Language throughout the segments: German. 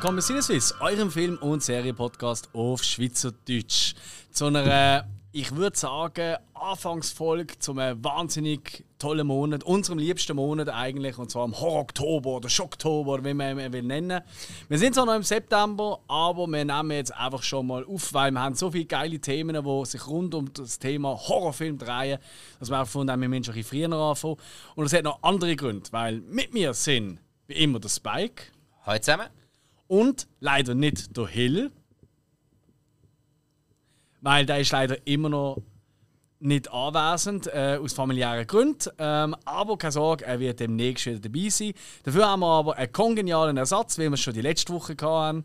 Willkommen bei Sinneswiss, eurem Film- und Serienpodcast auf Schweizerdeutsch. Zu einer, ich würde sagen, Anfangsfolge zu einem wahnsinnig tollen Monat, unserem liebsten Monat eigentlich, und zwar am Horror-Oktober oder Schocktober oder wie man ihn will nennen. Wir sind zwar noch im September, aber wir nehmen jetzt einfach schon mal auf, weil wir haben so viele geile Themen, die sich rund um das Thema Horrorfilm drehen, dass wir auch gefunden haben, wir müssen schon ein bisschen früher anfangen. Und es hat noch andere Gründe, weil mit mir sind wie immer der Spike. Hallo zusammen. Und leider nicht der Hill. Weil der ist leider immer noch nicht anwesend, äh, aus familiären Gründen. Ähm, aber keine Sorge, er wird demnächst wieder dabei sein. Dafür haben wir aber einen kongenialen Ersatz, wie wir es schon die letzte Woche hatten.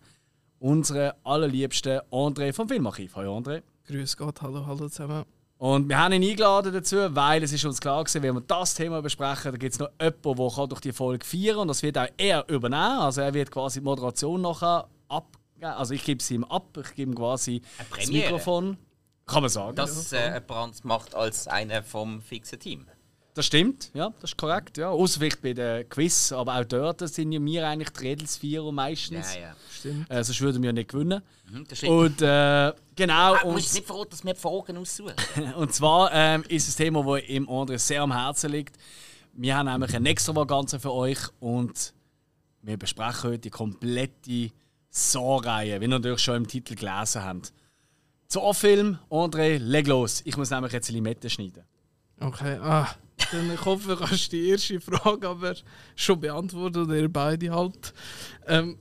Unseren allerliebsten André vom Filmarchiv. Hallo André. Grüß Gott, hallo, hallo zusammen. Und wir haben ihn eingeladen dazu, weil es ist uns klar gewesen, wenn wir das Thema besprechen, da gibt es noch jemanden, der kann durch die Folge feiern und das wird auch er übernehmen. Also er wird quasi die Moderation nachher abgeben. Also ich gebe es ihm ab, ich gebe ihm quasi das. Mikrofon. Kann man sagen. Dass äh, anderes macht als einer vom fixen Team. Das stimmt, ja, das ist korrekt. Ja. Außer vielleicht bei den Quiz, aber auch dort sind ja wir eigentlich die Redelsvierer meistens. Ja, ja. Stimmt. Äh, sonst würden wir nicht gewinnen. Mhm, das stimmt. Und äh, genau, ah, du musst und, nicht verraten, dass wir die Fragen aussuchen. und zwar ähm, ist es ein Thema, das ihm André sehr am Herzen liegt. Wir haben nämlich eine Extravaganza für euch und wir besprechen heute die komplette Saw-Reihe, wie ihr natürlich schon im Titel gelesen habt. Saw-Film, André, leg los. Ich muss nämlich jetzt Limette schneiden. Okay, ah, dann ich hoffe, du kannst die erste Frage aber schon beantworten oder ihr beide halt. Ähm,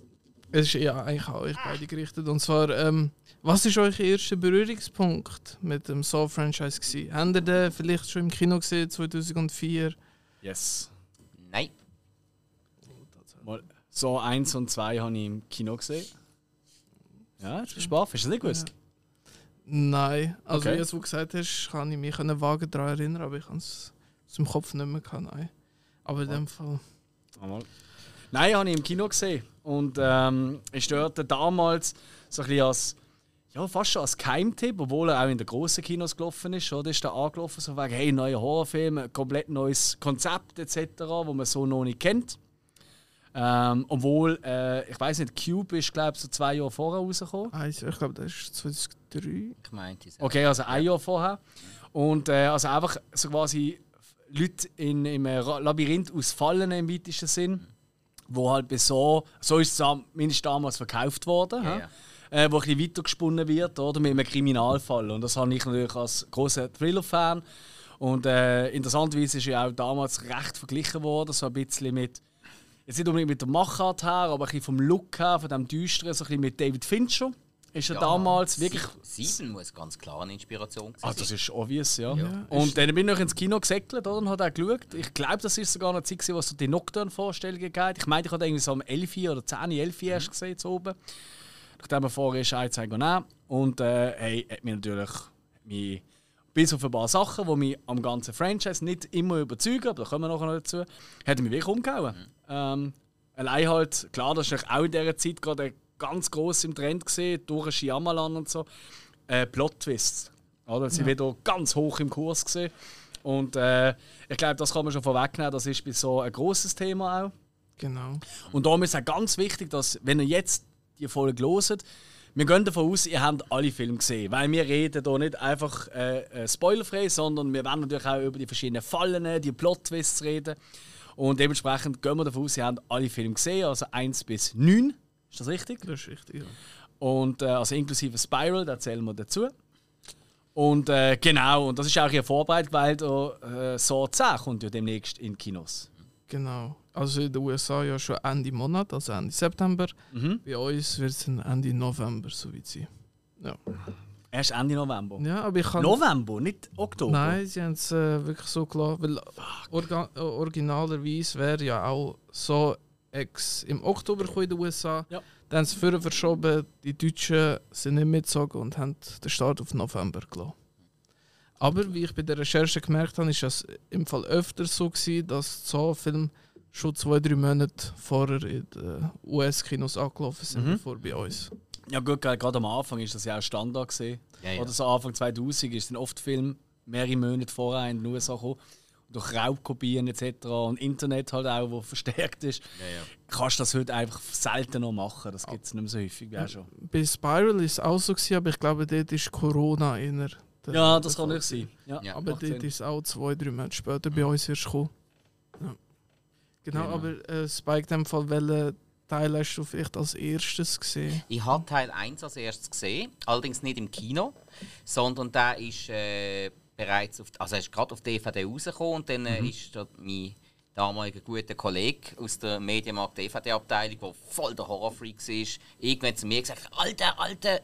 es ist ja eigentlich auch euch beide gerichtet. Und zwar, ähm, was ist euer erster Berührungspunkt mit dem Saw-Franchise gewesen? Habt ihr den vielleicht schon im Kino gesehen, 2004? Yes. Nein. Mal, so 1 und 2 habe ich im Kino gesehen. Ja, jetzt bist du baff. Hast du das nicht gewusst? Nein. Also Okay. wie du es gesagt hast, kann ich mich an einen Wagen daran erinnern, aber ich kann es aus dem Kopf nicht mehr. Kann, nein. Aber in dem Fall... Einmal. Nein, habe ich im Kino gesehen. Und ähm, ist dort damals so ein bisschen als, ja, fast schon als Keimtipp, obwohl er auch in den grossen Kinos gelaufen ist. Oder ist er angelaufen, so wegen, hey, neuer Horrorfilm, ein komplett neues Konzept etc., wo man so noch nicht kennt. Ähm, obwohl, äh, ich weiß nicht, Cube ist, glaube ich, so zwei Jahre vorher rausgekommen. Eins, ich glaube, das ist 2003. Ich meinte es. Okay, also ein Jahr vorher. Und äh, also einfach so quasi Leute in, im Labyrinth aus Fallen im weitesten Sinn, wo halt bis so, so ist es zumindest damals verkauft worden, Ja, ja. Äh, wo ein bisschen weitergesponnen wird, oder, mit einem Kriminalfall. Und das habe ich natürlich als großer Thriller-Fan. Und äh, interessanterweise ist ja auch damals recht verglichen worden, so ein bisschen mit, jetzt nicht unbedingt mit der Machart her, aber ein bisschen vom Look her, von dem Düsteren, so ein bisschen mit David Fincher. Ist er damals wirklich Sie- Sieben muss ganz klar eine Inspiration gewesen Ah, das ist obvious, ja. Ja. Und dann bin ich noch ins Kino gesäckelt und habe auch geschaut. Ich glaube, das ist sogar eine Zeit, gewesen, wo es so die Nocturne-Vorstellungen gab. Ich meine, ich habe irgendwie so um 11 Uhr oder 10 Uhr, 11 Uhr erst gesehen, so oben. Nachdem wir vorher ist, ein Zeit nehmen. Und äh, hey, hat mich natürlich mich, bis auf ein paar Sachen, die mich am ganzen Franchise nicht immer überzeugen, aber da kommen wir nachher noch dazu, hat mich wirklich umgehauen. Ähm, allein halt, klar, das war auch in dieser Zeit gerade ganz gross im Trend gesehen, durch Shyamalan und so. Äh, Plot-Twists. Oder? Sie wieder ganz hoch im Kurs gesehen. Und äh, ich glaube, das kann man schon vorwegnehmen, das ist bei so ein grosses Thema auch. Genau. Und darum ist es auch ganz wichtig, dass, wenn ihr jetzt die Folge hört, wir gehen davon aus, ihr habt alle Filme gesehen. Weil wir reden hier nicht einfach äh, äh, spoilerfrei, sondern wir werden natürlich auch über die verschiedenen Fallen, die Plot-Twists reden. Und dementsprechend gehen wir davon aus, ihr habt alle Filme gesehen, also 1 bis 9. Ist das richtig? Das ist richtig, ja. Und äh, also inklusive Spiral, da zählen wir dazu. Und äh, genau, und das ist auch hier vorbereitet, weil der äh, Saw 10 kommt ja demnächst in Kinos. Genau. Also in den USA ja schon Ende Monat, also Ende September. Mhm. Bei uns wird es Ende November so weit sein. Ja. Erst Ende November. ja, aber ich kann... November, nicht Oktober. Nein, sie haben es äh, wirklich so klar, weil orga, äh, originalerweise wäre ja auch so ex im Oktober in den USA. Ja. Dann haben sie vorher verschoben, die Deutschen sind nicht mitgezogen und haben den Start auf November gelassen. Aber wie ich bei der Recherche gemerkt habe, ist es im Fall öfter so gewesen, dass so Filme schon zwei, drei Monate vorher in den US-Kinos angelaufen sind, Mhm. bevor bei uns. Ja gut, gerade am Anfang ist das ja auch Standard gesehen. Ja, ja. Oder so Anfang 2000 ist dann oft Film mehrere Monate vorher in den USA gekommen. Durch Raubkopien etc. und Internet halt auch, wo verstärkt ist, Ja, ja. kannst du das heute einfach selten noch machen. Das gibt es nicht mehr so häufig wie auch schon. Bei Spiral ist es auch so, gewesen, aber ich glaube, dort ist Corona inner. Ja, das kann nicht sein. Ja, Ja. Aber dort Sinn. ist es auch zwei, drei Monate später bei uns erst gekommen. Ja. Genau, Genau. aber äh, Spike, in dem Fall, welchen Teil hast du vielleicht als erstes gesehen? Ich habe Teil 1 als erstes gesehen, allerdings nicht im Kino, sondern der ist äh, bereits auf, also er ist gerade auf DVD rausgekommen und dann äh, ist dort mein damaliger guter Kollege aus der Medienmarkt DVD-Abteilung, der voll der Horrorfreak war, irgendwann zu mir gesagt, Alter, Alter,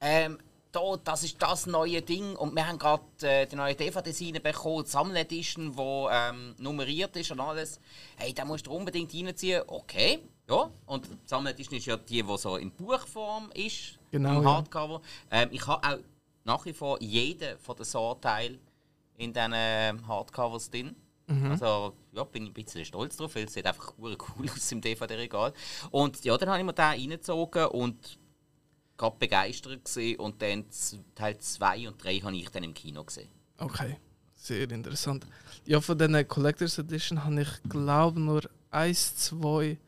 ähm, da, das ist das neue Ding und wir haben gerade äh, die neue DVDs reinbekommen, die Sammledition, die ähm, nummeriert ist und alles. Hey, da musst du unbedingt reinziehen. Okay, ja. Und die Sammledition ist ja die, die so in Buchform ist, Genau, im ja. Hardcover. Ähm, ich habe auch nach wie vor jeden von den Saw-Teilen in diesen ähm, Hardcovers drin. Mhm. Also, ja, bin ich ein bisschen stolz drauf, weil es sieht einfach cool aus im DVD-Regal. Und ja, dann habe ich mir den reingezogen und gerade begeistert gesehen und dann Teil 2 und 3 habe ich dann im Kino gesehen. Okay, sehr interessant. Ja, von diesen Collectors Edition habe ich, glaube nur eins, zwei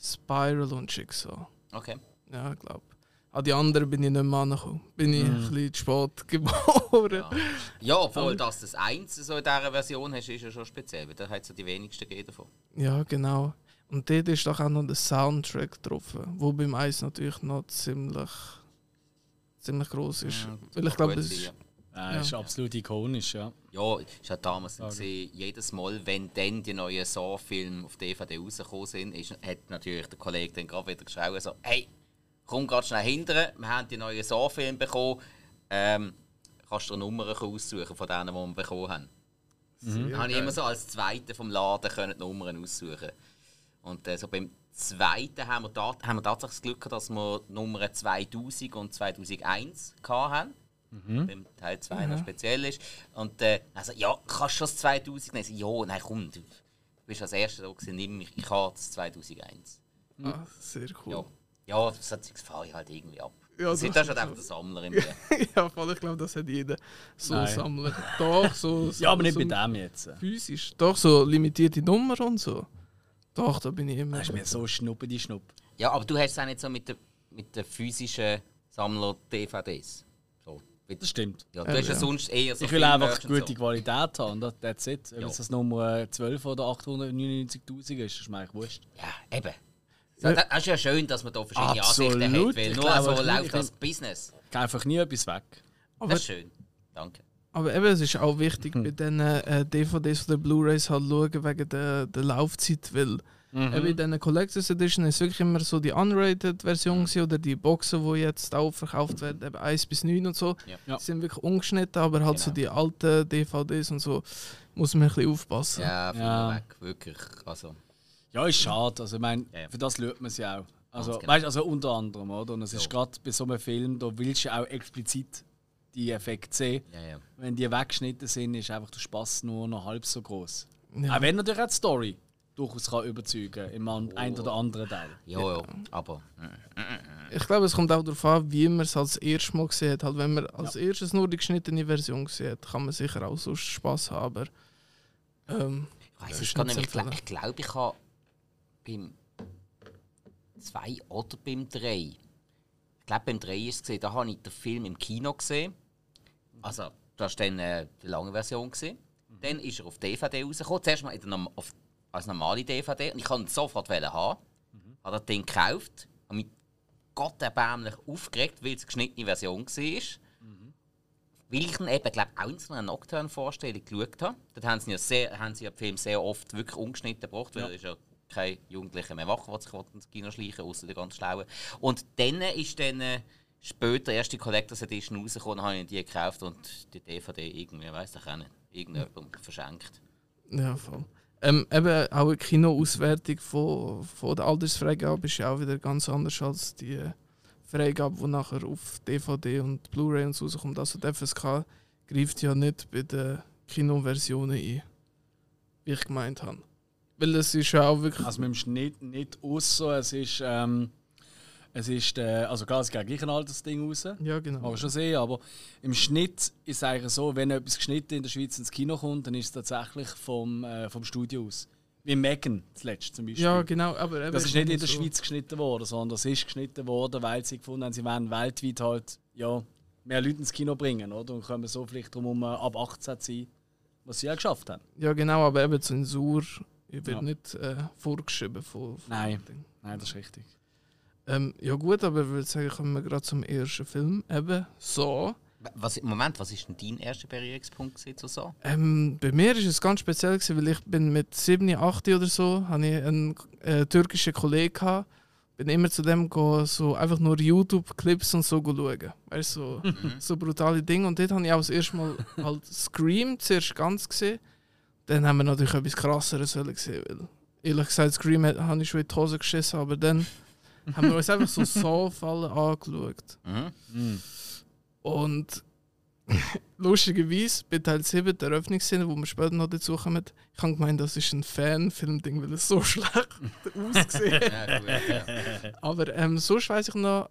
Spiral und Jigsaw. Okay. Ja, ich glaube. An die anderen bin ich nicht mehr angekommen. Bin ich ein bisschen zu spät geboren. Ja, ja obwohl das das 1 so in dieser Version hast, ist ja schon speziell, weil da hat es ja die wenigsten gegeben davon. Ja, genau. Und dort ist doch auch noch der Soundtrack drauf, wo beim Eis natürlich noch ziemlich, ziemlich groß ist. Ja, Weil ich glaube, es ist. ja. Ja, ist absolut ikonisch, ja. Ja, ist ja damals gesehen, jedes Mal, wenn dann die neuen Saw-Filme auf DVD rausgekommen sind, ist, hat natürlich der Kollege dann gerade wieder geschrieben, so, hey, komm gerade schnell hinterher, wir haben die neuen Saw-Filme bekommen, ähm, kannst du eine Nummer aussuchen von denen, die wir bekommen haben. Dann habe ich immer so als Zweiter vom Laden können die Nummern aussuchen. Und äh, so beim Zweiten haben wir, haben wir tatsächlich das Glück gehabt, dass wir die Nummern 2000 und 2001 hatten. Beim Teil 2 noch speziell ist. Und äh, also, ja, kannst du das 2000 nehmen? Ja, nein, komm, du bist als Erster da gewesen, nimm mich, ich habe das 2001. Ah, sehr cool. Ja, ja das das fahre ich halt irgendwie ab. Ja, das, das ist, halt einfach der Sammler in mir. Ja, voll, ich glaube, das hat jeder. So Nein. Sammler. Doch, so. so Ja, aber nicht so bei dem jetzt. Physisch. Doch, so limitierte Nummer und so. Doch, da bin ich immer. Das ist mir so schnuppe die Schnupp. Ja, aber du hast es auch nicht so mit den mit der physischen Sammler-DVDs. So. Das stimmt. Ja, du Ja, hast ja sonst eher so Ich will einfach Merch und gute so. Qualität haben. das- That's it. Ob Ja. jetzt das Nummer 12 oder 899.000 ist, ist mir eigentlich wurscht. Ja, eben. So, das ist ja schön, dass man da verschiedene Absolut. Ansichten hat, weil nur glaube, so läuft das Business. Ich gehe einfach nie etwas weg. aber, Das ist schön. Danke. aber eben, es ist auch wichtig, Hm. bei diesen äh, DVDs oder Blu-Rays halt schauen wegen der, der Laufzeit, weil Mhm. eben in diesen Collectors Edition ist wirklich immer so die unrated Version gewesen, oder die Boxen, die jetzt auch verkauft werden, eben 1 bis 9 und so, Ja. Sind wirklich ungeschnitten, aber halt so Genau. die alten DVDs und so muss man ein bisschen aufpassen. Ja, Ja. weg, wirklich. Also, Ja, ist schade. Also, ich meine, Ja, ja. für das schaut man es ja auch. Also, genau. weißt, also unter anderem, oder? Und es ist Ja. gerade bei so einem Film, da willst du ja auch explizit die Effekte sehen. ja, ja. Wenn die weggeschnitten sind, ist einfach der Spaß nur noch halb so groß. Ja. Auch wenn natürlich auch die Story durchaus kann überzeugen im an- ein oder anderen Teil. Ja, ja. Aber Ich glaube, es kommt auch darauf an, wie man es als erstes Mal gesehen hat. Halt, wenn man als erstes nur die geschnittene Version gesehen hat, kann man sicher auch sonst Spaß haben. Aber, ähm, ich weiß es ist gar nicht. Ich so glaube, ich, glaub, ich habe beim 2 oder beim 3. Ich glaube, beim 3 ist es gesehen, da habe ich den Film im Kino gesehen. Also, das war dann äh, die lange Version. Gewesen. Dann ist er auf DVD rausgekommen. Zuerst mal der, auf, als normale DVD. Und ich wollte ihn sofort haben. Mhm. Habe das Ding gekauft. Habe mich gotterbämlich aufgeregt, weil es eine geschnittene Version war. Weil ich ihn eben, glaube auch in so einer Nocturne-Vorstellung geschaut habe. Dort haben sie ja, sehr, haben sie ja den Film sehr oft wirklich ungeschnitten gebracht, weil Ja. er ist ja kein Jugendlicher mehr wach, der sich ins Kino schleichen außer der ganz Schlauen. Und dann ist dann äh, später erst die Collectors Edition rausgekommen, dann habe ich die gekauft und die DVD irgendwie, weiss ich auch nicht, irgendjemandem verschenkt. ja, voll. Ähm, eben auch eine Kinoauswertung von, von der Altersfreigabe ist ja auch wieder ganz anders als die Freigabe, die nachher auf DVD und Blu-ray und so rauskommt. Also die FSK greift ja nicht bei den Kinoversionen ein, wie ich gemeint habe. Weil das ist ja auch wirklich... Also mit dem Schnitt nicht außer es ist ähm, Es ist, äh, also klar, es geht gleich ein altes Ding raus. Ja, genau. Ich schon sehen, aber im Schnitt ist es eigentlich so, wenn etwas geschnitten in der Schweiz ins Kino kommt, dann ist es tatsächlich vom, äh, vom Studio aus. Wie Megan zuletzt zum Beispiel. Ja, genau. Aber das ist nicht in der so- Schweiz geschnitten worden, sondern das ist geschnitten worden, weil sie gefunden haben, sie wollen weltweit halt ja, mehr Leute ins Kino bringen, oder? Und können so vielleicht drum ab 18 sein, was sie ja geschafft haben. Ja, genau, aber eben Zensur wird Ja. nicht äh, vorgeschrieben von, von Nein. Nein, das ist richtig. Ähm, ja gut, aber ich würde sagen, kommen wir gerade zum ersten Film. Eben so. Was, Moment, was ist denn dein erster Berührungspunkt zu so? Ähm, bei mir ist es ganz speziell, gewesen, weil ich bin mit 7, 8 oder so, hatte ich einen äh, türkischen Kollegen gehabt. Bin immer zu dem go, so einfach nur YouTube-Clips und so schauen. Weißt du, so, so brutale Dinge. Und dort habe ich auch das erste Mal halt Scream zuerst ganz gesehen. Dann haben wir natürlich etwas krasseres sollen sehen, weil ehrlich gesagt, Scream hat- habe ich schon in die Hose geschissen, aber dann haben wir uns einfach so Saw-Fallen angeschaut. Mhm. Und lustigerweise bei Teil 7 der Eröffnungsszene, wo wir später noch dazu kommen, ich habe gemeint, das ist ein Fanfilm-Ding, weil es so schlecht ausgesehen ja. Aber ähm, sonst weiss ich noch,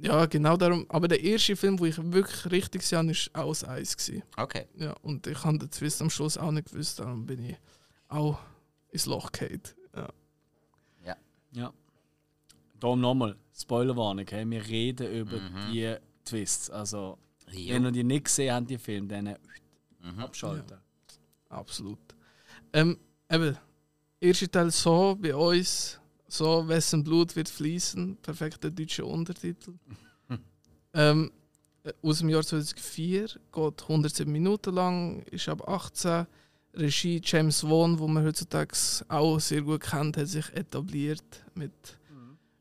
ja genau darum, aber der erste Film, wo ich wirklich richtig gesehen habe, war das Eis. Gewesen. Okay. Ja, und ich habe den Twist am Schluss auch nicht gewusst, darum bin ich auch ins Loch gefallen. Ja. Ja. Darum nochmal, Spoilerwarnung, hey? wir reden über die Twists. Also, Ja. wenn ihr die nicht gesehen habt, die Film, dann äh, Mhm. abschalten. Absolut. Ähm, eben, erster Teil so bei uns, so wessen Blut wird fließen, perfekter deutscher Untertitel. ähm, äh, aus dem Jahr 2004, geht 107 Minuten lang, ist ab 18. Regie James Wan, wo man heutzutage auch sehr gut kennt, hat sich etabliert mit,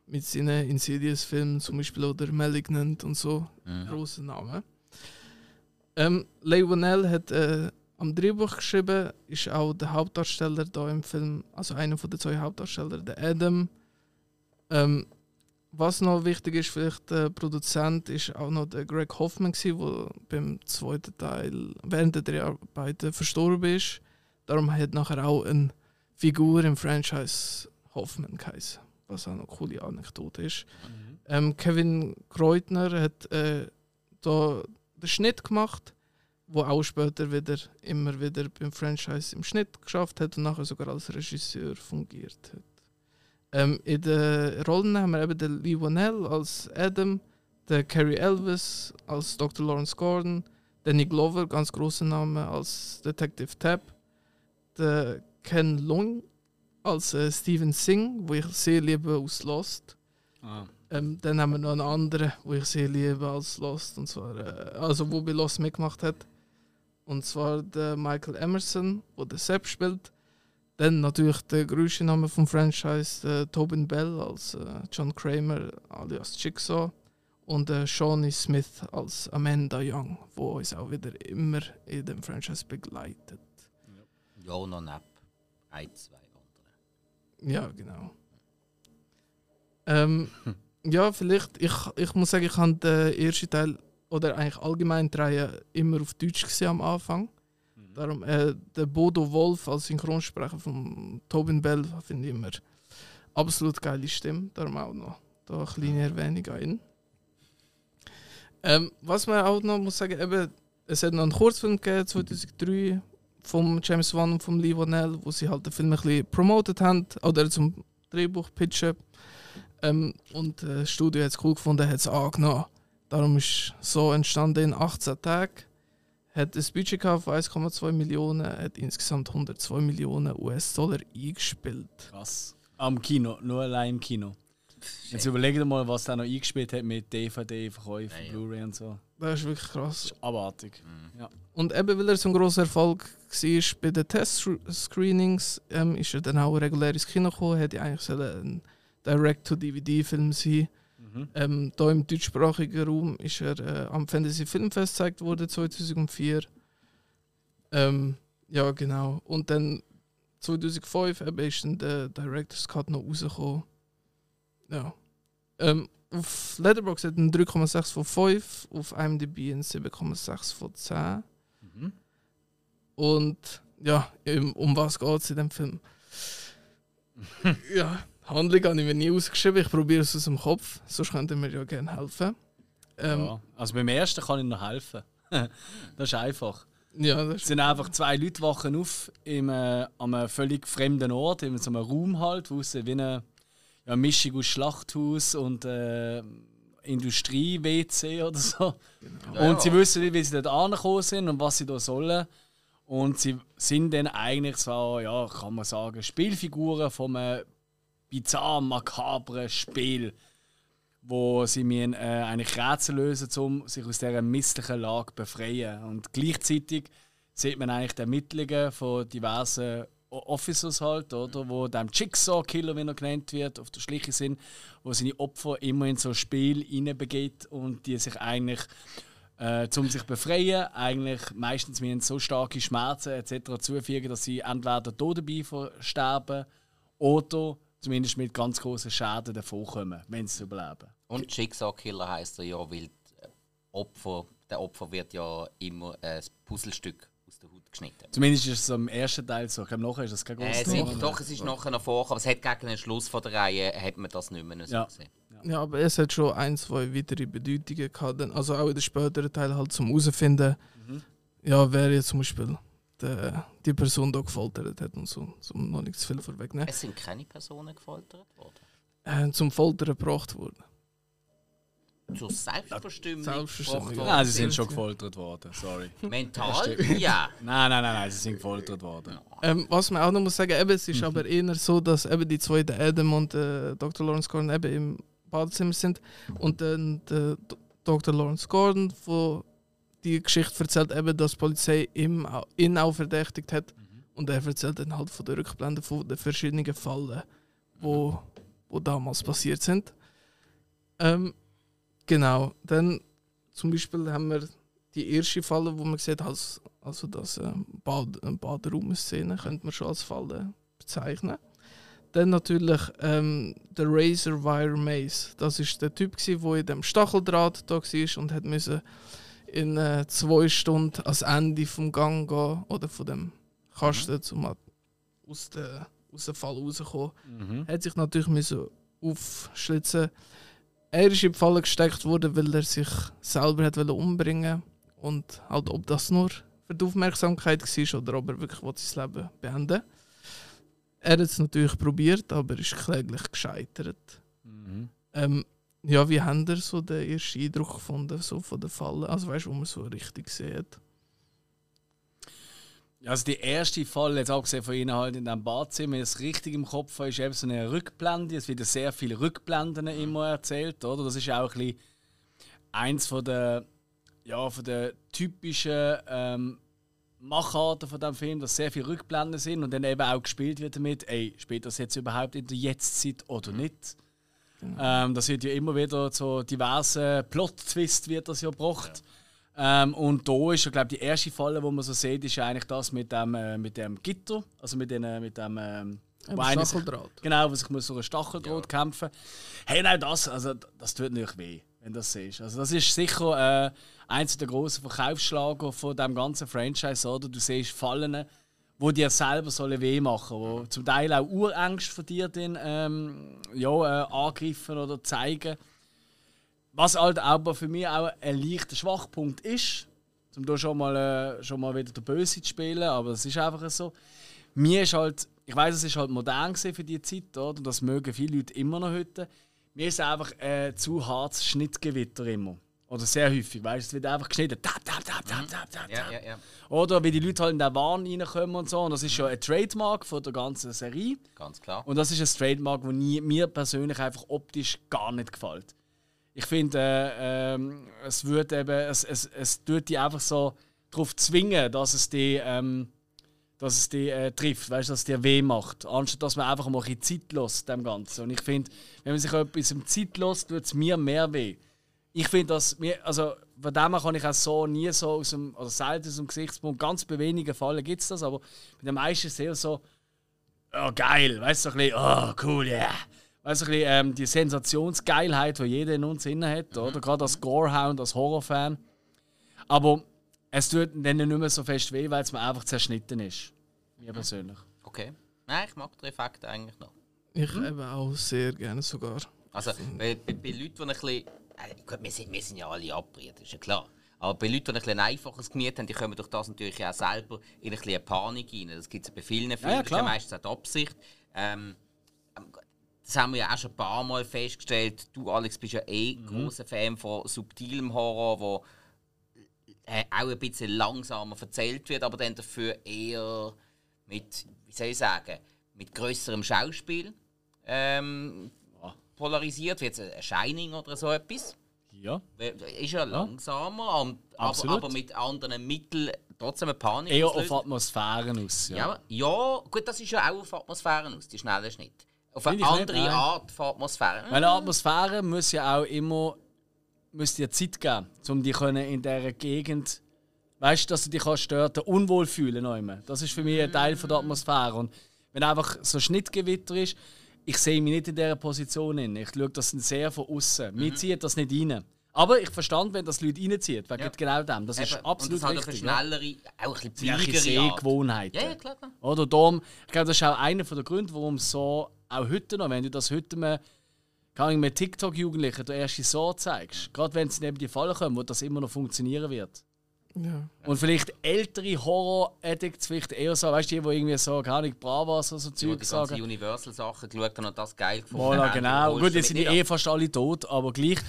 mit seinen Insidious-Filmen, zum Beispiel oder Malignant und so Mhm. große Namen. Ähm, Leigh Whannell hat äh, am Drehbuch geschrieben, ist auch der Hauptdarsteller da im Film, also einer von den zwei Hauptdarsteller, der Adam. Ähm, was noch wichtig ist, vielleicht der Produzent ist auch noch der Greg Hoffman der beim zweiten Teil während der Dreharbeiten verstorben ist. Darum hat nachher auch eine Figur im Franchise Hoffman geheißen, was auch noch eine coole Anekdote ist. Ähm, Kevin Kreutner hat äh, da den Schnitt gemacht, wo auch später wieder immer wieder beim Franchise im Schnitt geschafft hat und nachher sogar als Regisseur fungiert hat. Ähm, in den Rollen haben wir eben den Lee Whannell als Adam, den Carrie Elvis als Dr. Lawrence Gordon, Danny Glover, ganz großer Name, als Detective Tab, der Ken Long als äh, Steven Singh, wo ich sehr liebe aus Lost. Ah. Ähm, dann haben wir noch einen anderen, wo ich sehr liebe als Lost, und zwar, äh, also wo bei Lost mitgemacht hat. Und zwar der Michael Emerson, wo der Sepp spielt. Dann natürlich der größte Name vom Franchise, der Tobin Bell als äh, John Kramer alias Jigsaw. Und äh, Shawnee Smith als Amanda Young, wo uns auch wieder immer in dem Franchise begleitet. Ja, noch neben ein, zwei andere. Ja, genau. Ähm, ja, vielleicht, ich, ich muss sagen, ich habe den ersten Teil oder eigentlich allgemein die Reihe immer auf Deutsch gesehen am Anfang. Darum, äh, der Bodo Wolf als Synchronsprecher von Tobin Bell finde ich immer absolut geile Stimme. Darum auch noch da eine kleine Erwähnung an ihn. Ähm, was man auch noch muss sagen, eben, es hat noch einen Kurzfilm gegeben, 2003 vom James Wan und vom Lee Whannell, wo sie halt den Film ein bisschen promotet haben oder zum Drehbuch pitchen. Ähm, und äh, das Studio hat es cool gefunden, hat es angenommen. Darum ist so entstanden in 18 Tagen. Hat ein Budget gehabt von 1,2 Millionen, hat insgesamt 102 Millionen US-Dollar eingespielt. Krass. Am Kino, nur allein im Kino. Jetzt überlegt mal, was der noch eingespielt hat mit DVD-Verkäufen, Ja, ja. Blu-ray und so. Das ist wirklich krass. Das ist abartig. Ja. Und eben weil er so ein grosser Erfolg war bei den Test-Screenings, ähm, ist er dann auch regulär ins Kino gekommen, hätte eigentlich sollen ein Direct-to-DVD-Film sein Mhm. ähm, Da im deutschsprachigen Raum ist er äh, am Fantasy Filmfest gezeigt worden 2004. Ähm, ja, genau. Und dann 2005 eben ist dann der Director's Cut noch rausgekommen. Ja. Ähm, auf Letterboxd hat er einen 3,6 von 5, auf IMDb einen 7,6 von 10. Mhm. Und ja, um was geht es in dem Film? ja, Handlung habe ich mir nie ausgeschrieben. Ich probiere es aus dem Kopf. Sonst könnt ihr mir ja gerne helfen. Ähm, Ja. Also beim ersten kann ich noch helfen. das ist einfach. ja, das Es sind einfach zwei Leute wachen auf im, äh, an einem völlig fremden Ort, in so einem Raum halt, wo es wie eine ja, Mischung aus Schlachthaus und äh, Industrie-WC oder so. Ja, und sie ja. wissen nicht, wie sie dort angekommen sind und was sie da sollen. Und sie sind dann eigentlich so, ja, kann man sagen, Spielfiguren von einem bizarr makabren Spiel, wo sie müssen, äh, eigentlich Rätsel lösen, um sich aus dieser misslichen Lage zu befreien. Und gleichzeitig sieht man eigentlich die Ermittlungen von diversen Officers halt, oder, wo dem Jigsaw-Killer, wie er genannt wird, auf der Schliche sind, wo seine Opfer immer in so ein Spiel hineinbegeht und die sich eigentlich äh, um sich befreien, eigentlich meistens mit so starke Schmerzen etc. zufügen, dass sie entweder tot dabei versterben oder zumindest mit ganz großen Schäden davonkommen, wenn sie überleben. Und Jigsaw-Killer heisst er ja, weil Opfer, der Opfer wird ja immer ein Puzzlestück aus der Haut geschnitten. Zumindest ist es am ersten Teil so. Ich glaube, nachher ist das kein Äh, großes es Thema. ist, doch, es ist nachher noch vor, aber es hat gegen den Schluss von der Reihe hat man das nicht mehr so Ja. gesehen. ja, aber es hat schon ein, zwei weitere Bedeutungen gehabt. Also auch in den späteren Teil halt zum herausfinden, Mhm. ja, wer jetzt zum Beispiel der, die Person da gefoltert hat und so, um noch nicht zu viel vorwegnehmen. Es sind keine Personen gefoltert worden. Äh, zum Foltern gebracht worden. Zur Selbstbestimmung. Selbstbestimmung, gebracht. Nein, sie sind schon gefoltert worden. Sorry. Mental? ja. Nein, nein, nein, nein, sie sind gefoltert worden. Ähm, was man auch noch muss sagen, eben, es ist aber eher so, dass eben die zwei, der Adam und äh, Dr. Lawrence Gordon, eben im Badezimmer sind und dann der D- Dr. Lawrence Gordon, wo die Geschichte erzählt, eben, dass die Polizei au- ihn auch verdächtigt hat und er erzählt dann halt von der Rückblende von den verschiedenen Fallen, wo, wo damals passiert sind. Ähm, genau, dann zum Beispiel haben wir die erste Falle, wo man sieht, als, also das ähm, Bad, eine Baderaum-Szene, könnte man schon als Falle bezeichnen. Dann natürlich ähm, der Razor Wire Maze. Das ist der Typ, der wo in dem Stacheldraht da war und hat müssen in äh, zwei Stunden ans Ende vom Gang gehen oder von dem Kasten, um halt aus, der, aus dem Fall rauszukommen Mhm. hat sich natürlich müssen aufschlitzen. Er ist in die Falle gesteckt worden, weil er sich selber hat umbringen und halt ob das nur für die Aufmerksamkeit war oder ob er wirklich sein Leben beenden. Er hat es natürlich probiert, aber ist kläglich gescheitert. Mhm. Ähm, ja, wie haben ihr so den ersten Eindruck gefunden so von der Falle? Also weißt du, wo man so richtig sieht? Ja, Also die erste Fall, jetzt abgesehen von Ihnen halt in diesem Badzimmer, wenn es richtig im Kopf habe, ist eben so eine Rückblende. Es werden sehr viele Rückblenden immer erzählt, oder? Das ist auch ein bisschen eins von der, ja, von der typischen ähm, Macharten von diesem Film, dass sehr viele Rückblenden sind und dann eben auch gespielt wird damit, ey, spielt das jetzt überhaupt in der Jetztzeit oder nicht? Ähm, das wird ja immer wieder so diverse Plot-Twist wird das ja gebracht. Ähm, und da ist ja, glaube die erste Falle, wo man so sieht, ist ja eigentlich das mit dem, äh, mit dem Gitter, also mit, den, äh, mit dem ähm, wo einer sich- Stacheldraht. Genau, wo sich muss so ein Stacheldraht kämpfen. Hey, nein, das, also, das tut natürlich weh, wenn du das siehst. Also das ist sicher äh, eins der grossen Verkaufsschlager von dem ganzen Franchise, oder? Du siehst Fallen, wo dir selber sollen weh machen, wo zum Teil auch Urängste von dir dann, ähm, ja, äh, angreifen oder zeigen. Was halt aber für mich auch ein leichter Schwachpunkt ist, um da schon mal, äh, schon mal wieder der Böse zu spielen, aber das ist einfach so. Mir ist halt, ich weiß, es ist halt modern für die Zeit, oder? Und das mögen viele Leute immer noch heute. Mir ist einfach äh, zu hartes Schnittgewitter immer. Oder sehr häufig, weißt du, es wird einfach geschnitten. Tap, tap, tap, tap, tap, tap, Ja, ja, ja. Oder wie die Leute halt in den Wahn reinkommen und so. Und das ist ja ein Trademark von der ganzen Serie. Ganz klar. Und das ist ein Trademark, das mir persönlich einfach optisch gar nicht gefällt. Ich finde, äh, ähm, es wird eben, es, es, es tut die einfach so darauf zwingen, dass es die, ähm, dass es die äh, trifft, weißt, dass es dir weh macht, anstatt dass man einfach mal ein bisschen Zeit lässt dem Ganzen. Und ich finde, wenn man sich etwas im Zeit lässt, tut es mir mehr weh. Ich finde, dass mir, also von dem her kann ich auch so nie so aus dem, oder selten aus dem Gesichtspunkt, ganz bei wenigen Fällen gibt es das, aber bei den meisten ist es eher so, oh geil, weißt du, so ein bisschen, oh cool, yeah. Weißt du, ein bisschen, ähm, die Sensationsgeilheit, die jeder in uns inne hat, oder? Gerade als Gorehound, als Horrorfan. Aber es tut dann nicht mehr so fest weh, weil es mir einfach zerschnitten ist. Mir persönlich. Okay. Nein, ich mag den Effekt eigentlich noch. Ich eben auch sehr gerne sogar. Also bei, bei, bei Leuten, die ein bisschen. Äh, wir, sind, wir sind ja alle abgeriert, ist ja klar. Aber bei Leuten, die ein bisschen einfaches Gemüt haben, die kommen durch das natürlich auch selber in ein bisschen Panik rein. Das gibt es bei vielen Filmen, ja, das ist ja meistens auch die Absicht. Ähm, ähm, das haben wir ja auch schon ein paar Mal festgestellt. Du, Alex, bist ja eh mhm. großer Fan von subtilem Horror, wo äh, auch ein bisschen langsamer erzählt wird, aber dann dafür eher mit, wie soll ich sagen, mit größerem Schauspiel ähm, polarisiert, wie jetzt ein Shining oder so etwas. Ja. Ist ja langsamer, aber, aber, mit anderen Mitteln trotzdem eine Panik. Eher auf Atmosphären aus. Ja. ja. Ja, gut, das ist ja auch auf Atmosphären aus, die schnelle Schnitt. Auf eine andere nicht, Art von Atmosphäre. Weil eine Atmosphäre muss ja auch immer muss dir Zeit geben, um dich in dieser Gegend weißt dass du dich kannst dort unwohl fühlen Das ist für mich ein Teil von der Atmosphäre. Und wenn einfach so Schnittgewitter ist, ich sehe mich nicht in dieser Position. In. Ich schaue das sehr von außen. Mhm. Mir zieht das nicht rein. Aber ich verstand, wenn das Leute reinzieht, wegen ja. genau dem. Das Eben. ist absolut und das richtig. Hat eine schnellere, ja. auch ein bisschen Sehgewohnheiten. Ja, ja, klar. Oder darum, ich glaube, das ist auch einer der Gründe, warum so auch heute noch, wenn du das heute mal kann ich mit TikTok-Jugendlichen der erste so zeigst, gerade wenn sie neben die Fallen kommen, wo das immer noch funktionieren wird. Ja. Und vielleicht ältere Horror-Addicts, vielleicht eher so, weißt du, die, die irgendwie so, keine Ahnung, Bravas oder so Zeug die sagen. Die Universal-Sachen geschaut haben und das geil gefunden voilà, genau. Gut, jetzt sind die eh fast alle tot, aber gleich,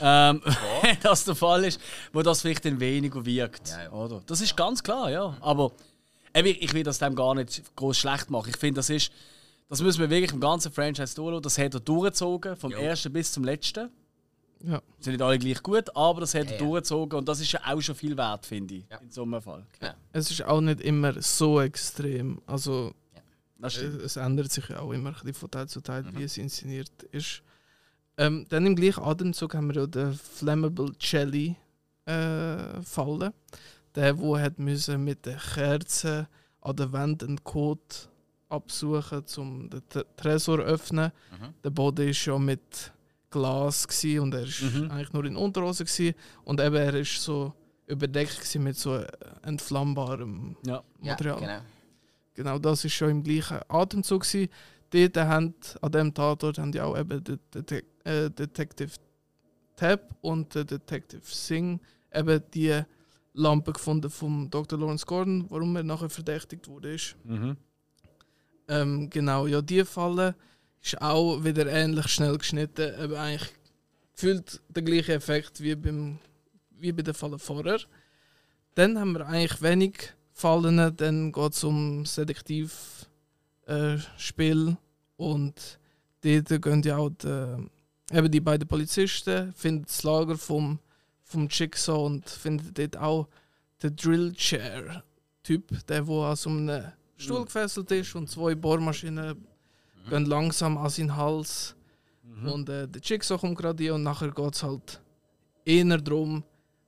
ähm, wenn das der Fall ist, wo das vielleicht dann weniger wirkt. Ja, ja. Oder? Das ist ganz klar, ja. Aber ich will das dem gar nicht groß schlecht machen. Ich finde, das ist, das müssen wir wirklich im ganzen Franchise durchschauen. Das hat er durchgezogen, vom ersten bis zum letzten. Ja. Sind nicht alle gleich gut, aber das hat er ja, durchgezogen und das ist ja auch schon viel wert, finde ich, ja. in so einem Fall. Ja. Es ist auch nicht immer so extrem. Also, es, es, ändert sich ja auch immer ein von Teil zu Teil, mhm. wie es inszeniert ist. Ähm, dann im gleichen Atemzug haben wir ja den Flammable Jelly äh, fallen. Der, wo hat müssen mit der Kerze an der Wand einen Code absuchen, um den Tresor zu öffnen. Mhm. Der Boden ist schon mit Glas und er war mhm. eigentlich nur in Unterhose gewesen. und eben er ist so überdeckt mit so entflammbarem ja. Material. Ja, genau. genau, das ist schon im gleichen Atemzug gewesen. Dort haben, an diesem Tatort haben die auch eben den, den, äh, Detective Tab und den Detective Singh eben die Lampe gefunden vom Dr. Lawrence Gordon, warum er nachher verdächtigt wurde. Mhm. Ähm, genau, ja, die Falle ist auch wieder ähnlich schnell geschnitten, aber eigentlich gefühlt der gleiche Effekt wie, beim, wie bei den Fallen vorher. Dann haben wir eigentlich wenig Fallen, dann geht es um Selektivspiel äh, und dort gehen ja auch die, eben die beiden Polizisten, finden das Lager vom, vom Jigsaw und finden dort auch den Drill Chair Typ, der wo an so einem Stuhl gefesselt ist und zwei Bohrmaschinen mhm. gehen langsam an seinen Hals. Mhm. Und äh, der Jigsaw kommt gerade hier und nachher geht es halt eher darum,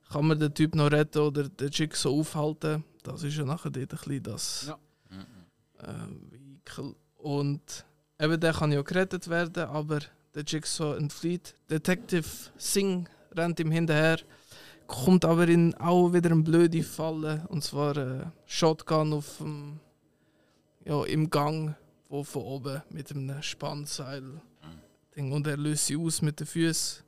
kann man den Typ noch retten oder den Jigsaw aufhalten. Das ist ja nachher dort ein bisschen das ja. äh, Vehikel. Und eben der kann ja gerettet werden, aber der Jigsaw entflieht. Detective Singh rennt ihm hinterher, kommt aber in auch wieder eine blöde Falle. Und zwar äh, Shotgun auf dem ja, im Gang, wo von oben mit einem Spannseil Ding und er löst sie aus mit den Füßen,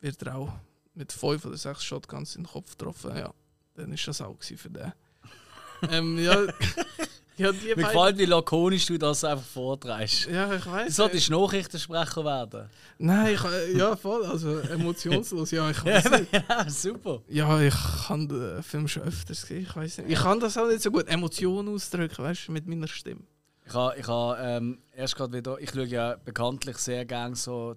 wird er auch mit fünf oder sechs Shotguns in den Kopf getroffen. Ja, dann ist das auch für den. ähm, ja, ja, die Mir gefällt, wie lakonisch du das einfach vorträgst. Ja, ich weiß. Du solltest äh, Nachrichtensprecher werden. Nein, ich, ja, voll. Also emotionslos. Ja, ich weiß nicht. ja, super. Ja, ich kann den Film schon öfters gesehen. Ich weiß nicht. Ich kann das auch nicht so gut Emotionen ausdrücken, weißt du, mit meiner Stimme. Ich habe ich ha, ähm, erst gerade wieder. Ich schaue ja bekanntlich sehr gerne so,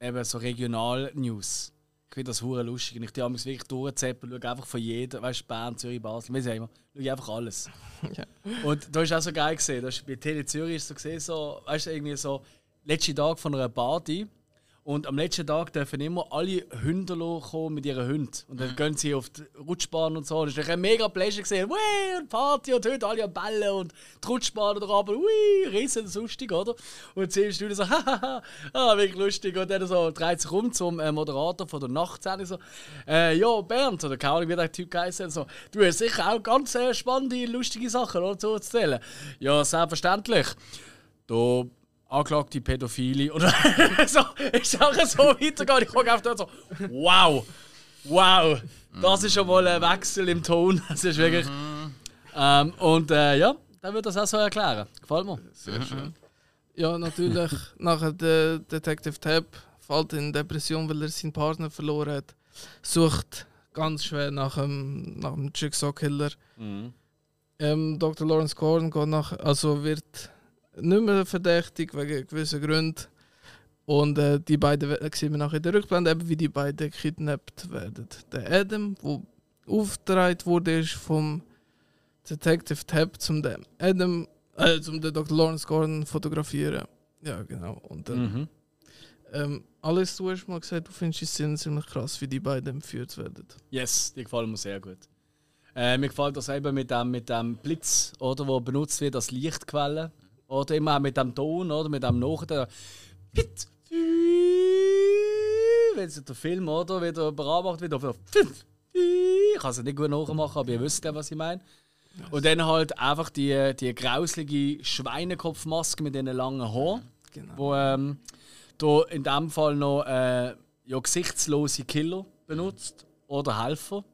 eben so Regional-News. Ich finde das hure lustig. Und ich habe wirklich durchzeppen, schaue einfach von jedem, weißt du, Bern, Zürich, Basel, wie sagen wir, schaue einfach alles. ja. Und da ist auch so geil gesehen. Bei Tele Zürich ist so gesehen, so, weißt du, irgendwie so, letzten Tag von einer Party und am letzten Tag dürfen immer alle Hunde kommen mit ihren Hunden. Und dann mhm. gehen sie auf die Rutschbahn und so. Das ist ein mega Pleasure gesehen. Wee, und Party und Hunde, alle am Bällen und die Rutschbahn da oben. Ui, riesen lustig, oder? Und zehn Stunden so, hahaha, ah, wirklich lustig. Und dann so dreht sich um zum äh, Moderator von der Nachtsendung so, äh, ja, Bernd, oder keine Ahnung, wie der Typ geheißen so, du hast sicher auch ganz äh, spannende, lustige Sachen oder, so zu erzählen. Ja, selbstverständlich. Da angeklagte Pädophile oder so, ist auch so weitergegangen. Ich gucke auf dort so, wow, wow, das ist schon mal ein Wechsel im Ton. Das ist wirklich. Ähm, und äh, ja, dann wird das auch so erklären. Gefällt mir. Sehr schön. Ja, natürlich, nachher der Detective Tab fällt in Depression, weil er seinen Partner verloren hat. Sucht ganz schwer nach dem, nach dem Jigsaw-Killer. Ähm, Dr. Lawrence Gordon geht nach, also wird nicht mehr verdächtig wegen gewissen Gründen. Und äh, die beiden sehen wir nachher in der Rückblende, eben wie die beiden kidnappt werden. Der Adam, der aufgetragen wurde, ist vom Detective Tab zum dem Adam, äh, zum den Dr. Lawrence Gordon fotografieren. Ja, genau. Und dann, Mhm. ähm, alles, du hast mal gesagt, du findest die Szene ziemlich krass, wie die beiden entführt werden. Yes, die gefallen mir sehr gut. Äh, mir gefällt das eben mit dem, mit dem Blitz, oder, wo benutzt wird als Lichtquelle. Oder immer mit dem Ton, oder mit dem Nachher. Pit, wenn sich der Film oder wieder bearbeitet wird, auf ich kann es nicht gut nachmachen, aber ihr wisst ja, was ich meine. Und dann halt einfach die, die grauslige Schweinekopfmaske mit diesen langen Haaren, Genau. wo ähm, da in dem Fall noch äh, ja, gesichtslose Killer benutzt oder Helfer.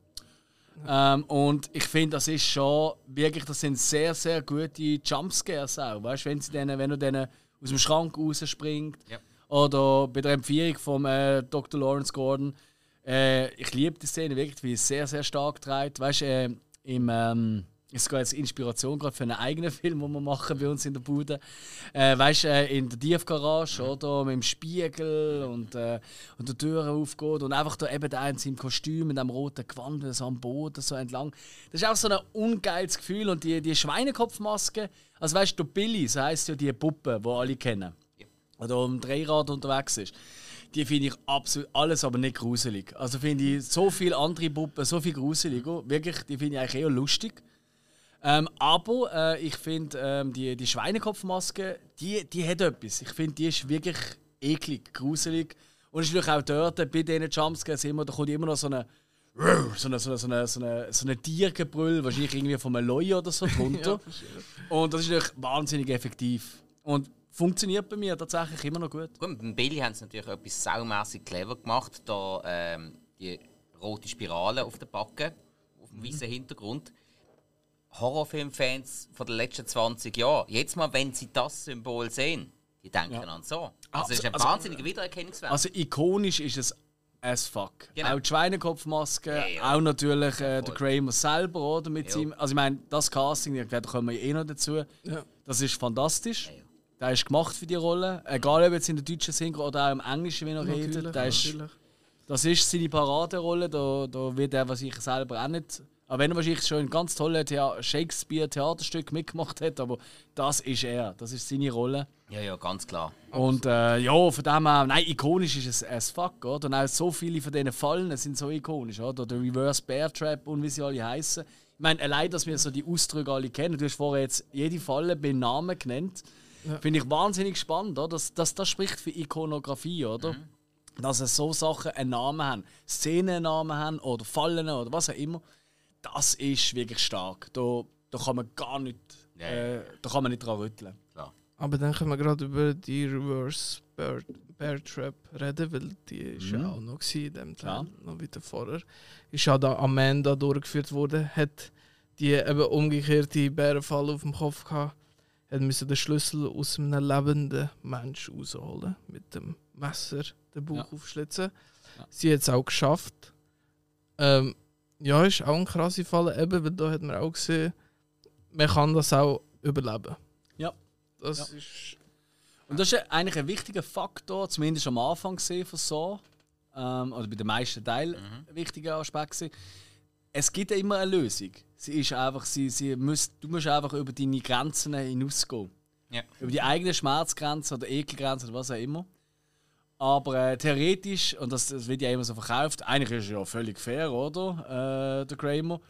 Ähm, und ich finde, das ist schon wirklich, das sind sehr, sehr gute Jumpscares auch. Weißt, wenn, sie denen, wenn du denen aus dem Schrank rausspringt Ja. oder bei der Empfehlung von äh, Dr. Lawrence Gordon. Äh, ich liebe die Szene wirklich, wie es sehr, sehr stark trägt. Weißt du, äh, im. Ähm, es geht jetzt Inspiration gerade für einen eigenen Film, den wir machen bei uns in der Bude. Äh, weißt du, äh, in der Tiefgarage, oder? Mit dem Spiegel und, äh, und die Türen aufgeht und einfach da eben der in seinem Kostüm, mit dem roten Gewand, so am Boden so entlang. Das ist auch so ein ungeiles Gefühl. Und die, die Schweinekopfmaske, also weißt du, Billy, so heisst ja die Puppe, die alle kennen, oder am Dreirad unterwegs ist. Die finde ich absolut alles, aber nicht gruselig. Also finde ich so viele andere Puppen so viel gruseliger. Wirklich, die finde ich eigentlich eher lustig. Ähm, aber äh, ich finde, ähm, die, die Schweinekopfmaske, die, die hat etwas. Ich finde, die ist wirklich eklig, gruselig. Und es ist natürlich auch dort, bei diesen Jumpscares immer, da kommt immer noch so eine so eine, so eine, so eine, so eine, so eine Tiergebrüll, wahrscheinlich irgendwie von einem Leu oder so drunter. Und das ist natürlich wahnsinnig effektiv. Und funktioniert bei mir tatsächlich immer noch gut. Gut, beim Billy haben sie natürlich etwas saumässig clever gemacht. Da ähm, die rote Spirale auf der Backe, auf dem weißen Hintergrund. Horrorfilmfans von den letzten 20 Jahren, jetzt mal, wenn sie das Symbol sehen, die denken an so. Also, es ist ein Also- wahnsinniger Wiedererkennungswert. Also ikonisch ist es as fuck. Genau. Auch die Schweinekopfmaske, Ja, ja. auch natürlich äh, der. Kramer selber, oder? Mit Ja. seinem, also ich meine, das Casting, da kommen wir eh noch dazu. Ja. Das ist fantastisch. Ja, ja. Der ist gemacht für die Rolle. Egal ob jetzt in der deutschen Synchro oder auch im Englischen, wie er redet. Natürlich, Der ist, natürlich. das ist seine Paraderolle. Da, da wird er wahrscheinlich selber auch nicht. Auch wenn er wahrscheinlich schon in ganz tollen Thea Shakespeare-Theaterstück mitgemacht hat, aber das ist er. Das ist seine Rolle. ja, ja, ganz klar. Und äh, ja, von dem her, nein, ikonisch ist es as fuck, oder? Und auch so viele von diesen Fallen sind so ikonisch, oder? Der Reverse Bear Trap und wie sie alle heißen. Ich meine, allein, dass wir so die Ausdrücke alle kennen. Du hast vorher jetzt jede Falle beim Namen genannt. Finde ich wahnsinnig spannend, oder? Das, das, das spricht für Ikonografie, oder? Dass es so Sachen einen Namen haben, Szenen einen Namen haben oder Fallen oder was auch immer. Das ist wirklich stark. Da, da kann man gar nicht, äh, da kann man nicht dran rütteln. klar. Aber dann können wir gerade über die Reverse Bear, Bear Trap reden, weil die ist ja auch noch in dem Teil, Ja. noch weiter vorher. Ist ja da Amanda durchgeführt worden, hat die eben umgekehrte Bärenfalle auf dem Kopf gehabt, hat müssen den Schlüssel aus einem lebenden Mensch rausholen, mit dem Messer den Bauch Ja. aufschlitzen. Ja. Sie hat es auch geschafft. Ähm, ja, ist auch eine krasse Falle, eben, weil da hat man auch gesehen, man kann das auch überleben. Ja. Das Ja. ist Und das ist eigentlich ein wichtiger Faktor, zumindest am Anfang gesehen von so, ähm, oder bei den meisten Teilen ein wichtiger Aspekt gewesen. Es gibt ja immer eine Lösung. Sie ist einfach, sie, sie müsst, du musst einfach über deine Grenzen hinausgehen. Ja. Über die eigenen Schmerzgrenzen oder Ekelgrenzen oder was auch immer. Aber äh, theoretisch, und das, das wird ja immer so verkauft, eigentlich ist es ja völlig fair, oder? Äh, der Kramer.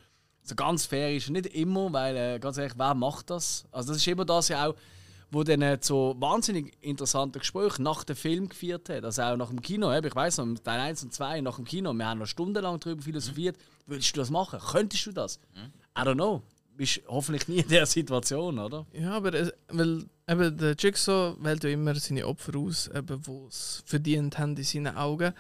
So ganz fair ist er nicht immer, weil äh, ganz ehrlich, wer macht das? Also das ist immer das ja auch, wo dann äh, so wahnsinnig interessante Gespräche nach dem Film geführt hat. Also auch nach dem Kino. eben, Ich weiß noch, Teil 1 und 2 nach dem Kino, wir haben noch stundenlang darüber philosophiert. Würdest du das machen? Könntest du das? I don't know. Bist hoffentlich nie in der Situation, oder? Ja, aber es, weil Eben, der Jigsaw wählt ja immer seine Opfer aus, eben, die es verdient haben in seinen Augen.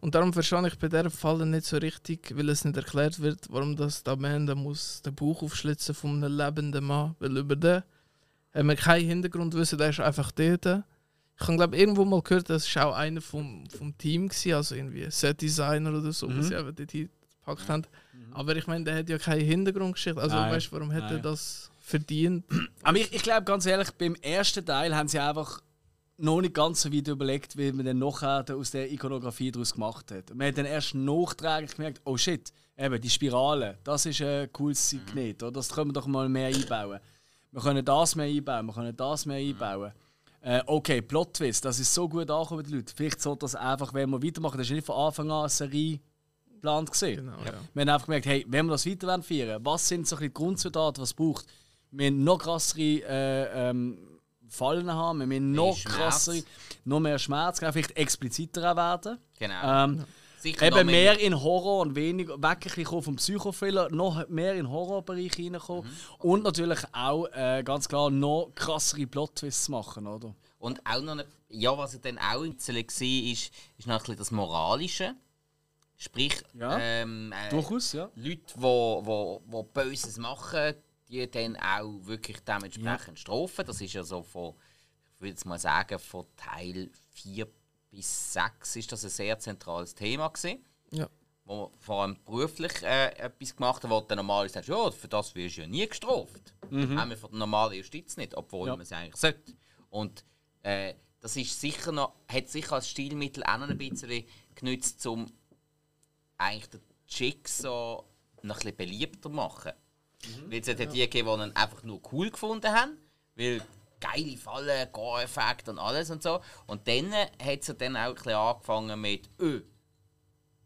Und darum verstehe ich bei dieser Falle nicht so richtig, weil es nicht erklärt wird, warum das die Amanda muss den Bauch aufschlitzen von einem lebenden Mann. Weil über den haben wir keinen Hintergrund wissen, der ist einfach dort. Ich habe glaube irgendwo mal gehört, das war auch einer vom, vom Team, gewesen, also irgendwie Set-Designer oder so, Mhm. was sie eben dort hingepackt haben. Aber ich meine, der hat ja keine Hintergrundgeschichte. Also Nein. weißt du, warum hätte er das verdient? Aber ich, ich glaube ganz ehrlich, beim ersten Teil haben sie einfach noch nicht ganz so weit überlegt, wie man dann nachher aus der Ikonografie daraus gemacht hat. Man hat dann erst nachträglich gemerkt, oh shit, eben die Spirale, das ist ein cooles Signet, oder? das können wir doch mal mehr einbauen. Wir können das mehr einbauen, wir können das mehr einbauen. Äh, okay, Plot Twist, das ist so gut angekommen bei den Leuten. Vielleicht sollte das einfach, wenn wir weitermachen, das ist nicht von Anfang an eine Serie geplant. Genau, ja. Wir haben einfach gemerkt, hey, wenn wir das weiter feiern was sind so ein bisschen die Grundzutaten, was es braucht? Wir noch krassere äh, ähm, Fallen haben, wir müssen noch Schmerz. krassere, noch mehr Schmerz, vielleicht expliziter werden. Genau. Ähm, Sicher eben mehr in Horror und weniger bisschen vom Psychothriller, noch mehr in den Horrorbereich reinkommen Mhm. und natürlich auch äh, ganz klar noch krassere Plot-Twists machen, oder? Und auch noch, eine, ja, was er dann auch im Zelle war, ist, ist noch ein das Moralische. Sprich, Ja. ähm, äh, Durchaus, ja. Leute, die wo, wo, wo Böses machen, die dann auch wirklich dementsprechend strafen. Das ist ja so von, ich würde jetzt mal sagen, von Teil 4 bis 6 ist das ein sehr zentrales Thema gewesen. Ja. Wo vor allem beruflich äh, etwas gemacht hat, wo du dann normalerweise sagst, ja, für das wirst du ja nie gestraft. Haben wir von der normalen Justiz nicht, obwohl Ja. man es eigentlich sollte. Und äh, das ist sicher noch, hat sicher als Stilmittel auch noch ein bisschen genützt, um eigentlich den Jigsaw noch ein bisschen beliebter zu machen. Weil es hat ja. die gegeben, die ihn einfach nur cool gefunden haben, weil geile Fallen, Gore-Effekt und alles und so. Und dann hat es ja dann auch ein bisschen angefangen mit «Öh,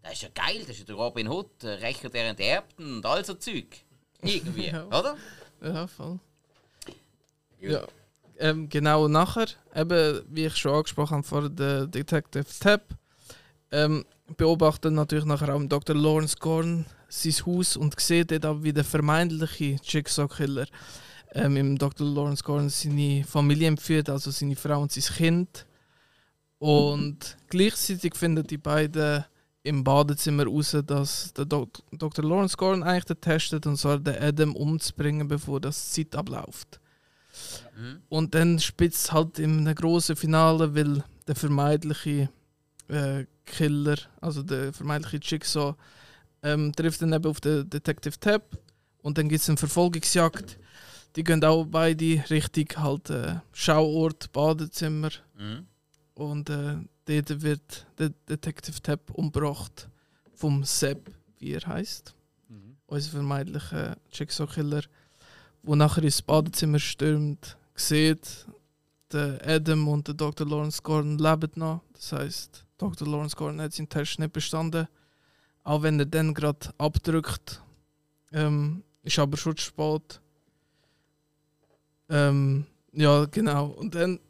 das ist ja geil, das ist ja der Robin Hood, der Rächer der Enterbten und all so Zeug.» Irgendwie, Ja. oder? Ja, voll. Ja. Ähm, genau nachher, eben, wie ich schon angesprochen habe, vor der Detective Tab, ähm, beobachtet natürlich nachher auch Dr. Lawrence Gorn sein Haus und sieht dort auch, wie der vermeintliche Jigsaw-Killer ähm, im Dr. Lawrence Gorn seine Familie empfiehlt, also seine Frau und sein Kind. Und gleichzeitig finden die beiden im Badezimmer raus, dass der Dok Dr. Lawrence Gorn eigentlich testet und zwar den Adam umzubringen, bevor das Zeit abläuft. Und dann spitzt halt in einem großen Finale, weil der vermeintliche äh, Killer, also der vermeintliche Jigsaw, ähm, trifft dann eben auf den Detective Tab und dann gibt es eine Verfolgungsjagd. Die gehen auch beide Richtung halt äh, Schauort, Badezimmer Mhm. und äh, dort wird der Detective Tab umgebracht vom Sepp, wie er heißt, unser vermeintlicher Jigsaw-Killer, wo nachher ins Badezimmer stürmt, sieht, der Adam und der Dr. Lawrence Gordon leben noch. Das heißt, Dr. Lawrence Gordon hat seinen Test nicht bestanden, auch wenn er dann gerade abdrückt. Ähm, ist aber schon zu spät. Ähm, ja, genau. Und dann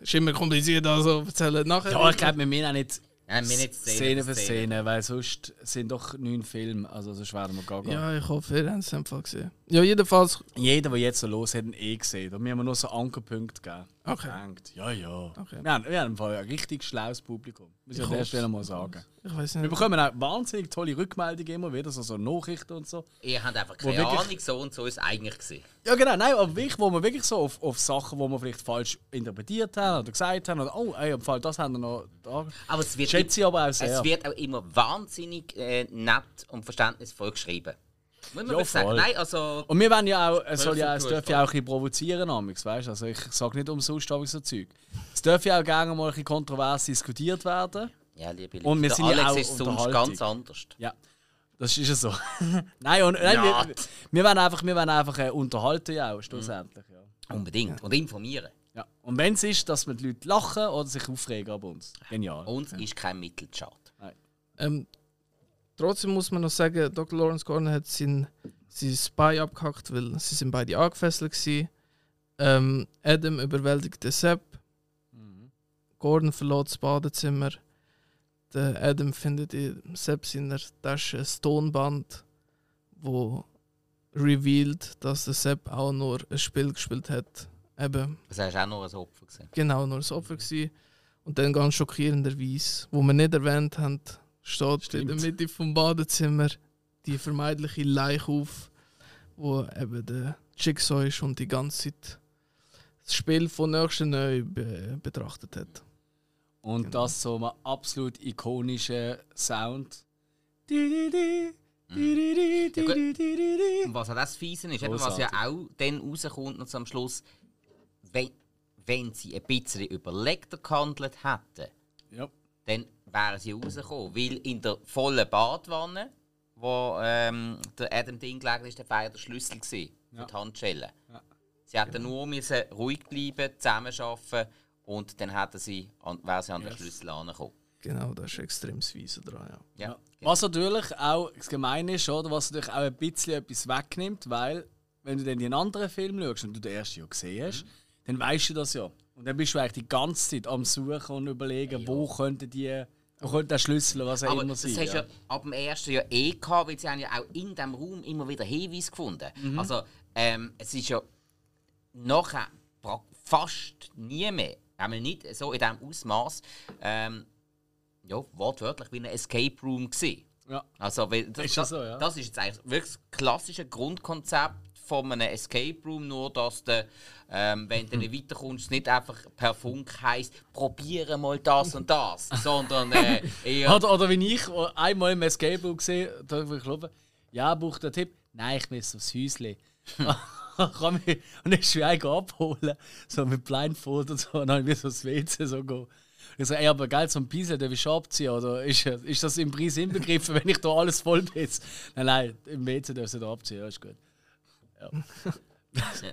ist immer kompliziert, also erzählen nachher. Ja, ich glaube, wir müssen auch nicht wir nicht Szene für Szene, weil sonst sind doch neun Filme, also sonst werden wir gar Ja, ich hoffe, ihr habt es einfach gesehen. Ja, jedenfalls. Jeder, der jetzt so los hat, ihn eh gesehen. Müssen wir nur so Ankerpunkte geben. Okay. Denkt, ja, ja. Okay. Wir haben, wir haben im Fall ein richtig schlaues Publikum. Muss ich an der. Stelle mal sagen. Ich weiß Wir nicht. bekommen auch wahnsinnig tolle Rückmeldungen immer wieder, so, so Nachrichten und so. Ihr habt einfach keine wirklich- Ahnung, so und so ist es eigentlich gewesen. Ja, genau, nein, aber wirklich, wo wir wirklich so auf, auf Sachen, wo wir vielleicht falsch interpretiert haben oder gesagt haben, oder oh, ey, im Fall, das haben wir noch da. Aber es wird, Schätze ich aber auch sehr. es wird auch immer wahnsinnig äh, nett und verständnisvoll geschrieben. Muss man Ja, sagen. Nein, also... Und wir wollen ja auch, es, soll ja, es darf ja auch ein bisschen provozieren, amigs, weißt? Also ich sage nicht umsonst so Zeug. Es darf ja auch gerne mal ein bisschen kontrovers diskutiert werden. Ja, liebe Und wir sind ja Alex auch ist sonst ganz anders. Ja, das ist ja so. nein, und, nein Ja. wir, wir wollen einfach, wir wollen einfach äh, unterhalten ja auch, schlussendlich. Ja. Unbedingt. Und informieren. Ja. Und wenn es ist, dass wir die Leute lachen oder sich aufregen ab uns. Genial. Uns ist kein Mittel zu schade. Ähm, trotzdem muss man noch sagen, Dr. Lawrence Gordon hat seinen, seinen Spy abgehackt, weil sie sind beide angefesselt waren. Ähm, Adam überwältigt den Sepp. Gordon verlässt das Badezimmer. Der Adam findet in Sepp seiner Tasche ein Tonband, wo revealed, dass der Sepp auch nur ein Spiel gespielt hat eben, Das du auch noch ein Opfer gesehen. genau, nur das Opfer gewesen. Und dann ganz schockierenderweise, wo wir nicht erwähnt haben, steht in der Stimmt. Mitte vom Badezimmer die vermeintliche Leiche auf, wo eben der Jigsaw ist und die ganze Zeit das Spiel von nächsten neu be betrachtet hat. Und Genau. das so ein absolut ikonischer Sound. Ja. Und was auch das Fiese ist, eben, was ja auch dann rauskommt und am Schluss, wenn, wenn sie ein bisschen überlegter gehandelt hätten, Ja. Dann wären sie rausgekommen. Weil in der vollen Badwanne, wo ähm, der Adam Ding gelegen ist, der war der Schlüssel gewesen für Ja. die Handschellen. Ja. Sie hätten nur müssen ruhig bleiben, zusammenarbeiten und dann hätten sie an, wären sie an den Yes. Schlüssel angekommen. Genau, das ist extrem Weise dran. Ja. Ja. Was natürlich auch das Gemeine ist, oder? was natürlich auch ein bisschen etwas wegnimmt, weil, wenn du dann den anderen Film schaust und du den ersten ja gesehen hast, dann weißt du das ja. Und dann bist du eigentlich die ganze Zeit am Suchen und überlegen, wo könnte die, wo könnte der Schlüssel, was auch Aber immer das sein. hast du ja ab dem ersten Jahr eh gehabt, weil sie haben ja auch in diesem Raum immer wieder Hinweise gefunden. Mhm. Also ähm, es ist ja nachher fast nie mehr, einmal nicht so in diesem Ausmaß, ähm, ja, wortwörtlich wie ein Escape Room gesehen. Ja. Also, das, Ist ja so, ja. das ist jetzt eigentlich wirklich das klassische Grundkonzept von einem Escape Room, nur dass du, ähm, wenn du nicht weiterkommst, nicht einfach per Funk heisst, probiere mal das und das, sondern äh, eher... Oder, oder wie ich einmal im Escape Room gesehen da habe ich glaube, ja, braucht der Tipp? Nein, ich muss aufs Häuschen. Kann mich, und wie einen abholen, so mit Blindfold und so, und dann wir so das WC so gehen. Ich so, ey, aber geil, so ein Piesel, darf ich schon abziehen? Oder ist, ist das im Preis inbegriffen, wenn ich da alles voll bin? Nein, nein, im WC darfst du da abziehen, ja, ist gut. Ja.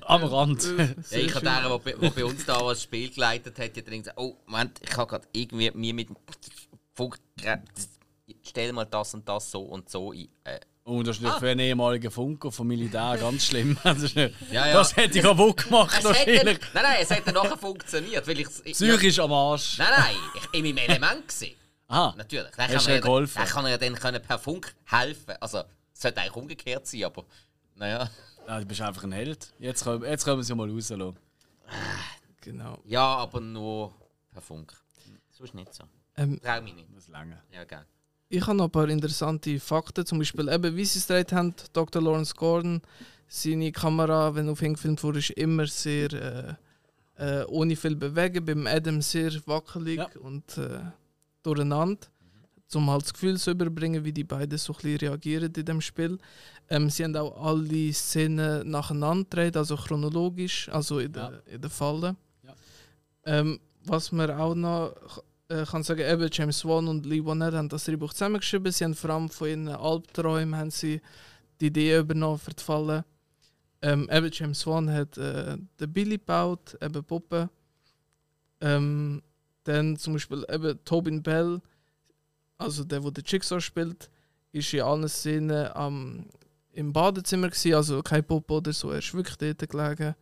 Am Rand. Ja, ich habe der, der bei- der bei uns da das Spiel geleitet hat, hat gesagt, oh, Moment, ich habe gerade irgendwie mir mit dem Funk stell mal das und das so und so ein. Äh, Und Oh, das ist nicht für einen ehemaligen Funker vom Militär ganz schlimm. Das, ist nicht, Ja, ja. das hätte ich kaputt gemacht, wahrscheinlich. nein, nein, es dann nachher funktioniert, weil ich Psychisch am Arsch. Nein, nein, ich in meinem Element gesehen. Aha. Natürlich. Dann kann, er, geholfen? dann kann er ja dann können per Funk helfen. Also, es sollte eigentlich umgekehrt sein, aber naja. Ja, du bist einfach ein Held. Jetzt können, jetzt können wir sie mal rauslassen. Genau. Ja, aber nur per Funk. Sonst nicht so. Ähm, Trau mich nicht. Das lange. Ja, gell. Ich habe noch ein paar interessante Fakten, zum Beispiel eben, wie sie es gedreht haben, Dr. Lawrence Gordon, seine Kamera, wenn auf ihn gefilmt wurde, ist immer sehr äh, äh, ohne viel bewegen, beim Adam sehr wackelig Ja. und äh, durcheinander, um halt das Gefühl zu überbringen, wie die beiden so ein bisschen reagieren in dem Spiel. Ähm, sie haben auch alle Szenen nacheinander gedreht, also chronologisch, also in der, in der Falle. Ja. Ähm, was man auch noch äh, kann sagen, eben James Wan und Lee Warner haben das Drehbuch zusammengeschrieben. Sie haben vor allem von ihren Albträumen haben sie die Idee übernommen für die Falle. Ähm, eben James Wan hat äh, den Billy gebaut, eben Puppe. Ähm, dann zum Beispiel eben Tobin Bell, also der, der den Jigsaw spielt, ist in allen Szenen am im Badezimmer gewesen, also kein Puppe oder so, er ist wirklich dort gelegen.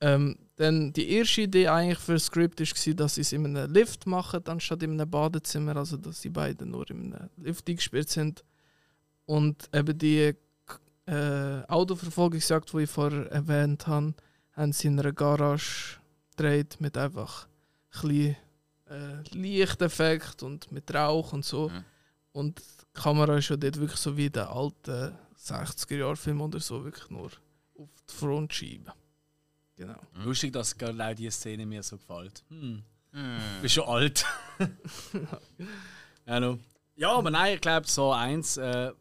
Ähm, dann die erste Idee eigentlich für das Skript war, dass sie es in einem Lift machen, anstatt in einem Badezimmer, also dass die beiden nur in einem Lift eingesperrt sind. Und eben die äh, Autoverfolgungsjagd, die ich vorher erwähnt habe, haben sie in einer Garage gedreht mit einfach ein äh, Lichteffekt und mit Rauch und so. Mhm. Und die Kamera ist ja dort wirklich so wie der alte 60er-Jahre-Film oder so, wirklich nur auf die Frontscheibe. Genau. Lustig, dass genau diese Szene mir so gefällt. Hm. Hm. Bist schon alt. ja, no. ja, aber nein, ich glaube, so eins, äh,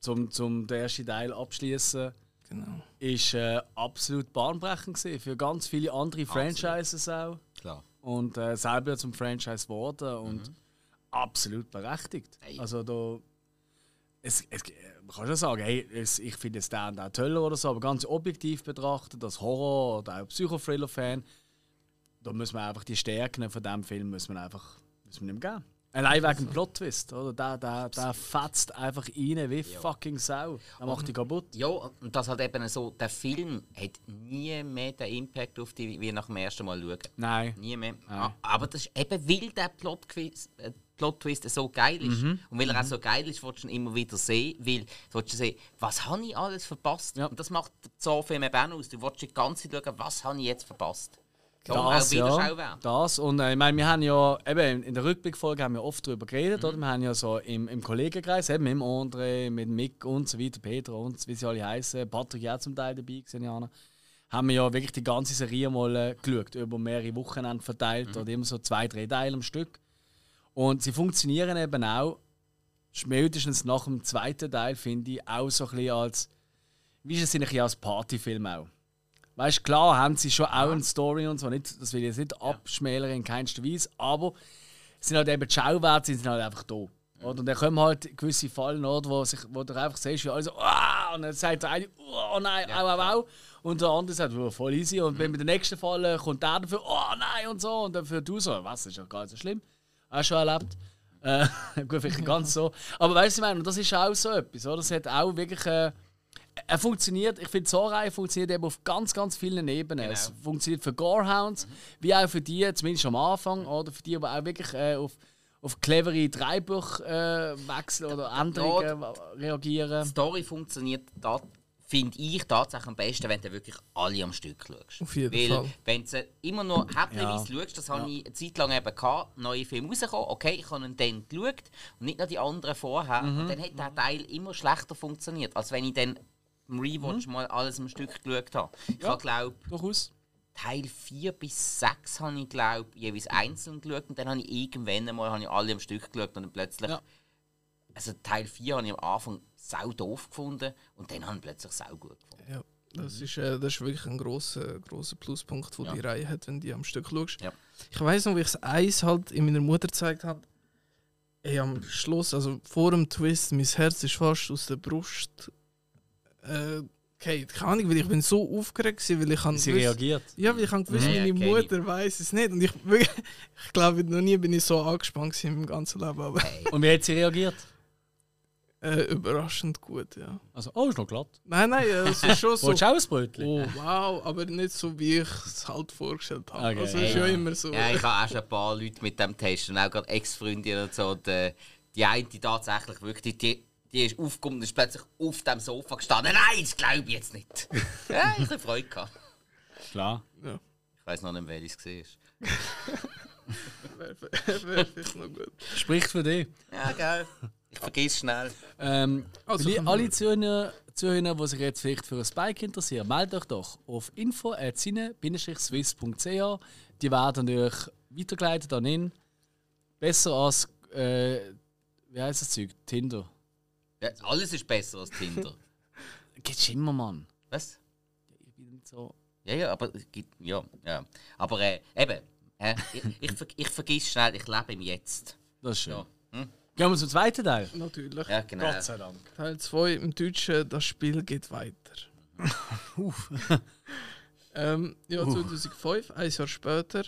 zum, zum den ersten Teil abschließen, genau. ist äh, absolut bahnbrechend gewesen für ganz viele andere Absolut. Franchises auch. Klar. Und äh, selber zum Franchise geworden und absolut berechtigt. Hey. Also da. Es, es, man kann schon sagen, hey, es, ich finde Stand auch toll oder so, aber ganz objektiv betrachtet, als Horror- oder auch Psychothriller-Fan, da muss man einfach die Stärken von diesem Film muss man einfach muss man ihm geben. Allein wegen dem Plot-Twist, oder? Der, der, der fetzt einfach rein wie fucking Sau. Der macht die kaputt. Ja, und das halt eben so, der Film hat nie mehr den Impact auf dich, wie nach dem ersten Mal schauen. Nein. Nie mehr. Nein. Aber das ist eben, weil der Plot, -Twist, äh, Plot-Twist so geil ist. Und weil er auch so geil ist, willst du ihn immer wieder sehen, weil du sehen, was habe ich alles verpasst? Ja. Und das macht der Zoofilm eben auch aus. Du willst die ganze Zeit schauen, was habe ich jetzt verpasst? Darum Das, auch ja, das. Und äh, ich meine, wir haben ja, eben in der Rückblickfolge haben wir oft darüber geredet, Mhm. oder? Wir haben ja so im, im Kollegenkreis, eben mit dem André, mit Mick und so weiter, Peter und wie sie alle heißen, Patrick ja zum Teil dabei gewesen, Jana, haben wir ja wirklich die ganze Serie mal äh, geschaut, über mehrere Wochenende verteilt, Mhm. oder immer so zwei, drei Teile am Stück. Und sie funktionieren eben auch, spätestens nach dem zweiten Teil, finde ich, auch so ein bisschen als, wie ist es ein bisschen als Partyfilm auch. Weißt klar haben sie schon auch eine Story und so, nicht, das will ich jetzt nicht abschmälern in keinster Weise, aber sind halt eben die Schauwerte sind halt einfach da. Oder? Und dann kommen halt gewisse Fallen, oder, wo, sich, wo du einfach siehst, wie alle so, «Ah!» und dann sagt der eine, oh nein, au, au, au. Und der andere sagt, oh, voll easy. Und wenn mit der nächsten Fall kommt der dafür, oh nein, und so. Und dafür du so, was, ist ja gar nicht so schlimm. Hast schon erlebt. Äh, gut, vielleicht ganz so. Aber weißt du, ich meine, das ist auch so etwas, oder? Es hat auch wirklich. Äh, er funktioniert, ich finde, Zorreihe funktioniert eben auf ganz, ganz vielen Ebenen. Genau. Es funktioniert für Gorehounds, wie auch für die, zumindest am Anfang, oder für die, die auch wirklich äh, auf, auf clevere Dreibuchwechsel äh, oder Änderungen reagieren. Die Story funktioniert, da, finde ich, tatsächlich am besten, wenn du wirklich alle am Stück schaust. Auf jeden Weil, Fall. wenn du immer nur häppchenweise Ja. schaust, das habe ich eine Zeit lang eben gehabt, neue Filme rausgekommen, okay, ich habe ihn dann geschaut und nicht noch die anderen vorher. Mhm. Und dann hat der Teil immer schlechter funktioniert, als wenn ich dann im Rewatch Mhm. mal alles am Stück geschaut habe. Ich habe, glaube Durchaus. Teil 4 bis 6 habe ich, glaube jeweils einzeln geschaut und dann habe ich irgendwann einmal habe ich alle am Stück geschaut und dann plötzlich... Ja. Also Teil 4 habe ich am Anfang sau doof gefunden und dann habe ich plötzlich sau gut gefunden. Ja, das ist, äh, das ist wirklich ein großer grosser Pluspunkt, den Ja. die Reihe hat, wenn du die am Stück schaust. Ja. Ich weiß noch, wie ich das Eis halt in meiner Mutter gezeigt habe. Ey, am Schluss, also vor dem Twist, mein Herz ist fast aus der Brust. Äh, okay, keine Ahnung, weil ich bin so aufgeregt gewesen, weil ich habe Sie gewusst- reagiert. Ja, weil ich habe gewusst, Ja, meine ich. Mutter weiß es nicht und ich, ich glaube, noch nie bin ich so angespannt in meinem ganzen Leben, aber Und wie hat sie reagiert? äh, überraschend gut, ja. Also, oh, ist noch glatt. Nein, nein, es ist schon so. Wolltest du auch ein Brötchen? Oh, wow, aber nicht so, wie ich es halt vorgestellt habe. Okay. Also, es ist ja Ja. immer so. Ja, ich habe auch schon ein paar Leute mit dem Test und auch gerade Ex-Freundinnen und so. Und, äh, die eine, die tatsächlich wirklich, die, die ist aufgekommen und ist plötzlich auf dem Sofa gestanden. Nein, das glaube ich jetzt nicht. ja, ich habe Freude gehabt. Klar. Ja, Ich weiß noch nicht, welches es war. wäre wär vielleicht noch gut. Spricht für dich. Ja, geil. Ich vergiss schnell. Ähm, Also alle Zuhörer, Zuhörer, die sich jetzt vielleicht für ein Bike interessieren, meldet euch doch auf info.sine-swiss.ch. Die werden euch weitergeleitet an ihn. Besser als, äh, wie heißt das Zeug? Tinder. Ja, alles ist besser als Tinder. Geht's immer, Mann. Was? Ich bin nicht so. Ja, ja, aber ja, ja. Aber äh, eben, äh, ich, ich, ver- ich vergiss schnell, ich lebe im Jetzt. Das ist schön. Ja. Hm? Gehen wir zum zweiten Teil. Natürlich. Ja, genau. Gott sei Dank. Teil 2 im Deutschen, das Spiel geht weiter. ähm, ja, 2005, ein Jahr später.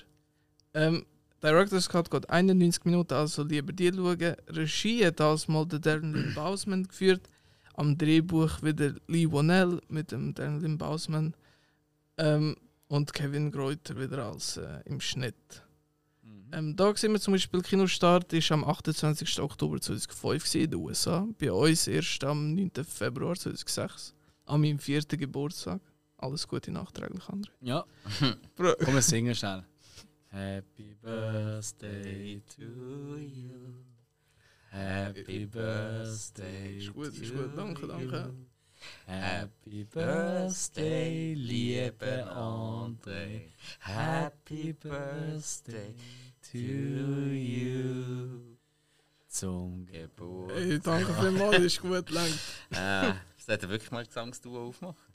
Ähm, Director's Cut geht 91 Minuten, also lieber die schauen. Regie hat das mal der Darren Lynn Bausman geführt. Am Drehbuch wieder Lee Wonnell mit dem Darren Lynn Bausman. Ähm, und Kevin Greuter wieder als äh, im Schnitt. Ähm, da sehen wir zum Beispiel, Kinostart ist am 28. Oktober 2005 gewesen in den USA. Bei uns erst am 9. Februar 2006. An meinem vierten Geburtstag. Alles Gute nachträglich, André. Ja. Komm, wir singen schnell. Happy Birthday to you. Happy Birthday. Ist gut, ist to gut. Danke, you. danke. Happy Birthday, liebe André. Happy Birthday to you. Zum Geburtstag. Hey, danke vielmals, ist gut, lang. Äh, sollte wirklich mal ein Gesangsduo aufmachen?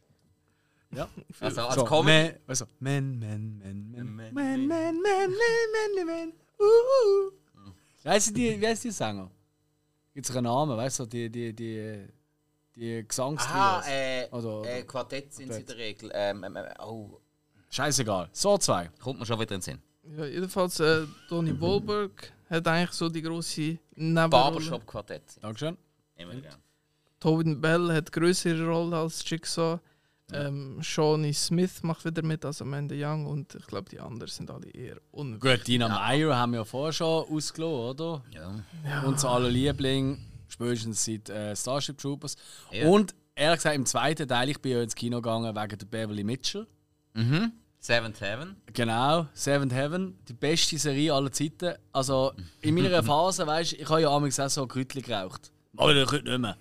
Ja. Also als So, Comedy. man, also, man, man, man, man, Man, man, man, man, man, man, man, uh, uh. Wie heißt die, wie heißt die Sänger? Gibt es einen Namen, weißt du, die, die, die, die Aha, Gesangstrios? äh, Oder- oder- äh, Quartett sind sie in der Regel. Ähm, ähm, ähm, oh, Scheißegal. So zwei. kommt mir schon wieder in den Sinn. Ja, jedenfalls, äh, Tony Wahlberg hat eigentlich so die grosse Nebenrolle. Barbershop-Quartett. Dankeschön. Immer gern. Tobin Bell hat größere Rolle als Jigsaw. Ähm, Shawnee Smith macht wieder mit, also Amanda Young und ich glaube die anderen sind alle eher unwichtig. Gut, Dina Meyer haben wir ja vorher schon ausgelassen, oder? Ja. Unser aller Liebling, spätestens seit äh, Starship Troopers. Ja. Und ehrlich gesagt, im zweiten Teil, ich bin ja ins Kino gegangen wegen der Beverly Mitchell. Mhm. Seventh Heaven. Genau, Seventh Heaven, die beste Serie aller Zeiten. Also in meiner Phase, weißt du, ich habe ja amigs auch so Grütli geraucht. Aber das nicht mehr.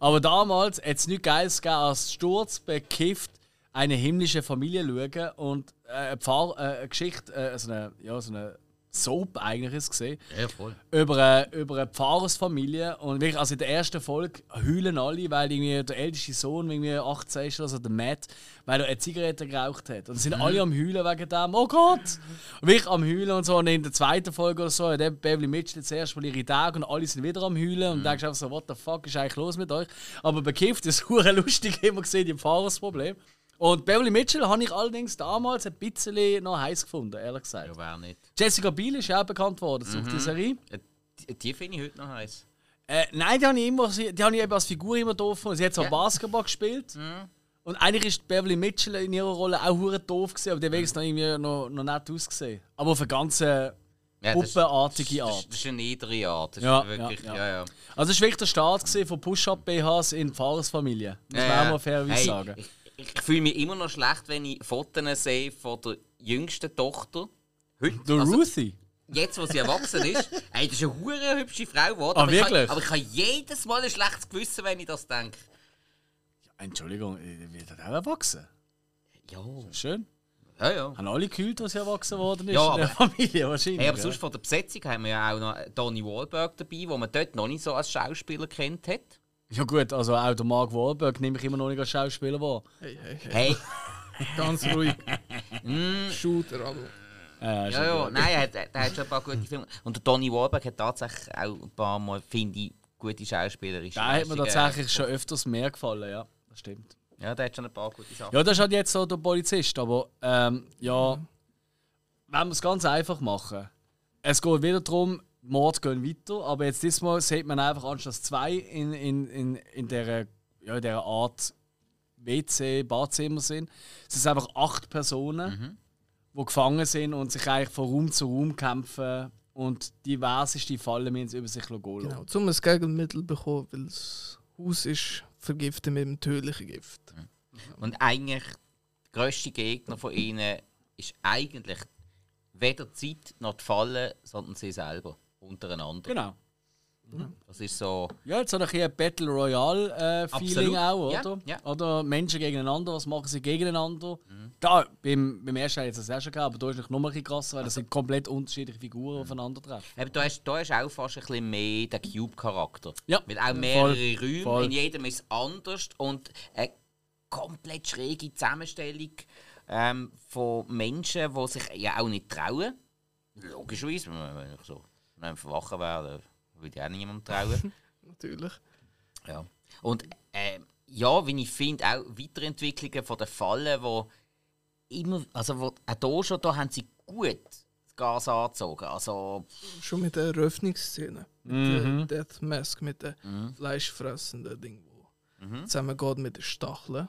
Aber damals hat es nichts Geiles gegeben, als Sturz bekifft eine himmlische Familie schauen und äh, eine, Pfarr, äh, eine Geschichte, äh, so eine, ja, so eine Soap eigentlich ist gesehen Ja, voll. über eine, über eine Pfarrersfamilie und wirklich, also in der ersten Folge heulen alle, weil irgendwie der älteste Sohn irgendwie 18 ist, also der Matt, weil er eine Zigarette geraucht hat. Und sind alle am heulen wegen dem, oh Gott! Und wirklich am heulen und so. Und in der zweiten Folge oder so, hat Beverly Mitchell jetzt erst mal ihre Tage und alle sind wieder am heulen und denkst einfach so, what the fuck ist eigentlich los mit euch? Aber bekifft ist lustig immer gesehen, die Pfarrersproblem. Und Beverly Mitchell habe ich allerdings damals ein bisschen noch heiß gefunden, ehrlich gesagt. Ja, wer nicht. Jessica Biel ist ja auch bekannt worden durch die Serie. Äh, Die, die finde ich heute noch heiß. Äh, nein, die habe ich, immer, die habe ich eben als Figur immer doof gefunden. Sie hat zwar Ja. Basketball gespielt. Und eigentlich ist Beverly Mitchell in ihrer Rolle auch hure doof gewesen, aber die hat wenigstens noch irgendwie noch, noch nett ausgesehen. Aber auf eine ganz äh, Ja, ist- puppenartige ist, Art. das ist eine niedere Art. Das Ja, ist wirklich, ja, ja, ja. Also es war wirklich der Start von Push-Up-BHs in Pfarrersfamilie. Muss man auch mal fairerweise Hey, sagen. Ich, ich fühle mich immer noch schlecht, wenn ich Fotos sehe von der jüngsten Tochter. Heute, Der also Ruthie? jetzt, wo sie erwachsen ist. Ey, das ist eine hure hübsche Frau geworden. Ah, aber, ich wirklich? aber ich habe jedes Mal ein schlechtes Gewissen, wenn ich das denke. Entschuldigung, äh, wird er auch erwachsen? Ja, Schön. ja, ja. Haben alle gekühlt, sie erwachsen worden ist Ja, in der aber- Familie wahrscheinlich. Hey, aber ja. sonst von der Besetzung haben wir ja auch noch Donny Wahlberg dabei, wo man dort noch nicht so als Schauspieler kennt hat. Ja gut, also auch der Mark Wahlberg nehme ich immer noch nicht als Schauspieler wahr. Hey, hey, hey. Hey, Ganz ruhig. mm, Shooter, aber. Ja, ja, gut. nein, er hat, er hat schon ein paar gute Filme. Und der Donny Wahlberg hat tatsächlich auch ein paar Mal, finde ich, gute schauspielerische Da hat mir tatsächlich schon öfters mehr gefallen, ja. Das stimmt. Ja, der hat schon ein paar gute Sachen. Ja, das ist halt jetzt so der Polizist, aber ähm, ja, wenn wir es ganz einfach machen, es geht wieder darum, die Morde gehen weiter, aber jetzt diesmal sieht man einfach anstatt zwei in, in, in, in dieser, ja, in dieser Art WC, Badzimmer sind, es sind einfach acht Personen, die gefangen sind und sich eigentlich von Raum zu Raum kämpfen und diverseste Fallen müssen sie über sich gehen lassen. Genau, zum ein Gegenmittel bekommen, weil das Haus ist vergiftet mit einem tödlichen Gift. Und eigentlich, der grösste Gegner von ihnen ist eigentlich weder die Zeit noch die Fallen, sondern sie selber, untereinander. Genau. Das ist so... Ja, jetzt so ein bisschen ein Battle Royale-Feeling Absolut. auch, Ja, oder? ja. Oder Menschen gegeneinander, was machen sie gegeneinander? Da, beim, beim ersten Teil hat es auch schon gegeben, aber da ist es noch mal ein bisschen krasser, weil das sind komplett unterschiedliche Figuren aufeinandertreffen. Eben, da, hast, da hast auch fast ein bisschen mehr den Cube-Charakter. Ja, Mit auch mehrere voll, Räume, voll. in jedem ist anders und eine komplett schräge Zusammenstellung ähm, von Menschen, die sich ja auch nicht trauen. Logischerweise, wenn ich so wenn ich verwachen wäre, würde ich auch niemandem trauen. Natürlich. Ja. Und ähm, ja, wie ich finde, auch Weiterentwicklungen von den Fallen, wo immer, also wo, auch hier schon, da haben sie gut das Gas angezogen. Also, Schon mit der Eröffnungsszene. Mit der Death Mask, mit der fleischfressenden Ding, wo zusammengeht mit den Stacheln.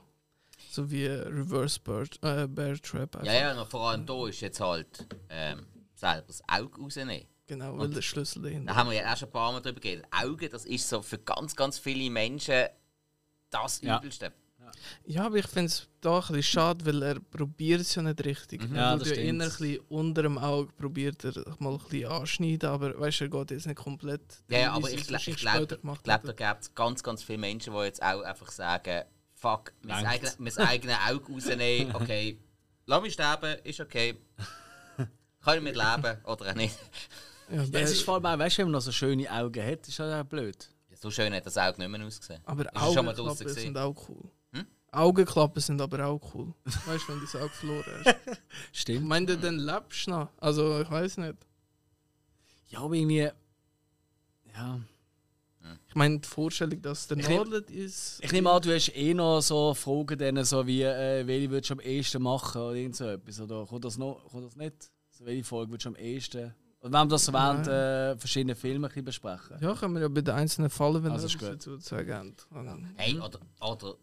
So wie Reverse Bear, äh, Bear Trap. ja, ja, und vor allem hier ist jetzt halt ähm, selber das Auge rausnehmen. Genau, weil der Schlüssel dahinter. Da haben wir ja auch schon ein paar Mal drüber geredet. Augen, das ist so für ganz, ganz viele Menschen das Ja. Übelste. Ja, aber ich finde es da ein bisschen schade, weil er probiert es ja nicht richtig. Ja, das tut ja stimmt. inner ein bisschen unter dem Auge probiert er mal ein bisschen anschneiden, aber weißt du, er geht jetzt nicht komplett. Ja, ja, aber ich, gla- ich glaube, glaub, da gibt es ganz, ganz viele Menschen, die jetzt auch einfach sagen, fuck, mein eigenes eigene Auge rausnehmen, okay, lass mich sterben, ist okay. Kann ich mit leben oder auch nicht. Ja, Ja, es ist vor allem auch, weißt du, wenn man noch so schöne Augen hat, ist das auch blöd. So schön hat das Auge nicht mehr ausgesehen. aber er Augenklappen sind auch cool. Hm? Augenklappen sind aber auch cool. weißt du, wenn du das Auge verloren hast. Ich Stimmt. meine, dann lebst du noch. Also, ich weiß nicht. Ja, aber irgendwie. Ja. Ich meine, die Vorstellung, dass der Nordlet ist. Ich nehme an, du hast eh noch so Fragen, denen, so wie, äh, welche würdest du am ehesten machen oder irgend so etwas. Oder kommt das, noch, kommt das nicht? So, welche Folge würdest du am ehesten. Oder wenn wir das so während äh, verschiedenen Filmen ein bisschen besprechen? Ja, können wir ja bei den einzelnen Fallen, wenn Also wir gut. dazu zu sagen haben. Und- Hey, oder, oder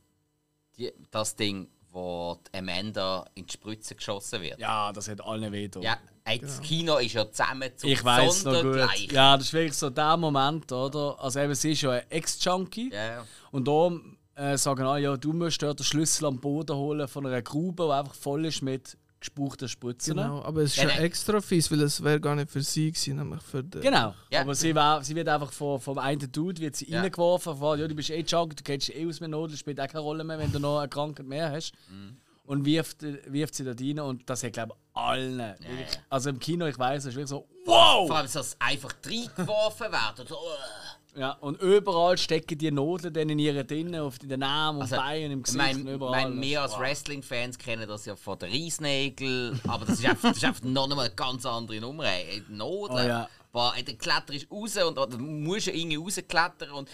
die, das Ding, wo die Amanda in die Spritze geschossen wird. Ja, das hat allen weh getan. Ja, ey, das Kino ist ja zusammen zum Ich weiß noch gut. Sondergleich. Ja, das ist wirklich so der Moment, oder? Also eben, sie ist ja ein Ex-Junkie. Ja. Und da äh, sagen alle, ja, du musst dort den Schlüssel am Boden holen von einer Grube, die einfach voll ist mit gespuchten Spritzen. Genau, aber es ist Ja, extra fies, weil es wäre gar nicht für sie gewesen, nämlich für den. Genau. Ja. Aber sie, wär, sie wird einfach von, vom einen Dude wird sie Ja. reingeworfen. Von, ja, du bist eh Junkie, du kennst eh aus mit Nodeln, spielt auch keine Rolle mehr, wenn du noch eine Krankheit mehr hast. Mhm. Und wirft, wirft sie da rein und das hat, glaube ich, allen. wirklich- Also im Kino, ich weiß, es ist wirklich so, wow! Vor allem, dass es einfach reingeworfen wird. Und so, uh. Ja, und überall stecken die Nodeln dann in ihren Dinnen, auf den Armen und Also, Beinen, im Ich Gesicht meine, und überall. mein, wir als Wrestling-Fans kennen das ja von den Reisnägeln, aber das ist einfach, das ist einfach noch eine ganz andere Nummer. Die Nodeln. Oh ja. Boah, ey, der Kletter ist raus und du musst ja irgendwie rausklettern und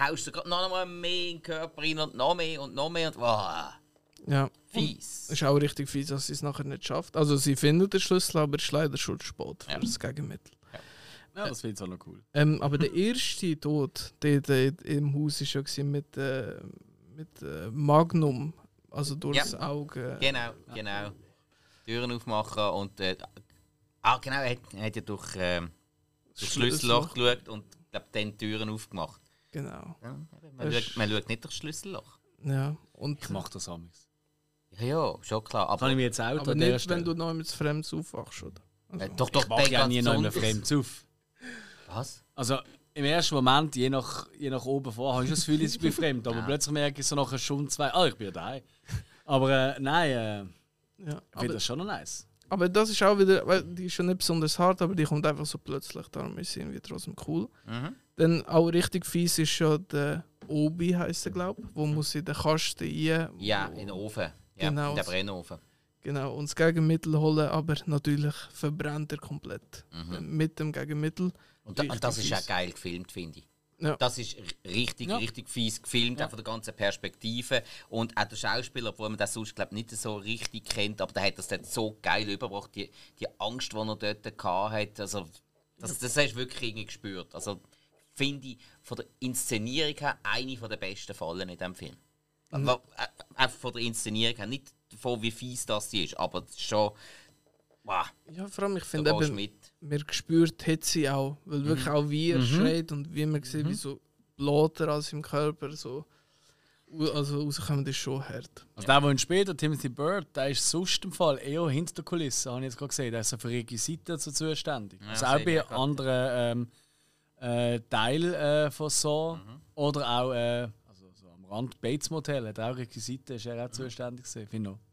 haust du grad noch mal mehr in den Körper rein und noch mehr und noch mehr und wow, Ja. fies. Es ist auch richtig fies, dass sie es nachher nicht schafft. Also sie findet den Schlüssel, aber es ist leider schon zu spät für Ja. das Gegenmittel. Ja, das finde ich auch noch cool. Ähm, aber der erste Tod der, der im Haus war ja gewesen mit, äh, mit äh, Magnum, also durchs Auge. Genau, genau. Türen aufmachen und. Äh, ah, genau, er hat, er hat ja durch, ähm, durch Schlüsselloch geschaut und glaub, dann die Türen aufgemacht. Genau. Ja, man, schaut, man schaut nicht durch das Schlüsselloch. Ja. Und Ich mache das amigs. Ja, ja, schon klar. Kann Aber, ich mir jetzt auch aber nicht, wenn du noch mit Fremds aufwachst, oder? Also, äh, doch, doch, Ich mache ja nie noch mehr besonders. fremd auf. Was? Also im ersten Moment, je nach, je nach oben vor, habe ich schon das Gefühl, ich bin fremd. Aber Ja. plötzlich merke ich so nach einer Stunde, zwei, ah, ich bin daheim. Aber äh, nein, äh, ja. ich finde das schon noch nice. aber das ist auch wieder, weil die ist schon nicht besonders hart, aber die kommt einfach so plötzlich, darum ist sie irgendwie trotzdem cool. Mhm. Dann auch richtig fies ist schon der Obi, heisst er, glaube ich, wo muss in den Kasten rein. Ja, in den Ofen. Ja, Genau. in den Brennofen. Genau, und das Gegenmittel holen, aber natürlich verbrennt er komplett Mhm. mit dem Gegenmittel. Und, da, und das ist auch geil gefilmt, finde ich. Ja. Das ist richtig, Ja. richtig fies gefilmt, auch von der ganzen Perspektive. Und auch der Schauspieler, obwohl man das sonst glaub, nicht so richtig kennt, aber der hat das dort so geil überbracht, die, die Angst, die er dort hatte. Also, das, das hast du wirklich irgendwie gespürt. Also, finde ich von der Inszenierung her eine der besten Fallen in diesem Film. Mhm. Aber, äh, Auch von der Inszenierung her, nicht davon, wie fies das ist, aber schon. Wow, Ja, vor allem, ich finde eben, mit. man spürt die Hitze auch, weil wirklich auch wie er schreit und wie man sieht, wie so Blätter aus im Körper so also rauskommen, das ist schon hart. Also der, der ihn später, Timothy Bird, der ist sonst im Fall eher hinter der Kulisse, habe ich jetzt gerade gesehen. Der ist so für Requisiten so zuständig. Ja, also auch bei anderen ähm, äh, Teilen äh, von so. Oder auch äh, also so am Rand Bates Motel hat auch Requisiten, ist er auch zuständig gewesen, finde ich.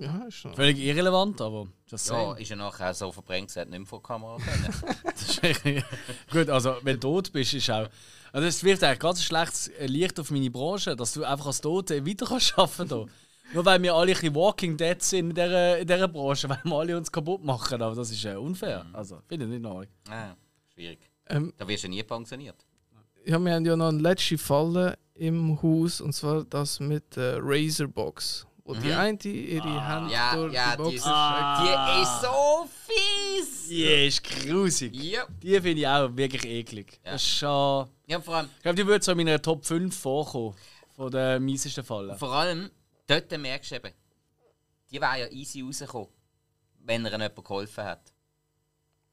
Ja, ist schon. Völlig irrelevant, aber just Ja, saying. ist er nachher so verbrennt, dass er nicht mehr vor die Kamera können. Das ist wirklich- Gut, also wenn du tot bist, ist auch. Also das wirft eigentlich ganz schlechtes Licht auf meine Branche, dass du einfach als Tote weiter kannst arbeiten kannst. Nur weil wir alle ein bisschen Walking Dead sind in dieser, in dieser Branche, weil wir alle uns kaputt machen. Aber das ist äh, unfair. Also, finde ich nicht neu. ah, schwierig. Ähm, Da wirst du nie pensioniert. ja, wir haben ja noch eine letzte Falle im Haus und zwar das mit der Razorbox. Wo die eine ihre Hand Ja, durch ja, die Box die- steckt. Die ist so fies! Die ist grusig. Ja. Die finde ich auch wirklich eklig. Ja. Das ist schon. ja, vor allem, Ich glaube, die würde so in meiner Top 5 vorkommen. Von den miesesten Fallen. vor allem, dort merkst du eben, die wäre ja easy rausgekommen, wenn er ihnen jemand geholfen hat.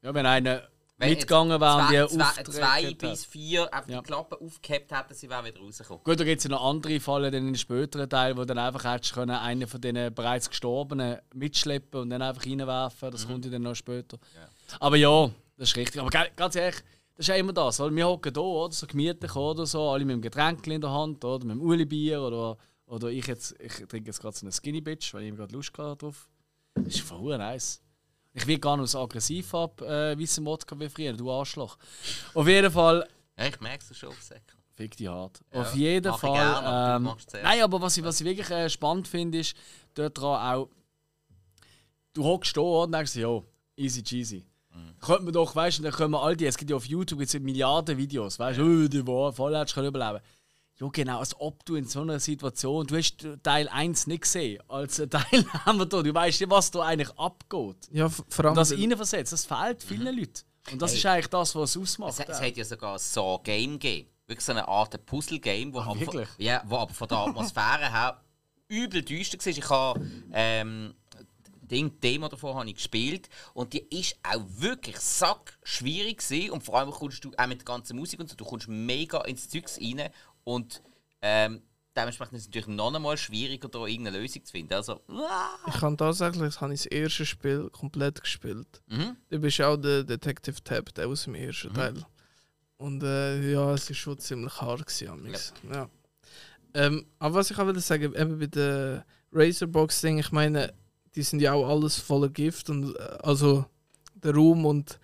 Ja, wenn einer Wenn mitgegangen wäre und zwei, die zwei, aufgedreht zwei bis vier auf Ja. die Klappe aufgehabt hätten, sie wäre wieder rausgekommen. Gut, da gibt es ja noch andere Fälle dann in den späteren Teil, wo dann einfach hättest können, einen von diesen bereits Gestorbenen mitschleppen und dann einfach reinwerfen. Das kommt ja dann noch später. Aber ja, das ist richtig. Aber ganz ehrlich, das ist ja immer das. Oder? Wir hocken hier, oder? so gemütlich oder so, alle mit dem Getränk in der Hand oder mit dem Uli-Bier oder, oder ich jetzt, ich trinke jetzt gerade so eine Skinny Bitch, weil ich gerade Lust drauf. Das ist voll nice. Ich will gar nicht so aggressiv ab, äh, weißen Wodka wie früher, du Arschloch. Auf jeden Fall, Ja, ich merke es schon Säcke. Fick die hart. Ja, Auf jeden Fall. gern, aber du ähm, zuerst. nein, aber was ich, was ich wirklich äh, spannend finde, ist, dort dran auch, du hockst da und denkst, ja, easy cheesy. Mhm. Könnte man doch, weißt du, dann können wir all die, es gibt ja auf YouTube gibt's ja Milliarden Videos, weißt du, oh, die war voll hättest du können überleben. Ja, genau, als ob du in so einer Situation, du hast Teil 1 nicht gesehen, als Teil haben wir da, du weißt nicht, was da eigentlich abgeht. Ja, vor allem. Und das reinversetzt, das fehlt vielen Leuten. Und das Mhm. Hey. ist eigentlich das, was es ausmacht. Es, es hat ja sogar ein Saw-Game gegeben. Wirklich so eine Art Puzzle-Game, wo, von- wirklich? ja, wo aber von der Atmosphäre her übel düster war. Ich habe ähm, Ding, Demo davon habe ich gespielt und die ist auch wirklich sack schwierig gewesen. und vor allem kommst du auch mit der ganzen Musik und so, du kommst mega ins Zeugs rein und ähm, dementsprechend ist es natürlich noch einmal schwieriger, da irgendeine Lösung zu finden. Also, Ich habe tatsächlich das, habe ich das erste Spiel komplett gespielt. Mhm. Du bist auch der Detective Tab, der aus dem ersten Teil. Und äh, ja, es war schon ziemlich hart. Gewesen, amigs. ja. Ähm, aber was ich auch will sagen, eben bei der Razorbox-Ding, ich meine, die sind ja auch alles voller Gift und äh, also der Raum und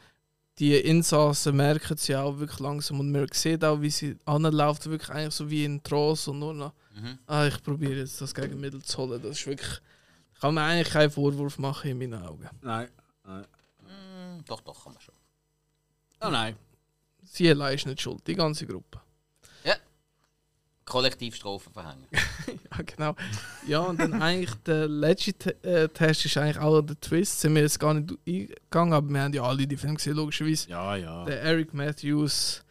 die Insassen merken es ja auch wirklich langsam und man sieht auch, wie sie anläuft, wirklich eigentlich so wie in Trance und nur noch, Mhm. ah, ich probiere jetzt das Gegenmittel zu holen. Das ist wirklich, ich kann mir eigentlich keinen Vorwurf machen in meinen Augen. Nein. nein. Mm, doch, doch, kann man schon. Oh nein. Sie allein ist nicht schuld, die ganze Gruppe. Kollektivstrafen verhängen. Ja, genau. Ja, und dann eigentlich der letzte Te- äh, Test ist eigentlich auch der Twist. Sind wir jetzt gar nicht eingegangen, aber wir haben ja alle die Filme gesehen, logischerweise. Ja, ja. Der Eric Matthews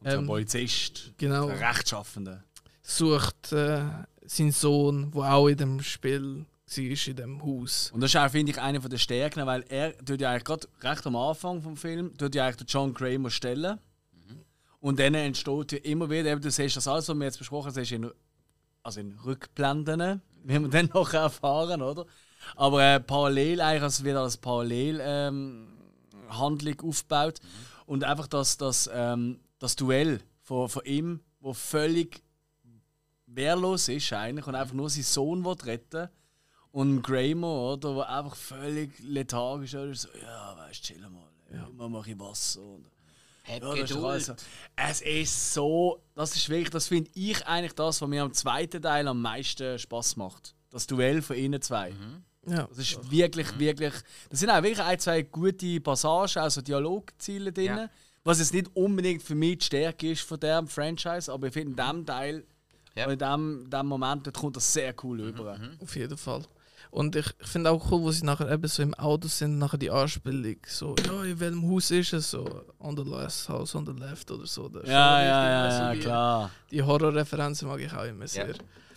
Und der ähm, Polizist, genau, der Rechtschaffende. sucht äh, seinen Sohn, der auch in dem Spiel war, in dem Haus. Und das ist auch, finde ich, eine der Stärken, weil er tut ja eigentlich gerade recht am Anfang vom Film tut ja eigentlich den John Kramer stellen. Und dann entsteht ja immer wieder, eben, du siehst das alles, was wir jetzt besprochen haben, in, also in Rückblenden, wie wir dann noch erfahren, oder? Aber äh, parallel, eigentlich also wieder als Parallel ähm, Handlung aufgebaut. Und einfach das, das, ähm, das Duell von, von ihm, wo völlig wehrlos ist eigentlich und einfach nur seinen Sohn will retten und Kramer, oder, der einfach völlig lethargisch ist, so, ja, weißt du, chill mal, ja. immer mache ich Wasser. Und, Hab ja, doch Geduld. alles so. Es ist so, das ist wirklich, das finde ich eigentlich das, was mir am zweiten Teil am meisten Spaß macht. Das Duell von ihnen zwei. Ja. Das ist wirklich, wirklich. Das sind auch wirklich ein, zwei gute Passagen, also Dialogziele drin. Ja. Was jetzt nicht unbedingt für mich die Stärke ist von diesem Franchise, aber ich finde in diesem Teil, Ja. in diesem, diesem Moment, dort kommt das sehr cool rüber. Auf jeden Fall. Und ich, ich finde auch cool, wo sie nachher eben so im Auto sind, nachher die Anspielung. So, ja, in welchem Haus ist es? So, on the last house, on the left oder so. Das Ja, ja, ja, nice. ja, die, klar. Die Horrorreferenzen mag ich auch immer sehr.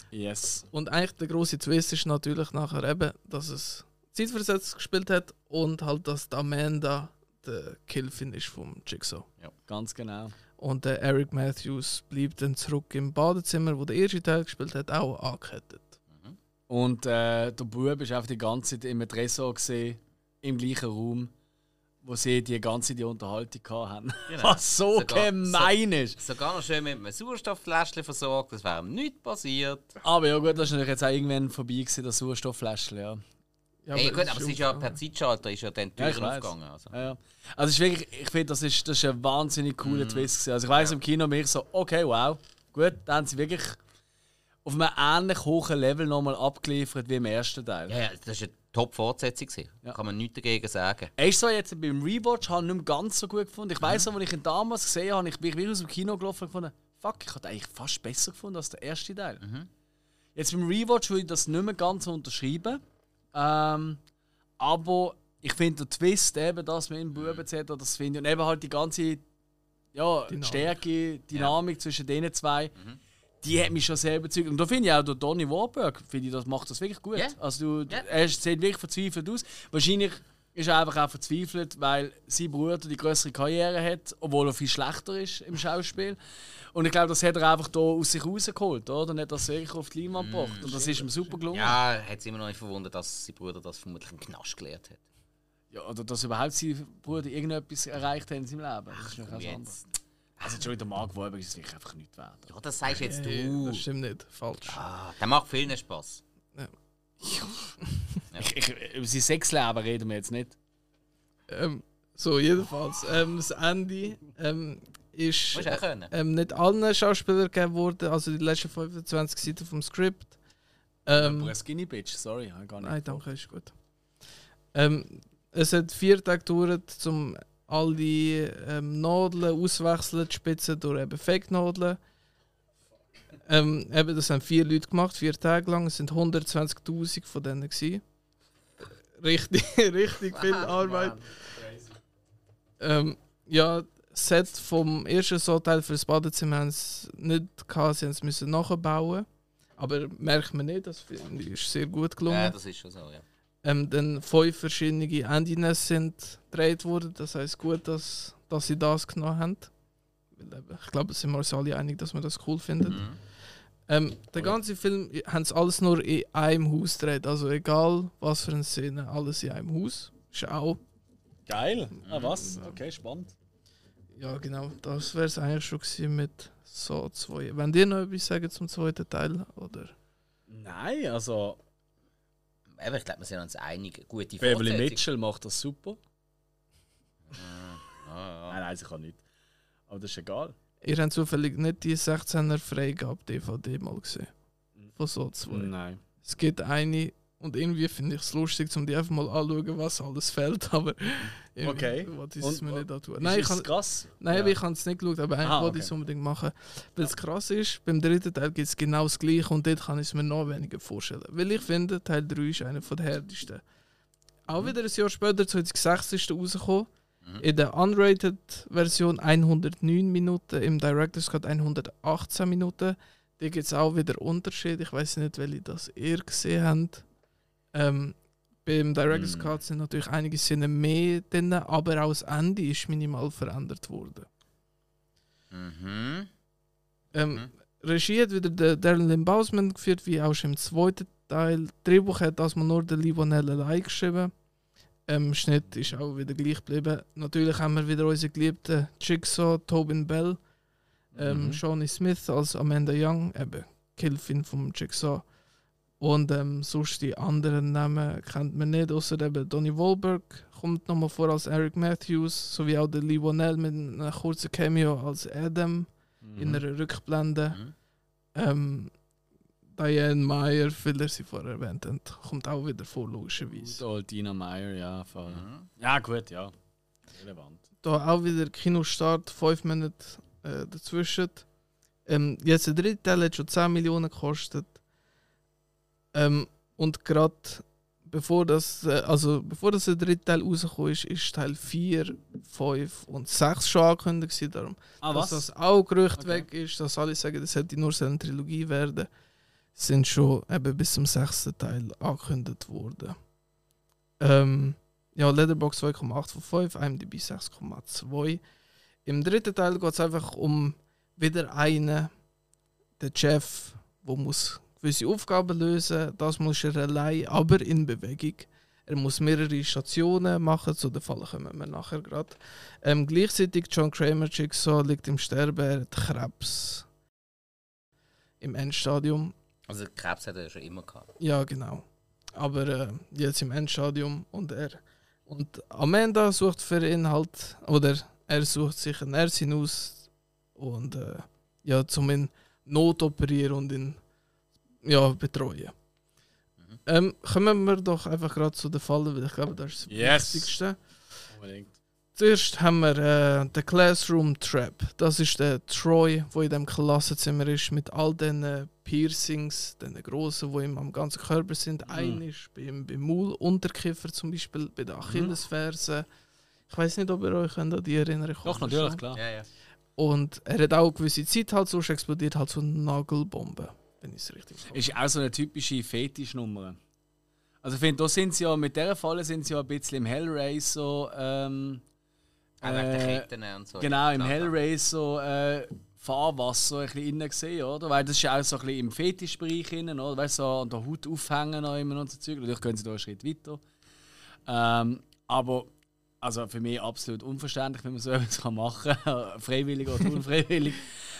Yes. Und eigentlich der große Twist ist natürlich nachher eben, dass es zeitversetzt gespielt hat und halt, dass die Amanda der Killfin ist vom Jigsaw. Ganz genau. Und der Eric Matthews bleibt dann zurück im Badezimmer, wo der erste Teil gespielt hat, auch angekettet. Und äh, der Bub ist einfach die ganze Zeit im Tresor gesehen, im gleichen Raum, wo sie die ganze die Unterhaltung hatten. Genau. Was so Sogar- gemein ist. Sogar noch schön mit einem Sauerstofffläschchen versorgt, das wäre ihm nichts passiert. Aber ja gut, das ist natürlich jetzt auch irgendwann vorbei gewesen, das Sauerstofffläschchen, ja. Ja, hey, aber gut, es aber ist es ist ja per Zeitschalter ist ja dann Ja, Türen weiss. aufgegangen. Also. Ja, ja. Also ist wirklich, ich finde, das ist, das ist ein wahnsinnig cooler Twist. Gewesen. Also ich weiß im Kino mir so, okay, wow, gut, da haben sie wirklich auf einem ähnlich hohen Level nochmal abgeliefert wie im ersten Teil. Ja, ja, das war eine Top-Fortsetzung. Ja. Kann man nichts dagegen sagen. Ist so jetzt beim Rewatch habe ich nicht mehr ganz so gut gefunden. Ich weiß noch, als ich ihn damals gesehen habe, ich bin wirklich aus dem Kino gelaufen und gefunden, fuck, ich habe eigentlich fast besser gefunden als der erste Teil. Jetzt beim Rewatch würde ich das nicht mehr ganz unterschreiben. Ähm, aber ich finde der Twist, eben das mit dem Buben etc., das finde ich. Und eben halt die ganze ja, Dynamik. Stärke, Dynamik zwischen denen zwei, die hat mich schon sehr überzeugt. Und da finde ich auch der Donny Warburg, finde ich, das macht das wirklich gut. Ja. Also du, Ja. er sieht wirklich verzweifelt aus. Wahrscheinlich ist er einfach auch verzweifelt, weil sein Bruder die größere Karriere hat, obwohl er viel schlechter ist im Schauspiel. Und ich glaube, das hat er einfach da aus sich rausgeholt, oder? Und hat das wirklich auf die Leinwand gebracht. Und das ist ihm super gelungen. Ja, hat es immer noch nicht verwundert, dass sein Bruder das vermutlich im Knast gelehrt hat. Ja, oder dass überhaupt sein Bruder irgendetwas erreicht hat in seinem Leben. Das ist noch was anderes. Also, Entschuldigung, der Mark Wahlberg ist wirklich einfach nicht wert. Ja, das sagst jetzt Hey, du. das stimmt nicht, falsch. Ah, der macht vielen Spaß. Ich, ich, über sein Sexleben reden wir jetzt nicht. Ähm, so, jedenfalls, ähm, das Ende ähm, ist ähm, nicht allen Schauspielern gegeben worden, also die letzten 25 Seiten vom Skript. Ähm, eine Skinny Bitch, sorry, gar nicht. Nein, danke, ist gut. Ähm, es hat vier Tage gedauert, um all die ähm, Nadeln auswechseln, die Spitzen durch eben Fake-Nadeln. Ähm, eben, das haben vier Leute gemacht, vier Tage lang. Es sind 120.000 von denen. Gewesen. Richtig, richtig viel Arbeit. Ähm, ja, das Set vom ersten so Teil für das Badezimmer haben sie nicht gehabt, sie müssen nachbauen. aber merkt man nicht, das ist sehr gut gelungen. Ja, das ist schon so, ja. Ähm, dann fünf verschiedene Endines sind gedreht worden. Das heißt gut, dass, dass sie das genommen haben. Weil, eben, ich glaube, sind wir uns alle einig, dass man das cool findet. Mhm. Ähm, der ganze Film haben sie alles nur in einem Haus gedreht. Also egal was für eine Szene, alles in einem Haus. Ist auch. Geil. Ah, was? Okay, spannend. Ja, genau. Das wäre es eigentlich schon gewesen mit so zwei. Wenn dir noch etwas sagen zum zweiten Teil, oder? Nein, also Aber ich glaube, wir sind uns einig. Gute Beverly. Mitchell macht das super. Ah, ja. Nein, nein, sicher nicht. Aber das ist egal. Ihr habt zufällig nicht die 16er Freigabe DVD mal gesehen. Von so zwei. Nein. Es gibt eine und irgendwie finde ich es lustig, um die einfach mal anzuschauen, was alles fehlt, aber Okay. es Und- mir nicht antun. Nein, ich ist kann, es krass? nein Ja. ich habe es nicht geschaut, aber eigentlich Ah, wollte ich okay. es unbedingt machen. Weil es krass ist, beim dritten Teil gibt es genau das gleiche und dort kann ich es mir noch weniger vorstellen. Weil ich finde, Teil 3 ist einer der härtesten. Mhm. Auch wieder ein Jahr später, 2006 ist er rausgekommen. Mhm. In der Unrated-Version 109 Minuten, im Director's Cut 118 Minuten. Da gibt es auch wieder Unterschiede. Ich weiß nicht, welche das ihr gesehen habt. Ähm, beim Director's Mhm. Cut sind natürlich einige Szenen mehr drin, aber auch das Ende ist minimal verändert worden. Mhm. Ähm, Mhm. Regie hat wieder der Darren Lynn Bousman geführt, wie auch schon im zweiten Teil. Drehbuch hat das mal nur der Livonell allein geschrieben. Ähm, Schnitt ist auch wieder gleich geblieben. Natürlich haben wir wieder unsere geliebten Jigsaw, Tobin Bell, ähm, Mhm. Shawnee Smith als Amanda Young, eben Killfin vom Jigsaw. Und ähm, sonst die anderen Namen kennt man nicht, außer eben Donny Wahlberg kommt nochmal vor als Eric Matthews, sowie auch der Livonell mit einem kurzen Cameo als Adam in Mhm. einer Rückblende. Mhm. Ähm, Diane Meyer, weil er sie vorher erwähnt hat, kommt auch wieder vor, logischerweise. old Dina Meyer, ja. Voll. Mhm. Ja, gut, ja. Relevant. Da auch wieder Kinostart, 5 Minuten äh, dazwischen. Ähm, jetzt der dritte Teil hat schon 10 Millionen gekostet. Ähm, und gerade bevor das, äh, also bevor das der dritte Teil rausgekommen ist, ist Teil 4, 5 und 6 schon angekündigt. Darum Ah, dass das auch Gerücht Okay. weg ist, dass alle sagen, das hätte nur so eine Trilogie werden, sind schon eben bis zum sechsten Teil angekündigt worden. Ähm, ja, Leatherbox 2,8 von 5, IMDb 6,2. Im dritten Teil geht es einfach um wieder einen, der Chef, der muss gewisse Aufgaben lösen. Das muss er allein, aber in Bewegung. Er muss mehrere Stationen machen, zu den Fall kommen wir nachher gerade. Ähm, gleichzeitig John Kramer Jigsaw liegt im Sterben, er hat Krebs. Im Endstadium. Also Krebs hat er schon immer gehabt. Ja, genau. Aber äh, jetzt im Endstadium und er und Amanda sucht für ihn halt oder er sucht sich eine Ärztin aus und äh, ja zum ihn notoperieren und ihn ja betreuen. Mhm. Ähm, kommen wir doch einfach gerade zu den Fallen, weil ich glaube, das ist das Yes. Wichtigste. Unbedingt. Zuerst haben wir äh, den Classroom Trap. Das ist der Troy, der in dem Klassenzimmer ist, mit all den äh, Piercings, den grossen, die ihm am ganzen Körper sind. Mhm. Ein ist beim, beim Maulunterkiefer zum Beispiel, bei der Achillesferse. Ich weiß nicht, ob ihr euch an die erinnern könnt. Doch, natürlich, klar. Ja, ja. Und er hat auch eine gewisse Zeit halt, sonst explodiert halt so eine Nagelbombe, wenn ich es richtig sage. Ist auch so eine typische Fetischnummer. Also ich finde, da sind sie ja, mit dieser Falle sind sie ja ein bisschen im Hellraiser, ähm, Auch wegen der äh, Ketten und so. genau, im. Hellraiser äh, Fahrwasser ein bisschen innen gesehen, oder? Weil das ist ja auch so ein bisschen im Fetischbereich innen, oder? Weißt du, so an der Haut aufhängen noch immer und so Zeug. Natürlich gehen sie da einen Schritt weiter. Ähm, aber also für mich absolut unverständlich, wie man so etwas kann machen kann. Freiwillig oder unfreiwillig.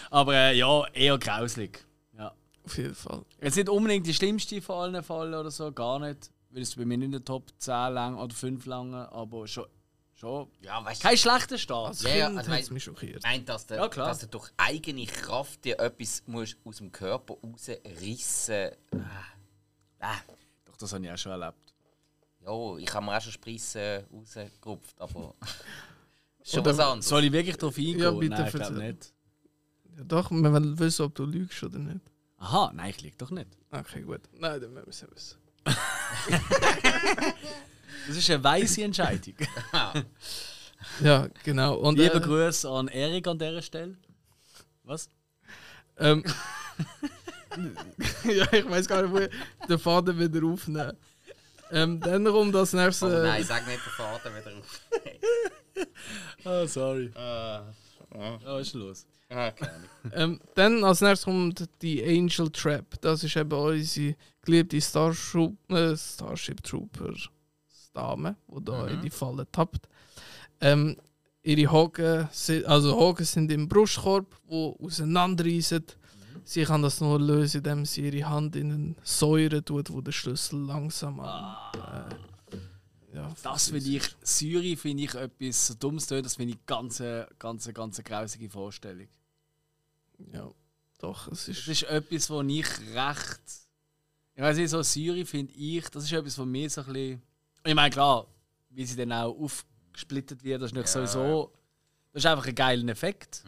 Aber äh, ja, eher grauslig. Auf jeden Fall. Jetzt nicht unbedingt die schlimmste von allen Fällen oder so, gar nicht. Weil es bei mir nicht in der Top 10 lang oder 5 lange, aber schon. schon Ja, weißt du, kein schlechter Start. Als Ja, Kind also mein- mich schockiert. Nein, dass du, Ja, klar. dass du durch eigene Kraft dir etwas musst aus dem Körper rausrissen musst. Ah. Doch, das habe ich auch schon erlebt. Ja, ich habe mir auch schon Sprissen rausgerupft, aber. schon Oder was anderes. Soll ich wirklich darauf eingehen? Ja, bitte, nein, ich nicht. Ja, doch, wir wollen wissen, ob du lügst oder nicht. Aha, nein, ich liege doch nicht. Okay, gut. Nein, dann müssen wir es wissen. Das ist eine weise Entscheidung. Ja, genau. Und, Liebe äh, Grüße an Erik an dieser Stelle. Was? Ähm, ja, ich weiß gar nicht, wo ich den Faden wieder aufnehmen. Ähm, dann kommt das nächste. Aber nein, sag nicht den Vater wieder auf. Oh, sorry. Ah, Was ist los? Ah, keine. Ähm, dann als nächstes kommt die Angel Trap. Das ist eben unsere geliebte Starship, äh, Starship Trooper Dame, die da in die Falle tappt. Ähm, ihre Haken, si- also Haken sind im Brustkorb, die auseinanderreißen. Sie kann das nur lösen, indem sie ihre Hand in eine Säure tut, wo der Schlüssel langsam an. Äh, ja, Das finde ich, Syri finde ich etwas so dummes das finde ich ganz, äh, ganz, ganz grausige Vorstellung. Ja, doch, es Das ist. ist etwas, wo ich recht. Ich weiß nicht, so Syri finde ich, das ist etwas, was mir so ein bisschen. Ich meine, klar, wie sie dann auch aufgesplittet wird, das ist nicht sowieso. Das ist einfach ein geiler Effekt.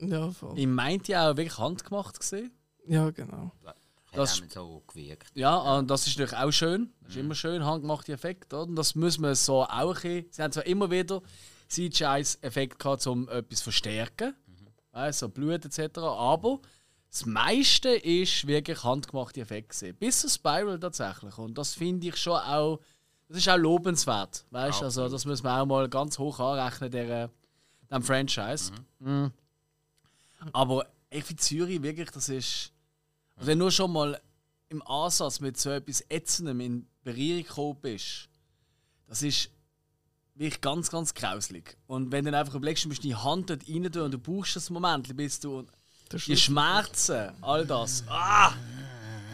Ja, voll. Ich meinte ja auch wirklich handgemacht gesehen. ja, genau. Hat Das- nicht so gewirkt. Ja, und das ist natürlich auch schön. Das ist immer schön, handgemachte Effekte. Oder? Und das muss man so auch ein bisschen. Sie haben zwar immer wieder CGI-Effekt gehabt, um etwas zu verstärken. Weißt, so Blut etc. Aber das meiste ist wirklich handgemachte Effekte. Bis zur Spiral tatsächlich. Und das finde ich schon auch. Das ist auch lobenswert. Weißt? Also, das muss man auch mal ganz hoch anrechnen, der, dem Franchise. Mhm. Aber ich finde Zürich wirklich, das ist. Also wenn du schon mal im Ansatz mit so etwas Ätzendem in Berührung gekommen bist, das ist wirklich ganz, ganz grauslig. Und wenn du dann einfach überlegst, du musst die Hand dort rein tun und du brauchst das Moment, bis du. Die Schmerzen, all das. Ah!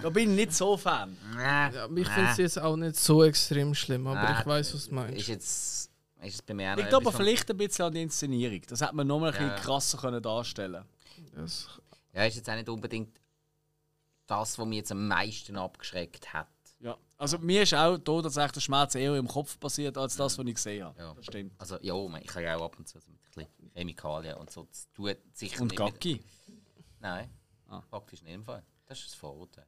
Da bin ich nicht so Fan. Ja, ich finde es jetzt auch nicht so extrem schlimm, aber ich weiß, was du Ist meinst. jetzt. Ist es bei mir auch Liegt aber vielleicht ein bisschen an der Inszenierung. Das hätte man noch mal ein Ja. bisschen krasser können darstellen Das, Ja, ist jetzt auch nicht unbedingt das, was mich jetzt am meisten abgeschreckt hat. Ja. Also mir ist auch da tatsächlich der Schmerz eher im Kopf passiert, als das, was ich gesehen habe. Ja. Das stimmt. Also, ja, man- ich habe ja auch ab und zu so mit ein bisschen Chemikalien und so. Das tut sicher Und Gacki. Nein, Ah. faktisch nicht im Fall. Das ist das Vorurteil.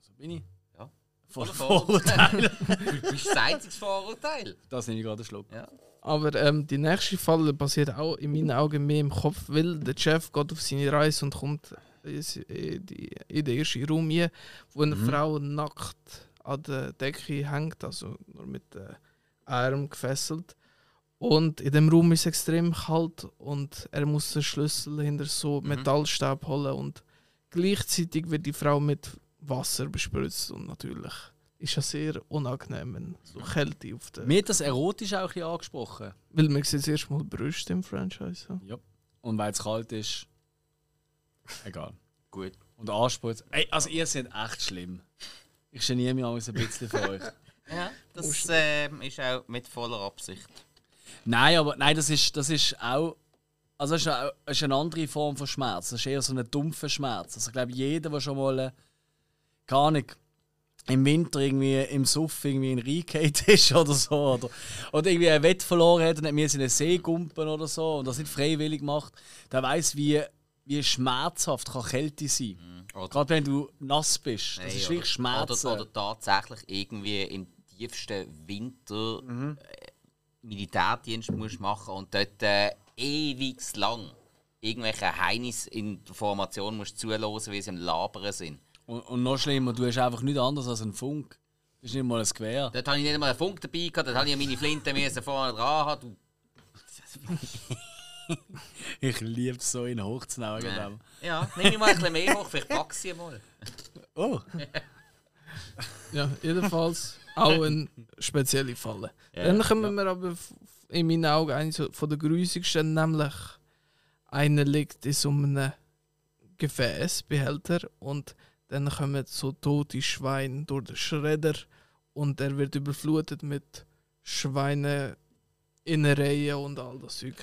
So bin ich. Ja. Voll Oder Vorurteil. Du bist das einzige Vorurteil. Das nehme ich gerade einen Schluck. Ja. aber ähm, die nächste Falle passiert auch in meinen Augen mehr im Kopf, weil der Chef geht auf seine Reise und kommt in die- in den ersten Raum hier, wo eine Frau nackt an der Decke hängt, also nur mit den Armen gefesselt. Und in dem Raum ist es extrem kalt und er muss den Schlüssel hinter so Metallstab holen und gleichzeitig wird die Frau mit Wasser bespritzt und natürlich ist das sehr unangenehm, so Kälte auf der... Mir hat das erotisch auch ein bisschen angesprochen. Weil man sieht zuerst mal Brüste im Franchise. Ja. Ja. Und weil es kalt ist, egal. Gut. Und Anspruch. Ey, also ihr seid echt schlimm. Ich geniere mich auch ein bisschen für euch. Ja, das ähm, ist auch mit voller Absicht. Nein, aber nein, das ist, das ist auch. Also das ist, auch, das ist eine andere Form von Schmerz. Das ist eher so ein dumpfer Schmerz. Also ich glaube, jeder, der schon mal, äh, keine Ahnung, im Winter irgendwie im Suff irgendwie in Reingeht ist oder so, oder, oder irgendwie ein Wett verloren hat und hat mir in einen See gumpen oder so und das nicht freiwillig macht, der weiß, wie, wie schmerzhaft kann Kälte sein. Oder, Gerade wenn du nass bist. Das Nein, ist wirklich Schmerzen. Oder, oder tatsächlich irgendwie im tiefsten Winter Mhm. äh, Militärdienst musst machen und dort äh, ewig lang irgendwelche Heinis in der Formation musst zuhören, wie sie im Labern sind. Und, und noch schlimmer, du hast einfach nichts anderes als einen Funk. Du hast nicht mal ein Gewehr. Dort habe ich nicht einmal einen Funk dabei gehabt, dort habe ich meine Flinte vorne dran. Du, Ich liebe es so in dem. ja, nehme ich mal ein bisschen mehr hoch, vielleicht packe ich sie mal. Oh, Ja, jedenfalls auch eine spezielle Falle. Dann kommen wir aber in meinen Augen eine so von der grusigsten, nämlich einer liegt in so einem Gefäßbehälter und dann kommen so tote Schweine durch den Schredder und er wird überflutet mit Schweine Innereien und all das Zeug.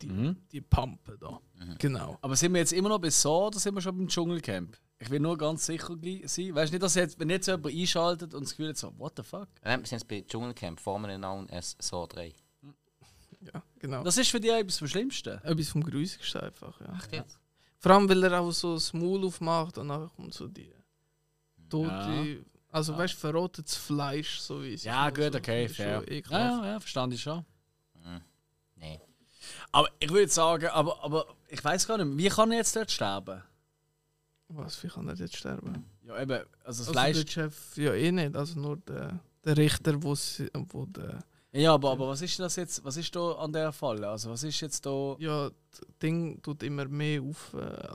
Die, Mhm. die Pampe da. Genau. Aber sind wir jetzt immer noch bei so oder sind wir schon beim Dschungelcamp? Ich will nur ganz sicher sein. Weißt du nicht, dass jetzt, wenn jetzt jemand einschaltet und das Gefühl hat, so, what the fuck? Nein, wir sind jetzt bei Dschungelcamp, Formel known as So 3. Ja, genau. Das ist für dich etwas vom Schlimmsten. Etwas vom Grusigsten einfach. Ja. Echt jetzt? Vor allem, weil er auch so das Maul aufmacht und dann kommt so die tote, also weißt du, verrotetes Fleisch, so wie es Ja, gut, Also, okay, fair. Ja, ja, ja, verstand ich schon. Nein. Aber ich würde sagen, aber, aber ich weiß gar nicht, wie kann er jetzt dort sterben? Was, wie kann er jetzt sterben? Ja, eben, also das Also Fleisch. der Chef ja eh nicht, also nur der, der Richter, wo, sie, wo der... Ja, aber, aber was ist das jetzt? Was ist da an der Falle? Also was ist jetzt da? Ja, das Ding tut immer mehr auf, äh,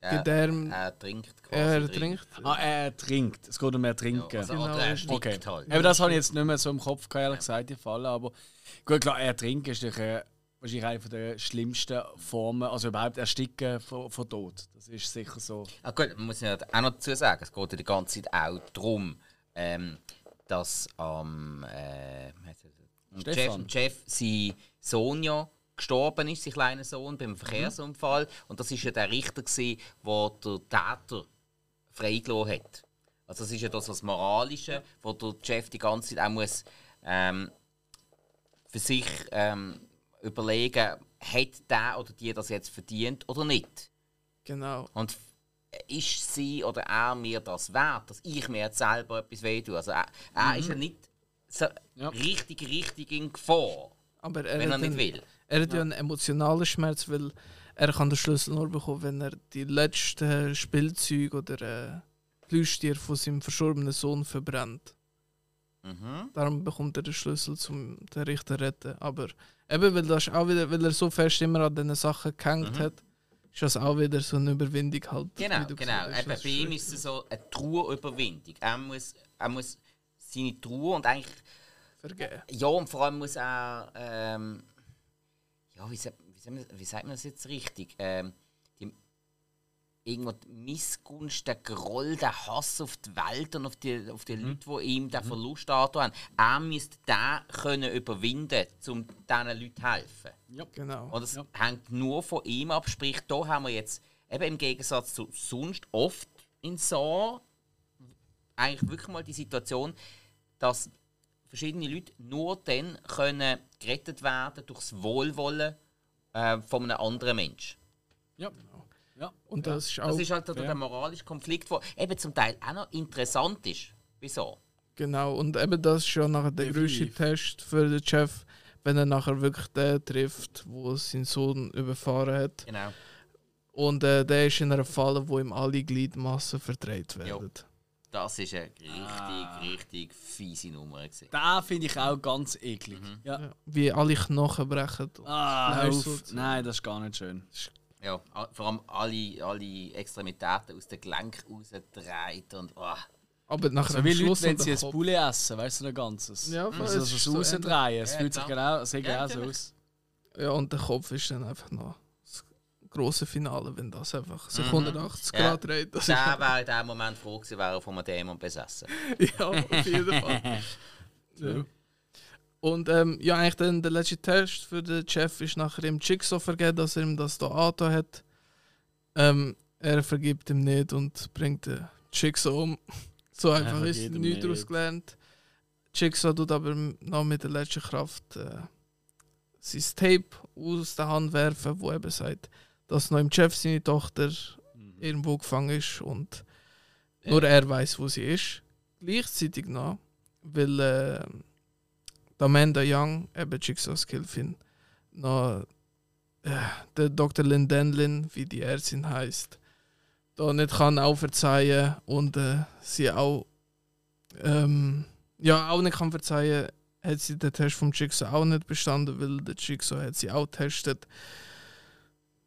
also Er, er trinkt quasi. er trinkt. Ah, er trinkt. Es geht um mehr Ja, Trinken. also, Genau, oder er Okay. halt. Eben, das habe ich jetzt nicht mehr so im Kopf, gehabt, ehrlich gesagt, die Falle. Aber gut, klar, ertrinken ist natürlich, äh, wahrscheinlich eine der schlimmsten Formen, also überhaupt Ersticken von, von Tod. Das ist sicher so. Ah, gut, man muss ja auch noch dazu sagen, es geht ja die ganze Zeit auch darum, ähm, dass am äh, er? Stefan. am Jeff sein Sohn ja gestorben ist, sein kleiner Sohn, Mhm. beim Verkehrsunfall. Und das ist ja der Richter, der der Täter freigelassen hat. Also das ist ja das, was Moralische, wo der Jeff die ganze Zeit auch muss ähm, für sich ähm, überlegen, hat der oder die das jetzt verdient oder nicht. Genau. Und ist sie oder er mir das wert, dass ich mir jetzt selber etwas wehtue? Also er, er ist ja nicht so Ja. richtig, richtig in Gefahr, Aber er wenn er nicht will. Er hat ja einen emotionalen Schmerz, weil er kann den Schlüssel nur bekommen, wenn er die letzten Spielzeuge oder äh, von seinem verstorbenen Sohn verbrennt. Mhm. Darum bekommt er den Schlüssel zum den Richter retten. Aber eben, weil, das auch wieder, weil er so fest immer an diesen Sachen gehängt Mhm. hat, ist das auch wieder so eine Überwindung halt. Genau, genau. Eben, bei ihm ist es so eine Trauerüberwindung. Er muss, er muss seine Trauer und eigentlich vergeben. Ja, und vor allem muss er, ähm, ja, wie, sagt- wie, sagt man, wie sagt man das jetzt richtig? Ähm, die, irgendwo die Missgunst, der Groll, der Hass auf die Welt und auf die, auf die Leute, die ihm den Verlust angetan haben. Er müsste den können überwinden, um diesen Leuten zu helfen. Genau. Und das hängt nur von ihm ab. Sprich, da haben wir jetzt eben im Gegensatz zu sonst oft in so eigentlich wirklich mal die Situation, dass verschiedene Leute nur dann können gerettet werden durchs Wohlwollen äh, von einem anderen Menschen. Ja. ja. Und das ist auch Das ist halt der, der moralische Konflikt, der eben zum Teil auch noch interessant ist. Wieso? Genau, und eben das ist ja nachher der größte. Test für den Chef, wenn er nachher wirklich den trifft, wo sein Sohn überfahren hat. Genau. Und äh, der ist in einer Falle, wo ihm alle Gliedmassen verdreht werden. Das ist eine richtig, Ah. richtig fiese Nummer. Gewesen. Da finde ich auch ganz eklig. Ja. Ja. Wie alle Knochen brechen. Ah, hör auf. Nein, das ist gar nicht schön. Ja, vor allem alle, alle Extremitäten aus dem Gelenk rausgedreht und oh. Aber nachher So wie Schluss Leute, wenn sie ein. Poulet essen, weißt du, ein ganzes. Ja, also, voll, so, es so, ist so so rausdrehen. Es Ja, fühlt sich genau, sieht Ja, genau so aus. Ja, und der Kopf ist dann einfach noch große Finale, wenn das einfach sich Mhm. 180 Ja. Grad dreht. Das ist Der wäre in dem Moment froh gewesen, wäre er von einem Dämon besessen. ja, auf jeden Fall. ja. Und ähm, ja, eigentlich dann der letzte Test für den Chef ist nachher ihm Jigsaw vergeben, dass er ihm das da angetan hat. Ähm, er vergibt ihm nicht und bringt den Jigsaw um. So einfach ist nichts nicht. daraus gelernt. Jigsaw tut aber noch mit der letzten Kraft äh, sein Tape aus der Hand werfen, wo eben sagt, dass noch im Chef seine Tochter irgendwo gefangen ist und nur er weiß, wo sie ist. Gleichzeitig noch, weil äh, Amanda Young, eben Jigsaw's Gilfin, noch äh, der Dr. Lynn Denlin, wie die Ärztin heißt, da nicht kann auch verzeihen und äh, sie auch ähm, ja auch nicht kann verzeihen, hat sie den Test vom Jigsaw auch nicht bestanden, weil der Jigsaw hat sie auch getestet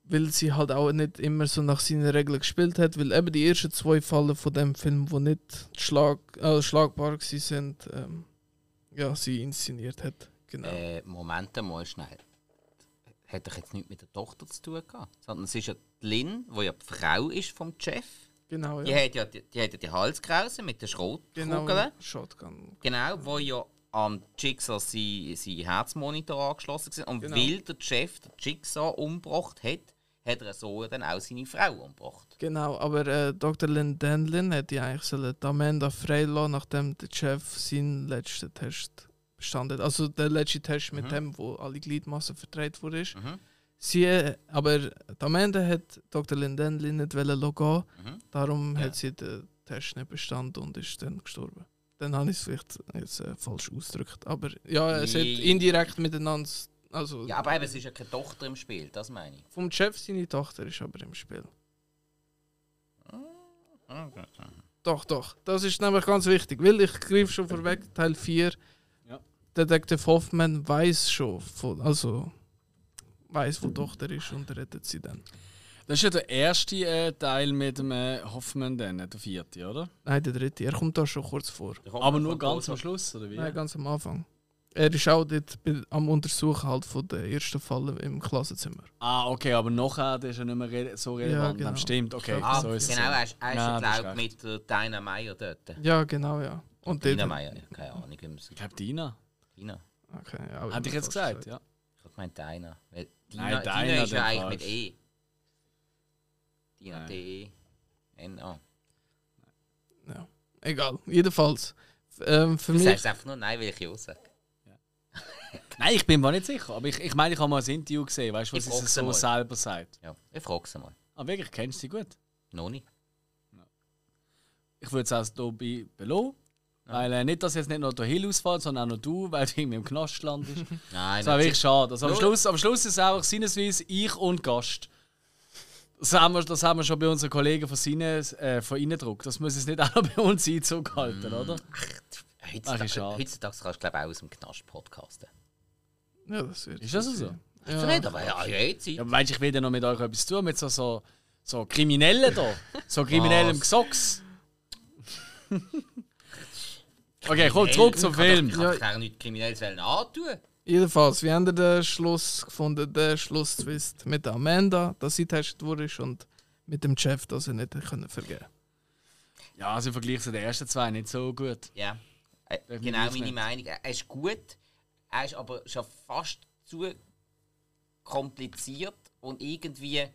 weil sie halt auch nicht immer so nach seinen Regeln gespielt hat, weil eben die ersten zwei Fälle von dem Film, wo nicht schlag, äh, schlagbar gewesen sind, ähm, ja, sie inszeniert hat. Genau. Äh, Moment mal schnell. Hat doch jetzt nichts mit der Tochter zu tun gehabt. Sondern es ist ja die Lynn, die ja die Frau ist vom Chef. genau, Die ja. hat ja die, die, hat ja die Halskrause mit den Genau, Schrotkugeln. Shotgun. Genau, wo ja am Jigsaw sein, sein Herzmonitor angeschlossen war. Und Genau. weil der Chef den Jigsaw umgebracht hat, hat er so dann auch seine Frau umgebracht. Genau, aber äh, Dr. Lynn Denlin hätte eigentlich sollen die Amanda freilassen, nachdem der Chef seinen letzten Test bestanden hat. Also der letzte Test mit Mhm. dem, wo alle Gliedmassen verdreht wurde. Mhm. Sie, aber Amanda hat Dr. Lynn Denlin nicht wollen gehen. Mhm. Darum Ja. hat sie den Test nicht bestanden und ist dann gestorben. Dann habe ich es vielleicht jetzt äh, falsch ausgedrückt. Aber ja, es hat indirekt miteinander. Also Ja, aber eben, es ist ja keine Tochter im Spiel, das meine ich. vom Chef seine Tochter ist aber im Spiel. Doch, doch. Das ist nämlich ganz wichtig, weil ich greife schon vorweg, Teil 4. Ja. Detektiv Hoffman weiß schon, von, also weiß, wo die Tochter ist und rettet sie dann. Das ist ja der erste äh, Teil mit dem äh, Hoffmann, dann, der vierte, oder? Nein, der dritte. Er kommt da schon kurz vor. Aber nur ganz am Schluss, oder wie? Nein, ganz am Anfang. Er ist auch dort am Untersuchen halt von der ersten Fall im Klassenzimmer. Ah, okay, aber nachher ist er nicht mehr re so relevant. genau. Stimmt, okay. Ah, so ist genau, er ist, er ist Ja, ja, glaube mit der Dina Meyer dort. Ja, genau, ja. Und Dina ja, keine Ahnung, Ich glaube, Dina. Dina. Okay, ja, Hätte ich jetzt gesagt, ja. Ich habe gemeint Dina. Weil Dina, Nein, Dina Dina, ist ja eigentlich mit E. Dina, Nein. D-E-N-A. Ja. Egal, jedenfalls. Ähm, für Du mich. sagst einfach nur Nein, weil ich ja. Nein, ich bin mir nicht sicher. Aber ich, ich meine, ich habe mal ein Interview gesehen, weißt du, was sie so mal. selber sagt. Ja, ich frage sie mal. Ah, wirklich, kennst du sie gut? Noch nicht. Ich würde es auch hier bei belassen. Weil äh, nicht, dass jetzt nicht nur der Hill ausfällt, sondern auch noch du, weil du irgendwie im Knast landest. Nein, Das wäre wirklich schade. Also am, Schluss, am Schluss ist es einfach sinnesweise ich und Gast. Das haben wir, das haben wir schon bei unseren Kollegen von, Sinnes, äh, von Innendruck. Das muss es nicht auch noch bei uns Einzug halten, oder? Ach, Heutzutage, heutzutage kannst du glaube ich auch aus dem Knast podcasten. Ja, das wird Ist das so? sein. Ja. Ja. Nicht, aber ja, ja, jetzt Ja, meinst du, ich will ja noch mit euch etwas tun, mit so, so, so Kriminellen da? So kriminellem? Gesocks? okay, komm, zurück zum Film. Ich kann doch nichts Kriminelles antun. Jedenfalls, wie haben ihr den Schluss gefunden, den Schlusstwist mit der Amanda, dass sie getestet wurde und mit dem Chef, dass er nicht können vergeben Ja, also im Vergleich zu den ersten zwei nicht so gut. Ja, äh, genau meine nicht. Meinung. Er ist gut, er ist aber schon fast zu kompliziert und irgendwie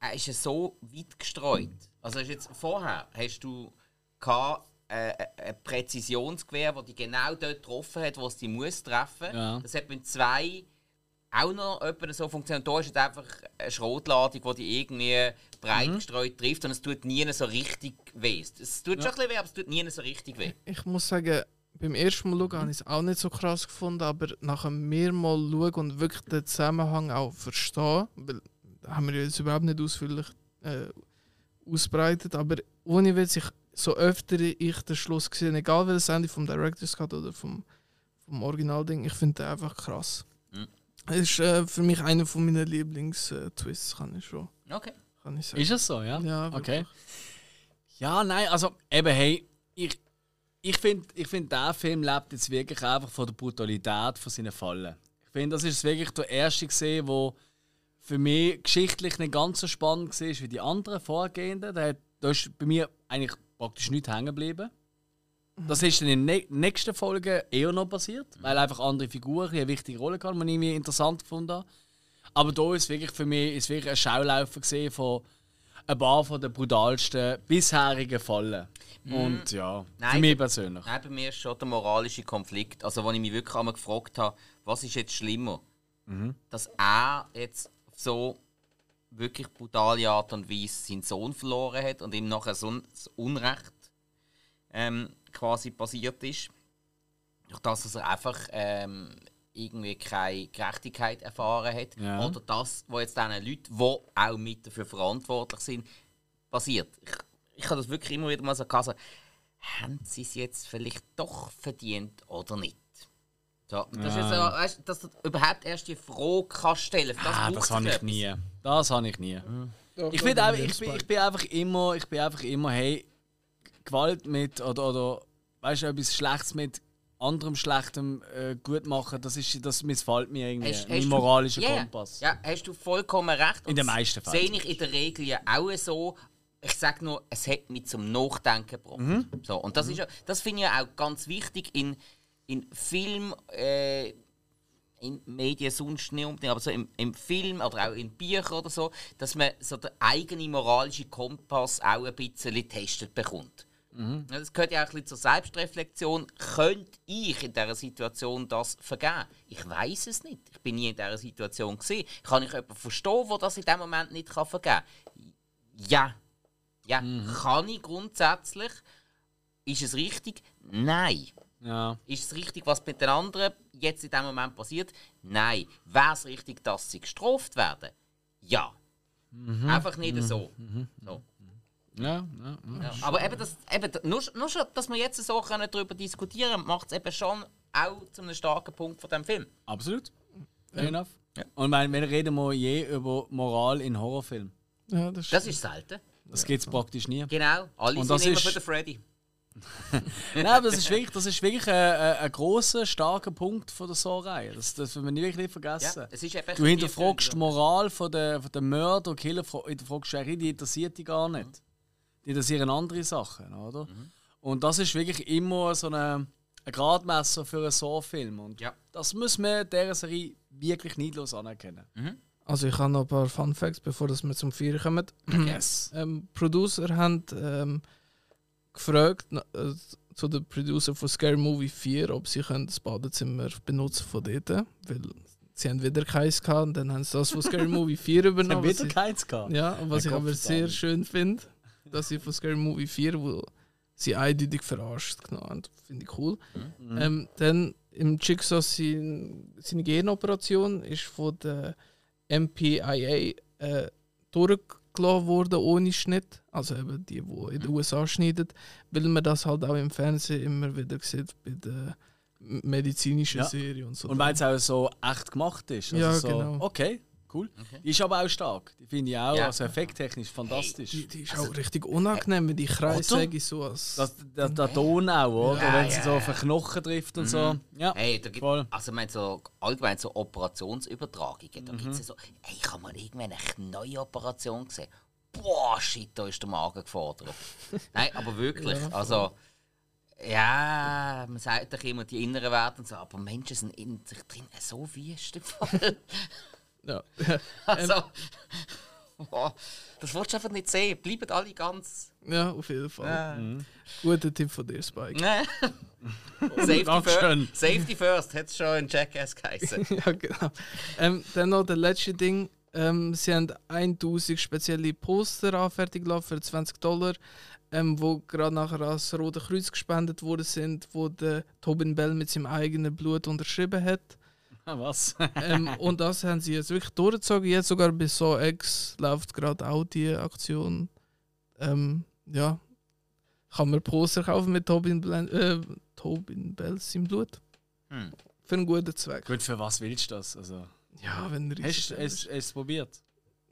er ist ja so weit gestreut. Also hast jetzt vorher hast du gehabt, äh, äh, ein Präzisionsgewehr, das dich genau dort getroffen hat, wo es dich muss treffen. Ja. Das hat mit zwei auch noch etwa so funktioniert. Da ist es einfach eine Schrotladung, die dich irgendwie breit Mhm. gestreut trifft und es tut nie so richtig weh. Es tut schon ein bisschen weh, aber es tut nie so richtig weh. Ich muss sagen, beim ersten Mal schauen habe ich es auch nicht so krass gefunden, aber nach einem mehrmal schauen und wirklich den Zusammenhang auch verstehen, weil haben wir jetzt überhaupt nicht ausführlich äh, ausbreitet, aber ohne Witz, ich, so öfter ich den Schluss gesehen, egal welches Ende vom Director's Cut oder vom, vom Originalding, ich finde den einfach krass. Mhm. Ist äh, für mich einer von meinen Lieblings-Twists, kann ich schon Okay. kann ich sagen. Ist es so, ja? Ja, okay. Ja, nein, also eben, hey, ich, ich finde, ich find, der Film lebt jetzt wirklich einfach von der Brutalität von seinen Fallen. Ich finde, das ist wirklich der erste gesehen, wo für mich geschichtlich nicht ganz so spannend war wie die anderen vorgehenden. Da, hat- da ist bei mir eigentlich praktisch nichts hängen geblieben. Das ist dann in ne- nächsten Folgen eher noch passiert, weil einfach andere Figuren eine wichtige Rolle hatten, die ich interessant habe. Aber da ist wirklich für mich ist wirklich ein Schaulaufen von ein paar von den brutalsten bisherigen Fallen. Und ja, für Nein, mich der- persönlich. Nein, bei mir ist schon der moralische Konflikt. Also, wo ich mich wirklich einmal gefragt habe, was ist jetzt schlimmer? Dass er jetzt auf so wirklich brutale Art und Weise seinen Sohn verloren hat und ihm nachher so ein Unrecht ähm, quasi passiert ist. Durch das, dass er einfach ähm, irgendwie keine Gerechtigkeit erfahren hat. Ja. Oder das, was jetzt diesen Leuten, die auch mit dafür verantwortlich sind, passiert. Ich, ich habe das wirklich immer wieder mal so gehabt, so, haben sie es jetzt vielleicht doch verdient oder nicht? So, das ist Ja. jetzt so, weißt, dass du überhaupt erst die Frage kannst stellen kannst. Ah, das habe ich nie. Das habe ich nie. Ich, find einfach, ich, bin, ich bin einfach immer, ich bin einfach immer, hey, Gewalt mit oder, oder weißt du, etwas Schlechtes mit anderem Schlechtem äh, gut machen, das, ist, das missfällt mir irgendwie. Hast- mein hast du- moralischer Ja, Kompass. Ja, hast du vollkommen recht. In den meisten Fällen. Sehe ich in der Regel ja auch so. Ich sage nur, es hat mich zum Nachdenken gebracht. Mhm. So, und das, ist ja, das finde ich auch ganz wichtig in, in Film, äh, in Medien sonst nicht unbedingt, aber so im, im Film oder auch in Büchern oder so, dass man so den eigenen moralischen Kompass auch ein bisschen getestet bekommt. Mhm. Das gehört ja auch ein bisschen zur Selbstreflexion. Könnte ich in dieser Situation das vergeben? Ich weiß es nicht. Ich bin nie in dieser Situation gesehen. Kann ich jemanden verstehen, der das in dem Moment nicht kann vergeben kann? Ja. Ja, kann ich grundsätzlich. Ist es richtig? Nein. Ja. Ist es richtig, was mit den anderen jetzt in dem Moment passiert? Nein. Wäre es richtig, dass sie gestraft werden? Ja. Einfach nicht so. so. Ja, ja, ja. Aber eben, das, eben nur, nur schon, dass wir jetzt so können darüber diskutieren können, macht es eben schon auch zu einem starken Punkt von dem Film. Absolut. Fair enough. Und mein, wir reden wir je über Moral in Horrorfilmen. Ja, das, Das ist selten. Das gibt es praktisch nie. Genau. Alle Und sind das immer ist- für den Freddy. Nein, aber das ist wirklich, das ist wirklich ein, ein, ein grosser, starker Punkt von der Saw-Reihe. Das, will man wirklich nicht vergessen. Ja, es ist eben Du hinterfragst die Moral von der, von der Mörder und Killer, fra- hinterfragst du eigentlich, die interessiert dich gar nicht. Die interessieren andere Sachen, oder? Und das ist wirklich immer so eine, ein Gradmesser für einen Saw-Film. Und Ja. das muss man dieser Serie wirklich neidlos anerkennen. Also ich habe noch ein paar Fun Facts, bevor wir zum Vier kommen. Yes. ähm, Producer haben ähm, gefragt äh, zu den Producer von Scary Movie 4, ob sie können das Badezimmer benutzen von dort, weil sie haben wieder keins gehabt und dann haben sie das von Scary Movie 4 Haben übernommen. wir was wieder ich- keins gehabt? Ja, was ich aber sehr schön finde, dass sie von Scary Movie 4, wo sie eindeutig verarscht genommen haben, finde ich cool. Mhm. Ähm, dann im Jigsaw sein, seine Genoperation ist von der MPIA äh, durchgelassen worden ohne Schnitt. Also eben die, die in den USA schneiden, weil man das halt auch im Fernsehen immer wieder sieht bei der medizinischen Ja. Serie und so. Und weil es auch so echt gemacht ist. Also Ja, so, genau. Okay, cool. Okay. Die ist aber auch stark. Die finde ich auch, Ja. also effekttechnisch fantastisch. die, die ist auch richtig unangenehm, wenn die Kreissäge so als. Das, der, der Ton auch, oder? Ja, Wenn sie ja, so auf den Knochen trifft und so. Ja. Hey, da gibt, Voll. also ich meine, so allgemein so Operationsübertragungen, da Mhm. gibt es ja so, hey, ich habe mal irgendwann eine Knäuoperation gesehen. Boah, shit, da ist der Magen gefordert. Nein, aber wirklich, also, ja, man sagt doch immer, die inneren Werte und so, aber Menschen sind in sich drin so wüst. im Fall. ja. also, boah, das willst du einfach nicht sehen. Bleiben alle ganz... ja, auf jeden Fall. Guter Tipp von dir, Spike. Safety, Dankeschön. first, Safety first, hat es schon in Jackass geheißen. ja, genau. Ähm, dann noch das letzte Ding. Ähm, sie haben 1000 spezielle Poster anfertigen lassen für 20 Dollar, ähm, wo gerade nachher als Rote Kreuz gespendet worden sind, wo der Tobin Bell mit seinem eigenen Blut unterschrieben hat. Was? ähm, und das haben sie jetzt wirklich durchgezogen. Jetzt sogar bei So X läuft gerade auch die Aktion. Ähm, ja. Kann man Poster kaufen mit Tobin, Blen äh, Tobin Bell seinem Blut. Hm. Für einen guten Zweck. Gut, für was willst du das? Also, Ja, wenn er hast du es, es probiert?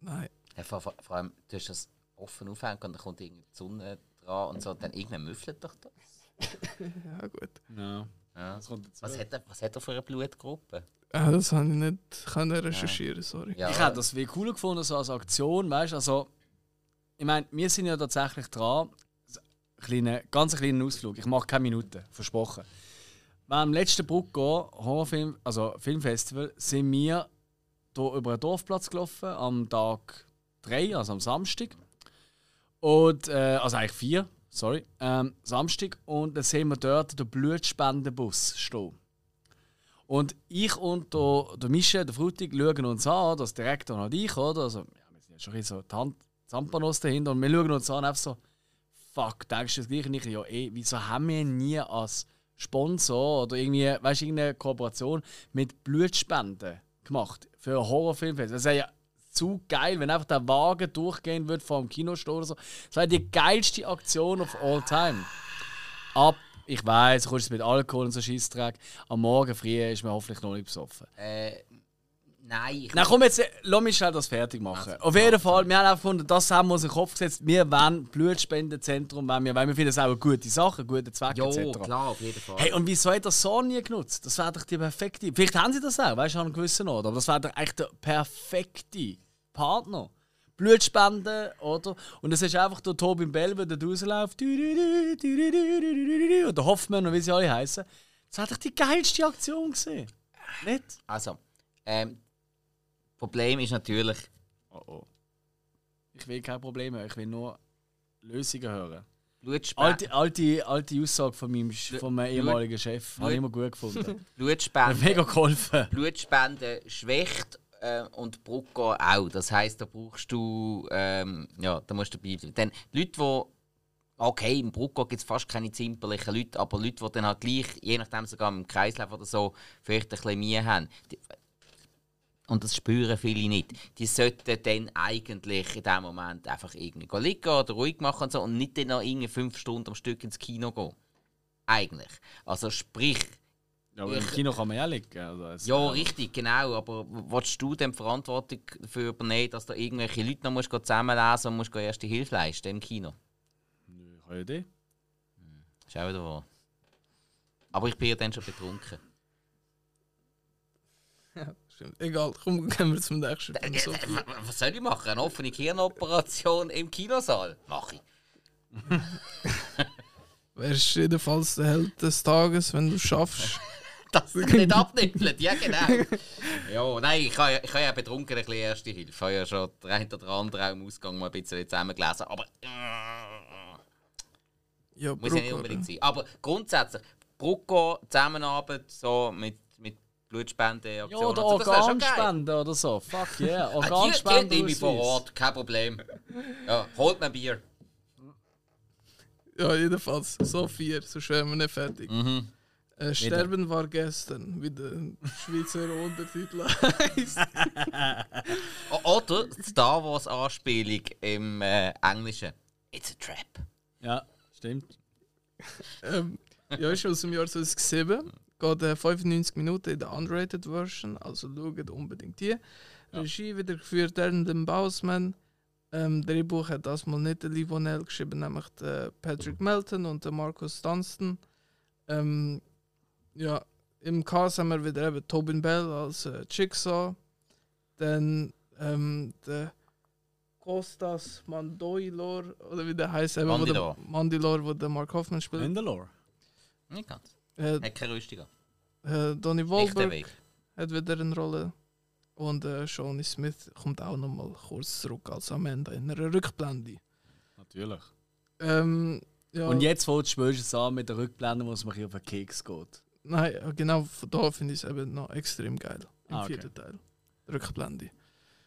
Nein. Ja, vor, vor vor allem, du hast das offen aufhängen und dann kommt irgendwie die Sonne dran und so, dann irgendwann müffelt doch das. Ja, gut. Ja. Ja. Was, hat er, was hat er für eine Blutgruppe? Ah, das habe ich nicht können recherchieren, sorry. Ja, Ich hätte das wie cooler gefunden, so als Aktion, weißt du? Also, ich meine, wir sind ja tatsächlich dran. Kleine, ganz einen kleinen Ausflug. Ich mache keine Minuten, versprochen. Beim letzten Brucko Horrorfilm, also Filmfestival, sind wir hier über einen Dorfplatz gelaufen am Tag 3, also am Samstag. Und, äh, also eigentlich 4, sorry, ähm, Samstag. Und dann sehen wir dort den Blutspendenbus stehen. Und ich und der, der Mische, der Frutig, schauen uns an, das Direktor und ich, oder? Also, ja, wir sind jetzt schon ein so die Hand, Zampanos dahinter und wir schauen uns an, einfach so, fuck, denkst du das gleiche nicht? Ja, eh, wieso haben wir nie als Sponsor oder irgendwie, weißt du, irgendeine Kooperation mit Blutspenden gemacht für einen Horrorfilm? Das wäre ja zu geil, wenn einfach der Wagen durchgehen würde vor dem Kinostore oder so. Das wäre die geilste Aktion of all time. Ab, ich weiß, du kommst mit Alkohol und so Scheissdreck. Am Morgen früh ist man hoffentlich noch nicht besoffen. Äh, nein, Na komm, jetzt äh, lass mich schnell das fertig machen. Auf jeden Fall, wir haben einfach gefunden, das haben wir uns in den Kopf gesetzt. Wir wollen Blutspendenzentrum, weil wir, weil wir finden es auch eine gute Sache, einen guten Zweck Ja, etc. klar, auf jeden Fall. Hey, und wieso hat das so nie genutzt? Das wäre doch die perfekte. Vielleicht haben sie das auch, weißt du, an einem gewissen Ort. Aber das wäre doch echt der perfekte Partner. Blut spenden, oder? Und es ist einfach der Tobin Bell, der da rausläuft. Und der Hoffmann und wie sie alle heißen. Das war doch die geilste Aktion gesehen. Nicht? Also, ähm, Problem ist natürlich. Oh oh. Ich will kein Problem hören, ich will nur Lösungen hören. Blutspenden. Alte, alte, alte Aussage von meinem, von meinem ehemaligen Chef. Blut. Habe ich immer gut gefunden. Blutspenden. Mega geholfen. Blutspenden schwächt äh, und Brucko auch. Das heisst, da brauchst du, ähm, ja, da musst du dabei bleiben. Denn Leute, die Okay, im Brucko gibt es fast keine zimperlichen Leute, aber Leute, die dann halt gleich, je nachdem sogar im Kreislauf oder so, vielleicht ein bisschen Mühe haben. Die, und das spüren viele nicht, die sollten dann eigentlich in dem Moment einfach irgendwie liegen oder ruhig machen und so und nicht dann noch irgendwie fünf Stunden am Stück ins Kino gehen. Eigentlich. Also sprich, Ja, aber im Ich- Kino kann man ja liegen. Also, ja, richtig, genau. Aber willst du denn die Verantwortung dafür übernehmen, dass da irgendwelche Leute noch musst zusammenlesen und musst erste Hilfe leisten im Kino? Nö, keine Idee. Ist auch wieder wahr. Aber ich bin ja dann schon betrunken. Stimmt. Egal, komm, gehen wir zum nächsten Film. So. Äh, Was soll ich machen? Eine offene Gehirnoperation im Kinosaal? Mach ich. Wärst jedenfalls der Held des Tages, wenn du es schaffst. Das nicht abnippelt, ja genau. ja, nein, ich habe ja, ich habe ja betrunken ein bisschen erste Hilfe. Ich habe ja schon der eine oder andere auch im Ausgang mal ein bisschen zusammengelesen. Aber Ja, muss ja nicht unbedingt sein. Aber grundsätzlich, Brucko, Zusammenarbeit so mit, mit Blutspendeaktionen. Ja, oder. Organspende oder so. Fuck yeah. Ah, die, die Organspende. nehme ich vor Ort, kein Problem. Ja, holt mir Bier. Ja, jedenfalls. So vier, so wären wir nicht fertig. Mhm. Äh, Sterben war gestern, wie der Schweizer Untertitel heisst. O- Oder Star Wars Anspielung im äh, Englischen. It's a trap. Ja, stimmt. ähm, ja, ist aus dem Jahr 2007. Geht äh, 95 Minuten in der Unrated Version, also schaut unbedingt die. Regie wieder geführt Darren Bausman. Ähm, Drehbuch hat das mal nicht der Livonell geschrieben, nämlich der Patrick Melton und der Marcus Dunstan. Ähm, ja, im Cast haben wir wieder eben Tobin Bell als äh, Jigsaw. Dann ähm, der Kostas Mandoilor, oder wie der heißt, eben, wo Mandylor. der Mandylor, wo der Mark Hoffman spielt. Mandalore. Nicht ganz. Äh, Hat keine Rüstung. äh, Donny Wahlberg hat wieder eine Rolle. Und äh, Shawnee Smith kommt auch noch mal kurz zurück als Amanda in einer Rückblende. Natürlich. Ähm, ja, Und jetzt fängt es an mit der Rückblende, wo es bisschen auf den Keks geht. Nein, äh, genau von da finde ich es eben noch extrem geil. Im Ah, okay. vierten Teil. Rückblende.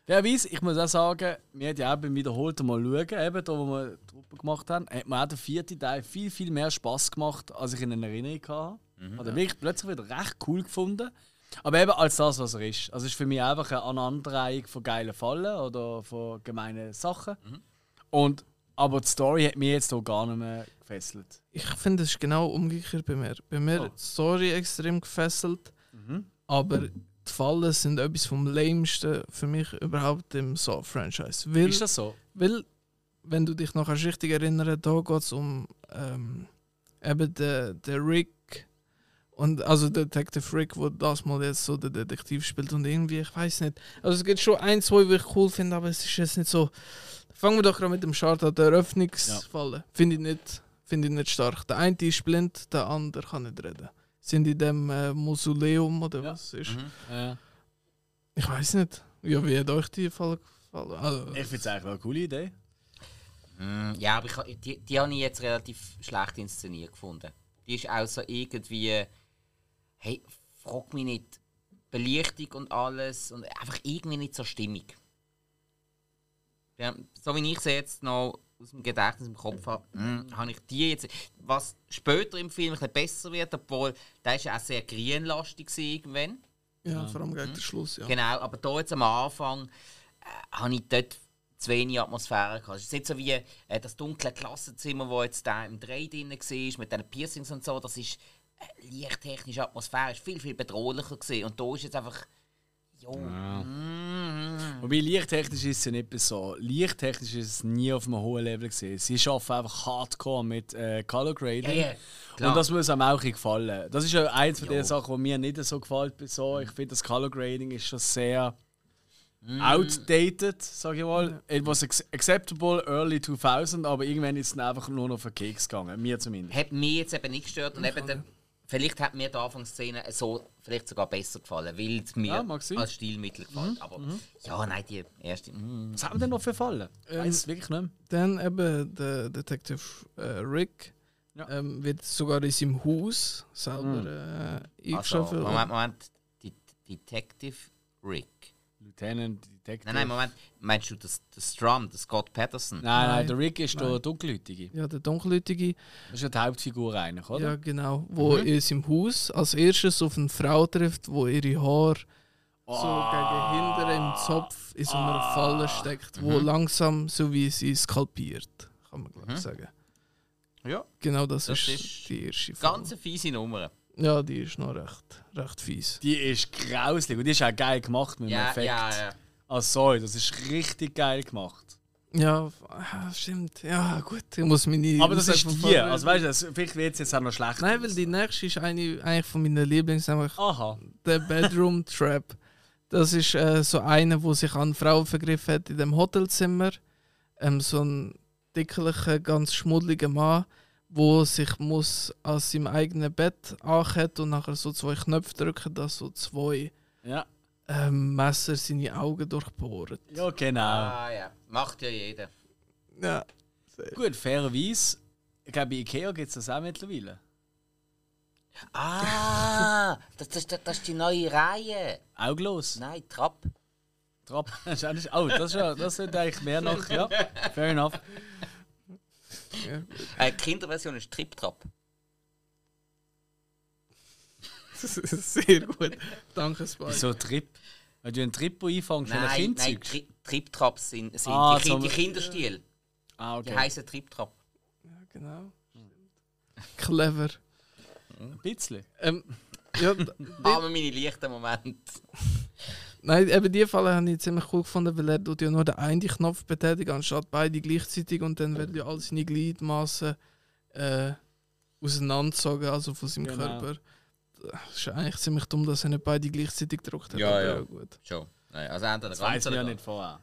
Wer weiß, ich muss auch sagen, mir hat ja auch beim wiederholten Mal schauen, eben da, wo wir die Truppe gemacht haben, hat mir auch der vierte Teil viel, viel mehr Spaß gemacht, als ich ihn in Erinnerung hatte. Mhm. Oder wirklich plötzlich wieder recht cool gefunden. Aber eben als das, was er ist. Also es ist für mich einfach eine Aneinanderreihung von geilen Fallen oder von gemeinen Sachen. Mhm. Und, aber die Story hat mich jetzt hier gar nicht mehr gefesselt. Ich finde, es ist genau umgekehrt bei mir. Bei mir Oh. die Story extrem gefesselt, Mhm. aber die Fallen sind etwas vom lämsten für mich überhaupt im Saw-Franchise. Ist das so? Weil, wenn du dich noch richtig erinnern, da geht es um ähm, eben den, den Rick und also der Detective Rick, wo das mal jetzt so der Detektiv spielt und irgendwie, ich weiß nicht. Also es gibt schon ein, zwei, die ich cool finde, aber es ist jetzt nicht so. Fangen wir doch gerade mit dem Start an, der Eröffnungsfalle. Finde ich nicht, finde ich nicht stark. Der eine ist blind, der andere kann nicht reden. Sind in dem äh, Mausoleum oder Ja. was ist? Mhm. Ja. Ich weiß nicht. Ja, wie hat euch die Falle gefallen? Also, Ich finde es eigentlich eine coole Idee. Mm, Ja, aber ich, die, die habe ich jetzt relativ schlecht inszeniert gefunden. Die ist auch so irgendwie. Hey, frag mich nicht. Belichtung und alles und einfach irgendwie nicht so stimmig. Ja, so wie ich sie jetzt noch aus dem Gedächtnis im Kopf habe, mm, habe ich die jetzt. Was später im Film ein besser wird, obwohl der ist ja auch sehr grünlastig gewesen irgendwann. ja, vor allem gegen den Schluss, ja. Genau, aber da jetzt am Anfang äh, habe ich dort zu wenig Atmosphäre gehabt. Es ist nicht so wie äh, das dunkle Klassenzimmer, wo jetzt da im Dreh drin war, mit diesen Piercings und so. Das ist äh, lichttechnisch, atmosphärisch viel, viel bedrohlicher gewesen. Und da ist jetzt einfach. Jo. Mm, Wobei lichttechnisch ist es ja nicht so. Lichttechnisch ist es nie auf einem hohen Level gesehen. Sie arbeiten einfach hardcore mit äh, Color Grading. ja, ja, klar. Und das muss einem auch gefallen. Das ist ja eins von den Sachen, die mir nicht so gefällt. So. Ich finde, das Color Grading ist schon sehr Mm. outdated, sage ich mal. It was acceptable early 2000, aber irgendwann ist es einfach nur noch auf den Keks gegangen. Mir zumindest. hat mich jetzt eben nicht gestört. Und eben der, vielleicht hat mir die Anfangsszene so vielleicht sogar besser gefallen, weil es mir Ja, als Stilmittel gefällt. Aber ja, nein, die erste. Mm, Was haben wir denn noch für Fallen? Ähm, weiß wirklich nicht mehr. Dann eben der Detective äh, Rick Ja. ähm, wird sogar in seinem Haus selber äh, also, eingeschaffen. Moment, Moment. Die Detective Rick. Lieutenant Detective. Nein, nein, Moment. Meinst du das, das Strum, das Scott Patterson? Nein, nein, Nein. der Rick ist der Nein. Dunkelhäutige. ja, der Dunkelhäutige, Das ist ja die Hauptfigur eigentlich, oder? ja genau, wo Mhm. in seinem Haus als erstes auf eine Frau trifft, wo ihre Haare so gegen hinten im Zopf in so einer Falle steckt, wo langsam so wie sie skalpiert, kann man glaube ich sagen. Ja. Genau das, Das ist, ist die erste Falle. Ganz eine fiese Nummer. Ja, die ist noch recht, recht fies. Die ist grauslich und die ist auch geil gemacht mit dem Ja, Effekt. ja, ja. Ah, sorry, das ist richtig geil gemacht. Ja, ah, stimmt. Ja, gut, ich muss meine. Aber das muss ist einfach die. vorbereiten. Also weißt du, das- vielleicht wird es jetzt auch noch schlecht. Nein, weil die nächste ist eine, eigentlich von meinen Lieblings, nämlich Aha. der Bedroom Trap. Das ist äh, so einer, wo sich an Frauen vergriffen hat in dem Hotelzimmer. Ähm, so ein dicklicher, ganz schmuddeliger Mann, wo sich muss an seinem eigenen Bett anketten und nachher so zwei Knöpfe drücken, dass so zwei Ja. ähm, Messer seine Augen durchbohren. Ja, genau. Ah, ja. Macht ja jeder. Ja. Gut, fairerweise. Ich glaube, bei Ikea gibt es das auch mittlerweile. Ah, das, das, das, das ist die neue Reihe. Auglos. Nein, Trapp. Trap. Das ist Oh, das, ist ja, das sind eigentlich mehr noch. Ja, fair enough. Äh, die Kinderversion ist Trip-Trap. Sehr gut. Danke, Spike. So Trip. Wenn du einen Trippo einfängst, wenn ein Nein, Kind nein. Tri Trip-Traps sind, sind Ah, die, so- die Kinderstil. Ah, Die okay. heißen Trip-Trap. Ja, genau. Clever. Ein bisschen. Ähm, ja, Aber meine leichten Momente. nein, eben die Falle habe ich ziemlich cool gefunden, weil er tut ja nur den einen Knopf betätigt, anstatt beide gleichzeitig und dann werden ja all seine Gliedmaßen äh, auseinandergezogen, also von seinem Genau. Körper. Das ist eigentlich ziemlich dumm, dass er nicht beide gleichzeitig gedruckt hat. Ja, aber ja. gut. Schon. Nein, also entweder Das weiß man ja nicht vorher.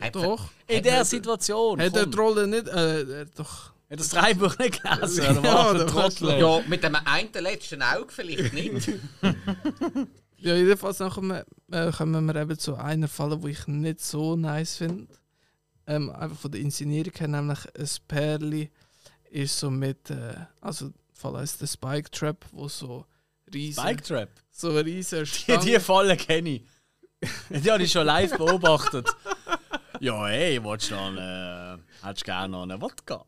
Hat- Doch. In der er- Situation. Hat der. Trolle nicht. Äh, er hat doch. Hat das Dreibuch nicht gelesen? Ja. Ja, mit dem einen letzten Auge vielleicht nicht. Ja, jedenfalls nachher wir- äh, kommen wir eben zu einer Falle, die ich nicht so nice finde. Ähm, einfach von der Inszenierung her, nämlich ein Perli ist so mit, äh, also die Falle heißt der Spike Trap, wo so riesen, Bike Trap. so eine riesen Die, Stange, die Falle kenne ich. Die habe ich schon live beobachtet. Ja, hey, willst du noch einen, äh, hättest du gerne noch einen Wodka?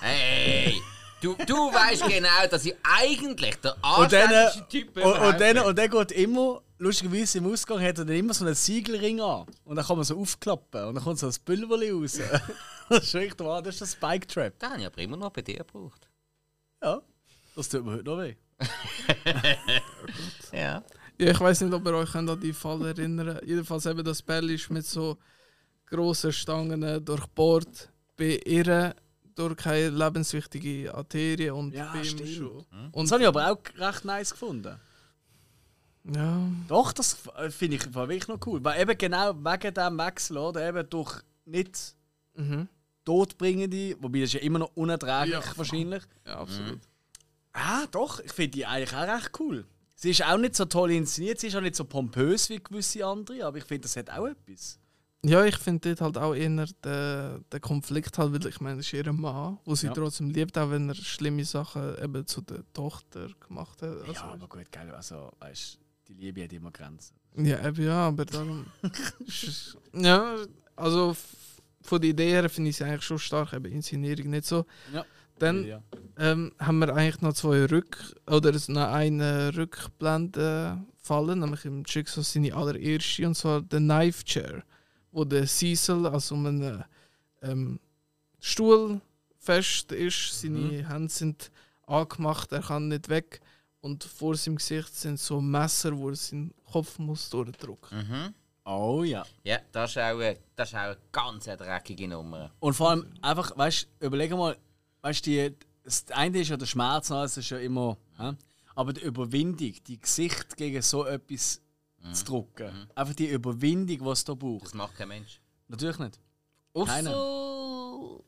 Hey! Du, du weißt genau, dass ich eigentlich der Und anständigste Typ und, und, überhaupt dann, bin. und dann geht immer, lustigerweise im Ausgang hat er dann immer so einen Siegelring an. Und dann kann man so aufklappen und dann kommt so ein Pulverli raus. das ist echt wahr, das ist der Spike Trap. Den habe ich aber immer noch bei dir gebraucht. Ja, das tut mir heute noch weh. Ja. Ja, ich weiß nicht, ob ihr euch an die Falle erinnern Jedenfalls eben das Perli ist mit so grossen Stangen durchbohrt. Bei ihr durch keine lebenswichtige Arterie und Ja, ihm stimmt. schon. Das Und habe ich aber auch recht nice gefunden. ja, Doch, das f- finde ich wirklich noch cool. Weil eben genau wegen diesem Wechsel, oder? Eben durch nicht mhm. todbringende, wobei das ist ja immer noch unerträglich Ja. wahrscheinlich. ja absolut. Ah, doch, ich finde die eigentlich auch recht cool. Sie ist auch nicht so toll inszeniert, sie ist auch nicht so pompös wie gewisse andere, aber ich finde, das hat auch etwas. Ja, ich finde dort halt auch eher den, den Konflikt halt, weil ich meine, es ist ihr Mann, wo sie Ja. trotzdem liebt, auch wenn er schlimme Sachen eben zu der Tochter gemacht hat. Also, ja, aber gut, geil, also, weißt die Liebe hat immer Grenzen. ja, eben, ja, aber darum. ja, also von der Idee her finde ich sie eigentlich schon stark, eben Inszenierung nicht so. Ja. Dann ja. ähm, haben wir eigentlich noch zwei Rück- oder noch eine Rückblende fallen, nämlich im Jigsaw seine allererste, und zwar der Knife Chair, wo der Cecil also um einen ähm, Stuhl fest ist, seine Hände sind angemacht, er kann nicht weg und vor seinem Gesicht sind so Messer, wo er seinen Kopf muss durchdrücken. Mhm. Oh ja. Ja, das ist auch, eine- das ist auch eine ganz dreckige Nummer. Und vor allem einfach, weißt du, überleg mal, weißt du, die- das eine ist ja der Schmerz, das ist ja immer, hä? aber die Überwindung, die Gesicht gegen so etwas zu drücken, einfach die Überwindung, die es da braucht. Das macht kein Mensch. Natürlich nicht. Ausser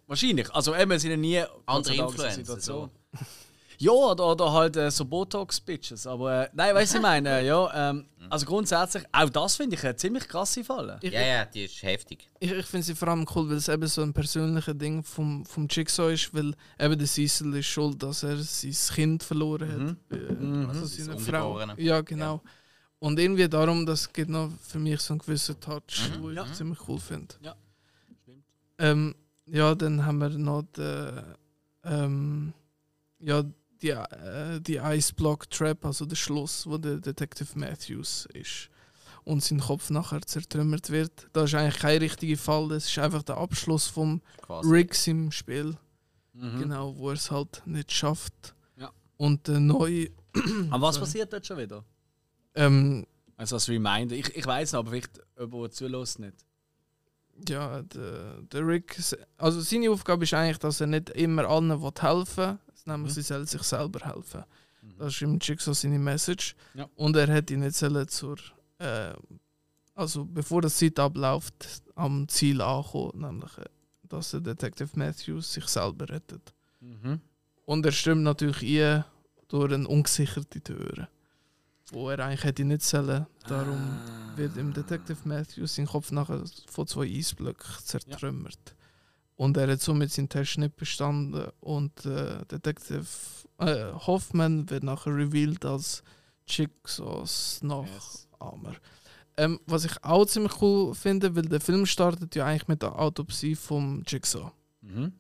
Wahrscheinlich. Also eben, wir sind ja nie andere Influencer. So. Ja, oder, oder halt äh, so Botox-Bitches. Aber äh, nein, weißt du, ich meine, äh, ja, ähm, also grundsätzlich, auch das finde ich eine ziemlich krasse Falle. Ich, Ja, ja, die ist heftig. ich, ich finde sie vor allem cool, weil es eben so ein persönliches Ding vom, vom Jigsaw ist, weil eben der Cecil ist schuld, dass er sein Kind verloren hat. Äh, Also Sein seine Frau. Ja, genau. Und irgendwie darum, das gibt noch für mich so einen gewissen Touch, Mhm. wo ich Ja. ziemlich cool finde. Ja, stimmt. Ähm, ja, dann haben wir noch den, ähm, ja, die, äh, die Ice Block Trap, also der Schluss, wo der Detective Matthews ist. und sein Kopf nachher zertrümmert wird. Das ist eigentlich kein richtiger Fall, das ist einfach der Abschluss vom Quasi. Riggs im Spiel, Mhm. genau, wo er es halt nicht schafft. Ja. Und der neue, Aber was passiert dort schon wieder? Ähm, Also als Reminder. Ich, ich weiß noch, aber vielleicht jemand, zulässt, nicht. ja, der, der Rick, also seine Aufgabe ist eigentlich, dass er nicht immer allen helfen will, nämlich Mhm. sie soll sich selber helfen. Das ist im Jigsaw seine Message. Ja. Und er hätte ihn nicht sollen zur, äh, also bevor das Zeit abläuft, am Ziel ankommen, nämlich, äh, dass der Detective Matthews sich selber rettet. Mhm. Und er stürmt natürlich ein durch eine ungesicherte Tür, wo er eigentlich hätte nicht sollen. Darum Ah. wird im Detective Matthews sein Kopf nachher von zwei Eisblöcken zertrümmert. Und er hat somit seinen Test nicht bestanden und äh, Detective äh, Hoffman wird nachher revealed als Jigsaws Nachahmer. Ähm, was ich auch ziemlich cool finde, weil der Film startet ja eigentlich mit der Autopsie vom Jigsaw. Mhm.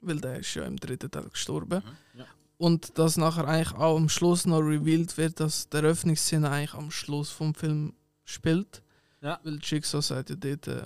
Weil der ist ja im dritten Teil gestorben. Mhm, ja. Und dass nachher eigentlich auch am Schluss noch revealed wird, dass der Eröffnungsszene eigentlich am Schluss vom Film spielt. Ja. Weil Jigsaw sagt ja dort, äh,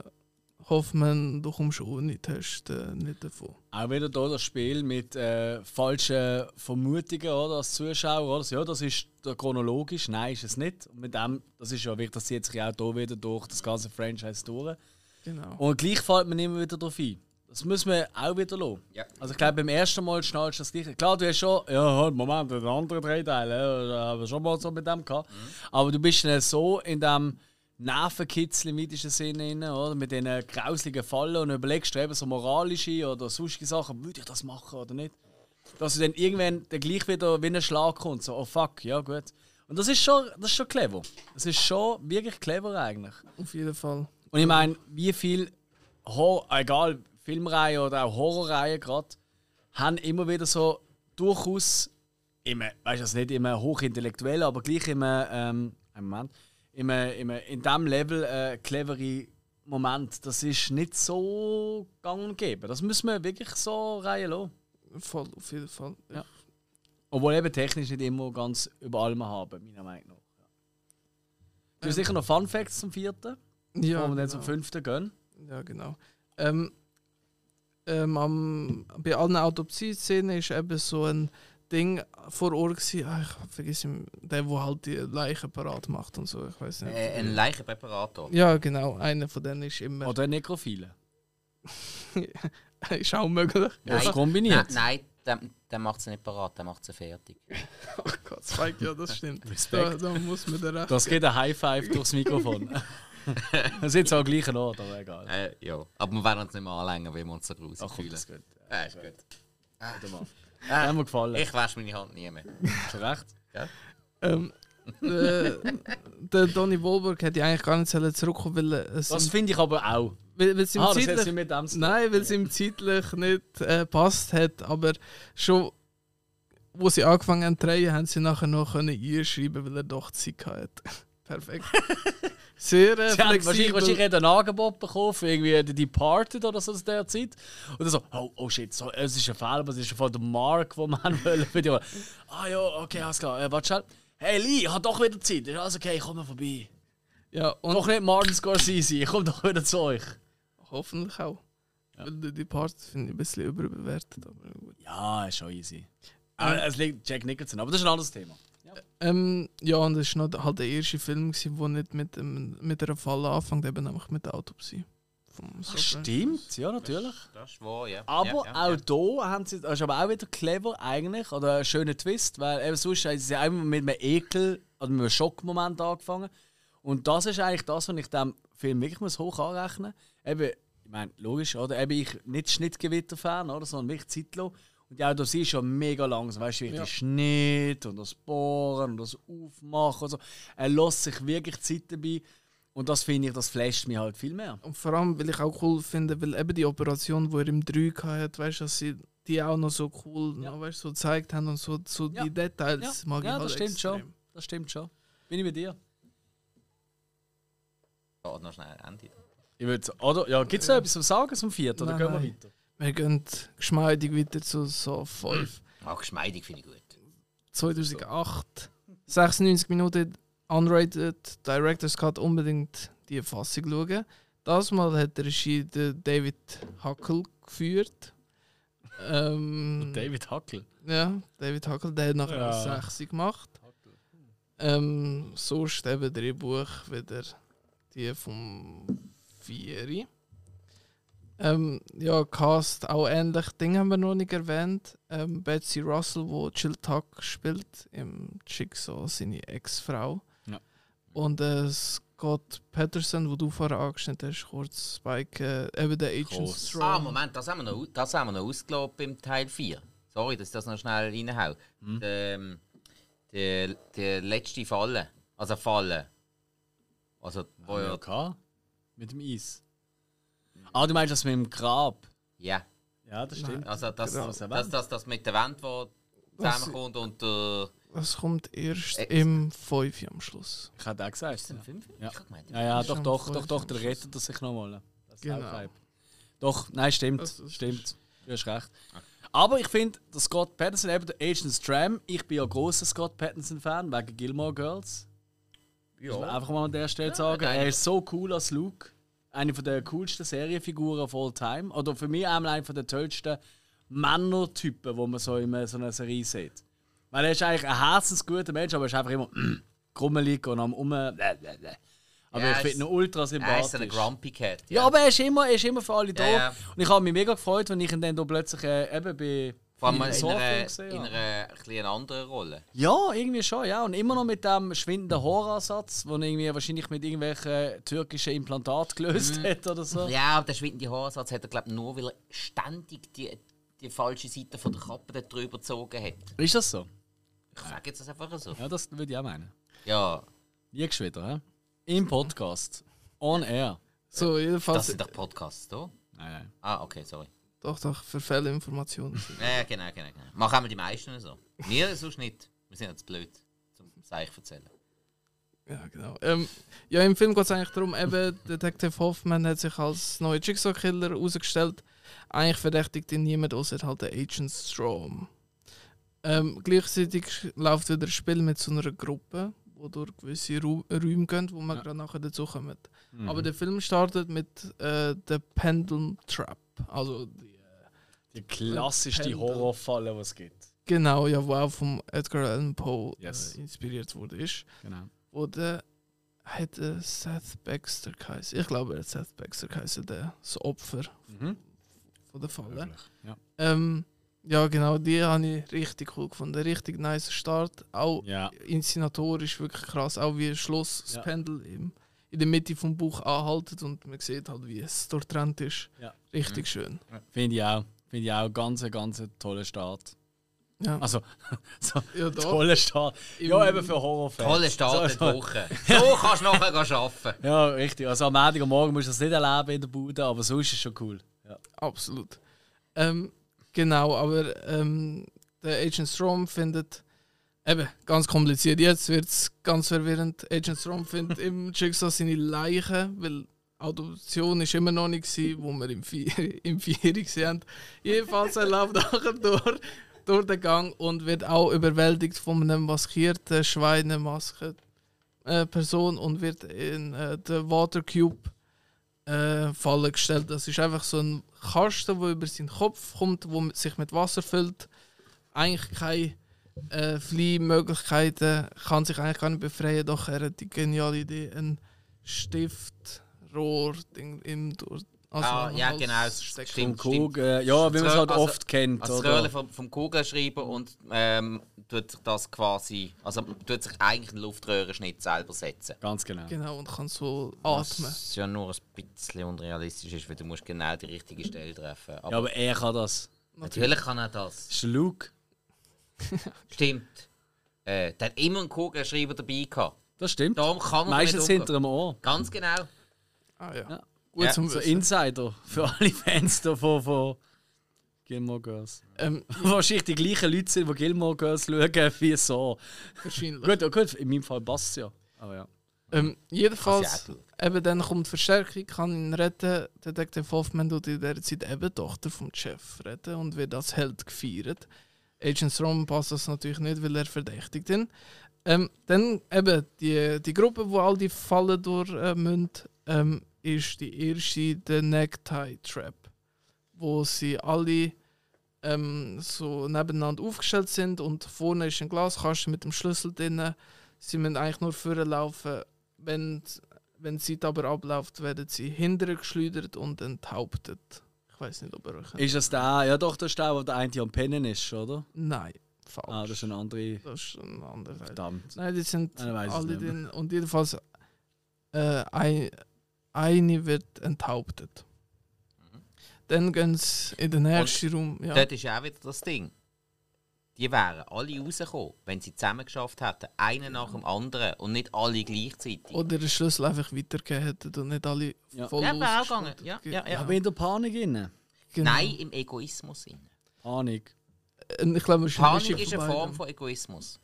Hoffmann, du kommst ohne Test äh, nicht davon. Auch wieder hier das Spiel mit äh, falschen Vermutungen oder, als Zuschauer. Oder? Ja, das ist chronologisch. Nein, ist es nicht. Und mit dem, das ist ja wirklich, das zieht sich auch hier wieder durch das ganze Franchise durch. Genau. Und gleich fällt man immer wieder darauf ein. Das müssen wir auch wieder lassen. Ja. Also ich glaube, beim ersten Mal schnallst du das gleiche. Klar, du hast schon, ja, halt, Moment, den anderen drei Teile, ja, da haben wir schon mal so mit dem gehabt. Aber du bist dann so in dem Nervenkitzel im weitesten Sinne, oder? mit diesen grauseligen Fallen und überlegst du eben so moralische oder sonstige Sachen, würde ich das machen oder nicht? Dass du dann irgendwann dann gleich wieder wie ein Schlag kommt, so, oh fuck, ja gut. Und das ist schon, das ist schon clever. Das ist schon wirklich clever eigentlich. Auf jeden Fall. Und ich meine, wie viel, Hor egal, Filmreihen oder auch Horrorreihen gerade, haben immer wieder so durchaus, immer, weißt du, also nicht immer hochintellektuell, aber gleich immer, ähm, einen Moment, immer, immer in diesem Level äh, clevere Moment. Das ist nicht so gang und gäbe. Das müssen wir wirklich so reihen lassen. Voll, auf jeden Fall. Ja. Obwohl eben technisch nicht immer ganz über allem haben, meiner Meinung nach. Ja. Du hast sicher noch Fun Facts zum vierten, Ja, bevor wir dann genau. zum fünften gehen. Ja, genau. Ähm, ähm, am, bei allen Autopsie-Szenen ist eben so ein Ding vor Ort gewesen. Ah, ich vergesse ihn, der, der halt die Leichen parat macht und so. Ich weiß nicht. Äh, ein Leichenpräparator. ja, genau. Einer von denen ist immer. Oder Nekrophile. ist auch möglich. Ja, Nein. kombiniert. Nein, nein, der, der macht sie nicht parat, der macht sie fertig. Oh Gott, Spike, ja, das stimmt. da, Respekt. da muss man da recht. Das geht ein High Five durchs Mikrofon. Wir sind zwar am gleichen Ort, aber egal. Äh, ja. Aber wir werden uns nicht mehr anlängen, weil wir uns so gruselig Ach komm, fühlen. das geht. Äh, ist gut. Mal. Hat mir gefallen. Ich wasche meine Hand nie mehr. Du recht? Ähm, äh, der Donny Wahlberg hätte eigentlich gar nicht sollen zurückkommen weil es Das finde ich aber auch. weil, weil es ihm Ah, zeitlich, mit dem zu. Nein, weil es ihm zeitlich nicht äh, passt hat, aber schon wo sie angefangen haben zu drehen, haben sie nachher noch können einschreiben, weil er doch Zeit hatte. Perfekt. Sehr äh, Sie haben wahrscheinlich, flexibel. wahrscheinlich hat er ein Angebot bekommen für irgendwie The Departed oder so aus der Zeit. Und dann so, oh, oh shit, so, es ist ein Fehler, aber es ist von der Mark, wo man wollen. für die- Ah ja, okay, alles klar. Äh, warte schnell. Hey Lee, ich habe doch wieder Zeit. Ist alles okay, ich komme vorbei. Ja, und Doch nicht Martin Scorsese, ich komme doch wieder zu euch. hoffentlich auch. Weil die Departed finde ich ein bisschen überbewertet. Aber gut. Ja, ist schon easy. Aber es liegt Jack Nicholson, aber das ist ein anderes Thema. Ähm, ja, und das war noch halt der erste Film, der nicht mit, dem, mit einer Falle anfängt, eben nämlich mit der Autopsie. Vom Ach, stimmt, ja, natürlich. Das ist wahr, ja. Aber ja, ja, auch ja. hier haben sie, das ist aber auch wieder clever eigentlich, oder ein schöner Twist, weil eben sonst haben sie ja immer mit einem Ekel oder mit einem Schockmoment angefangen. Und das ist eigentlich das, was ich dem Film wirklich muss hoch anrechnen muss. Eben, ich meine, logisch, oder? Eben ich nicht Schnittgewitter-Fan, oder? Sondern wirklich zeitlos. Und ja, du siehst schon mega langsam, weißt du, wie Ja. der Schnitt und das Bohren und das Aufmachen und so. Er lässt sich wirklich Zeit dabei. Und das finde ich, das flasht mich halt viel mehr. Und vor allem, weil ich auch cool finde, weil eben die Operation, die er im 3 hatte, weißt du, dass sie die auch noch so cool Ja. noch, weißt, so gezeigt haben und so, so Ja. die Details Ja, mag ich ja halt das stimmt extrem. schon. Das stimmt schon. Bin ich mit dir? Ja, noch schnell Ende. Ich würde oder? Ja, gibt es noch etwas zum Sagen zum vierten? Oder Nein, gehen wir weiter? Wir gehen geschmeidig weiter zu so 5. Auch geschmeidig finde ich gut. 2008. 96 Minuten Unrated Director's Cut unbedingt die Fassung schauen. Das Mal hat der Regie David Huckel geführt. Ähm, David Huckel. Ja, David Huckel, der hat nachher Ja. 6 gemacht. Ähm, sonst eben Drehbuch wieder die vom Vieri. Ähm, ja, Cast auch ähnlich. Ding haben wir noch nicht erwähnt. Ähm, Betsy Russell, wo Jill Tuck spielt im Jigsaw, seine Ex-Frau. Ja. Und äh, Scott Patterson, wo du vorher angeschnitten hast, kurz Spike, äh, eben der Agent. Strong. Ah, Moment, das haben wir noch, das haben wir noch ausgelobt beim Teil 4. Sorry, dass ich das noch schnell reinhau. Der, ähm, der, der letzte Falle. Also Falle. Also, wo Ja, ja. okay. Mit dem Eis. Ah, du meinst das mit dem Grab? Ja. Ja, das stimmt. Also, das, Genau. das, das, das, das mit der Wand, wo Was- zusammenkommt und der. Das kommt erst Ex- im 5 am Schluss. Ich hätte auch gesagt. Ist das ein Fünfer? Ja. Ich hab gemeint, Ja, ja, doch, doch, doch, doch, der rettet er sich nochmal. Das ist Genau. auch Vibe. Doch, nein, stimmt. Das- das stimmt. Du hast recht. Aber ich finde, der Scott Patterson, eben der Agent Stram, ich bin ja großer Scott Patterson-Fan wegen Gilmore Girls. Muss man Ja. einfach mal an der Stelle sagen. nein. Er ist so cool als Luke. Eine von der coolsten Serienfiguren of all time. Oder für mich einmal einer der tollsten Männertypen, die man so in so einer Serie sieht. Weil er ist eigentlich ein herzensguter Mensch, aber er ist einfach immer krummelig und am um. Aber Ja, ich er finde ist- ihn ultra Er ist sympathisch. ein Grumpy Cat. Ja, aber er ist immer, er ist immer für alle da. ja. Und ich habe mich mega gefreut, wenn ich ihn dann da plötzlich äh, eben bei Vor allem in Saw-Film einer, gesehen in einer ein bisschen anderen Rolle. Ja, irgendwie schon, ja. Und immer noch mit dem schwindenden Horroransatz, den er irgendwie wahrscheinlich mit irgendwelchen türkischen Implantaten gelöst hat oder so. Ja, aber der schwindende Haarsatz hat er, glaube nur, weil er ständig die, die falsche Seite von der Kappe drüber gezogen hat. Ist das so? Ich sage jetzt das einfach so. Ja, das würde ich auch meinen. Ja, Liegst wieder, hä? Im Podcast. On air. So, das jedenfalls. sind doch Podcasts, da? Nein, nein. Ah, okay, sorry. Doch, doch, für Fehlinformationen. Ja, genau, genau, genau. Machen wir die meisten so. Wir sonst nicht. Wir sind jetzt blöd, zum Seich erzählen. ja, genau. Ähm, ja, im Film geht es eigentlich darum, eben, Detective Hoffman hat sich als neuer Jigsaw-Killer herausgestellt. Eigentlich verdächtigt ihn niemand, außer halt der Agent Strom. Ähm, gleichzeitig läuft wieder ein Spiel mit so einer Gruppe, wo durch gewisse Ru Räume gehen, wo wir Ja. gerade nachher dazu kommen. Mhm. Aber der Film startet mit äh, der Pendulum Trap. Also die, die klassischste. Horrorfalle, die es gibt. genau, ja, wo auch vom Edgar Allan Poe Yes. äh, inspiriert wurde. Ist. Genau. Wo der hat äh, Seth Baxter geheißen. Ich glaube, er hat Seth Baxter geheißen, der das Opfer Mhm. von der Falle. Ja. Ähm, ja, genau, die habe ich richtig cool gefunden. Richtig nice Start. Auch ja. inszenatorisch wirklich krass. Auch wie Schluss das Ja. Pendel im, in der Mitte vom Buch anhaltet und man sieht halt, wie es durchtrennt ist. Ja. Richtig schön. Finde ich auch. Finde ich auch ganz, ganz toller Start. Ja, Also, so ja toller Start. Im- Ja, eben für Horrorfans. Tolle Start So, in die Woche. So kannst du nachher arbeiten. Ja, richtig. Also am Montagmorgen musst du das nicht erleben in der Bude, aber sonst ist es schon cool. Ja. Absolut. Ähm, genau, aber ähm, der Agent Strom findet. Eben, ganz kompliziert. Jetzt wird es ganz verwirrend. Agent Strom findet im Jigsaw seine Leiche, weil Adoption ist immer noch nicht gewesen, wo wir im Vier im Vieri gesehen haben. Jedenfalls er läuft nachher durch, durch den Gang und wird auch überwältigt von einem maskierten Schweinemaske äh, Person und wird in äh, der Water Cube äh, Falle gestellt. Das ist einfach so ein Kasten, der über seinen Kopf kommt, wo sich mit Wasser füllt. Eigentlich keine äh, Fliehmöglichkeiten, kann sich eigentlich gar nicht befreien, doch er hat die geniale Idee, ein Stiftrohr Ding im durch. Also Ah, ja, genau, stimmt. Vom Kug, äh, ja, wie man es halt Also- oft kennt. Also das? Röhrchen vom, vom Kugelschreiber und ähm, tut sich das quasi, also tut sich eigentlich einen Luftröhrenschnitt selber setzen. Ganz genau. Genau, und kann so atmen. Was ja nur ein bisschen unrealistisch ist, weil du musst genau die richtige Stelle treffen. Aber Ja, aber er kann das. natürlich kann er das. Das ist der Luke. Stimmt. Äh, der hat immer einen Kugelschreiber dabei gehabt. Das stimmt. Darum kann Meistens hinter dem Ohr. Ganz genau. Ah ja. Ja. Gut Ja, zum So Wissen. Insider für alle Fans davon von Gilmore Girls. Ähm, Wahrscheinlich die gleichen Leute sind, die Gilmore Girls schauen, wie so. wahrscheinlich. Gut, oh gut, in meinem Fall passt es ja. Aber ja. Ähm, jedenfalls, eben dann kommt Verstärkung, kann ihn retten. Detective Hoffman tut in der Zeit eben die Tochter vom Chef retten und wird als Held gefeiert. Agent Strom passt das natürlich nicht, weil er verdächtigt ihn. Ähm, dann eben die, die Gruppe, wo all die Fallen durch äh, müssen, ähm, ist die erste der Necktie Trap, wo sie alle ähm, so nebeneinander aufgestellt sind und vorne ist ein Glaskasten mit dem Schlüssel drin. Sie müssen eigentlich nur vorlaufen. Wenn, wenn die Zeit aber abläuft, werden sie hinterher geschleudert und enthauptet. Ich weiß nicht, ob er euch. Ist das der? Ja, doch, das ist der, wo der eine am Pennen ist, oder? Nein, falsch. Ah, das ist ein anderer. Das ist ein anderer. Verdammt. Nein, die sind Nein, alle drin. Und jedenfalls äh, ein, eine wird enthauptet. Dann gehen sie in den nächsten Raum. Ja. Dort ist ja auch wieder das Ding. Die wären alle rausgekommen, wenn sie zusammen geschafft hätten, einen nach dem anderen und nicht alle gleichzeitig. Oder den Schlüssel einfach weitergegeben hätten und nicht alle Ja. voll Ja, auch gegangen. Ja, ja, ja. Aber in der Panik inne. Genau. Nein, im Egoismus. Sinn. Panik. Äh, Ich glaube, Panik ist eine Form von Egoismus.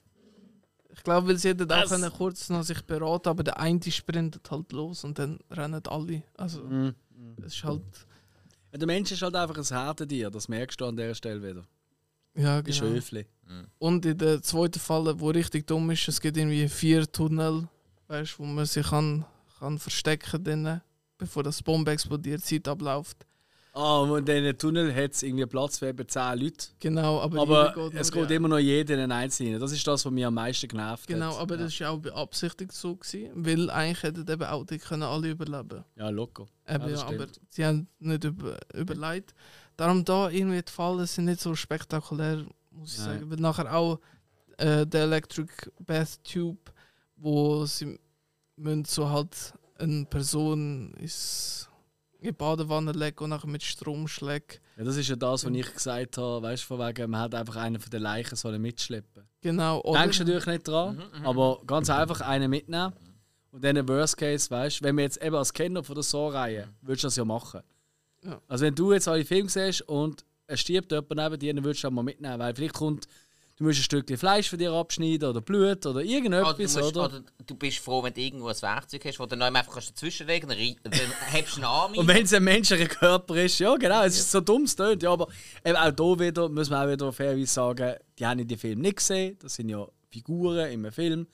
Ich glaube, weil sie hätten auch können kurz noch sich beraten aber der eine sprintet halt los und dann rennen alle. Also, Mhm. es ist halt. Der Mensch ist halt einfach ein Härtetier, das merkst du an dieser Stelle wieder. Ja, Ist genau. Höfli. Und in der zweiten Falle, wo richtig dumm ist, es gibt irgendwie vier Tunnel, weißt, wo man sich kann, kann verstecken kann, bevor das Bombe explodiert, Zeit abläuft. Ah, und in diesen Tunnel hat es irgendwie Platz für eben 10 Leute. Genau, aber, Aber jeder es geht immer noch jeder in einen Einzelnen. Das ist das, was mich am meisten genervt Genau, hat. aber ja. das war auch beabsichtigt so, gewesen, weil eigentlich hätten eben auch die können alle überleben Ja, locker. Eben, Ja, aber sie haben nicht über, überlegt. Darum da irgendwie die Fallen sind nicht so spektakulär, muss ich Nein. sagen. Weil nachher auch äh, der Electric Bath Tube, wo sie müssen so halt eine Person ins in die Badewanne legen und nachher mit Strom schlägt. Ja, das ist ja das, was ich gesagt habe. Weißt du, von wegen, man hat einfach einen von den Leichen sollen mitschleppen. Genau. Oder, Denkst du natürlich nicht dran, Mhm, aber ganz einfach einen mitnehmen. Und dann im Worst Case, weißt du, wenn wir jetzt eben als Kenner von der Saw-Reihe, würdest du das ja machen. Ja. Also wenn du jetzt alle Filme siehst und es stirbt jemand neben dir, dann würdest du auch mal mitnehmen. Weil vielleicht kommt, du musst ein Stückchen Fleisch von dir abschneiden oder Blut oder Oder du, irgendetwas, musst, oder? oder du bist froh, wenn du irgendwo ein Werkzeug hast, wo du dann einfach dazwischenlegen kannst, dann, hebst du einen Arm Und wenn es ein menschlicher Körper ist, ja genau, es ist so dumm, es tönt, ja, aber eben auch hier wieder, muss man auch wieder fairerweise sagen, die haben den Film nicht gesehen, das sind ja Figuren in einem Film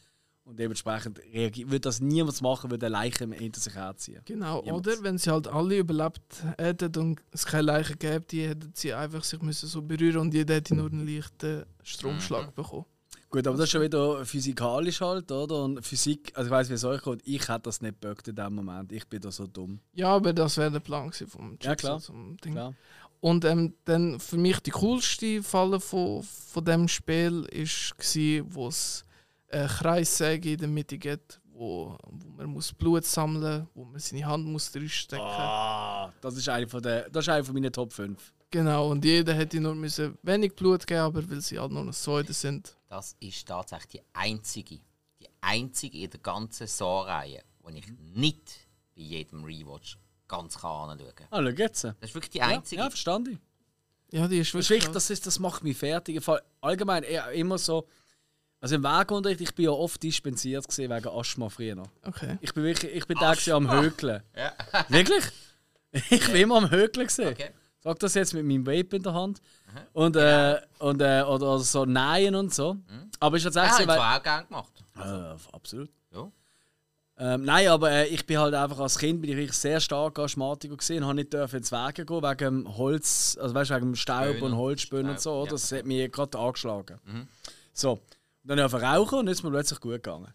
und dementsprechend würde das niemand machen, würde eine Leiche hinter sich herziehen. Genau, Niemals. oder wenn sie halt alle überlebt hätten und es keine Leiche gäbe, die hätten sie einfach sich müssen so berühren und jeder hätte nur einen leichten Stromschlag bekommen. Gut, aber das ist schon wieder physikalisch halt, oder? Und Physik, also ich weiß, wie es euch geht, ich hätte das nicht geböckt in dem Moment, ich bin da so dumm. Ja, aber das wäre der Plan vom Ja, klar. Zum Ding. Klar. Und ähm, dann für mich die coolste Falle von, von dem Spiel ist gsi, wo es eine Kreissäge in der Mitte gibt, wo, wo man muss Blut sammeln, wo man seine Hand muss reinstecken. Ah, das ist eine von der, das ist eine von meinen Top 5. Genau, und jeder hätte nur müssen wenig Blut geben, aber weil sie halt nur noch Säude sind. Das ist tatsächlich die einzige, die einzige in der ganzen Saw-Reihe, die ich nicht bei jedem Rewatch ganz kann anschauen kann. Ah, schau jetzt. Ja, Das ist wirklich die einzige. ja verstanden. Ja, die ist Das, ist wirklich. das, ist, das macht mich fertig. Im Fall Allgemein eher immer so. Also im Wegunterricht, ich bin ja oft dispensiert gewesen wegen Asthma früher. okay. Ich bin wirklich, ich bin gewesen am Hökeln. Ja. Wirklich? Ich bin immer am Hökeln gewesen. Okay. Sag das jetzt mit meinem Vape in der Hand. Und, äh, und äh, oder, oder so Nein und so. Aber ich Ja, habe ich auch gerne gemacht. äh, absolut. Ja. Ähm, nein, aber äh, ich bin halt einfach als Kind bin ich sehr stark Asthmatiker gesehen, habe nicht dürfen ins Wege gehen wegen Holz, also weißt, wegen dem Staub Spönen. und Holzspönen und so. Oder? ja. Das hat mich gerade angeschlagen. So, und dann habe ich rauchen und jetzt ist mir plötzlich gut gegangen.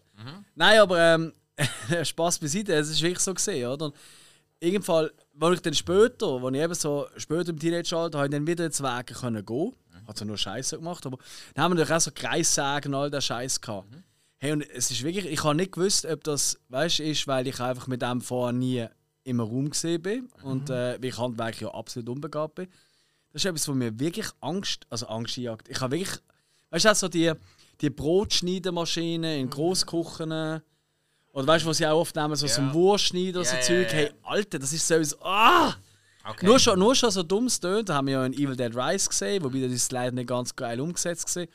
Nein, aber ähm, Spaß beiseite, es ist wirklich so gesehen, oder? Und irgendwann, als ich dann später, als ich eben so später im Teenageralter, habe ich dann wieder ins Wege können gehen. Hat zwar nur Scheiße gemacht, aber dann haben wir natürlich auch so Kreissägen und all den Scheiß gehabt. Hey, und es ist wirklich, ich habe nicht gewusst, ob das, weißt, ist, weil ich einfach mit dem vorher nie im Raum gesehen bin und äh, weil ich handwerklich ja absolut unbegabt bin. Das ist etwas, wo mir wirklich Angst, also Angst jagt. Ich habe wirklich, weißt du, auch so die, die Brotschneidemaschinen in Grossküchen oder weißt du, was sie auch oft nehmen, so Ja. zum Wurstschneiden oder so ja, Zeug. Hey, Alter, das ist sowieso, ah! Okay. Nur schon, nur schon so dummes tönt. Da haben wir ja in Evil Dead Rise gesehen, wobei das ist leider nicht ganz geil umgesetzt gesehen.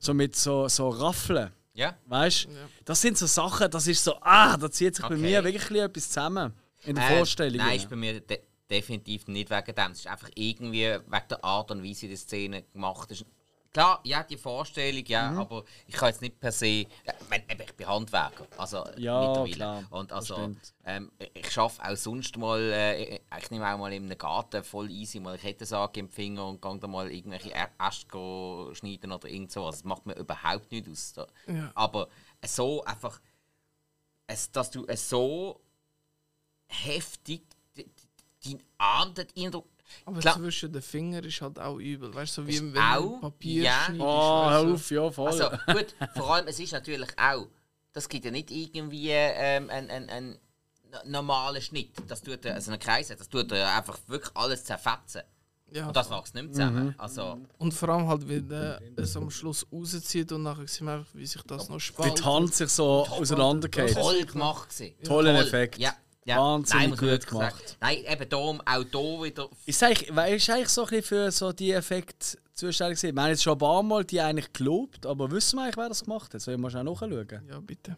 So mit so, so Raffeln. Ja. Weißt du? Das sind so Sachen, das ist so, ah, da zieht sich bei Okay. mir wirklich ein bisschen etwas zusammen. In der Äh, Vorstellung. Nein, ist bei mir de definitiv nicht wegen dem. Es ist einfach irgendwie wegen der Art und Weise, wie die Szene gemacht ist. Klar, ja, die Vorstellung, ja, aber ich kann jetzt nicht per se. Ich, meine, eben, ich bin Handwerker, also Ja, mittlerweile. klar, Und also, ähm, ich arbeite auch sonst mal, äh, ich nehme auch mal in einem Garten voll easy mal eine Kettensage im Finger und gehe da mal irgendwelche Äste schneiden oder irgend sowas. Das macht mir überhaupt nicht aus. Da. Ja. Aber so einfach, dass du es so heftig deinen dort rein Aber Klar. zwischen den Fingern ist halt auch übel. Weißt du, so wie wenn auch, du Papier ja. schneidest. Oh, du. auf, ja, voll. Also gut, vor allem, es ist natürlich auch, das gibt ja nicht irgendwie ähm, einen, einen, einen normalen Schnitt. Das tut, er- also einen Kreis, das tut er einfach wirklich alles zerfetzen. Ja. Und das wächst nicht mehr zusammen. Also, Und vor allem halt, wenn er es am Schluss rauszieht und nachher sehen wir einfach, wie sich das noch Wie spaltet. die Hand sich so auseinandergeht. toll gemacht gewesen. Tollen Toll. Effekt. Ja, ja. Wahnsinnig Nein, gut wirklich sagen. gemacht. Nein, eben darum, auch hier wieder Ist eigentlich, ist eigentlich so ein bisschen für so die Effekte zuständig gewesen? Wir haben jetzt schon ein paar Mal die eigentlich gelobt, aber wissen wir eigentlich, wer das gemacht hat? Sollen wir schnell nachschauen? Ja, bitte.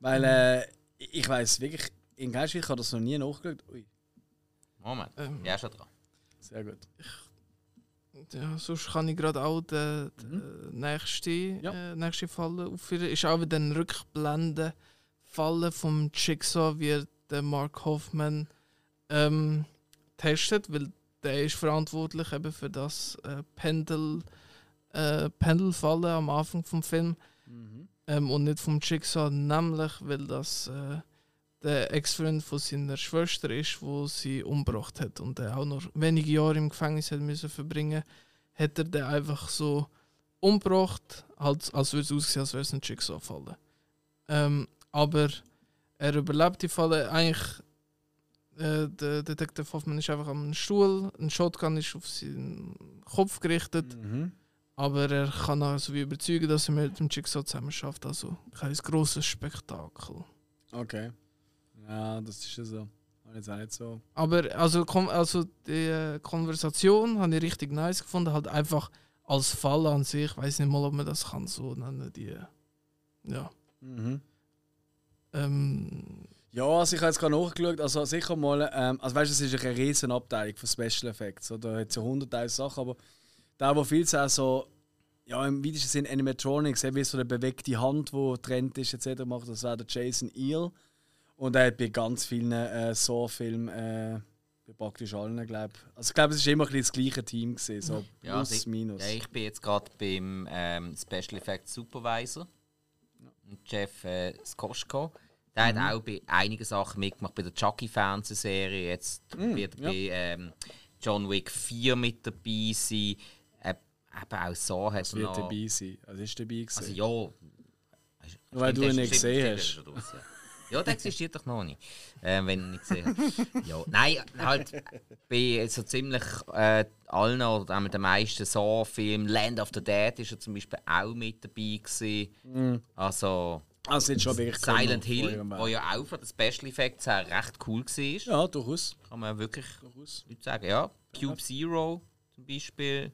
Weil äh, ich weiß wirklich, in Geistwil habe das noch nie nachgeschaut. Ui, Moment, Ähm. ja schon dran. sehr gut. Ja, sonst kann ich gerade auch den, den nächsten Mhm. Ja. äh, nächste Falle aufführen. Ist auch wieder ein Rückblende Falle vom Jigsaw, wie der Mark Hoffman ähm, testet, weil der ist verantwortlich eben für das äh, Pendel äh, Pendelfalle am Anfang vom Film ähm, und nicht vom Jigsaw, nämlich weil das äh, der Ex-Freund von seiner Schwester ist, wo sie umgebracht hat und der auch noch wenige Jahre im Gefängnis hat müssen verbringen, hat er den einfach so umgebracht, halt, als würde es aussehen, als wäre es ein Jigsaw-Falle. Ähm, aber er überlebt die Falle eigentlich. Äh, der Detective Hoffman ist einfach am Stuhl, ein Shotgun ist auf seinen Kopf gerichtet, Mhm. aber er kann auch so wie überzeugen, dass er mit dem Jigsaw zusammen schafft. Also kein grosses Spektakel. Okay. Ja, das ist ja so. Jetzt auch nicht so. Aber also, also die äh, Konversation habe ich richtig nice gefunden. Halt einfach als Fall an sich. Ich weiß nicht mal, ob man das kann so nennen. Die, äh, ja. Mhm. Ähm, Ja, also ich habe jetzt gerade nachgeschaut, also sicher mal, ähm, also weißt du, es ist eine riesen Abteilung von Special Effects, so, da hat es ja hunderttausend Sachen, aber da, wo viel auch so, ja im weitesten Sinn Animatronics, wie so eine bewegte Hand, die trennt ist etc. macht, das wäre der Jason Eel und er hat bei ganz vielen äh, Saw-Filmen, äh, bei praktisch allen, glaube ich, also ich glaube, es ist immer ein bisschen das gleiche Team gewesen, so Ja, plus, also ich, minus. Ja, ich bin jetzt gerade beim ähm, Special Effects Supervisor, Jeff äh, Skoschko. Der Mhm. hat auch bei einigen Sachen mitgemacht, bei der Chucky-Fernsehserie. Jetzt wird Mhm, ja. bei ähm, John Wick 4 mit dabei sein. Äh, eben auch so hat er wird noch... dabei sein, also ist dabei gewesen. Also ja... Weil du Stimmt, ihn der- nicht gesehen hast. Ja. Ja, der existiert doch noch nicht. Ähm, wenn ich nicht habe. Ja, nein, halt bei so ziemlich äh, allen oder auch mit den meisten Saw-Filmen, Land of the Dead ist er zum Beispiel auch mit dabei gewesen. Also also jetzt schon wirklich Silent Hill, wo ja auch von den Special Effects her recht cool war. Ja, durchaus. Kann man wirklich durchaus. sagen. Ja, Cube Zero zum Beispiel.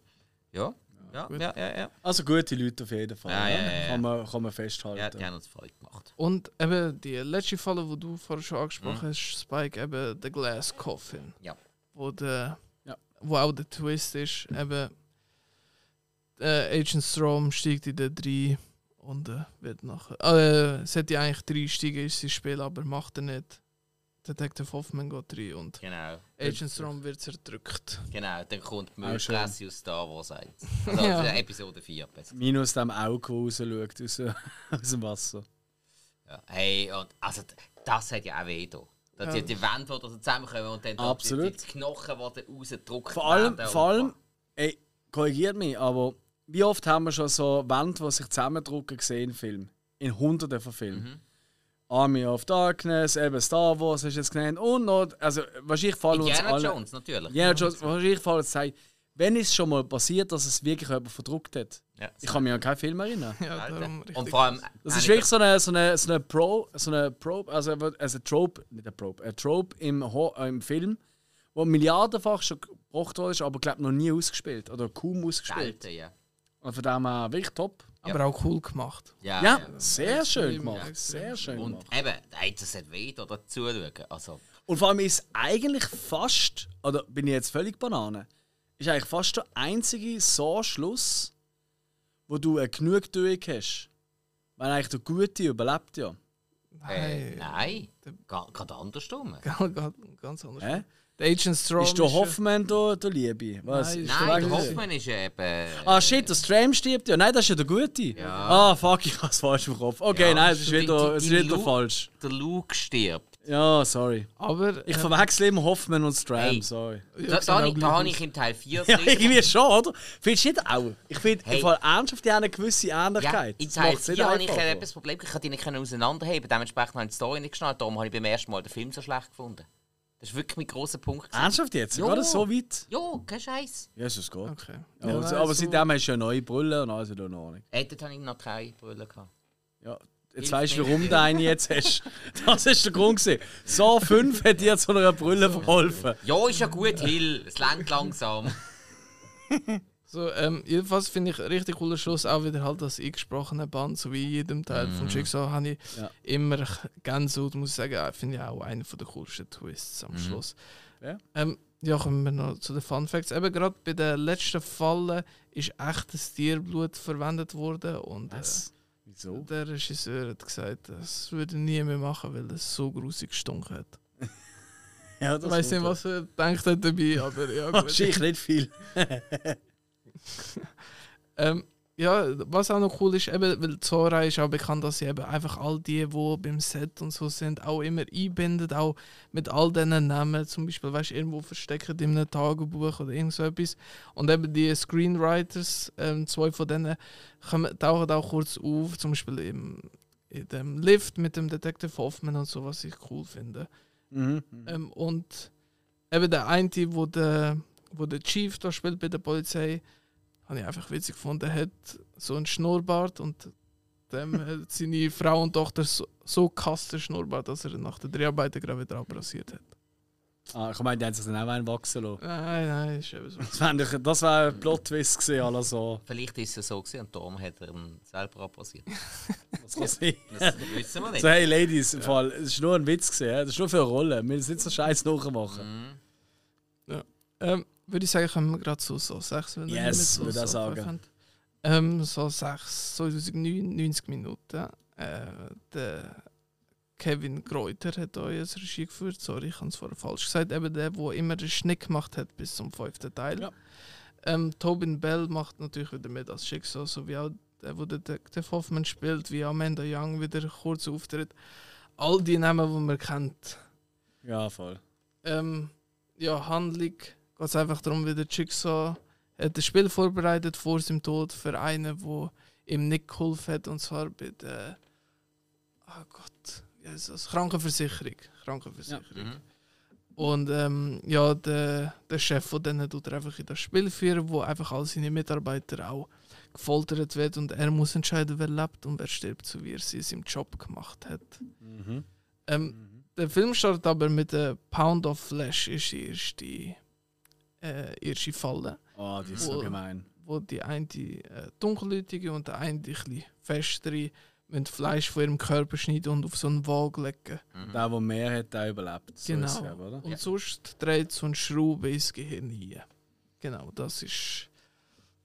Ja, ja, ja, ja. ja. Also gute Leute auf jeden Fall. Ja, ja, ja, ja. Kann, man, kann man festhalten. ja die haben uns Freude gemacht. und eben die letzte Falle, die du vorher schon angesprochen hast, Spike, eben der Glass Coffin. Ja. Wo, der, Ja. wo auch der Twist ist. Eben, äh, Agent Strom steigt in den 3 und äh, wird nachher. Äh, es hätte eigentlich drei steigen in sein Spiel, aber macht er nicht. Detective Hoffman geht rein und Genau. Agent Strom wird zerdrückt. Genau, dann kommt. Müllpresse aus Star Wars 1. Also Ja. Episode 4 besser. Minus dem Auge, das rausschaut aus, aus dem Wasser. Ja. Hey, und also das hat ja auch weh da. Dass Ja. die, Wände, die da zusammenkommen und dann da Absolut. Die, die Knochen, die da rausgedruckt Vor allem, werden. vor allem ey, korrigiert mich, aber wie oft haben wir schon so Wände, die sich zusammendrucken gesehen in Filmen? In hunderten von Filmen. Mhm. Army of Darkness, eben Star Wars hast du jetzt genannt und noch, also wahrscheinlich fallen uns Indiana alle... Jones, natürlich. Ja, Jones, wahrscheinlich fallen uns sagen, wenn es schon mal passiert, dass es wirklich jemand verdruckt hat. Ja. Ich kann mich an keinen Film erinnern. Ja, Alter. Und vor allem. Das ist ich wirklich so eine, so eine, so eine Pro, so eine Probe, also, also ein Trope, nicht ein Probe, ein Trope im, Ho äh, im Film, wo milliardenfach schon gebracht worden ist, aber glaube noch nie ausgespielt oder kaum ausgespielt. Selten, ja. Und von dem her wirklich top. Aber auch cool gemacht. Ja, Ja, sehr schön gemacht, sehr schön Und gemacht. eben, hey, das hat weh, da dazuschauen. Also, Und vor allem ist eigentlich fast, oder bin ich jetzt völlig Banane, ist eigentlich fast der einzige so Schluss, wo du eine Genugtuung hast. Weil eigentlich der Gute überlebt ja. Äh, nein, Ga- gerade andersrum. Ganz, ganz anders. Hä? Der Agent Strom Ist der Hoffmann da der Liebe? Was? Nein, Ist der Nein, Weg- der Hoffmann ist eben. Ah shit, der Stram stirbt ja. Nein, das ist ja der Gute. Ja. Ah fuck, ich hab's falsch im Kopf. Okay, Ja, nein, es ist die- wieder, die- es ist die wieder Lu- falsch. Der Luke stirbt. Ja, sorry. Aber Ich äh, verwechsel immer Hoffmann und Stram, Hey. sorry. ja, Da, da, da, gleich habe ich im Teil 4 Ja, irgendwie schon, oder? Findest du nicht auch? Ich finde, Hey. im Fall ernsthaft, die haben eine gewisse Ja, Ähnlichkeit. in Das Teil macht's nicht 4 habe ich äh, das Problem, ich konnte die nicht auseinanderheben. Dementsprechend habe ich die Story nicht geschnallt. Darum habe ich beim ersten Mal den Film so schlecht gefunden. Das ist wirklich mein grosser Punkt. gewesen. Ernsthaft jetzt? Ja. Geht das so weit? Ja, kein Scheiß. Jesus Gott. Okay. Ja, Ja, aber nein, aber so- seitdem hast du ja neue Brille und alles in Ordnung. Äh, dort habe ich noch keine Brille gehabt. Ja. Jetzt weißt du, warum du eine jetzt hast. Das ist der Grund. Gewesen. So 5 hat dir zu einer Brille verholfen. Ja, ist ja gut, Hill. Es lenkt langsam. So, ähm, jedenfalls finde ich richtig cooler Schluss auch wieder halt das eingesprochene Band, so wie in jedem Teil von Jigsaw habe ich Ja. immer Gänsehaut, muss ich sagen, äh, finde ich auch einer der coolsten Twists am Schluss. Ja. Ähm, ja, kommen wir noch zu den Fun Facts. Eben gerade bei der letzten Falle ist echtes Tierblut verwendet worden und äh? Wieso? der Regisseur hat gesagt, das würde nie mehr machen, weil es so grusig gestunken hat. Ja, Ich weiß nicht, was er denkt hat dabei, aber ja gut. Wahrscheinlich nicht viel. Ähm, ja, was auch noch cool ist, eben, weil Zora ist auch bekannt, dass sie eben einfach all die, die beim Set und so sind, auch immer einbindet, auch mit all diesen Namen, zum Beispiel, weißt du, irgendwo versteckt in einem Tagebuch oder irgend so etwas. Und eben die Screenwriters, ähm, zwei von denen, kommen, tauchen auch kurz auf, zum Beispiel im, in dem Lift mit dem Detective Hoffman und so, was ich cool finde. Mhm. Ähm, und eben der eine, wo der, wo der Chief da spielt bei der Polizei, habe ich einfach witzig gefunden, hat so einen Schnurrbart und dem hat seine Frau und Tochter so, so den Schnurrbart, dass er nach den Dreharbeiten gerade wieder abrasiert hat. Ah, ich meine, die haben sich dann auch einen wachsen lassen. Nein, nein, ist eben so. Das wäre das wär ein Plot-Twist gewesen, aller so. Vielleicht ist es so gewesen und darum hat er ihn selber abrasiert. Das kann sein. Das wissen wir nicht. So, hey Ladies, im Fall, es war nur ein Witz, gewesen, ja? das ist nur für eine Rolle. Wir müssen nicht so Scheiß nachmachen. Mhm. Ähm, würde ich sagen, kommen wir gerade zu so 6, wenn Yes, nicht so so sagen. Ähm, so 6, 2009, 90 Minuten. Äh, der Kevin Kreuter hat euch das Regie geführt. Sorry, ich habe es vorher falsch gesagt. Eben der, der immer den Schnitt gemacht hat bis zum fünften Teil. Ja. Ähm, Tobin Bell macht natürlich wieder mit als Schicksal, so wie auch der, der Detective Hoffman spielt, wie Amanda Young wieder kurz auftritt. All die Namen, die man kennt. Ja, voll. Ähm, ja, Handlung geht es einfach darum, wie der Jigsaw hat das Spiel vorbereitet vor seinem Tod für einen, der ihm nicht geholfen hat, und zwar bei der oh Gott, das? Krankenversicherung. Krankenversicherung. Mhm. Und ähm, ja, der, der Chef von denen tut er einfach in das Spiel führen, wo einfach all seine Mitarbeiter auch gefoltert wird und er muss entscheiden, wer lebt und wer stirbt, so wie er sie in seinem Job gemacht hat. Mhm. Ähm, der Film startet aber mit der Pound of Flesh, ist die erste, äh, erste Falle, Oh, die ist so Oh. gemein. wo die eine äh, dunkelhäutige und der eine die etwas festere mit Fleisch von ihrem Körper schneiden und auf so einen Wagen legen. Der, der mehr hat, der überlebt. So Genau. ja, oder? Und Ja. sonst dreht so ein Schraube ins Gehirn hin. Genau, das ist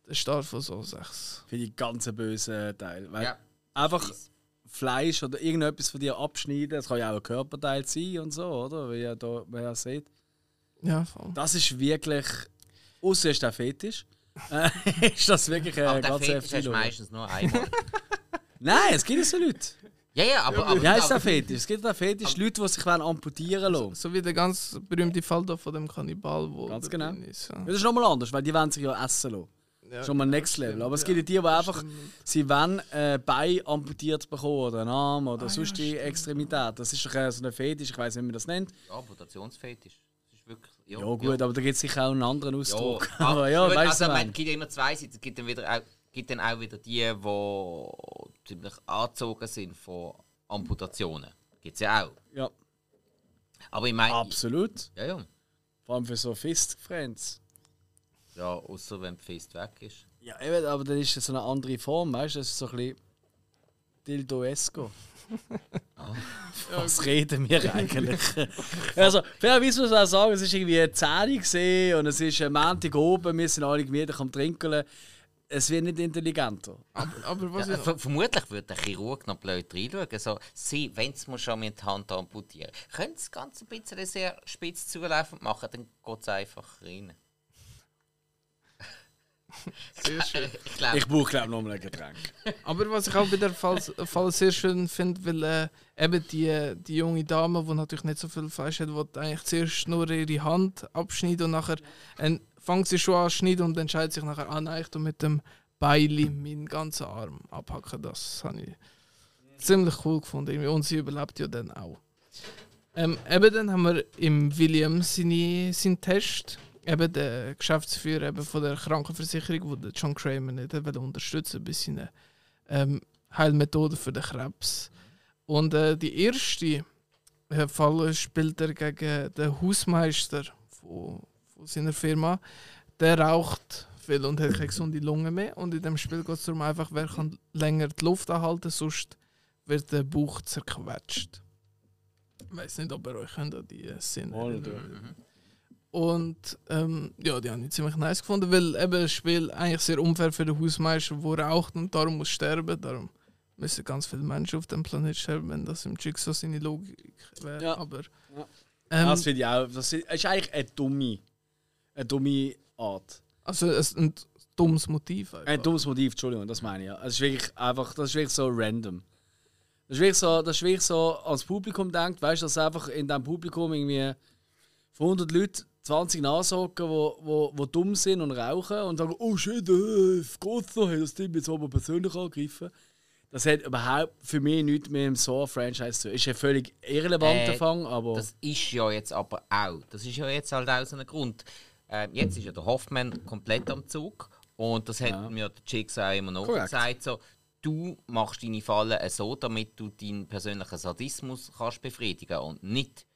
der Start von so 6. Für die ganzen bösen Teile. Weil Ja. einfach Fies. Fleisch oder irgendetwas von dir abschneiden, das kann ja auch ein Körperteil sein und so, oder? Wie ihr da wie ihr seht. Ja, voll. Das ist wirklich. Außer ist der Fetisch. äh, ist das wirklich Aber äh, der ganz heftig. du meistens nur einmal. Nein, es gibt so Leute. ja, ja, aber. aber Wie heißt der Fetisch? Es gibt den Fetisch, Leute, die sich wollen amputieren lassen. So wie der ganz berühmte Fall da von dem Kannibal, wo Ganz genau. drin ist. Ja. Das ist nochmal anders, weil die wollen sich ja essen lassen. Ja, Schon mal genau, Next Level. stimmt, Aber es ja. gibt die, die einfach, Stimmt. sie wollen äh, Bein amputiert bekommen oder einen Arm oder Ah, sonst ja. Extremität. Das ist doch äh, so ein Fetisch, ich weiß nicht, wie man das nennt. Ja, Amputationsfetisch. Wirklich. Ja, gut, aber da gibt es sicher auch einen anderen Ja, Ausdruck. aber, aber ja, gut, weißt also, du, man, es gibt ja immer zwei Seiten. Es gibt dann, wieder auch, gibt dann auch wieder die, die ziemlich angezogen sind von Amputationen. Gibt es ja auch. Ja, Aber ich meine. absolut. Ja, ja. Vor allem für so Fist-Friends. Ja, außer wenn die Fist weg ist. Ja, eben, aber dann ist das so eine andere Form, weißt du? Das ist so ein bisschen Dildo-esco. Was reden wir eigentlich? also, fairerweise muss man auch sagen, es ist irgendwie eine 10 Uhr gesehen und es ist ein Montag oben, wir sind alle gemütlich am Trinkeln. es wird nicht intelligenter. Aber, aber was Ja, ich, ver- vermutlich würde der Chirurg noch blöd reinschauen. So, sie, wenn sie schon mit der Hand amputieren, können sie das Ganze ein bisschen sehr spitz zulaufend machen, dann geht es einfach rein. Sehr schön. Ich glaube, Ich brauche, glaube ich, noch mal ein Getränk. Aber was ich auch bei der Fall, Fall sehr schön finde, weil äh, eben die, die junge Dame, die natürlich nicht so viel Fleisch hat, will eigentlich zuerst nur ihre Hand abschneiden und nachher äh, fängt sie schon an zu schneiden und entscheidet sich nachher, ah nein, ich mit dem Beili meinen ganzen Arm abhacken. Das habe ich ziemlich cool gefunden. irgendwie. Und sie überlebt ja dann auch. Ähm, eben dann haben wir im William seine, seinen Test. Eben der Geschäftsführer eben von der Krankenversicherung, der John Kramer nicht hat unterstützen bei seinen ähm, Heilmethode für den Krebs. Und äh, die erste äh, Fall spielt er gegen den Hausmeister von, von seiner Firma. Der raucht viel und hat keine gesunde Lunge mehr. Und in dem Spiel geht es darum, einfach, wer kann länger die Luft anhalten, sonst wird der Bauch zerquetscht. Ich weiß nicht, ob ihr euch könnt an die Szene erinnern. Und ähm, ja, die habe ich ziemlich nice gefunden, weil eben das Spiel eigentlich sehr unfair für den Hausmeister, der raucht und darum muss sterben. Darum müssen ganz viele Menschen auf dem Planet sterben, wenn das im Jigsaw seine Logik wäre. Ja. Aber Ja. ähm, das finde ich auch. Das ist eigentlich eine dumme, eine dumme Art. also ein dummes Motiv. Einfach. Ein dummes Motiv, Entschuldigung, das meine ich. Ja. Es ist wirklich einfach, das ist wirklich so random. Das ist wirklich so, das ist wirklich so ans Publikum denkt, weißt du, dass einfach in diesem Publikum irgendwie von 100 Leuten 20 nachsagen, wo, wo, wo dumm sind und rauchen und sagen, oh shit, äh, Gott noch, das Ding jetzt aber persönlich angegriffen. Das hat überhaupt für mich nichts mit dem Saw-Franchise zu tun. Ist ein völlig irrelevanter Äh, Fang, aber. Das ist ja jetzt aber auch. Das ist ja jetzt halt auch so ein Grund. Ähm, jetzt ist ja der Hoffmann komplett am Zug. Und das hat Ja. mir der Chicks auch immer noch Korrekt. gesagt. So, du machst deine Fallen so, damit du deinen persönlichen Sadismus kannst befriedigen und nicht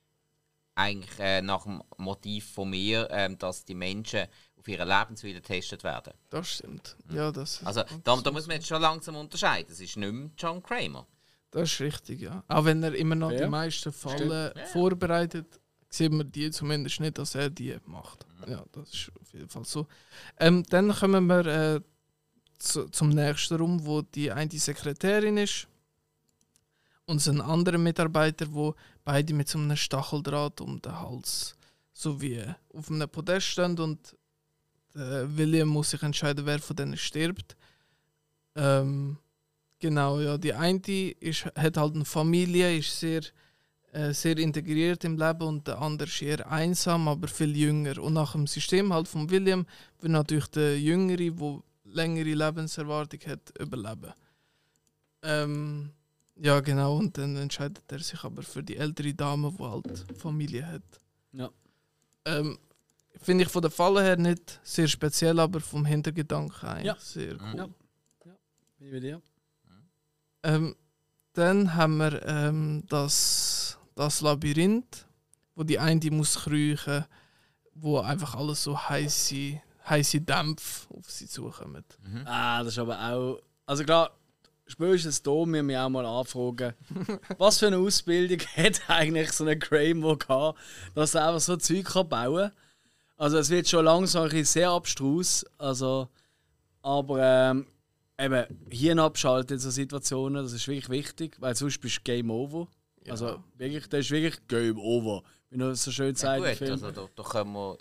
eigentlich äh, nach dem Motiv von mir, ähm, dass die Menschen auf ihre Lebenswille getestet werden. Das stimmt. Ja, das, Also da, da muss man jetzt schon langsam unterscheiden. Das ist nicht mehr John Kramer. das ist richtig, ja. Auch wenn er immer noch Ja. die meisten Fallen vorbereitet, sieht man die zumindest nicht, dass er die macht. Ja, das ist auf jeden Fall so. Ähm, dann kommen wir äh, zu, zum nächsten Raum, wo die eine Sekretärin ist und ein Mitarbeiter, wo beide mit so einem Stacheldraht um den Hals so wie auf einem Podest stehen und der William muss sich entscheiden, wer von denen stirbt. Ähm, genau, ja, die eine ist, hat halt eine Familie, ist sehr, äh, sehr integriert im Leben und der andere ist eher einsam, aber viel jünger. Und nach dem System halt von William wird natürlich der Jüngere, der längere Lebenserwartung hat, überleben. Ähm, ja, genau, und dann entscheidet er sich aber für die ältere Dame, die halt Familie hat. Ja. Ähm, Finde ich von der Falle her nicht sehr speziell, aber vom Hintergedanken eigentlich Ja. sehr cool. Ja. Bin ich bei dir? Ähm, dann haben wir ähm, das, das Labyrinth, wo die eine die muss kriechen, wo einfach alles so heiße, heiße Dämpfe auf sie zukommen. Ah, das ist aber auch. Also klar, spätestens da müssen wir auch mal anfragen, was für eine Ausbildung hat eigentlich so ein Graham gehabt, dass er einfach so Zeug kann bauen kann. Also es wird schon langsam ein sehr abstrus. Also, aber ähm, eben, Hirn abschalten in so Situationen, das ist wirklich wichtig, weil sonst bist du Game Over. Ja. Also wirklich, das ist wirklich Game Over, wie man so schön Ja, sagt im gut, also da, da können wir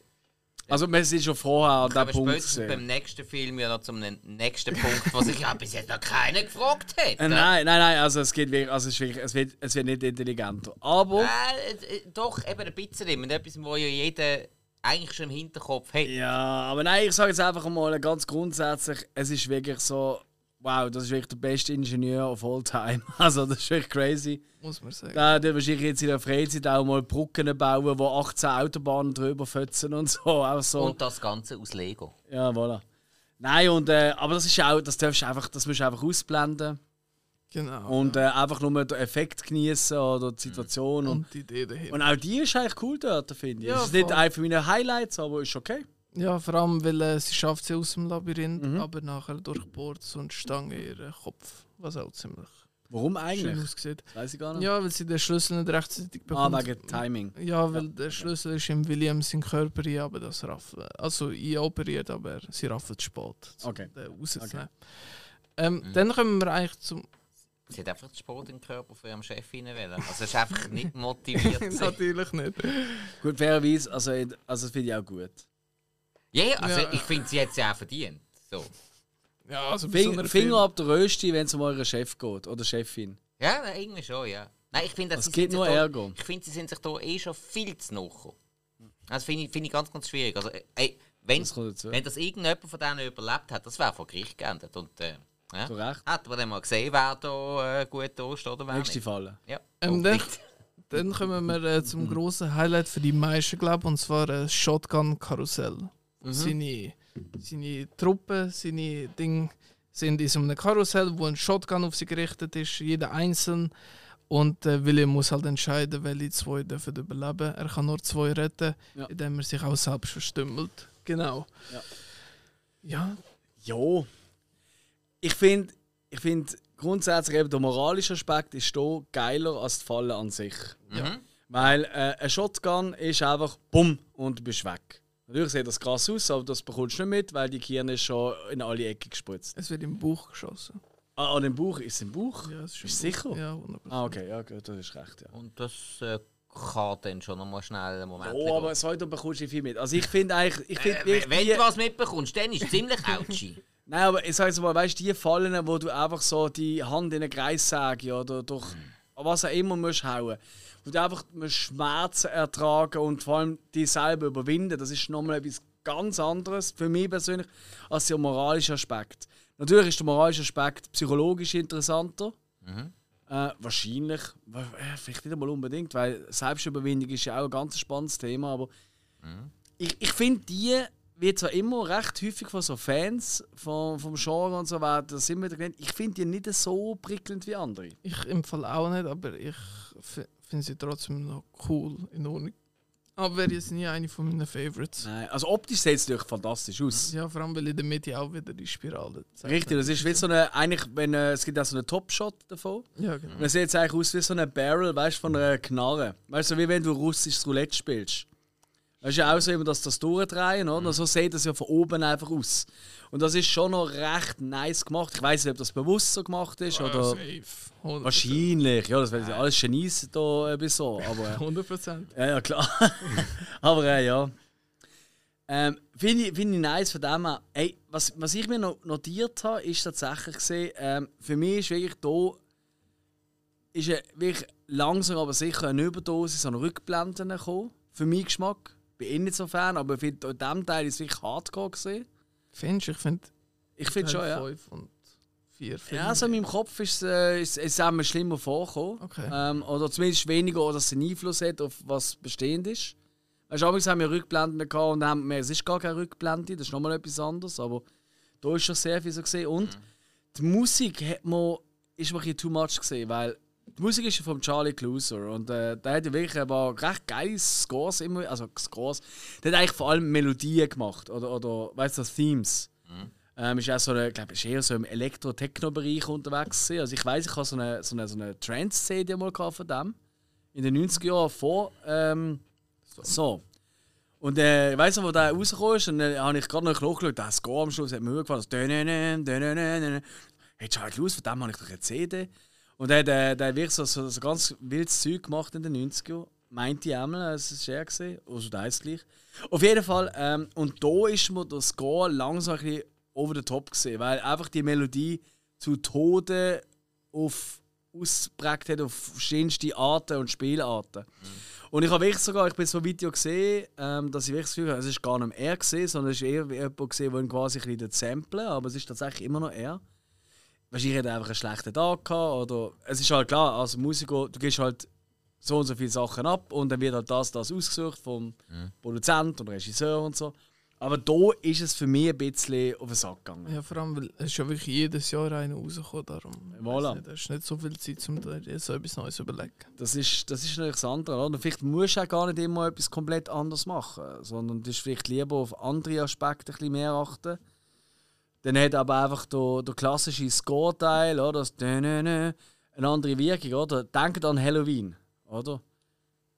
Also wir sind schon vorher an diesem Punkt spätestens beim nächsten Film ja noch zum nächsten Punkt, was sich ja bis jetzt noch keiner gefragt hat. Äh, nein, nein, nein, also es geht wirklich, also es, ist wirklich, es, wird, es wird nicht intelligenter. Aber, Äh, äh, doch, eben ein bisschen. Mit etwas, wo ja jeder eigentlich schon im Hinterkopf hat. ja, aber nein, ich sage jetzt einfach mal ganz grundsätzlich, es ist wirklich so, wow, das ist wirklich der beste Ingenieur of all time. Also das ist wirklich crazy. Muss man sagen. Der wird wahrscheinlich jetzt in der Freizeit auch mal Brücken bauen, wo 18 Autobahnen drüber fetzen und so. Auch so. Und das Ganze aus Lego. ja, voilà. Nein, und, äh, aber das ist auch, das darfst du einfach, das musst du einfach ausblenden. Genau. Und äh, einfach nur den Effekt genießen oder die Situation. Und, und die Idee dahinter. und auch die ist eigentlich cool dort, finde ich. Ja, es ist nicht voll. einer meiner Highlights, aber ist okay. Ja, vor allem, weil äh, sie schafft sie aus dem Labyrinth, Mhm. aber nachher durchbohrt so eine Stange in ihren Kopf. Was auch ziemlich. Warum schön eigentlich? aussieht. Das weiß ich gar nicht. Ja, weil sie den Schlüssel nicht rechtzeitig ah, bekommt. wegen Timing. Ja, weil der Schlüssel ist im William sein Körper ein, aber das raffen. Also operiert, aber sie raffen zu spät. um Okay. Den rauszunehmen. Okay. Ähm, Mhm. Dann kommen wir eigentlich zum. Sie hat einfach den Sport den Körper von ihrem Chef hineinwählen. Also es ist einfach nicht motiviert. Natürlich nicht. Gut, fairerweise, also, also das finde ich auch gut. Ja, ja, also Ja. ich finde, sie hat es ja auch verdient. So. Ja, also so Finger, Finger ab der Rösti, wenn es um euren Chef geht oder Chefin. Ja, irgendwie schon, ja. Nein, ich finde, gibt sind nur sich da- Ärger. Ich finde, sie sind sich da eh schon viel zu nahe. Das finde ich, finde ich ganz, ganz schwierig. Also, ey, wenn, Das wenn das irgendjemand von denen überlebt hat, das wäre vor Gericht geendet. Und äh, ja, Zu Recht. hat man dann mal gesehen, wer da äh, gut da steht oder wer Nächste nicht. Falle. Ja. Ähm, Und dann-. Dann kommen wir äh, zum grossen Highlight für die meisten, glaube ich, und zwar ein Shotgun-Karussell. Seine, seine Truppen, seine Dinge sind in so einem Karussell, wo ein Shotgun auf sie gerichtet ist, jeder einzeln. Und äh, William muss halt entscheiden, welche zwei dürfen überleben. Er kann nur zwei retten, Ja. indem er sich auch selbst verstümmelt. Genau. Ja. Ja, Ja. Ich finde, ich find grundsätzlich eben der moralische Aspekt ist hier geiler als die Falle an sich. Mhm. Weil äh, ein Shotgun ist einfach bumm und du bist weg. Natürlich sieht das krass aus, aber das bekommst du nicht mit, weil die Kirne ist schon in alle Ecken gespritzt. es wird im Bauch geschossen. Ah, an dem Buch? Ist es im Buch? Ja, es ist Bauch. du sicher? Ja, 100%. Ah, okay, ja, gut, das ist recht, ja. Und das äh, kann dann schon noch mal schnell einen Moment Oh, aber so heute bekommst du nicht viel mit. Also ich finde eigentlich, ich finde äh, Wenn die- du was mitbekommst, dann ist es ziemlich ouchy. Nein, aber ich sag jetzt mal, weißt du, die Fallen, wo du einfach so die Hand in einen Kreis sagst oder durch was auch immer musst hauen, wo du einfach Schmerzen ertragen und vor allem die selber überwinden, das ist nochmal etwas ganz anderes für mich persönlich als der moralische Aspekt. Natürlich ist der moralische Aspekt psychologisch interessanter. Äh, wahrscheinlich, äh, vielleicht nicht einmal unbedingt, weil Selbstüberwindung ist ja auch ein ganz spannendes Thema, aber ich, ich finde, die wird zwar immer recht häufig von so Fans vom, vom Genre und so weiter, das immer wieder genannt, ich finde die nicht so prickelnd wie andere. Ich im Fall auch nicht, aber ich finde sie trotzdem noch cool, in Ordnung. Aber wäre jetzt nie eine von meinen Favorites. Nein, also optisch sieht es natürlich fantastisch aus. Ja, vor allem weil in der Mitte auch wieder die Spirale zeigt. Richtig, das ist wie so eine, eigentlich, wenn, äh, es gibt auch so einen Top-Shot davon. Ja, genau. Man sieht jetzt eigentlich aus wie so eine Barrel, weißt du, von einer Knarre. Weißt du, so wie wenn du russisches Roulette spielst. Das ist ja auch so, immer, dass das durchdrehen, oder? So sieht das ja von oben einfach aus. Und das ist schon noch recht nice gemacht. Ich weiß nicht, ob das bewusst so gemacht ist Ja, oder. safe. 100%. Wahrscheinlich, ja, das werden ja alles Genies da ein bisschen so, aber. äh, 100%. Ja, ja, klar. Aber äh, ja. Ähm, Finde ich, find ich nice von dem her. Ey, was, was ich mir noch notiert habe, ist tatsächlich gesehen, ähm, für mich ist wirklich da ist wirklich langsam aber sicher eine Überdosis an Rückblenden gekommen. Für meinen Geschmack. Bin ich nicht so Fan, aber ich finde, in diesem Teil ist es wirklich hardcore gesehen. Findest du? Ich finde Ich finde schon, ja. 5 und 4 Ja, also in meinem Kopf ist es, äh, ist, ist es auch mal schlimmer vorgekommen. Okay. Ähm, oder zumindest weniger, dass es einen Einfluss hat auf was bestehend ist. Weißt du, haben wir Rückblenden gehabt und dann haben wir, es ist gar keine Rückblende, das ist nochmal etwas anderes, aber da ist schon sehr viel so gesehen. Und die Musik hat man, ist mir ein bisschen too much gesehen, weil die Musik ist von Charlie Clouser und äh, der hat ja wirklich ein paar recht geile Scores immer, also Scores, der hat eigentlich vor allem Melodien gemacht oder, oder weißt du, Themes. Ähm, ist auch so eine, glaub, ist eher so im Elektro-Techno-Bereich unterwegs gewesen. Also ich weiß, ich habe so eine, so eine, so eine Trance-CD mal gehabt von dem. In den 90er Jahren vor. Ähm, so. Und äh, ich weiss noch, wo der rausgekommen ist, und dann habe ich gerade noch nachgeschaut, der Score am Schluss hat mir gefallen. Das Dönenen, Dönenen. Hey, Charlie Klaus, von dem habe ich doch eine CD. Und der hat äh, der hat wirklich so, so, so ganz wildes Zeug gemacht in den 90er. Meinte ich einmal, es war er. Gewesen. Also der ist gleich. Auf jeden Fall. Ähm, und da ist mir der Score langsam ein bisschen over the top gesehen, weil einfach die Melodie zu Tode auf ausprägt hat auf verschiedenste Arten und Spielarten. Und ich habe wirklich sogar, ich bin so ein Video gesehen, ähm, dass ich wirklich das Gefühl habe, es ist gar nicht mehr er gesehen, sondern es ist eher jemand gesehen, der ihn quasi ein bisschen samplen, aber es ist tatsächlich immer noch er. Wahrscheinlich hat er einfach einen schlechten Tag gehabt oder es ist halt klar, als Musiker, du gehst halt so und so viele Sachen ab und dann wird halt das, das ausgesucht vom Produzent und Regisseur und so. Aber da ist es für mich ein bisschen auf den Sack gegangen. Ja, vor allem, weil es ist ja wirklich jedes Jahr einer rausgekommen, darum. Voilà. Nicht, es ist nicht so viel Zeit, um dir jetzt so etwas Neues zu überlegen. Das ist, das ist natürlich das andere. Oder? Vielleicht musst du auch gar nicht immer etwas komplett anderes machen, sondern du hast vielleicht lieber auf andere Aspekte ein bisschen mehr achten. Dann hat aber einfach der, der klassische Score-Teil, oder? das eine andere Wirkung, oder? Denkt an Halloween, oder?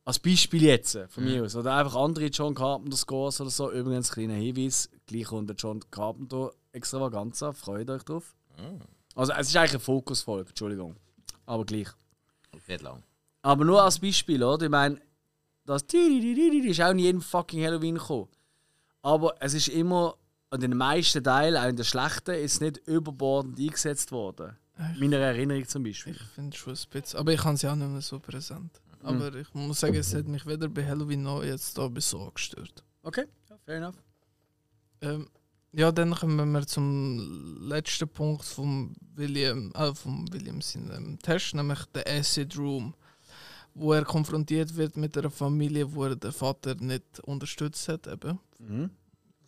Als Beispiel jetzt, äh, von mir aus. Oder einfach andere John Carpenter Scores oder so. Übrigens, kleiner Hinweis: gleich der John Carpenter Extravaganza. Freut euch drauf. Also, es ist eigentlich eine Fokusfolge, Entschuldigung. Aber gleich. Wird lang. Aber nur als Beispiel, oder? Ich meine, das ist auch in jedem fucking Halloween gekommen. Aber es ist immer, an den meisten Teilen, auch in den schlechten, ist es nicht überbordend eingesetzt worden. Meiner Erinnerung zum Beispiel. Ich finde schon ein bisschen. Aber ich habe es ja auch nicht mehr so präsent. Aber ich muss sagen, es hat mich weder bei Halloween noch jetzt da bis so gestört. Okay, ja, fair enough. Ähm, ja, dann kommen wir zum letzten Punkt vom William, äh, vom William seinem Test, nämlich der Acid Room, wo er konfrontiert wird mit einer Familie, wo er den Vater nicht unterstützt hat, eben Mhm.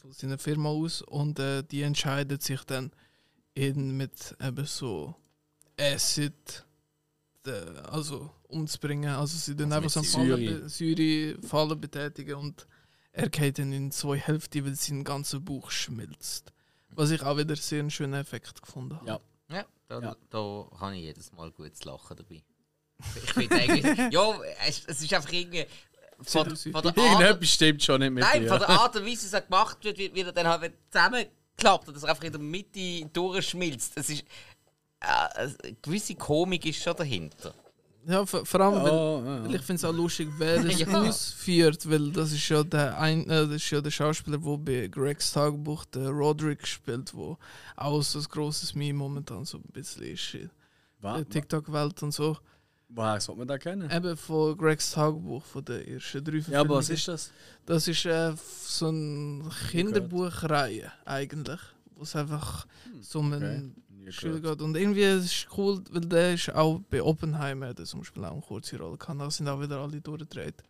Von seiner Firma aus, und äh, die entscheidet sich dann, ihn mit eben so Acid, äh, also umzubringen, also sie dann Also einfach so mit einen Säure. Fallen, betätigen und er geht dann in zwei Hälften, weil sein ganzer Bauch schmilzt. Was ich auch wieder sehr einen schönen Effekt gefunden habe. Ja. Ja, da, Ja. da habe ich jedes Mal gutes Lachen dabei. Ich finde eigentlich, ja, es, es ist einfach irgendwie. Von, von der Art, Irgendetwas stimmt schon nicht mit nein, dir. von der Art und Weise, wie es gemacht wird, wie, wie er dann halt zusammenklappt und das einfach in der Mitte durchschmilzt. Es ist. Äh, eine gewisse Komik ist schon dahinter. Ja, vor, vor allem, weil, Oh, ja, weil ja. ich finde es auch lustig, wer es Ja. ausführt, weil das ist ja der ein, äh, das ist ja der Schauspieler, der bei Gregs Tagebuch der Roderick spielt, wo auch so ein grosses Meme momentan so ein bisschen ist in der TikTok-Welt und so. Woher sollte man das kennen? Eben von Gregs Tagebuch, von der ersten drei Ja, aber was Verfilmungen. ist das? Das ist äh, so eine Kinderbuchreihe eigentlich, wo es einfach so um einen Nie Schüler geht. Und irgendwie ist es cool, weil der ist auch bei Oppenheimer, der zum Beispiel auch eine kurze Rolle kann. Da sind auch wieder alle durchgedreht.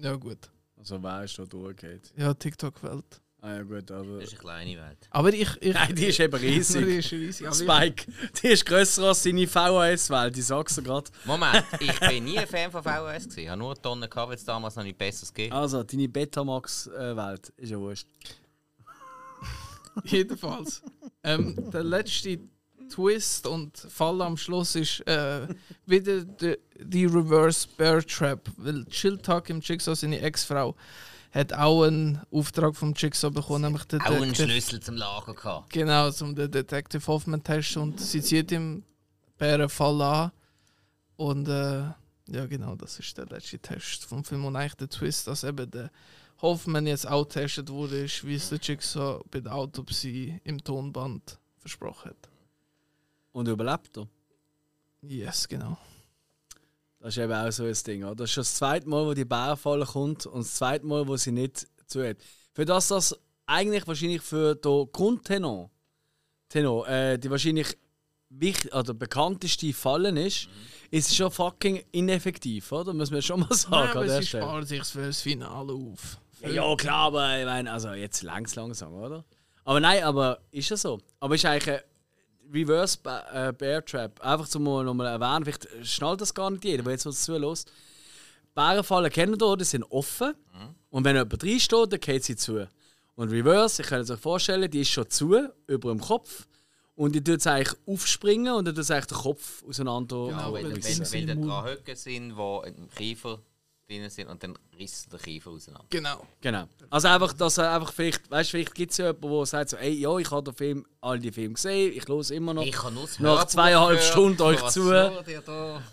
Ja gut. Also wer ist da durchgeht? Ja, TikTok-Welt. Ah ja gut, aber... Das ist eine kleine Welt. Aber ich... ich Nein, die ist eben die riesig. ist riesig. Spike, die ist grösser als seine VHS-Welt, ich sag's dir gerade. Moment, ich bin nie ein Fan von VHS. gewesen. Ich habe nur Tonnen gehabt, weil es damals noch nicht besseres gegeben Also, deine Betamax-Welt ist ja wurscht. jedenfalls. ähm, der letzte Twist und Fall am Schluss ist äh, wieder die, die Reverse Bear Trap. Weil Chill Talk im Jigsaw, seine Ex-Frau, hat auch einen Auftrag vom Jigsaw bekommen, nämlich den Auch einen Schlüssel zum Lager gehabt. Genau, zum den Detective Hoffman Test und sie zieht ihm Bärenfall an. Und äh, ja, genau, das ist der letzte Test vom Film und eigentlich der Twist, dass eben der Hoffman jetzt auch getestet wurde, ist, wie es der Jigsaw bei der Autopsie im Tonband versprochen hat. Und überlebt er. Yes, genau. Das ist eben auch so ein Ding. Oder? Das ist schon das zweite Mal, wo die Bärenfalle kommt und das zweite Mal, wo sie nicht zu hat. Für das das eigentlich wahrscheinlich für den Grundtenor Tenor, äh, die wahrscheinlich wichtig, oder bekannteste Fallen ist, ist es schon fucking ineffektiv, oder? Muss man schon mal sagen. Nein, aber sie sparen sich für das Finale auf. Ja, klar, aber ich meine, also jetzt längs langsam, oder? Aber nein, aber ist ja so. Aber ist eigentlich ein Reverse ba äh, Bear Trap. Einfach zum mal nochmal erwähnen, vielleicht schnallt das gar nicht jeder, aber jetzt was zulässt. Bärenfallen kennen ihr, die sind offen. Und wenn jemand reinsteht, dann geht sie zu. Und Reverse, ich kann euch vorstellen, die ist schon zu, über dem Kopf. Und die tut es eigentlich aufspringen und dann tut es eigentlich den Kopf auseinander Genau, wenn, weil wenn, sie wenn, sind wenn im da dran hocken sind, die im Kiefer drin sind und dann rissen der Kiefer auseinander. Genau. Genau. Also einfach, dass er einfach vielleicht, weißt du, vielleicht gibt es ja jemanden, der sagt so, ey, ja, ich habe den Film, all die Filme gesehen, ich höre immer noch. Ich das Nach zweieinhalb gehört. Stunden euch zu.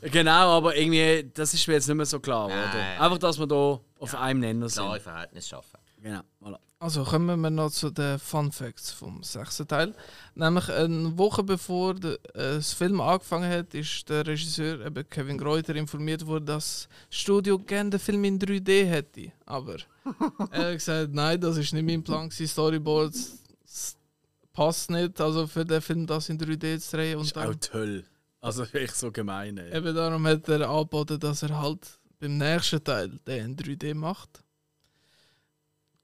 Genau, aber irgendwie, das ist mir jetzt nicht mehr so klar, Nein. oder? Einfach, dass wir da auf einem Nenner sind. Klare Verhältnisse schaffen. Genau, voilà. Also kommen wir noch zu den Fun Facts vom sechsten Teil. Nämlich eine Woche bevor der, äh, das Film angefangen hat, ist der Regisseur eben Kevin Greuter informiert worden, dass das Studio gerne den Film in 3D hätte. Aber er hat gesagt, nein, das ist nicht mein Plan. gewesen. Storyboards s- passt nicht, also für den Film das in 3D zu drehen. Das Und ist auch dann, toll. Also echt so gemein, ey. eben darum hat er angeboten, dass er halt beim nächsten Teil den in 3D macht.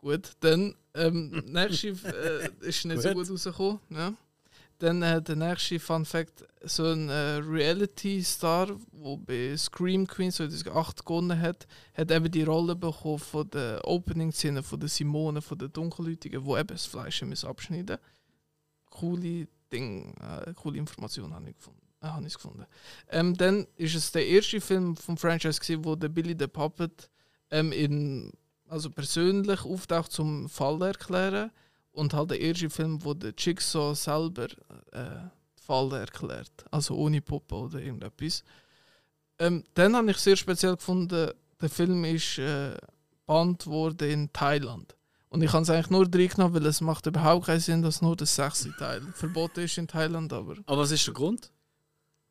Gut, dann ähm, nächste äh, ist nicht so Gut. gut rausgekommen. Ja. Dann äh, der nächste Fun Fact: so ein äh, Reality-Star, der bei Scream Queen 2008 gewonnen hat, hat eben die Rolle bekommen von der Opening-Szene von der Simone, von der Dunkelhäutigen, wo eben das Fleisch abschneiden Coole Ding, äh, coole Information habe ich gefunden. Ah, habe ich gefunden. Ähm, dann ist es der erste Film vom Franchise, gewesen, wo der Billy the Puppet ähm, in, also persönlich auftaucht zum Fall erklären und halt der erste Film, wo der Jigsaw selber äh, Fall erklärt, also ohne Puppe oder irgendetwas. Ähm, dann habe ich sehr speziell gefunden, der Film ist äh, gebannt worden in Thailand. Und ich habe es eigentlich nur reingenommen, weil es macht überhaupt keinen Sinn, dass nur der sechste Teil verboten ist in Thailand, aber Aber was ist der Grund?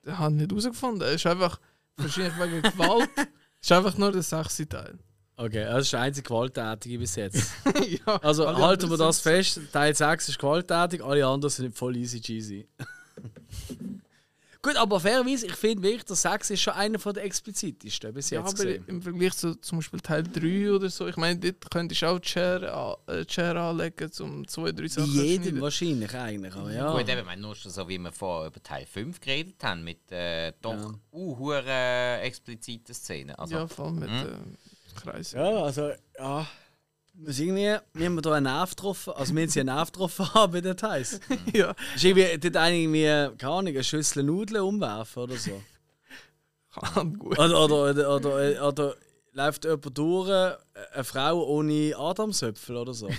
den habe ich nicht herausgefunden. Es ist einfach, wahrscheinlich wegen Gewalt, es ist einfach nur der sechste Teil. Okay, das ist der einzige Gewalttätige bis jetzt. ja, Also halten wir das fest, Teil 6 ist gewalttätig, alle anderen sind voll easy cheesy. Gut, aber fairerweise, ich finde wirklich, der 6 ist schon einer von der explizitesten bis Ja, jetzt aber gesehen. im Vergleich zu zum Beispiel Teil 3 oder so, ich meine, dort könntest du auch die Chair, an- äh, anlegen, um zwei, drei Sachen jedem schneiden. wahrscheinlich eigentlich, aber ja. Gut, eben, ich meine, nur schon so wie wir vorher über Teil 5 geredet haben, mit äh, doch Ja. uh, hure expliziten Szenen. Also, Ja, vor allem mit Mhm. äh, Kreisen. Ja, also, ja. Wir sind irgendwie, wir haben da einen Nerv getroffen, also wir haben sie einen Nerv getroffen haben bei den Teils. ja. Ist irgendwie, dort einer irgendwie, keine Ahnung, eine Schüssel Nudeln umwerfen oder so. Kann gut. Oder, oder, oder, oder, oder läuft jemand durch, eine Frau ohne Adamsöpfel oder so.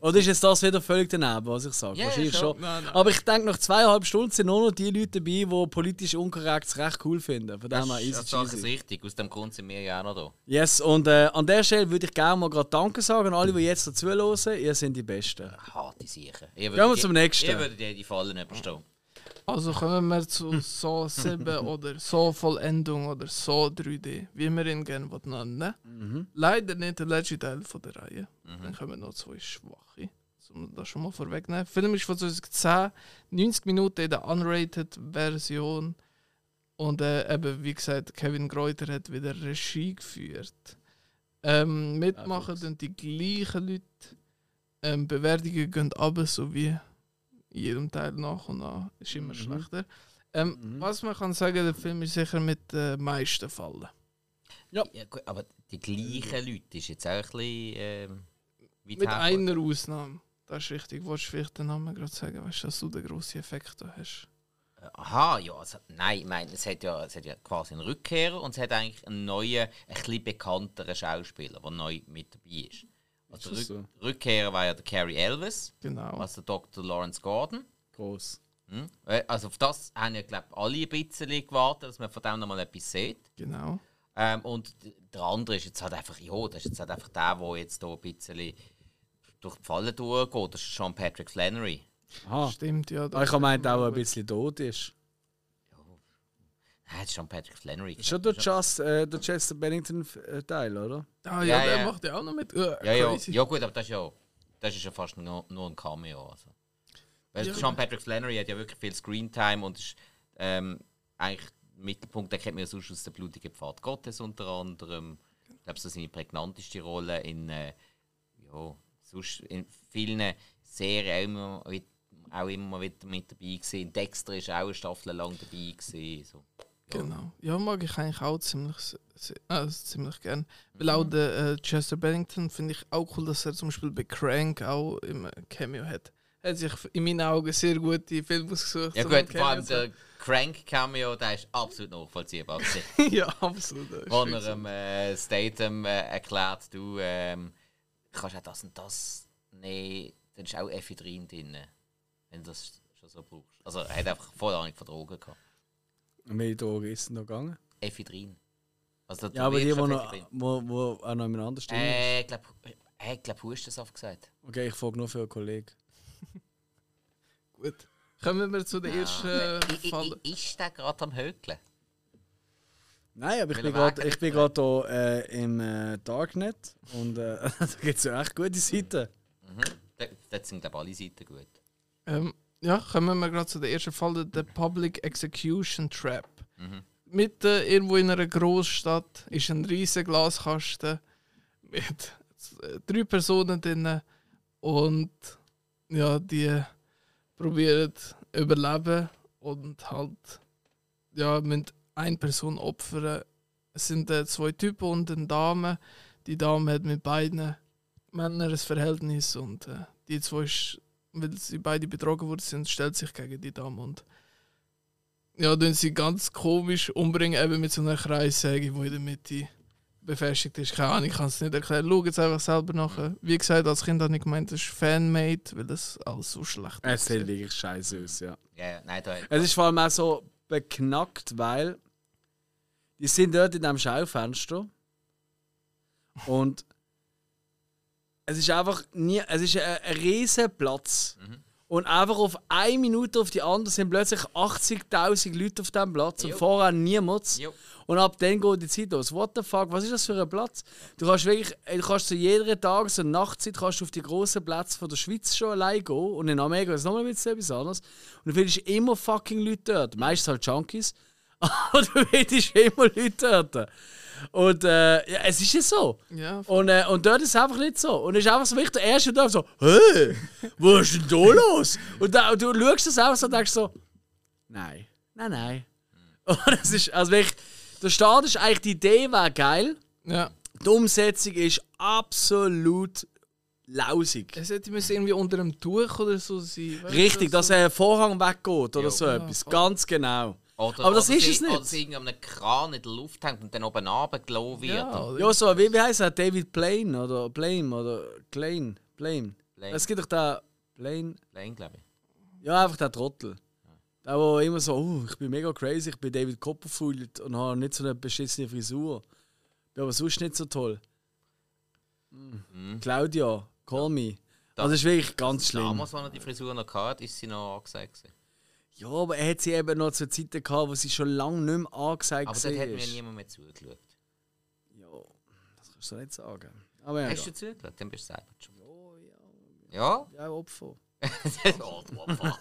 Oder ist jetzt das wieder völlig daneben, was ich sage? Ja, Wahrscheinlich schon. schon. Nein, nein. Aber ich denke, nach zweieinhalb Stunden sind nur noch die Leute dabei, die politisch unkorrekt recht cool finden. Von dem das, her ist- das cheesy. richtig. Aus dem Grund sind wir ja auch noch da. Yes, und äh, an der Stelle würde ich gerne mal gerade Danke sagen an alle, die jetzt dazu hören. Ihr seid die Besten. Harte Sicher. Gehen wir zum nächsten. Ihr würdet die Fallen überstehen. Also kommen wir zu So 7 oder So Vollendung oder So 3D, wie wir ihn gerne nennen. Mhm. Leider nicht der letzte Teil von der Reihe. Dann kommen noch zwei schwache. Um das schon mal vorwegnehmen. Der Film ist von 2010, 90 Minuten in der Unrated-Version. Und äh, eben, wie gesagt, Kevin Greuter hat wieder Regie geführt. Ähm, mitmachen dann die gleichen Leute. Ähm, Bewertungen gehen runter, so wie in jedem Teil nach und nach. Ist immer Mhm. schlechter. Ähm, Mhm. Was man kann sagen, der Film ist sicher mit den meisten Fallen. Ja, gut, aber die gleichen Leute ist jetzt auch ein bisschen. Ähm, Mit einer Ausnahme. Das ist richtig. Wolltest du vielleicht den Namen gerade sagen, weißt du, dass du den grossen Effekt da hast? Aha, ja, also, nein, ich meine, es hat, ja, es hat ja quasi einen Rückkehrer und es hat eigentlich einen neuen, ein bisschen bekannteren Schauspieler, der neu mit dabei ist. Also Rück Rückkehrer war ja der Carrie Elvis, Genau. also Dr. Lawrence Gordon. Gross. Hm? Äh, Also auf das haben ja, glaube alle ein bisschen gewartet, dass man von dem nochmal etwas sieht. Genau. Ähm, und der andere ist jetzt halt einfach, ja, das ist jetzt halt einfach der, der jetzt hier ein bisschen durch die Falle durchgeht. Das ist Sean Patrick Flannery. Aha. Stimmt, ja. Ah, ich habe meint auch ein bisschen tot ist. Nein, das ist Sean Patrick Flannery. Schon der, Just, äh, der Chester Bennington-Teil, oder? Ah, ja, Ja, der ja. macht ja auch noch mit. Ja, ja, ja gut, aber das ist ja, das ist ja fast nur, nur ein Cameo. Also. Weil Ja. Sean Patrick Flannery hat ja wirklich viel Screentime und ist ähm, eigentlich im Mittelpunkt, den kennt man ja sonst aus der blutigen Pfad Gottes unter anderem. Ich glaube, das ist seine prägnanteste Rolle in, äh, ja, sonst in vielen Serien auch immer, auch immer wieder mit dabei gewesen. Dexter ist auch eine Staffel lang dabei gewesen. So. Ja. Genau. Ja, mag ich eigentlich auch ziemlich, äh, ziemlich gern. Weil Mhm. auch der äh, Chester Bennington finde ich auch cool, dass er zum Beispiel bei Crank auch im Cameo hat. Er hat sich in meinen Augen sehr gute Filme ausgesucht. Ja gut, vor allem der Crank-Cameo, der ist absolut nachvollziehbar. ja, absolut. Wo wirklich er dem äh, Statham äh, erklärt, du ähm, kannst auch das und das nehmen, dann ist auch Ephedrin drin, wenn du das schon so brauchst. Also er hat einfach voll Ahnung von Drogen gehabt. Und welche Drogen ist denn noch gegangen? Ephedrin. Also da Ja, aber die, die noch, wo, wo auch noch jemand anders drin. Äh, ich glaube, er hat glaub, Hustensaft gesagt. Okay, ich frage nur für einen Kollegen. gut. Kommen wir zu der ersten äh, I- I- Falle. I- Ist der gerade am Hökeln? Nein, aber ich Will bin er gerade Wagen ich bin gerade hier äh, im äh, Darknet und äh, da gibt es ja echt gute Seiten. Mhm. Dort- Dort sind glaube alle Seiten gut. Ähm, ja, kommen wir gerade zu der ersten Falle, der Public Execution Trap. Mhm. Mitten irgendwo in einer Großstadt ist ein riesiger Glaskasten mit äh, drei Personen drin und ja, die probieren überleben und halt ja, müssen eine Person opfern. Es sind äh, zwei Typen und eine Dame. Die Dame hat mit beiden Männern ein Verhältnis und äh, die zwei, ist, weil sie beide betrogen worden sind, stellt sich gegen die Dame und Ja, dann sie ganz komisch umbringen, eben mit so einer Kreissäge, die in der Mitte befestigt ist. Keine Ahnung, ich kann es nicht erklären. Schau jetzt einfach selber nachher. Wie gesagt, als Kind habe ich gemeint, das ist Fanmade, weil das alles so schlecht Es sieht wirklich scheiße aus, ja. Ja, ja, nein, da, Es ist vor allem auch so beknackt, weil die sind dort in diesem Schaufenster und es ist einfach nie, es ist ein, ein riesen Platz. Und einfach auf eine Minute auf die andere sind plötzlich 80.000 Leute auf diesem Platz und Jo. vorher niemand. Jo. Und ab dann geht die Zeit los. What the fuck, was ist das für ein Platz? Du kannst wirklich, ey, du kannst zu jeder Tages- und Nachtzeit kannst du auf die grossen Plätze von der Schweiz schon allein gehen. Und in Amerika ist es nochmal bisschen etwas anderes. Und du findest immer fucking Leute dort. Meistens halt Junkies. Aber du findest immer Leute dort. Und äh, ja, es ist ja so. Ja, Und, äh, und dort ist es einfach nicht so. Und es ist einfach so wichtig, der erste da so, hä, was ist denn da los? Und, da, und du schaust das einfach so und denkst so, nein, nein, nein. Und es ist, also wirklich, der Start ist eigentlich, die Idee war geil, ja. die Umsetzung ist absolut lausig. Es hätte müssen irgendwie unter einem Tuch oder so sein. Richtig, dass ein Vorhang weggeht oder Ja. so etwas. Ganz genau. Oder, Aber das oder ist sie, es nicht. Oder sie einem Kran in der Luft hängt und dann oben runtergelassen wird. Ja? Ja, so, wie, wie heißt er? David Blaine oder Blame oder Klein? Blame. Blame. Es gibt doch da Blaine. Lane, glaube ich. Ja, einfach der Trottel. Der, der immer so, oh, ich bin mega crazy, ich bin David Copperfield und habe nicht so eine beschissene Frisur. Bin aber sonst nicht so toll. Mhm. Claudia, call me. Also, das ist wirklich ganz schlimm. Damals, als er die Frisur noch hatte, ist sie noch angesagt. Ja, aber er hat sie eben noch zu Zeiten gehabt, wo sie schon lange nicht mehr angesagt Aber war. dort hat mir niemand mehr zugeschaut. Ja, das kannst du nicht sagen. Aber ja, Hast ja. du zugeschaut? Dann bist du selber schon. Ja? ja Opfer. Oh, du Opfer.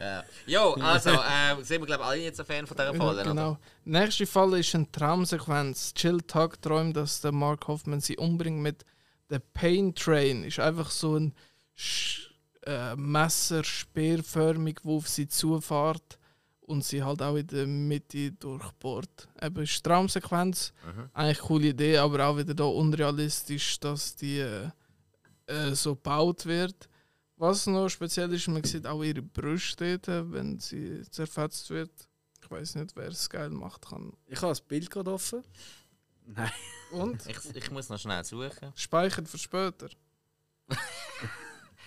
ja. Jo, also, äh, sind wir, glaube ich, alle jetzt ein Fan von dieser Falle, Ja, oder? genau. Nächste Fall ist eine Traumsequenz. Jill Tuck träumt, dass der Mark Hoffman sie umbringt mit der Pain Train. Ist einfach so ein Sch äh, Messer, speerförmig, wo auf sie zufährt und sie halt auch in der Mitte durchbohrt. Eben Traumsequenz. Eigentlich eine coole Idee, aber auch wieder da unrealistisch, dass die äh, äh, so gebaut wird. Was noch speziell ist, man sieht auch ihre Brüste, wenn sie zerfetzt wird. Ich weiß nicht, wer es geil macht kann. Ich habe das Bild gerade offen. Nein. Und Ich, ich muss noch schnell suchen. speichert für später.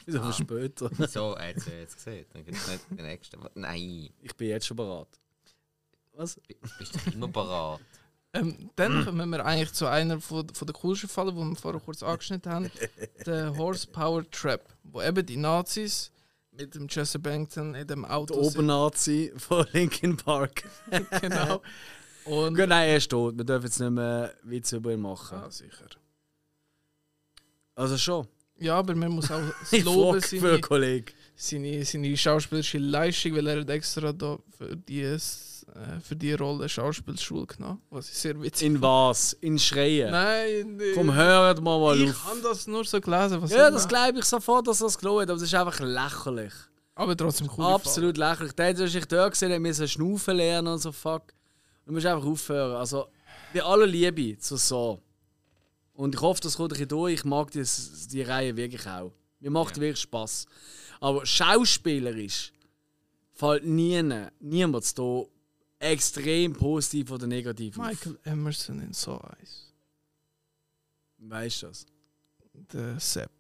Wieso für später? So, er hat es jetzt gesehen. Dann gibt es nicht den nächsten. Nein, Ich bin jetzt schon bereit. Was? bist du immer bereit? Ähm, dann kommen wir eigentlich zu einer von, von der coolsten Fälle, die wir vorher kurz angeschnitten haben. Der Horsepower Trap, wo eben die Nazis mit dem Jesse Bankton in dem Auto Der Obernazi von Linkin Park. Genau. Und Gut, nein, er ist tot. Wir dürfen jetzt nicht mehr Witze über ihn machen. ja, sicher. Also schon. Ja, aber man muss auch das loben, seine, einen Kollegen. seine, seine schauspielerische Leistung, weil er hat extra da für die, äh, für die Rolle Schauspielschule genommen, was ich sehr witzig In was? In Schreien? Nein, nicht. Komm, hört mal mal ich auf. habe das nur so gelesen. Was Ja, das glaube ich sofort, dass er es gelohnt hat, aber es ist einfach lächerlich. Aber trotzdem cool. Absolut lächerlich. Der hat sich da gesehen, er musste schnaufen lernen und so, fuck. Du musst einfach aufhören. Also, bei aller Liebe zu so. Und ich hoffe, das kommt ein bisschen durch. Ich mag die, die Reihe wirklich auch. Mir macht wirklich Spaß. Aber schauspielerisch fällt nie, niemand da extrem positiv oder negativ auf. Michael Emerson in So Eyes. Weißt du das? Der Sepp.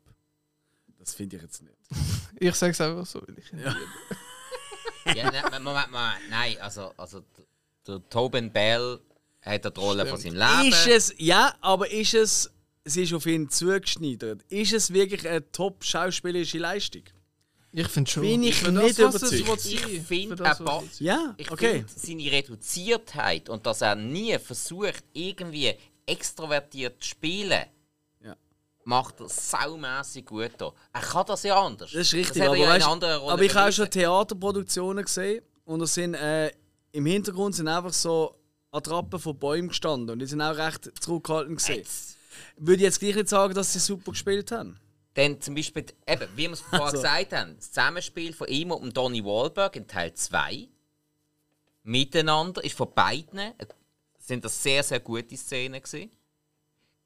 Das finde ich jetzt nicht. Ich sag's einfach so, weil ich ihn Ja. liebe. Ja, ne, Moment, Moment. Nein, also, also der Tobin Bell hat die Rolle von seinem Leben. Ist es, ja, aber ist es, sie ist auf ihn zugeschneidert. Ist es wirklich eine top schauspielerische Leistung? Ich finde schon. Bin ich nicht was es überzeugt. Ich finde, das, er will. Ja, Ich okay. finde seine Reduziertheit und dass er nie versucht, irgendwie extrovertiert zu spielen, Ja. macht er saumässig gut da. Er kann das ja anders. Das ist richtig, er aber, ja weißt, aber ich habe auch schon Theaterproduktionen gesehen und sind äh, im Hintergrund sind einfach so Attrappen von Bäumen gestanden und die sind auch recht zurückhaltend gesehen. Jetzt. Würde ich jetzt gleich nicht sagen, dass sie super gespielt haben. Dann zum Beispiel, eben, wie wir es vorher Also. gesagt haben, das Zusammenspiel von ihm und Donny Wahlberg in Teil 2 miteinander ist von beiden äh, sind das sehr, sehr gute Szenen gewesen.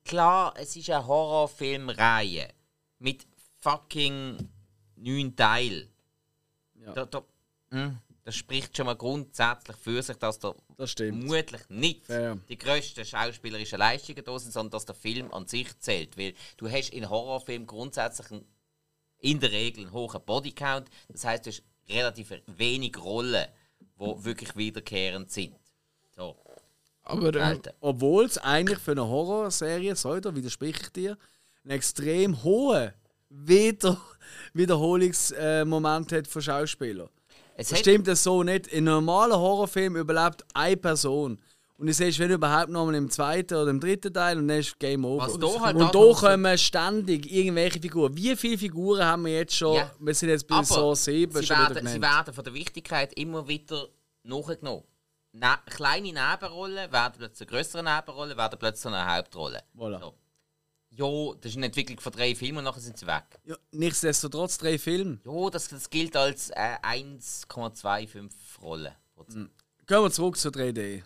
Klar, es ist eine Horrorfilmreihe mit fucking neun Teilen. Ja. Da, da, hm, da das spricht schon mal grundsätzlich für sich, dass da Das vermutlich nicht Fair. die grössten schauspielerischen Leistungen da sind, sondern dass der Film an sich zählt. Weil du hast in Horrorfilmen grundsätzlich einen, in der Regel einen hohen Bodycount. Das heißt, du hast relativ wenig Rollen, die wirklich wiederkehrend sind. So, Aber selten. Obwohl es eigentlich für eine Horrorserie, widerspreche ich dir, einen extrem hohen Wieder Wiederholungsmoment hat von Schauspielern. Es stimmt das so nicht. In einem normalen Horrorfilm überlebt eine Person. Und du siehst, wenn überhaupt noch mal im zweiten oder im dritten Teil und dann ist Game Over. Was da halt und da kommen ständig irgendwelche Figuren. Wie viele Figuren haben wir jetzt schon? Ja. Wir sind jetzt bei so sieben sie werden, sie werden von der Wichtigkeit immer wieder nachgenommen. Ne kleine Nebenrollen werden plötzlich eine größere Nebenrolle, werden plötzlich eine Hauptrolle. Voilà. So. Ja, das ist eine Entwicklung von drei Filmen und nachher sind sie weg. Ja, nichtsdestotrotz drei Filme. Ja, das, das gilt als äh, 1,25 Rollen. Gehen wir zurück zur 3D.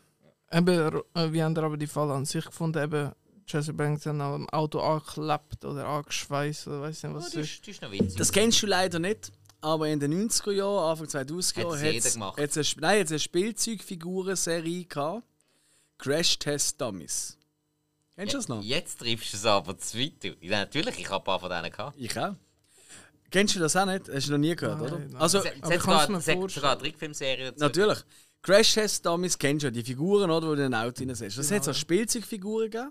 eben, äh, wie haben aber die Fall an sich gefunden? Eben, Jesse Banks dann am Auto angeklebt oder angeschweißt oder weiß nicht Ja, was die, es ist. ist, die ist noch witzig. Das kennst du leider nicht. Aber in den 90er Jahren, Anfang 2000er Jahren, Hat's hat jeder gemacht. es eine, Sp- nein, eine Spielzeugfiguren-Serie gehabt. Crash Test Dummies. Kennst du das noch? Jetzt triffst du es aber zu weit. Ja, natürlich, ich habe ein paar von denen gehabt. Ich auch. Kennst du das auch nicht? Hast du noch nie gehört, Nein, oder? nein. Also, Es, hat kannst sogar, du mir es hat vorstellen? sogar eine Trickfilmserie dazu. natürlich. Crash Test Dummies kennst du ja, die Figuren, oder, die du in ein Auto reinsetzt. Das hat so Spielzeugfiguren gegeben.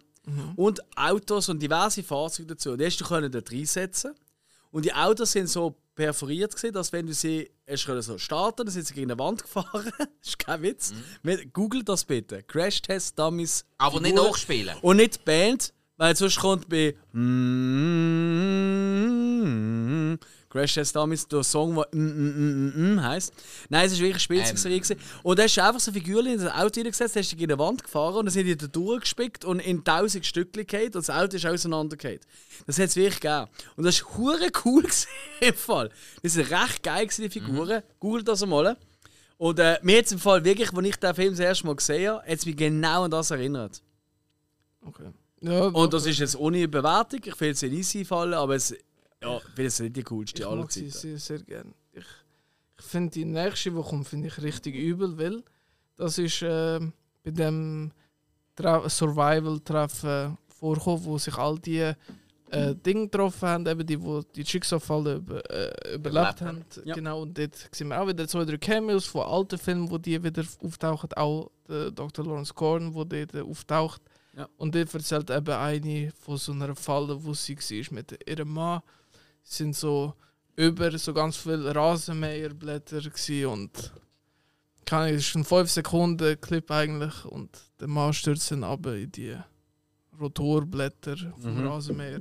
Und Autos und diverse Fahrzeuge dazu. Die hast du können dort reinsetzen. Und die Autos sind so perforiert gewesen, dass wenn du sie hast können so starten, dann sind sie gegen eine Wand gefahren. das ist kein Witz. Mhm. Google das bitte. Crash Test Dummies. Aber nicht nachspielen. Und nicht die Band, weil sonst kommt bei mm, Crash Test Dummies der Song, der mm, mm, mm, mm, mm heisst. Nein, es war wirklich eine Spielzeugserie. gewesen. Und da hast du einfach so Figuren in das Auto reingesetzt, hast dich gegen eine Wand gefahren und dann sind die da durchgespickt und in tausend Stückchen gefallen und das Auto ist auseinandergefallen. Das hat es wirklich gegeben. Und das war hure cool gewesen, im Fall. Die sind recht geil gewesen, die Figuren. Google das einmal. Und äh, mir jetzt im Fall wirklich, als ich den Film das erste Mal gesehen habe, hat es mich genau an das erinnert. Okay. Ja, Und das ist jetzt ohne Bewertung. Ich will es nicht easy fallen, aber es, ja, ich finde es nicht die coolste ich aller mag sie Zeiten. sehr, sehr gerne. Ich, ich finde die nächste, die kommt, finde ich richtig übel, weil das ist äh, bei dem Survival-Treffen vorgekommen, wo sich all die äh, Dinge getroffen haben, eben die, wo die Schicksalsfälle über, äh, überlebt haben. Ja. Genau, und dort sehen wir auch wieder zwei, drei Cameos von alten Filmen, wo die wieder auftauchen. Auch der Dr. Lawrence Gordon, wo dort auftaucht. Ja. Und dort erzählt eben eine von so einer Falle, wo sie war mit ihrem Mann. Es sind so über so ganz viele Rasenmäherblätter und keine Ahnung, es ist ein 5 Sekunden Clip eigentlich und der Mann stürzt dann aber in die Rotorblätter vom Mhm. Rasenmäher.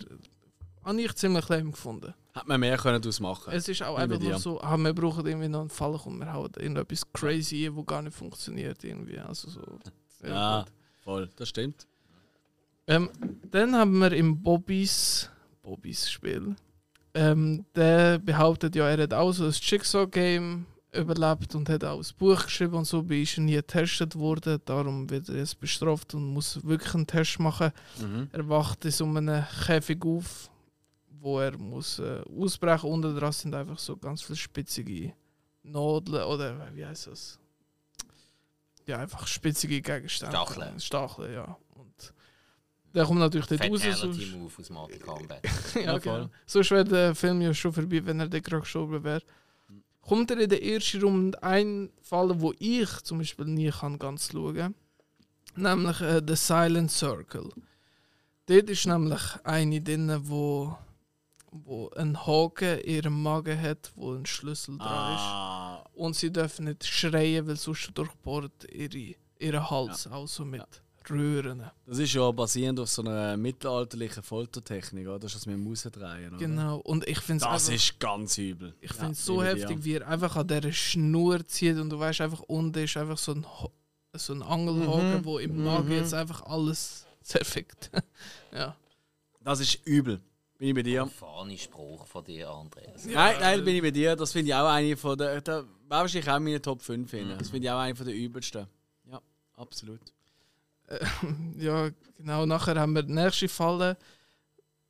Habe ich ziemlich lame gefunden. Hätte man mehr können daraus machen Es ist auch einfach nur so, ah, wir brauchen irgendwie noch einen Fall und wir hauen irgendetwas crazy, wo gar nicht funktioniert irgendwie. Also so. Ja, gut. voll, das stimmt. Ähm, dann haben wir im Bobbys, Bobbys Spiel, ähm, der behauptet ja, er hat auch so ein Jigsaw-Game überlebt und hat auch ein Buch geschrieben und so, aber ist nie getestet worden, darum wird er jetzt bestraft und muss wirklich einen Test machen. Mhm. Er wacht in so einem Käfig auf, wo er muss äh, ausbrechen. Unten dran sind einfach so ganz viele spitzige Nadeln oder wie heißt das? Ja, einfach spitzige Gegenstände. Stacheln. Stacheln, ja. Der kommt natürlich dort raus. Fatality sonst- Move aus Mortal Kombat. ja, Ja, genau. Sonst wäre der Film ja schon vorbei, wenn er dann gerade gestorben wäre. Kommt er in den ersten Runde ein Fall, wo ich zum Beispiel nie kann ganz schauen kann, nämlich äh, The Silent Circle. Dort ist nämlich eine drin, wo, wo ein Haken in ihrem Magen hat, wo ein Schlüssel dran ist. Ah, Und sie dürfen nicht schreien, weil sonst durchbohrt ihre, ihren Hals, also mit Röhren. das ist ja basierend auf so einer mittelalterlichen Foltertechnik, oder? Das ist das mit dem Rausdrehen. oder? Genau. Und ich finde Das einfach, ist ganz übel. ich Ja, finde es so liebe dir. heftig, wie er einfach an dieser Schnur zieht und du weißt einfach, unten ist einfach so ein, so ein Angelhaken, Mhm. wo im Magen Mhm. jetzt einfach alles zerfickt. ja. Das ist übel. Bin ich bei dir? Fahne Spruch von dir, Andreas. Nein, nein, bin ich bei dir. Das finde ich auch eine von der. Da wäre wahrscheinlich auch meine Top 5 hin. Das finde ich auch eine von der übelsten. Ja, absolut. ja, genau. Nachher haben wir die nächste Falle.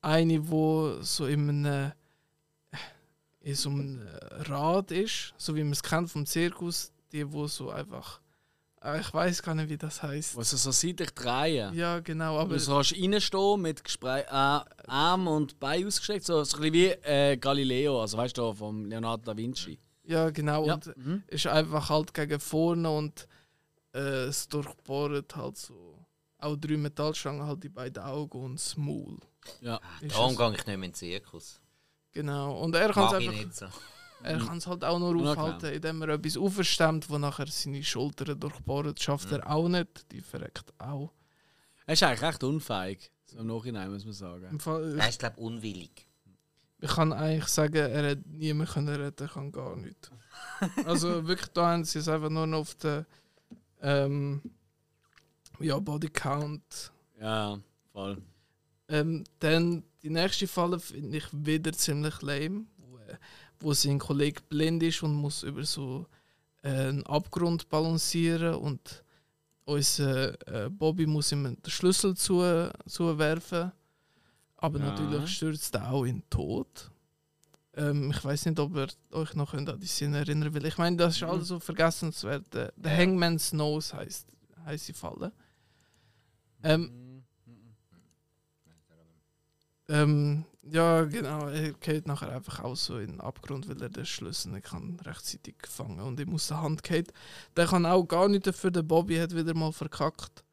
Eine, wo so in einem, in so einem Rad ist, so wie man es kennt vom Zirkus. die, wo so einfach. Ah, Ich weiß gar nicht, wie das heißt. Was so seitlich drehen. Ja, genau, aber Du kannst reinstehen mit Gespräch, äh, Arm und Bein ausgestreckt, so, so ein bisschen wie äh, Galileo, also weißt du, vom Leonardo da Vinci. ja, genau. Ja. Und Mhm. ist einfach halt gegen vorne und äh, es durchbohrt halt so. Auch drei Metallstangen halt die beiden Augen und das Maul. Ja. Ist Darum gehe ich nicht mehr in den Zirkus. Genau. Und er kann es einfach. nicht so. Er kann es halt auch nur Ja, aufhalten, indem er etwas aufstemmt, wo nachher seine Schultern durchbohrt. Schafft er auch nicht, die verreckt auch. Er ist eigentlich recht unfähig, so im Nachhinein muss man sagen. Fall, Er ist, glaube ich, unwillig. ich kann eigentlich sagen, er hat niemanden können retten, kann gar nicht. also wirklich, da haben sie es einfach nur noch auf den ähm, ja, Bodycount. Ja, voll. Ähm, dann die nächste Falle finde ich wieder ziemlich lame, wo, äh, wo sein Kollege blind ist und muss über so äh, einen Abgrund balancieren und unser äh, Bobby muss ihm den Schlüssel zu, zuwerfen. Aber Ja. natürlich stürzt er auch in den Tod. Ähm, ich weiß nicht, ob ihr euch noch an die Szene erinnern will. Ich meine, das ist Mhm. alles so vergessenswert. Der Ja. Hangman's Nose heißt, heißt die Falle. Ähm, ähm, ja, genau. Er geht nachher einfach auch so in den Abgrund, weil er den Schlüssel nicht kann rechtzeitig fangen und ihm aus der Hand geht. Der kann auch gar nicht dafür. Der Bobby hat wieder mal verkackt.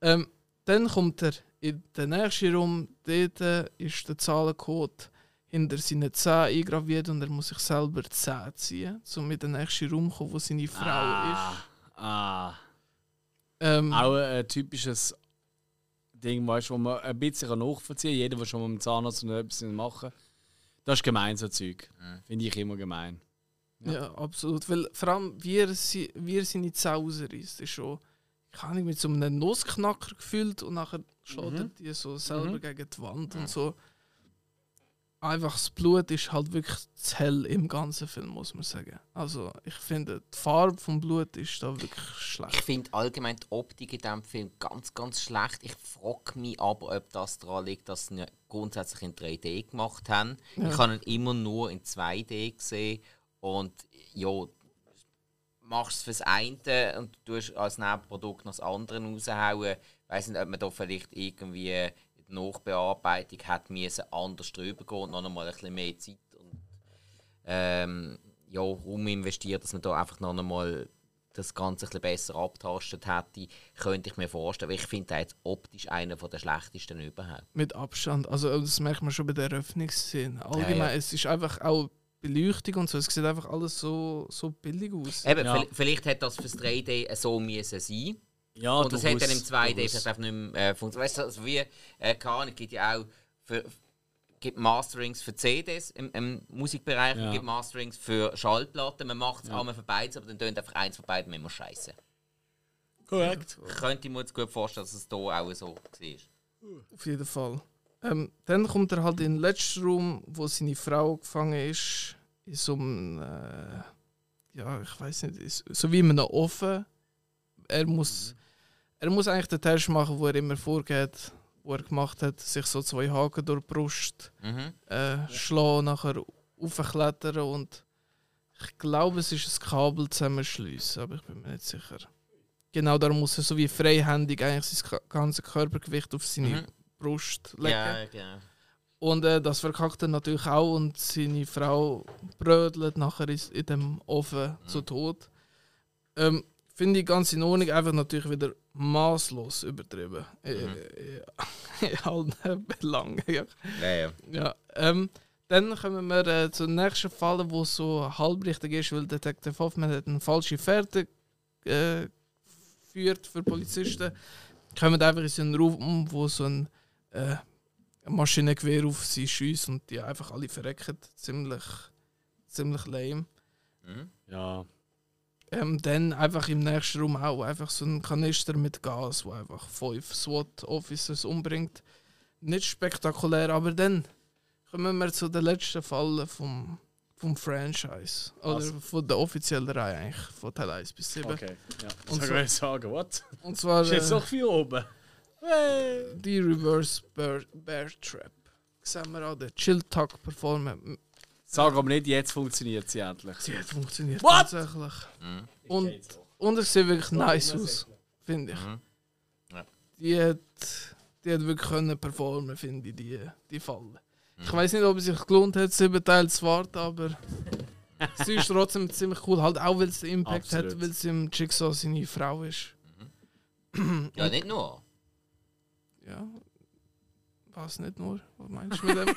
Ähm, dann kommt er in den nächsten Raum. Dort ist der Zahlencode hinter seinen Zähnen eingraviert und er muss sich selber die Zähne ziehen, um in den nächsten Raum zu kommen, wo seine Frau ah, ist. Ah. Ähm, Auch ein typisches Ding, weißt, wo man ein bisschen nachvollziehen kann. Jeder, der schon mal mit dem Zahnarzt und etwas machen Das ist gemein, so Zeug. Mhm. Finde ich immer gemein. Ja. absolut. Weil vor allem, wie er, sie, wie er seine Zähne rausreißt, ist schon, ich habe mit so einem Nussknacker gefühlt und nachher schlägt er die so selber Mhm. gegen die Wand und so. Einfach das Blut ist halt wirklich zu hell im ganzen Film, muss man sagen. Also ich finde, die Farbe vom Blut ist da wirklich Ich schlecht. finde allgemein die Optik in diesem Film ganz, ganz schlecht. Ich frage mich aber, ob das daran liegt, dass sie grundsätzlich in 3D gemacht haben. Ja. Ich habe ihn immer nur in 2D gesehen. Und ja, machst es fürs eine und du tust als Nebenprodukt noch das andere raushauen. Ich weiß nicht, ob man da vielleicht irgendwie der Nachbearbeitung hat müssen, anders drüber gehen und noch einmal ein bisschen mehr Zeit und ähm, ja, Raum investiert, dass man da einfach noch einmal das Ganze ein bisschen besser abtastet hätte, könnte ich mir vorstellen. Weil ich finde, ist optisch einer der schlechtesten überhaupt. Mit Abstand. Also das merkt man schon bei der Eröffnungsszene. Allgemein, ja. es ist einfach auch Beleuchtung und so. Es sieht einfach alles so, so billig aus. Eben, Ja. vi- vielleicht hätte das fürs 3D so müssen sein Ja, Und das hat dann im durchaus, 2D durchaus. vielleicht einfach nicht mehr äh, funktioniert. Weißt du, also wie, äh, keine gibt ja auch für, gibt Masterings für CDs im, im Musikbereich, Ja. und gibt Masterings für Schallplatten. Man macht es einmal für beides, aber dann tönt einfach eins von beiden immer scheiße. Korrekt. Ich könnte mir jetzt gut vorstellen, dass es hier auch so war. Auf jeden Fall. Ähm, dann kommt er halt in den letzten Raum, wo seine Frau gefangen ist, in so einem, äh, ja, ich weiß nicht, ist- so wie in einem Ofen. Er muss, er muss eigentlich den Test machen, wo er immer vorgeht, wo er gemacht hat, sich so zwei Haken durch die Brust Mhm. äh, schlagen, nachher aufklettern und ich glaube, es ist ein Kabel zusammenschliessen, aber ich bin mir nicht sicher. Genau, darum muss er so wie freihändig eigentlich sein ganzes Körpergewicht auf seine Mhm. Brust legen. Ja, genau. Und äh, das verkackt er natürlich auch und seine Frau brödelt nachher in, in dem Ofen zu Tod. Ähm, Finde ich ganz in Ordnung, einfach natürlich wieder maßlos übertrieben. Äh, äh, In allen Belangen. Ja. Ja, ja. Ja, ähm, dann kommen wir äh, zur nächsten Falle, wo so halbrichtig ist, weil Detective Hoffman hat eine falsche Fährte äh, führt für Polizisten. Kommen einfach in so einen Raum, wo so ein äh, Maschinengewehr auf sie schießt und die einfach alle verrecken. Ziemlich, ziemlich lame. Mhm. Ja. Ähm, dann einfach im nächsten Raum auch einfach so ein Kanister mit Gas, wo einfach fünf SWAT-Officers umbringt. Nicht spektakulär, aber dann kommen wir zu der letzten Falle vom, vom Franchise. Oder Also. von der offiziellen Reihe eigentlich, von Teil 1 bis 7. Okay. Ja. Und so- ich sagen, what? Und zwar Ist jetzt äh, noch viel oben. Hey. die Reverse Bear, Bear Trap. Sehen wir auch den Chill Tuck performen. Sag aber nicht, jetzt funktioniert sie endlich. Sie hat funktioniert What? tatsächlich. Und, und es sieht wirklich nice aus, finde ich. Ja. Die hat, die hat wirklich können performen, finde ich, die, die Falle. Ich weiß nicht, ob es sich gelohnt hat, sieben Teile zu warten, aber sie ist trotzdem ziemlich cool. Halt auch, weil es den Impact hat, Absolut. weil sie im Jigsaw seine Frau ist. Ja, nicht nur. Ja. Was nicht nur? Was meinst du mit dem?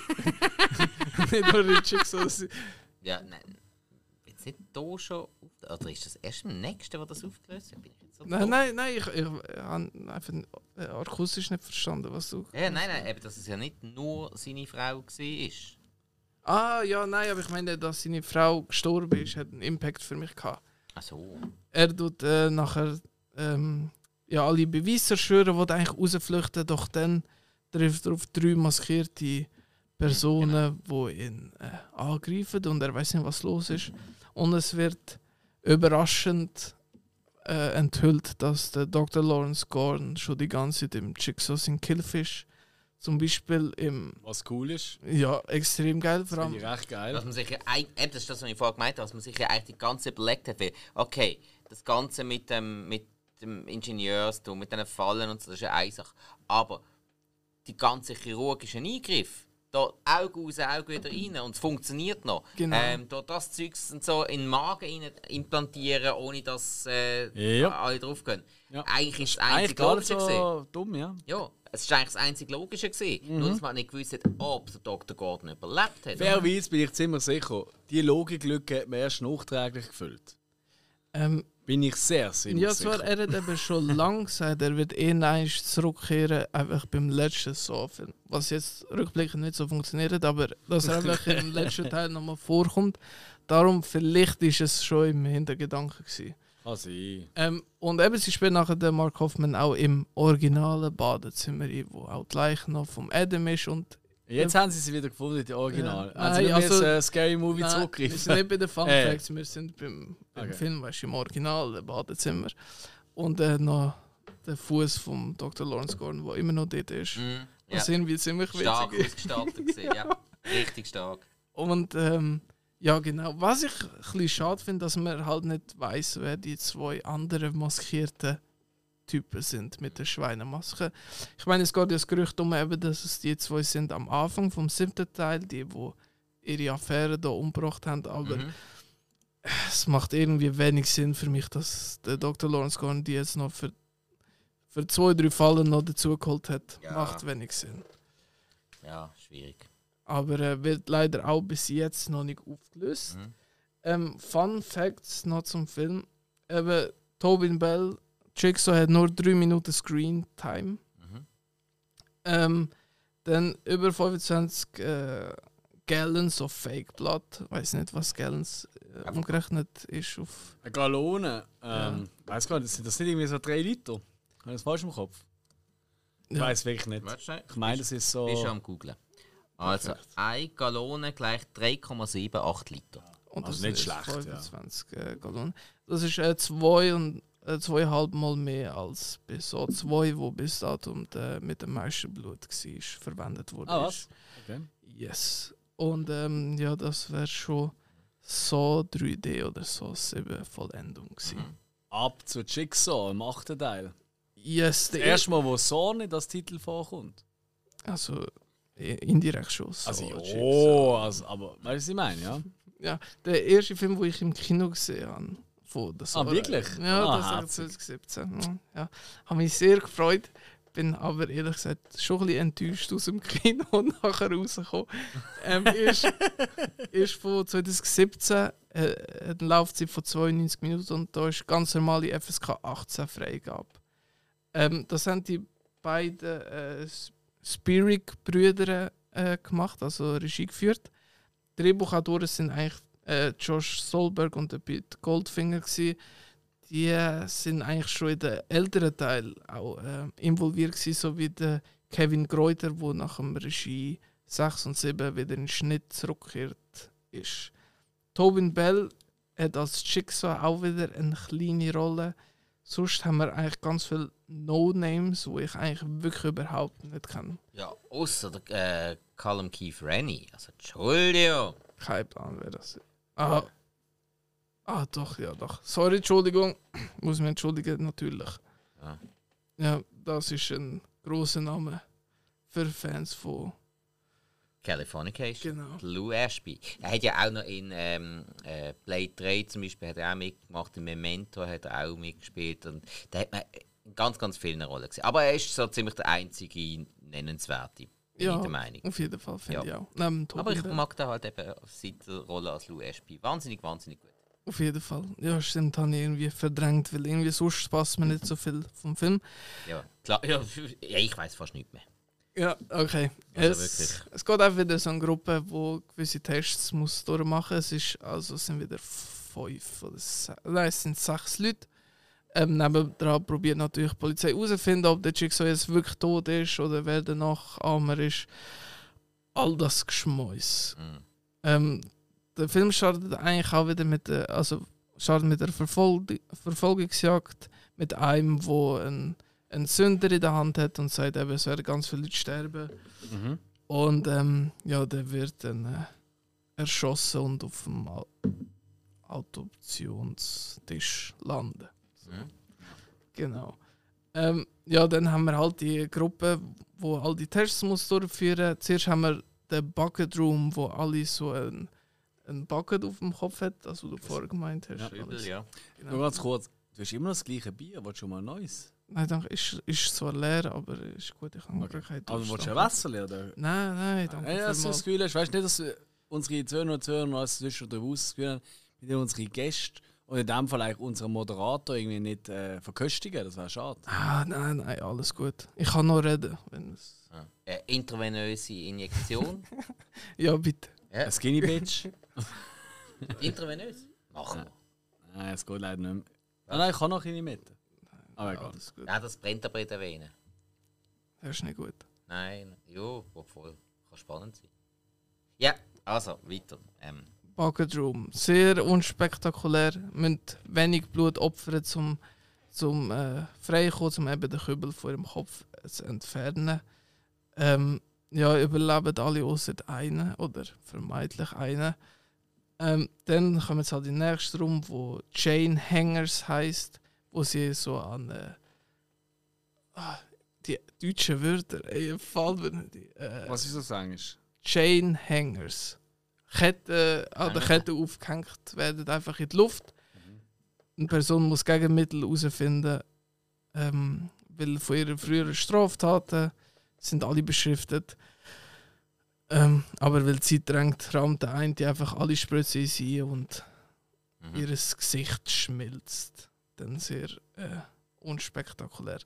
nicht nur Jigsaw. sie- Ja, nein. Jetzt nicht hier schon. Oder ist das erst im nächsten, wo das aufgelöst wird? Bin ich jetzt so Nein, nein, nein, ich, ich, habe einfach äh, akustisch nicht verstanden, was du. Ja, nein, nein, eben, dass es ja nicht nur seine Frau war. Ah, ja, nein, aber ich meine, dass seine Frau gestorben ist, hat einen Impact für mich gehabt. Ach so. Er tut äh, nachher ähm, ja, alle Beweise zerstören, die eigentlich rausflüchten, doch dann trifft er auf drei maskierte Personen, die ihn äh, angreifen und er weiß nicht, was los ist. Und es wird überraschend äh, enthüllt, dass der Dr. Lawrence Gorn schon die ganze Zeit im Jigsaw sein Killfish zum Beispiel im Was cool ist. ja extrem geil vor Finde allem ich recht geil. Was man sich eben, das ist das, was ich vorher gemeint habe, was man sich ja eigentlich die ganze Zeit überlegt hat, weil, okay, das Ganze mit dem, mit dem Ingenieurstum, mit den Fallen und so, das ist ja eine Sache. Aber die ganze chirurgischen Eingriff, da Auge raus, Auge wieder rein und es funktioniert noch. Genau. Ähm, da das Zeugs und so in den Magen rein implantieren, ohne dass äh, Ja. alle drauf gehen. Ja. Eigentlich ist das Eigentlich einzig Logische. so dumm, ja. Ja, es ist eigentlich das einzig Logische. Gewesen. Nur, dass man nicht gewusst hat, ob der Dr. Gordon überlebt hat. Fairerweise bin ich ziemlich sicher, die Logiklücke hat man erst nachträglich gefüllt. ähm, Bin ich sehr ziemlich Ja, zwar, er hat eben schon lange gesagt, er wird eh nein zurückkehren, einfach beim letzten Saw-Film. Was jetzt rückblickend nicht so funktioniert aber dass er einfach im letzten Teil nochmal vorkommt. Darum, vielleicht ist es schon im Hintergedanken gewesen. Kann sein. Ähm, und eben, sie spielt nachher den Mark Hoffman auch im originalen Badezimmer ein, wo auch die Leiche noch vom Adam ist und Jetzt haben sie sie wieder gefunden, die Original. Ja. Also Nein, nicht also- äh, Scary Movie Nein, Wir zurückgreifen. sind nicht bei den Fun Äh. Facts, wir sind beim, beim Okay. Film, weißt du, im Original, im Badezimmer. Und äh, noch der Fuß vom Dr. Lawrence Gordon, der immer noch dort ist. Mhm. Ja. Was irgendwie ziemlich Stark witzig ist. ausgestaltet gewesen, ja. Richtig stark. Und ähm, ja, genau. Was ich ein bisschen schade finde, dass man halt nicht weiß, wer die zwei anderen maskierten Typen sind mit der Schweinemaske. Ich meine, es geht ja das Gerücht um, eben, dass es die zwei sind am Anfang vom siebten Teil, die, wo ihre Affäre da umgebracht haben, aber Mhm. es macht irgendwie wenig Sinn für mich, dass der Dr. Lawrence Gordon die jetzt noch für, für zwei, drei Fallen noch dazugeholt hat. Ja. Macht wenig Sinn. Ja, schwierig. Aber äh, wird leider auch bis jetzt noch nicht aufgelöst. Mhm. Ähm, Fun Facts noch zum Film. Eben, Tobin Bell, Jigsaw hat nur 3 Minuten Screen Time. Mhm. Ähm, dann über 25 äh, Gallons of Fake Blood. Ich weiß nicht, was Gallons äh, umgerechnet ist auf. Eine Gallone. Ähm, Weiß gar nicht, sind das nicht irgendwie so 3 Liter? Habe ich das falsch im Kopf? Ich Ja. weiß wirklich nicht. Ich meine, das ist so. Bist du am googlen. Also, eine Gallone gleich 3,78 Liter. Und Also das nicht ist schlecht, ja. 25 äh, Gallonen. Das ist äh, zwei und äh, zweieinhalb Mal mehr als bis so zwei, wo bis datum der, mit dem meisten Blut war, verwendet wurde. Ah, was? Okay. Yes. Und ähm, ja, das wäre schon so 3D oder so 7 Vollendung gewesen. Mhm. Ab zu Jigsaw im achten Teil. Yes, Das der erste Mal, wo so nicht das Titel vorkommt. Also i- indirekt schon. So Also, ja, also, aber weißt du, was ich meine, ja? Ja, der erste Film, wo ich im Kino gesehen habe. Von der Ah, wirklich? Ja, Ah, das war herzig. 2017. Ja, habe mich sehr gefreut. Bin aber ehrlich gesagt schon ein bisschen enttäuscht aus dem Kino und nachher rausgekommen. Ähm, ist, ist von 2017 äh, eine Laufzeit von 92 Minuten und da ist ganz normale FSK 18 Freigabe. Ähm, das haben die beiden äh, Spirik-Brüder äh, gemacht, also Regie geführt. Drehbuchautoren sind eigentlich äh, Josh Solberg und der Pete Goldfinger gewesen. Die äh, sind eigentlich schon in den älteren Teil auch äh, involviert gewesen, so wie der Kevin Greuter, wo nach dem Regie 6 und 7 wieder in den Schnitt zurückgekehrt ist. Tobin Bell hat als Jigsaw auch wieder eine kleine Rolle. Sonst haben wir eigentlich ganz viele No-Names, die ich eigentlich wirklich überhaupt nicht kenne. Ja, außer der äh, Callum Keith Rennie. Also, Entschuldigung. Kein Plan, wer das ist. Ah, ah doch, ja, doch. Sorry, Entschuldigung. Muss mich entschuldigen, natürlich. Ja. Ja, das ist ein großer Name für Fans von. Californication. Genau. Lou Ashby. Er hat ja auch noch in ähm, äh, Blade 3 zum Beispiel hat er auch mitgemacht, in Memento hat er auch mitgespielt und da hat man in ganz, ganz vielen Rollen gesehen. Aber er ist so ziemlich der einzige nennenswerte, bin Ja, ich der Meinung. auf jeden Fall, finde Ja. ich auch. Neben Aber ich mag da halt eben seit der Rolle als Lou Ashby. Wahnsinnig, wahnsinnig gut. Auf jeden Fall. Ja, stimmt, habe ich irgendwie verdrängt, weil irgendwie sonst passt mir nicht so viel vom Film. Ja, klar. Ja, ich weiß fast nicht mehr. Ja, okay. Also es, wirklich. es geht auch wieder so eine Gruppe, die gewisse Tests muss durchmachen muss. Es ist, also es sind wieder fünf oder sechs, nein, es sind sechs Leute. Ähm, nebendran probiert natürlich die Polizei herauszufinden, ob der Jigsaw jetzt wirklich tot ist oder wer der Nachahmer ist. All das Geschmäus. Mhm. Ähm, der Film startet eigentlich auch wieder mit der, also startet mit der Verfol Verfolgungsjagd mit einem, wo ein, ein Sünder in der Hand hat und sagt, eben, es werden ganz viele Leute sterben. Mhm. Und ähm, ja, der wird dann äh, erschossen und auf dem Au Autoptionstisch landen. Mhm. Genau. Ähm, ja, dann haben wir halt die Gruppe, wo all die Tests muss durchführen. Zuerst haben wir den Bucket Room, wo alle so ein, ein Bucket auf dem Kopf hat, das was du vorher gemeint hast. Ja. Übel, ja. Genau. Nur ganz kurz, du hast immer noch das gleiche Bier, willst du schon mal ein neues? Nein, danke. Ist, ist zwar leer, aber ist gut, ich habe Okay. keinen Aber Durst. willst du ein Wasser leer? Oder? Nein, nein, danke. Ja, ja, so vielmals. das Gefühl hast, weißt du nicht, dass unsere Zuhörer und Zuhörer als zwischen darüber aus das Gefühl haben, mit denen unsere Gäste und in dem Fall eigentlich unseren Moderator irgendwie nicht äh, verköstigen, das wäre schade. Ah, nein, nein, alles gut. Ich kann noch reden, wenn es. Ja. Eine intravenöse Injektion. Ja, bitte. ja. Ein Skinny Bitch? Intravenös? Machen wir. Nein, es geht leider nicht mehr. Ah, nein, ich kann noch eine mit. Aber egal. Alles gut. Nein, das brennt aber in der Vene. Das ist nicht gut. Nein, jo, obwohl, kann spannend sein. Ja, also, weiter. Ähm, Bucket Room. Sehr unspektakulär. Mit wenig Blut opfern, zum, zum äh, freikommen, um eben den Kübel vor ihrem Kopf zu entfernen. Ähm, ja, überleben alle außer einen oder vermeintlich einen. Ähm, dann kommen jetzt halt in den nächsten Raum, wo Chain Hangers heißt, wo sie so an äh, ah, die deutschen Wörter, ey, fallen mir nicht. Äh, Was ist das eigentlich? Chain Hangers. Ketten, an der Kette aufgehängt werden, einfach in die Luft. Eine Person muss Gegenmittel herausfinden, ähm, weil von ihren früheren Straftaten sind alle beschriftet. Ähm, aber weil die Zeit drängt, rammt der eine einfach alle Spritzen in sie und mhm. ihr Gesicht schmilzt. Dann sehr äh, unspektakulär.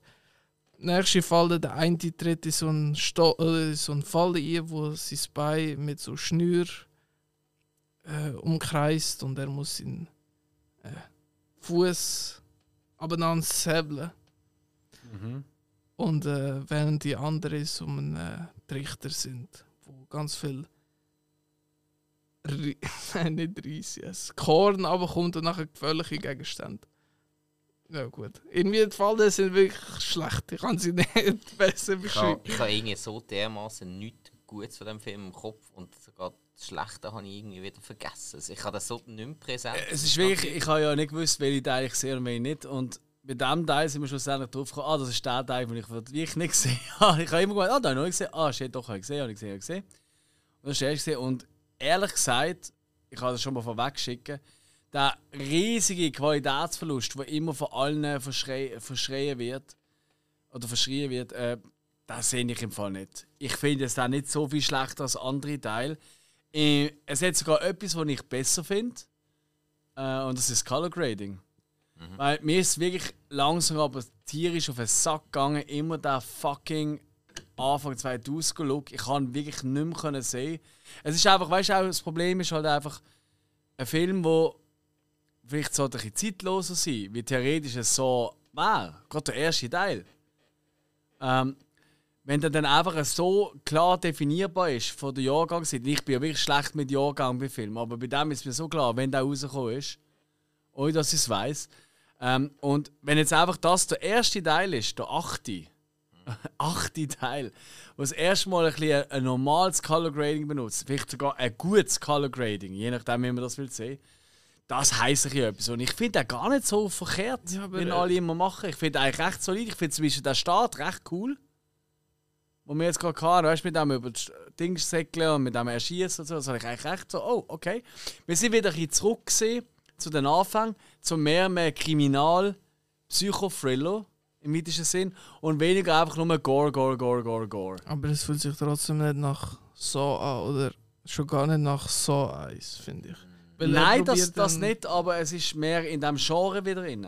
Nächste Falle, der eine tritt in so einen, Sto äh, so einen Falle ein, wo sein Bein mit so Schnür äh, umkreist und er muss seinen äh, Fuß abeinander säbeln. Mhm. Und äh, während die anderen so ein äh, Trichter sind, wo ganz viel nicht Reis, yes. Korn abkommt und nachher gefährliche Gegenstände. Ja gut. Irgendwie die Fallen sind wirklich schlecht. Ich kann sie nicht besser Ich habe beschreiben. ich habe irgendwie so dermaßen nichts Gutes von dem Film im Kopf und sogar das Schlechte habe ich irgendwie wieder vergessen. Also ich habe das so nicht mehr präsent. Es ist wirklich, ich habe ja nicht gewusst, welche Teile ich sehe und welche nicht. Und bei diesem Teil sind wir schlussendlich drauf gekommen, ah, das ist der Teil, den ich wirklich nicht gesehen habe. Ich habe immer gemeint, ah, da habe ich noch nicht gesehen. Ah, shit, doch, habe ich gesehen, habe ich gesehen, habe ich gesehen. Und das ist gesehen. Und ehrlich gesagt, ich kann das schon mal vorweg schicken, der riesige Qualitätsverlust, der immer von allen verschrei verschreien wird, oder verschrien wird, äh, das sehe ich im Fall nicht. Ich finde es da nicht so viel schlechter als andere Teile. Äh, es hat sogar etwas, was ich besser finde. Äh, und das ist Color Grading. Weil mir ist wirklich langsam aber tierisch auf den Sack gegangen, immer der fucking Anfang 2000 Look. Ich kann wirklich nicht mehr sehen. Es ist einfach, weißt du, auch das Problem ist halt einfach ein Film, wo vielleicht sollte ein bisschen zeitloser sein, wie theoretisch es so wäre. Gerade der erste Teil. Ähm, wenn der dann einfach so klar definierbar ist von der Jahrgangszeit. Ich bin ja wirklich schlecht mit Jahrgang bei Filmen, aber bei dem ist mir so klar, wenn der rausgekommen ist, ohne dass ich es weiß. Ähm, und wenn jetzt einfach das der erste Teil ist, der achte, achte Teil, wo das erste Mal ein, bisschen ein normales Color Grading benutzt, vielleicht sogar ein gutes Color Grading, je nachdem, wie man das will sehen. Das heisst ich etwas. Und ich finde den gar nicht so verkehrt, Ja, wie äh, alle immer machen. Ich finde eigentlich recht solid. Ich finde zum Beispiel den Start recht cool. Wo wir jetzt gerade hatten, weißt mit dem über das Ding säckeln und mit dem Erschießen und so, das habe ich eigentlich recht so, oh, okay. Wir sind wieder ein bisschen zurück gewesen, zu den Anfängen, zu mehr, mehr Kriminal, Psycho-Thriller im weitesten Sinn und weniger einfach nur Gore, Gore, Gore, Gore, Gore. Aber es fühlt sich trotzdem nicht nach so an oder schon gar nicht nach so eins, finde ich. Weil Nein, das, das nicht, aber es ist mehr in diesem Genre wieder drin.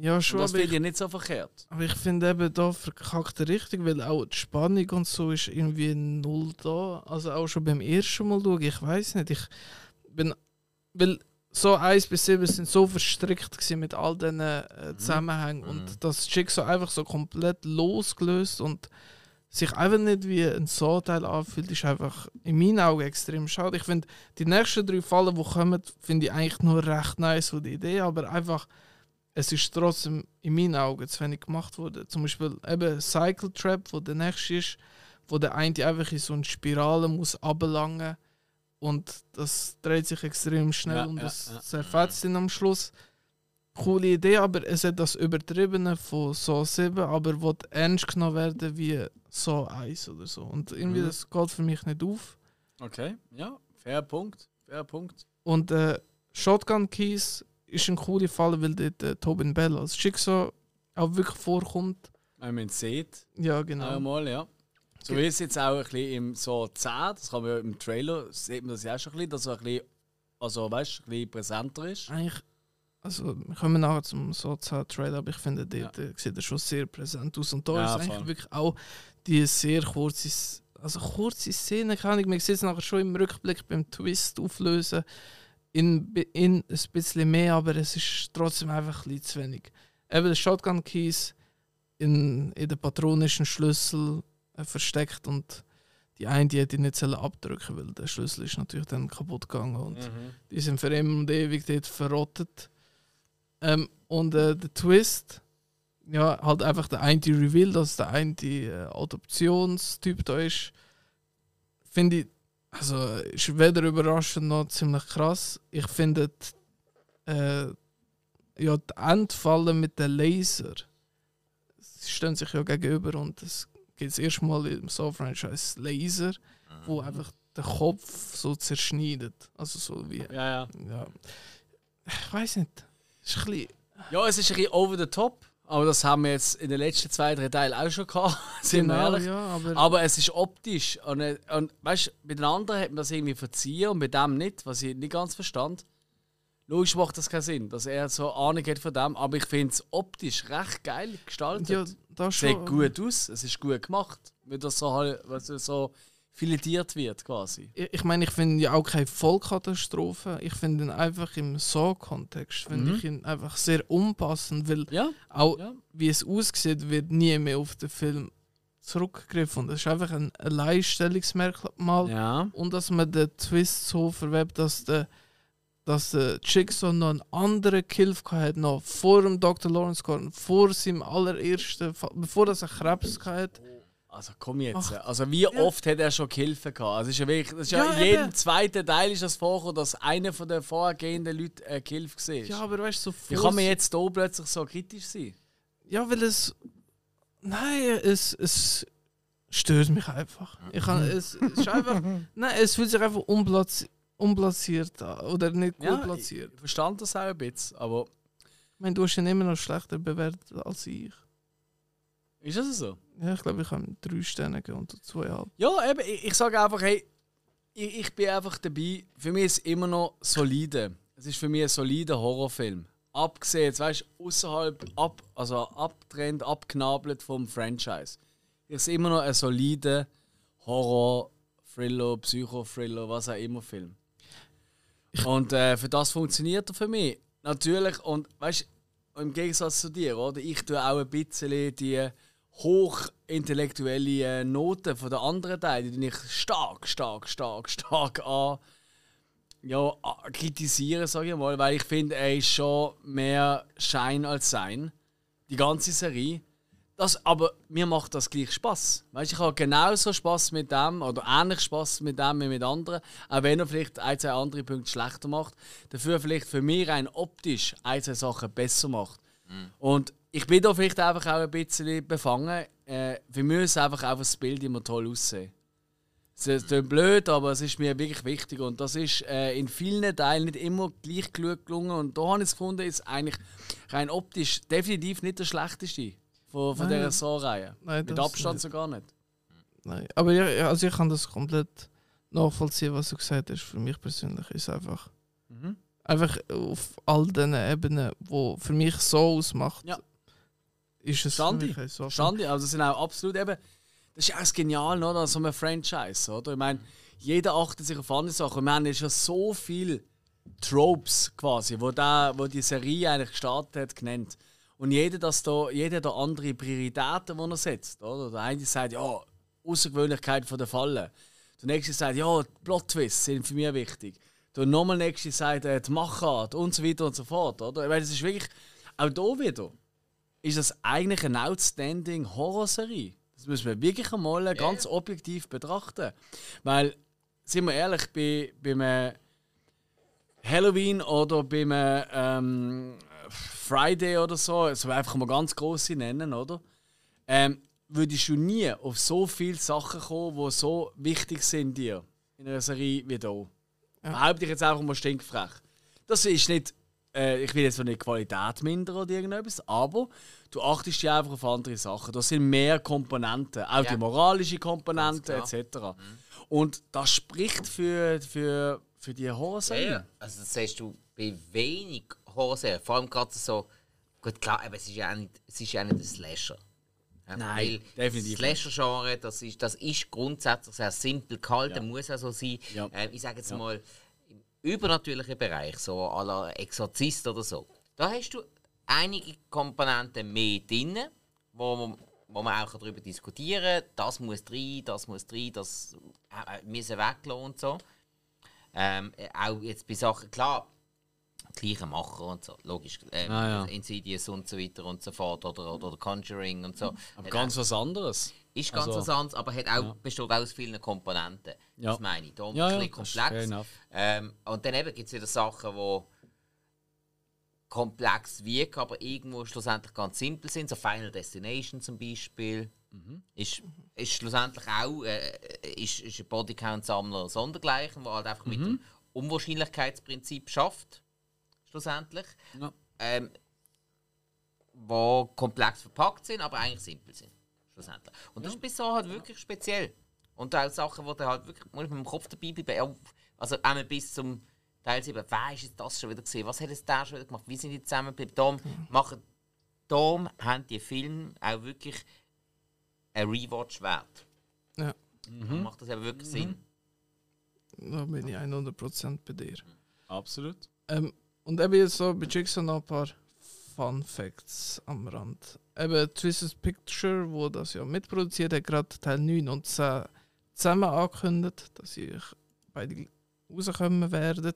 Ja, Und schon, das aber finde ich, ich nicht so verkehrt. aber ich finde eben da verkackt er richtig, weil auch die Spannung und so ist irgendwie null da. Also auch schon beim ersten Mal schauen, ich weiß nicht, ich bin, weil so 1 bis 7 sind so verstrickt mit all diesen äh, Zusammenhängen und das Schicksal einfach so komplett losgelöst und sich einfach nicht wie ein So-Teil anfühlt, ist einfach in meinen Augen extrem schade. Ich finde, die nächsten drei Fallen, die kommen, finde ich eigentlich nur recht nice von der Idee, aber einfach, es ist trotzdem in meinen Augen zu wenig gemacht worden. Zum Beispiel eben Cycle Trap, wo der nächste ist, wo der eine einfach in so eine Spirale muss abgelangen und das dreht sich extrem schnell Ja, und das ja. zerfetzt ihn am Schluss. Coole Idee, aber es hat das Übertriebene von so 7, aber will ernst genommen werden wie so 1 oder so. Und irgendwie Mhm. das geht für mich nicht auf. Okay, ja, fair Punkt. Fair Punkt. Und äh, Shotgun Keys ist ein cooler Fall, weil dort äh, Tobin Bell als Schicksal auch wirklich vorkommt. Wenn man es sieht, Ja, genau. einmal, ja. So wie es jetzt auch ein bisschen im so 10, das kann man ja im Trailer, sieht man das ja auch schon ein bisschen, dass er ein bisschen, also weißt, ein bisschen präsenter ist. Eigentlich, also wir kommen nachher zum Soza-Trailer, aber ich finde, dort äh, sieht er schon sehr präsent aus. Und da ist eigentlich voll. wirklich auch die sehr kurze, also kurze Szene, kann ich, man sieht es nachher schon im Rückblick beim Twist auflösen, in, in ein bisschen mehr, aber es ist trotzdem einfach ein bisschen zu wenig. Eben der Shotgun Keys in, in der patronischen Schlüssel äh, versteckt und die eine die hätte ich nicht abdrücken weil der Schlüssel ist natürlich dann kaputt gegangen und Mhm. die sind für immer und ewig dort verrottet. Ähm, und äh, der Twist, ja, halt einfach der eine Reveal, dass der eine äh, Adoptionstyp da ist, finde ich, also ist weder überraschend noch ziemlich krass. Ich finde, die, äh, ja, die Endfalle mit den Laser, sie stehen sich ja gegenüber und es gibt das erste Mal im Saw-Franchise Laser, wo einfach den Kopf so zerschneidet. Also so wie Ja, ja. ja. Ich weiß nicht. Ist ein bisschen. Ja, es ist ein bisschen over the top, aber das haben wir jetzt in den letzten zwei, drei Teilen auch schon gehabt, sind wir ehrlich. ja, aber. Aber es ist optisch. Und, äh, und weißt du, bei den anderen hat man das irgendwie verziehen und bei dem nicht, was ich nicht ganz verstand. Logisch macht das keinen Sinn, dass er so Ahnung hat von dem, aber ich finde es optisch recht geil gestaltet. ja, das Sieht schon. gut aus, es ist gut gemacht, wie das so, halt, weißt du, so filetiert wird quasi. Ich meine, ich finde ja auch keine Vollkatastrophe. Ich finde ihn einfach im So-Kontext finde ich ihn einfach sehr unpassend, weil Ja, auch ja. wie es aussieht, wird nie mehr auf den Film zurückgegriffen. Und das ist einfach ein Alleinstellungsmerkmal. Ja. Und dass man den Twist so verwebt, dass der, dass der Jigsaw noch einen anderen Kill hat, noch vor dem Dr. Lawrence Gordon, vor seinem allerersten, Fall, bevor er Krebs hatte. Also komm jetzt. Ach, also wie oft hat er schon Hilfe gehabt? Also ist ja wirklich, das ist ja, Ja, in jedem eben. zweiten Teil ist das vorgekommen, dass einer von den vorhergehenden Leuten äh, Hilfe gesehen. Ja, aber weißt du, so Wie kann man jetzt hier plötzlich so kritisch sein? Ja, weil es. Nein, es, es stört mich einfach. Ich kann, es, es ist einfach. Nein, es fühlt sich einfach unplatz, unplatziert an. Oder nicht gut Ja, ich, platziert. ich verstand das auch ein bisschen, aber Ich meine, du hast ihn immer noch schlechter bewertet als ich. Ist das so? Ja, ich glaube, ich habe ihm drei Sterne gegeben und zweieinhalb. Ja, eben, ich, ich sage einfach, hey, ich, ich bin einfach dabei. Für mich ist es immer noch solide. Es ist für mich ein solider Horrorfilm. Abgesehen, jetzt weißt du, außerhalb, ab, also abtrennt, abknabelt vom Franchise. Es ist immer noch ein solider Horror, Thriller, Psycho-Thriller, was auch immer Film. Und äh, für das funktioniert er für mich. Natürlich, und weißt du, im Gegensatz zu dir, oder? Ich tue auch ein bisschen die hochintellektuelle Noten von den anderen Teilen, die ich stark, stark, stark, stark an ja, kritisieren, sage ich mal, weil ich finde, er ist schon mehr Schein als Sein. Die ganze Serie. das, aber mir macht das gleich Spaß. Weißt, ich habe genauso Spaß mit dem oder ähnlich Spaß mit dem wie mit anderen, auch wenn er vielleicht ein, zwei andere Punkte schlechter macht. Dafür vielleicht für mich rein optisch ein, zwei Sachen besser macht. Mhm. Und ich bin da vielleicht einfach auch ein bisschen befangen. Äh, für mich ist einfach auch das Bild immer toll aussehen. Es ist blöd, aber es ist mir wirklich wichtig. Und das ist äh, in vielen Teilen nicht immer gleich gelungen. Und da habe ich es gefunden, ist eigentlich rein optisch definitiv nicht der schlechteste von, von dieser Saw-Reihe. Mit Abstand nicht. sogar nicht. Nein, aber ja, also ich kann das komplett nachvollziehen, was du gesagt hast. Für mich persönlich ist einfach. Mhm. Einfach auf all diesen Ebenen, wo für mich so ausmacht, ja. Ist es Schande. so. Schande, also das sind auch absolut eben. Das ist auch das Geniale, oder? So ein Franchise, oder? Ich meine, jeder achtet sich auf andere Sachen. Wir haben ja schon so viele Tropes quasi, wo, der, wo die Serie eigentlich gestartet hat, genannt. Und jeder, das da, jeder da andere Prioritäten, die er setzt. Oder? Der eine sagt, ja, Außergewöhnlichkeit von der Falle. Der nächste sagt, ja, Plot-Twists sind für mich wichtig. Der nochmal nächste sagt, äh, die Machart und so weiter und so fort. Oder? Ich meine, das ist wirklich, auch hier wieder, ist das eigentlich eine outstanding Horrorserie. Das müssen wir wirklich einmal yeah. ganz objektiv betrachten. Weil, sind wir ehrlich, bei, einem Halloween oder bei einem ähm, Friday oder so, also einfach mal ganz große nennen, oder? Ähm, würdest du nie auf so viele Sachen kommen, die so wichtig sind dir in einer Serie wie hier. Ja. Behaupte ich jetzt einfach mal stinkfrech. Das ist nicht, äh, ich will jetzt nicht Qualität mindern oder irgendetwas, aber du achtest ja einfach auf andere Sachen. Das sind mehr Komponenten, auch ja. die moralische Komponente etc. Mhm. Und das spricht für, für, für die Horrorserie. Ja, also das heißt du bei wenig Horrorserien, vor allem gerade so, gut klar, aber es ist ja nicht, es ist ja nicht ein Slasher. Ja, Nein, definitiv. Das Slasher-Genre, das ist, das ist grundsätzlich sehr simpel gehalten, ja. muss auch so sein. Ja. Äh, ich sage jetzt mal, im übernatürlichen Bereich, so à la Exorzist oder so, da hast du einige Komponenten mehr drin, wo man, wo man auch darüber diskutieren kann. Das muss rein, das muss rein, das äh, müssen weglassen und so. Ähm, äh, auch jetzt bei Sachen, klar, gleiche Macher und so, logisch. Ähm, ah, ja. Insidious und so weiter und so fort oder, oder, oder Conjuring und so. Aber ganz was anderes. Ist ganz also, was anderes, aber hat auch, ja. besteht auch aus vielen Komponenten. Ja. Das meine ich. Darum ja, ein bisschen komplex. Ähm, und dann gibt es wieder Sachen, die komplex wirken, aber irgendwo schlussendlich ganz simpel sind. So Final Destination zum Beispiel. Mhm. Ist, ist schlussendlich auch äh, ist, ist ein Bodycount-Sammler sondergleichen, der halt einfach mhm. mit dem Unwahrscheinlichkeitsprinzip schafft schlussendlich. Ja. Ähm, wo komplex verpackt sind, aber eigentlich simpel sind. Schlussendlich. Und das ja. ist bis so halt wirklich speziell. Und auch Sachen, wo du halt wirklich mit dem Kopf dabei bleiben. Also einmal bis zum Teil 7, wer ist jetzt das schon wieder gesehen? Was hat es da schon wieder gemacht? Wie sind die zusammengeblieben? Darum mhm. machen darum haben die Filme auch wirklich einen Rewatch wert. Ja. Mhm. Macht das eben wirklich mhm. Sinn? Da bin ich 100% bei dir. Absolut. Ähm, und eben jetzt so bei Jigsaw noch ein paar Fun Facts am Rand. Eben Twisted Picture, wo das ja mitproduziert hat, gerade Teil 9 und 10 zusammen angekündigt, dass sie beide rauskommen werden.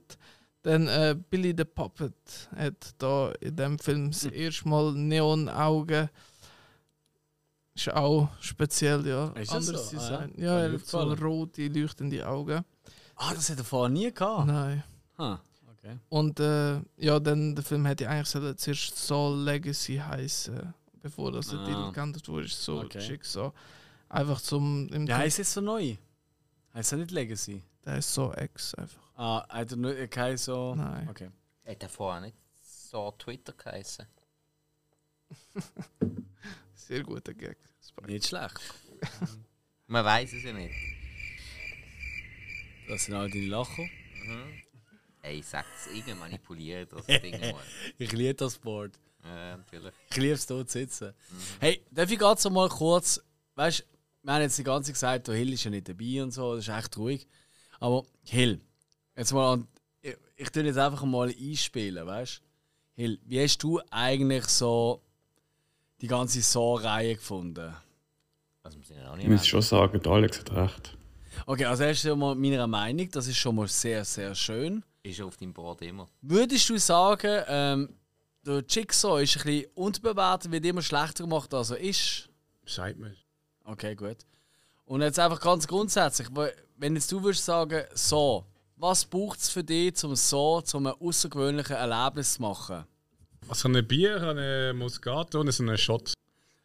Dann äh, Billy the Puppet hat da in dem Film das hm. erste Mal Neon-Augen. Ist auch speziell, ja. Ist Anderes so? Design. Ah, ja, ja er hat so rote, leuchtende Augen. Ah, das hat er vorher nie gehabt? Nein. Huh. Okay. Und äh, ja, dann der Film hätte eigentlich sollen zuerst Soul Legacy heißen, bevor das der ah. Titel geändert wurde. So okay. schick so. Einfach zum. Im der heißt jetzt so neu. Heißt er nicht Legacy? Der ist so X einfach. Ah, also nur kein so. Nein. Okay. Hat er vorher nicht so Twitter geheißen? Sehr guter Gag. Nicht schlecht. Man weiß es ja nicht. Das sind alle deine Lachen. Mhm. Ey, ich sag's, irgendwie manipuliert das Ding mal. ich liebe das Board. Ja, natürlich. Ich liebe es, hier zu sitzen. Mhm. Hey, darf ich gerade so mal kurz, weißt du, wir haben jetzt die ganze Zeit gesagt, der Hill ist ja nicht dabei und so, das ist echt ruhig. Aber Hill, jetzt mal, ich, ich tue jetzt einfach mal einspielen, weißt du? Hill, wie hast du eigentlich so die ganze Saw-Reihe gefunden? Also, ich muss schon sagen, Alex hat recht. Okay, also erst mal meiner Meinung, das ist schon mal sehr, sehr schön. Ist auf deinem Board immer. Würdest du sagen, ähm, der Jigsaw ist ein bisschen unterbewertet, wird immer schlechter gemacht, als er ist? sagt man. Okay, gut. Und jetzt einfach ganz grundsätzlich, wenn jetzt du würdest sagen, so, was braucht es für dich, um so zu einem außergewöhnlichen Erlebnis zu machen? Also ein Bier, eine Muscato und so einen Shot.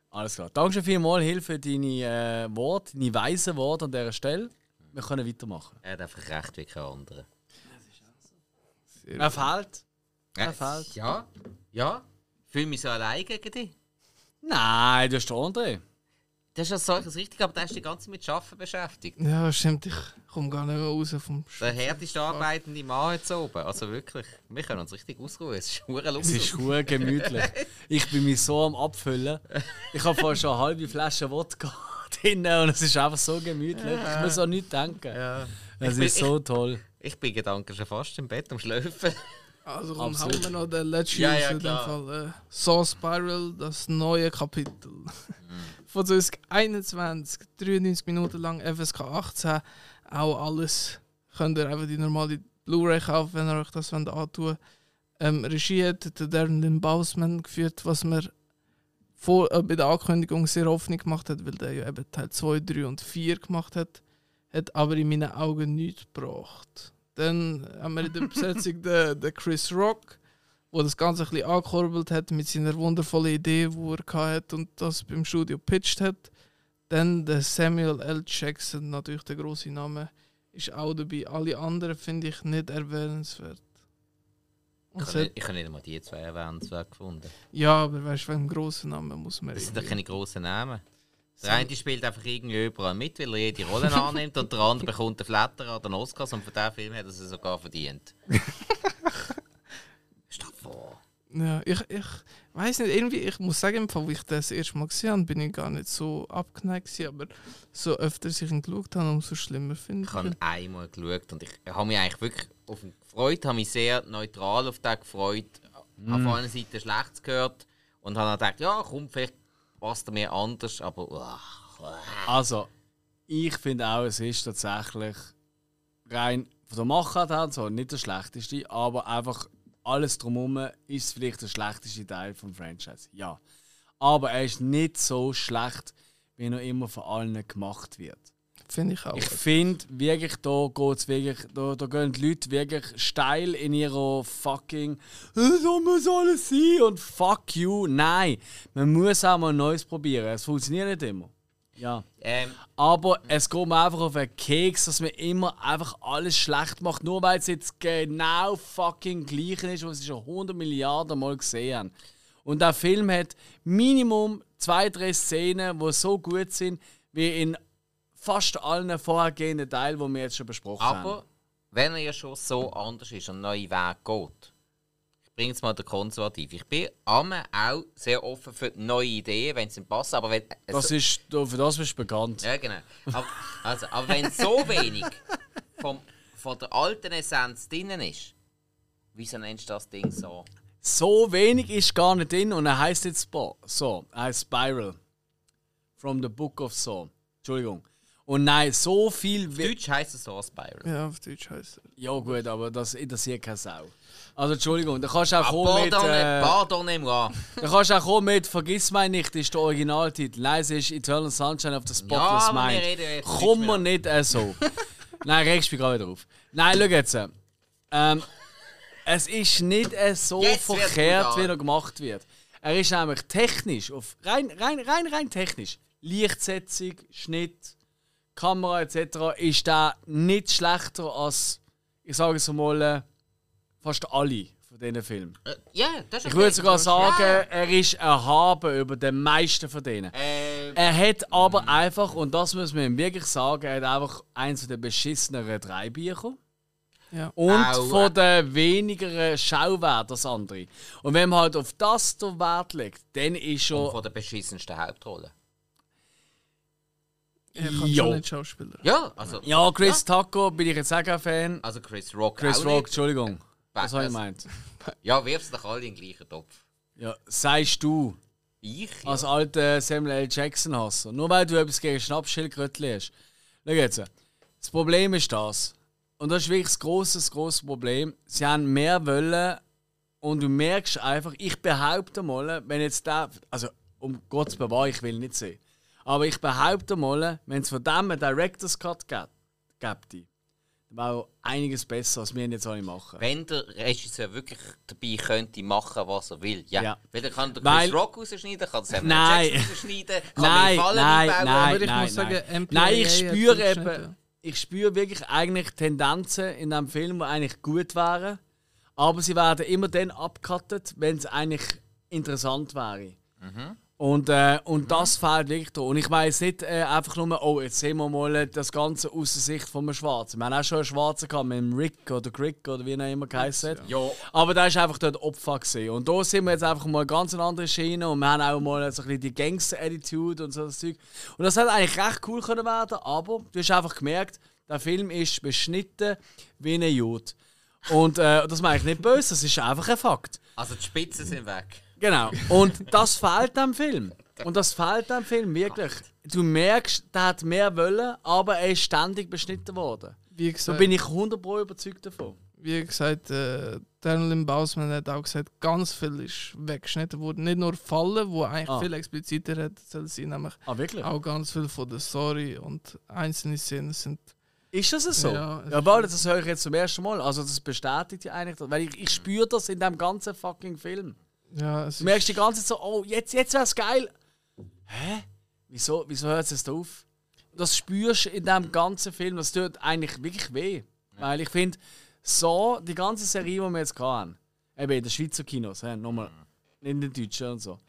Alles klar. Danke schon vielmals, Hilfe für deine äh, Worte, deine weisen Worte an dieser Stelle. Wir können weitermachen. Er hat einfach recht wie kein anderer. Er fehlt. Er fehlt. Ja, ja. Fühle mich so allein gegen dich. Nein, du hast den André. Das ist ja solches richtig, aber der ist die ganze mit Arbeiten beschäftigt. Ja, stimmt. Ich komme gar nicht mehr raus vom Sch Der härteste arbeitende Mann jetzt oben. Also wirklich, wir können uns richtig ausruhen. Es ist hure Es ist hure gemütlich. ich bin mich so am Abfüllen. Ich habe vorhin schon eine halbe Flasche Wodka drin und es ist einfach so gemütlich. Ich muss auch nicht denken. Ja. Es ist so toll. Ich, bin Gedanken schon fast im Bett am Schlafen. Also komm, haben wir noch den letzten ja, ja, in dem Fall. Äh, Saw Spiral, das neue Kapitel. Mhm. Von 2021, 93 Minuten lang, FSK 18. Auch alles könnt ihr einfach die normale Blu-ray kaufen, wenn ihr euch das antun ähm, Regie hat der Darren Bausman geführt, was mir vor, äh, bei der Ankündigung sehr offen gemacht hat, weil der ja eben Teil 2, 3 und 4 gemacht hat. Hat aber in meinen Augen nichts gebracht. Dann haben wir in der Besetzung den, den Chris Rock, der das Ganze ein bisschen angekurbelt hat mit seiner wundervollen Idee, die er hatte und das beim Studio pitcht hat. Dann der Samuel L. Jackson, natürlich der große Name, ist auch dabei. Alle anderen finde ich nicht erwähnenswert. Ich habe, nicht, ich habe nicht einmal die zwei erwähnenswert gefunden. Ja, aber weißt du, wegen großen Namen muss man. Das sind doch keine großen Namen. Der eine spielt einfach irgendwie überall mit, weil er jede Rolle annimmt und der andere bekommt den Flatter an den Oscars und für diesen Film hat er es sogar verdient. Stell vor. Ja, ich, ich weiß nicht, irgendwie, ich muss sagen, wo ich das erste Mal gesehen habe, bin ich gar nicht so abgeneigt gewesen, aber so öfter ich ihn geschaut habe, umso schlimmer finde ich. Ich habe einmal geschaut und ich habe mich eigentlich wirklich auf ihn gefreut, habe mich sehr neutral auf den gefreut, mm. auf einer Seite schlecht gehört und habe dann gedacht, ja komm, vielleicht passt mir anders, aber. Uh, Also, ich finde auch, es ist tatsächlich rein von der Machart her so nicht der schlechteste, aber einfach alles drumherum ist vielleicht der schlechteste Teil vom Franchise. Ja. Aber er ist nicht so schlecht, wie er immer von allen gemacht wird. Finde ich auch. Ich finde wirklich, da geht's wirklich, da, da gehen die Leute wirklich steil in ihrer fucking so muss alles sein und fuck you. Nein, man muss auch mal Neues probieren. Es funktioniert nicht immer. Ja. Ähm. Aber es geht mir einfach auf den Keks, dass man immer einfach alles schlecht macht, nur weil es jetzt genau fucking gleich ist, was sie schon 100 Milliarden Mal gesehen haben. Und der Film hat Minimum zwei, drei Szenen, die so gut sind, wie in fast allen vorhergehenden Teilen, die wir jetzt schon besprochen Aber, haben. Aber wenn er ja schon so anders ist und neue Weg geht, ich bringe jetzt mal den Konservativ. Ich bin immer auch sehr offen für neue Ideen, wenn sie passen. Aber wenn, das ist, für das bist du bekannt. Ja, genau. Aber, also, aber wenn so wenig vom, von der alten Essenz drin ist, wieso nennst du das Ding so? So wenig ist gar nicht drin und er heißt jetzt so. Er heißt Spiral. From the Book of Saw. Entschuldigung. Und nein, so viel. Auf Deutsch heisst es so Spiral. Ja, auf Deutsch heisst es. Ja, gut, aber das interessiert keine Sau. Also, Entschuldigung, da kannst du auch kommen mit. Äh, pardon, moi. Da kannst du auch kommen mit Vergiss mich nicht, ist der Originaltitel. Nein, es ist Eternal Sunshine of the Spotless ja, Mind. Komm mir nicht äh, so. nein, regst mich gerade wieder auf. Nein, schau jetzt. Ähm, es ist nicht äh, so jetzt verkehrt, wie er gemacht wird. Er ist nämlich technisch, auf, rein, rein, rein, rein technisch. Lichtsetzung, Schnitt Kamera etc. ist der nicht schlechter als, ich sage es mal, äh, fast alle von diesen Filmen. Äh, ja, das ist Ich würde sogar sagen, ja. er ist erhaben über den meisten von denen. Äh, er hat aber mh. einfach, und das muss man ihm wirklich sagen, er hat einfach eins der beschisseneren drei Bücher. Ja. Und Au. von den weniger Schauwert als andere. Und wenn man halt auf das der Wert legt, dann ist schon. Und von der beschissensten Hauptrolle. Er kann jo. schon nicht Schauspieler. Ja, also. Ja, Chris ja. Taco bin ich jetzt auch ein Fan. Also Chris Rock. Chris Rock, nicht. Entschuldigung. Was habe ich gemeint? Ja, wirfst doch alle in den gleichen Topf. Ja, sagst du. Ich? Ja. Als alter Samuel L. Jackson-Hasser. Nur weil du etwas gegen Schnappschildkrötchen hast. Schau jetzt. Das Problem ist das. Und das ist wirklich das große, große Problem. Sie haben mehr wollen und du merkst einfach, ich behaupte mal, wenn jetzt der, also um Gottes Bewahr, ich will nicht sehen. Aber ich behaupte mal, wenn es von dem einen Director's Cut gäbe, dann wäre auch einiges besser, als wir ihn jetzt alle machen. Wenn der Regisseur wirklich dabei könnte machen, was er will. Ja. Ja. Weil er kann den Weil- Chris Rock rausschneiden, kann Samuel Nein. Jackson rausschneiden, kann Nein, Fallen nein, einbauen. nein, Aber ich nein, muss sagen, nein. MPAA Nein, ich spüre eben, ich spüre wirklich eigentlich Tendenzen in diesem Film, die eigentlich gut wären, aber sie werden immer dann abgekattet, wenn es eigentlich interessant wäre. Und, äh, und das fehlt wirklich da. Und ich weiß nicht äh, einfach nur, oh, jetzt sehen wir mal das Ganze aus der Sicht von einem Schwarzen. Wir haben auch schon einen Schwarzen gehabt mit dem Rick oder Grick oder wie er immer geheißen hat. Ja. Aber da ist einfach dort Opfer gesehen. Und da sind wir jetzt einfach mal ganz eine andere Schiene und wir haben auch mal so ein bisschen die Gangster-Attitude und so das Zeug. Und das hat eigentlich recht cool können werden, aber du hast einfach gemerkt, der Film ist beschnitten wie ein Jod. Und äh, das meine ich nicht böse, das ist einfach ein Fakt. Also die Spitzen sind weg. Genau. Und das fehlt dem Film. Und das fehlt dem Film wirklich. Du merkst, der hat mehr wollen, aber er ist ständig beschnitten worden. Wie Da gesagt, bin ich 100% überzeugt davon. wie gesagt äh, Daniel Bausman hat auch gesagt, ganz viel ist weggeschnitten worden. Nicht nur Fallen, wo eigentlich Ah. viel expliziter hätte sollen sein, nämlich Ah, wirklich? auch ganz viel von der Story und einzelne Szenen sind. Ist das so? Ja, Ja, es ja weil, das höre ich jetzt zum ersten Mal. Also das bestätigt ja eigentlich, weil ich, ich spüre das in dem ganzen fucking Film. Ja, es Du merkst die ganze Zeit so, oh, jetzt, jetzt wär's geil. Hä? Wieso, wieso hört es jetzt auf? Das spürst du in dem ganzen Film, das tut eigentlich wirklich weh. Weil ich finde, so, die ganze Serie, die wir jetzt hatten, eben in den Schweizer Kinos, hä, nochmal, in den Deutschen und so,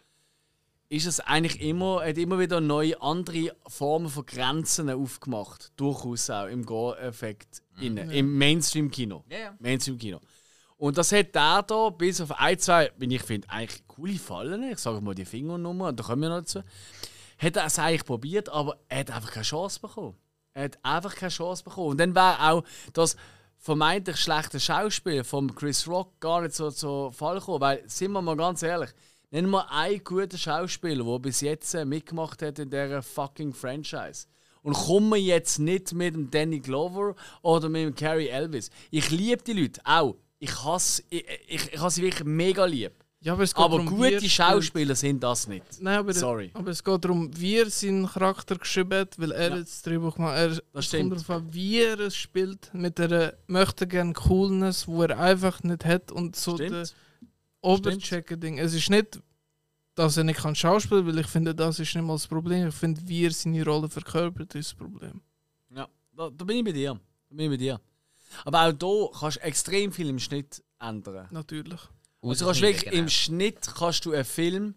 ist es eigentlich immer, hat immer wieder neue andere Formen von Grenzen aufgemacht. Durchaus auch im Go-Effekt. innen, Im Mainstream-Kino. Ja, ja. Mainstream-Kino. Und das hat der da bis auf ein, zwei, wenn ich finde, eigentlich coole Fallen, ich sage mal die Fingernummer, und da kommen wir noch dazu, hat er es eigentlich probiert, aber er hat einfach keine Chance bekommen. Er hat einfach keine Chance bekommen. Und dann wäre auch das vermeintlich schlechte Schauspiel von Chris Rock gar nicht so zu Fall gekommen. Weil, sind wir mal ganz ehrlich, nennen wir einen guten Schauspieler, der bis jetzt äh, mitgemacht hat in dieser fucking Franchise. Und kommen jetzt nicht mit dem Danny Glover oder mit dem Carrie Elvis. Ich liebe die Leute auch. Ich hasse, ich, ich, ich hasse wirklich mega lieb. ja, aber Aber gute wie er Schauspieler sind das nicht. Nein, aber, Sorry. aber es geht darum, wie er seinen Charakter geschrieben hat, weil er Ja. jetzt das Drehbuch macht. Er, Das stimmt. darauf an, wie er es spielt, mit der möchte gern Coolness, wo er einfach nicht hat und so der Stimmt. Oberchecker-Ding. Es ist nicht, dass er nicht kann schauspielen, weil ich finde, das ist nicht mal das Problem. Ich finde, wie er seine Rolle verkörpert, ist das Problem. Ja, da, da bin ich bei dir. Da bin ich bei dir. Aber auch hier kannst du extrem viel im Schnitt ändern. Natürlich. Also kannst wirklich, im Schnitt kannst du einen Film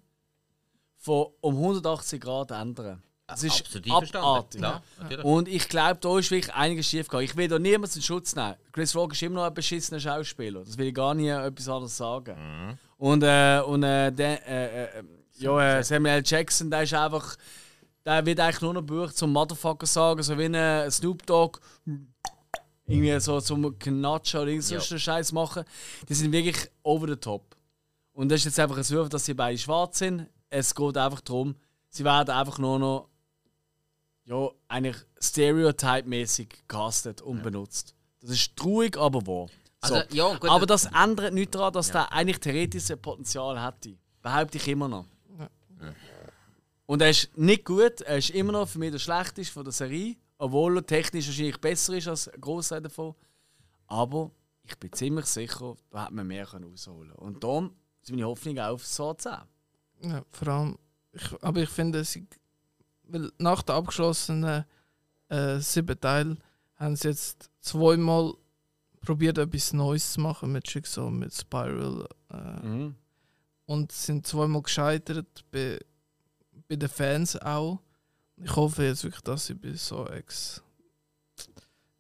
von um 180 Grad ändern. Das ist Absolut abartig. Natürlich. Und ich glaube, da ist wirklich einiges schief gegangen. Ich will da niemanden in Schutz nehmen. Chris Rock ist immer noch ein beschissener Schauspieler. Das will ich gar nicht äh, etwas anderes sagen. Mhm. Und, äh, und äh, der, äh, äh, ja, äh, Samuel L. Jackson, der ist einfach. Der wird eigentlich nur noch gebucht zum Motherfucker sagen, so wie ein äh, Snoop Dogg. Irgendwie so zum Knatschen oder so Ja. einen Scheiß machen. Die sind wirklich over the top. Und das ist jetzt einfach ein Zufall, dass sie beide schwarz sind. Es geht einfach darum, sie werden einfach nur noch ja, eigentlich stereotype-mäßig gecastet und benutzt. Das ist traurig, aber wahr. So. Also, ja, gut, aber das ändert nichts daran, dass der eigentlich theoretisches Potenzial hätte. Behaupte ich immer noch. Und er ist nicht gut, er ist immer noch für mich der schlechteste von der Serie, obwohl er technisch wahrscheinlich besser ist als ein Großteil davon. Aber ich bin ziemlich sicher, da hätte man mehr rausholen können. Und darum ist meine Hoffnung auf so 10. Ja, vor allem, ich, aber ich finde, sie, weil nach der abgeschlossenen äh, sieben Teil haben sie jetzt zweimal probiert, etwas Neues zu machen mit Jigsaw, mit Spiral äh, Mhm. und sind zweimal gescheitert, bei, bei den Fans auch. Ich hoffe jetzt wirklich, dass sie bei so Ex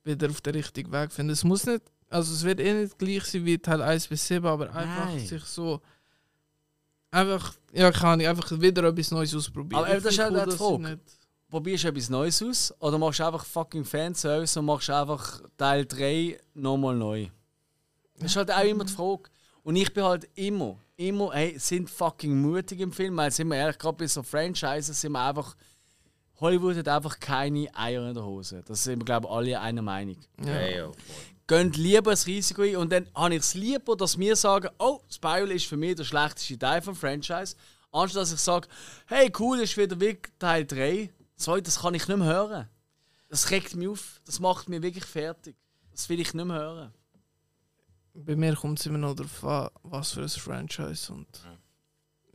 wieder auf den richtigen Weg finden. Es muss nicht, also es wird eh nicht gleich sein wie Teil 1 bis 7, aber einfach Nein. sich so einfach, ja kann ich einfach wieder etwas Neues ausprobieren. Aber Ich das ist halt sie Frage. Probierst du etwas Neues aus oder machst du einfach fucking Fanservice und machst einfach Teil 3 nochmal neu? Das ist halt auch immer die Frage. Und ich bin halt immer, immer, hey, sind fucking mutig im Film, weil sind wir ehrlich, gerade bei so Franchises sind wir einfach. Hollywood hat einfach keine Eier in der Hose. Das sind wir, glaube ich, alle einer Meinung. Ja, ja, voll. Gehen lieber das Risiko ein und dann habe ich es lieber, dass wir sagen, oh, Spiral ist für mich der schlechteste Teil vom Franchise, anstatt dass ich sage, hey, cool, ist wieder wie Teil 3. Sorry, das kann ich nicht mehr hören. Das regt mich auf. Das macht mich wirklich fertig. Das will ich nicht mehr hören. Bei mir kommt es immer noch darauf an, was für ein Franchise und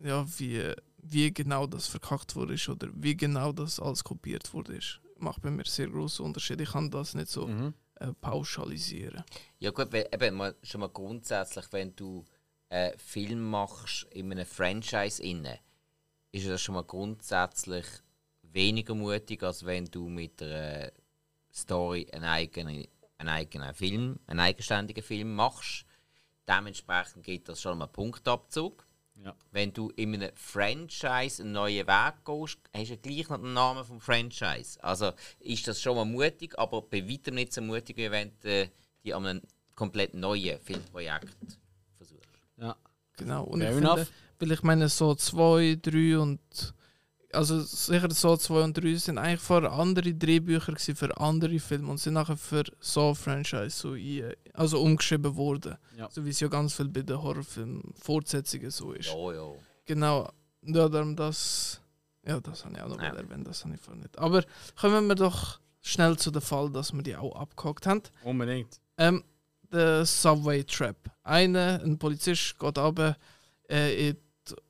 ja, wie, wie genau das verkackt wurde ist oder wie genau das alles kopiert wurde. Ist. Macht bei mir sehr großen Unterschied. Ich kann das nicht so Mhm. äh, pauschalisieren. Ja gut, weil, eben mal, schon mal grundsätzlich, wenn du einen Film machst in einem Franchise inne, ist das schon mal grundsätzlich weniger mutig, als wenn du mit einer Story einen eigenen, einen eigenen Film, einen eigenständigen Film machst. Dementsprechend gibt das schon mal einen Punktabzug. Ja. Wenn du in einem Franchise einen neuen Weg gehst, hast du gleich noch den Namen vom Franchise. Also ist das schon mal mutig, aber bei weitem nicht so mutig, wie wenn du die an einem komplett neuen Filmprojekt versuchst. Ja. Genau. Und Fair ich enough. finde, weil ich meine, so 2, 3 und. Also sicher so 2 und 3 sind eigentlich vorher andere Drehbücher für andere Filme und sind nachher für so Franchise so ein, also umgeschrieben worden. Ja. So wie es ja ganz viel bei den Horrorfilmen Fortsetzungen so ist. Ja, ja. Genau. Ja, darum das. Ja, das habe ich auch noch Ja. erwähnt, das habe ich vorher nicht. Aber kommen wir doch schnell zu dem Fall, dass wir die auch abgehakt haben. Unbedingt. Ähm, der Subway Trap. Einer, ein Polizist, geht runter äh, in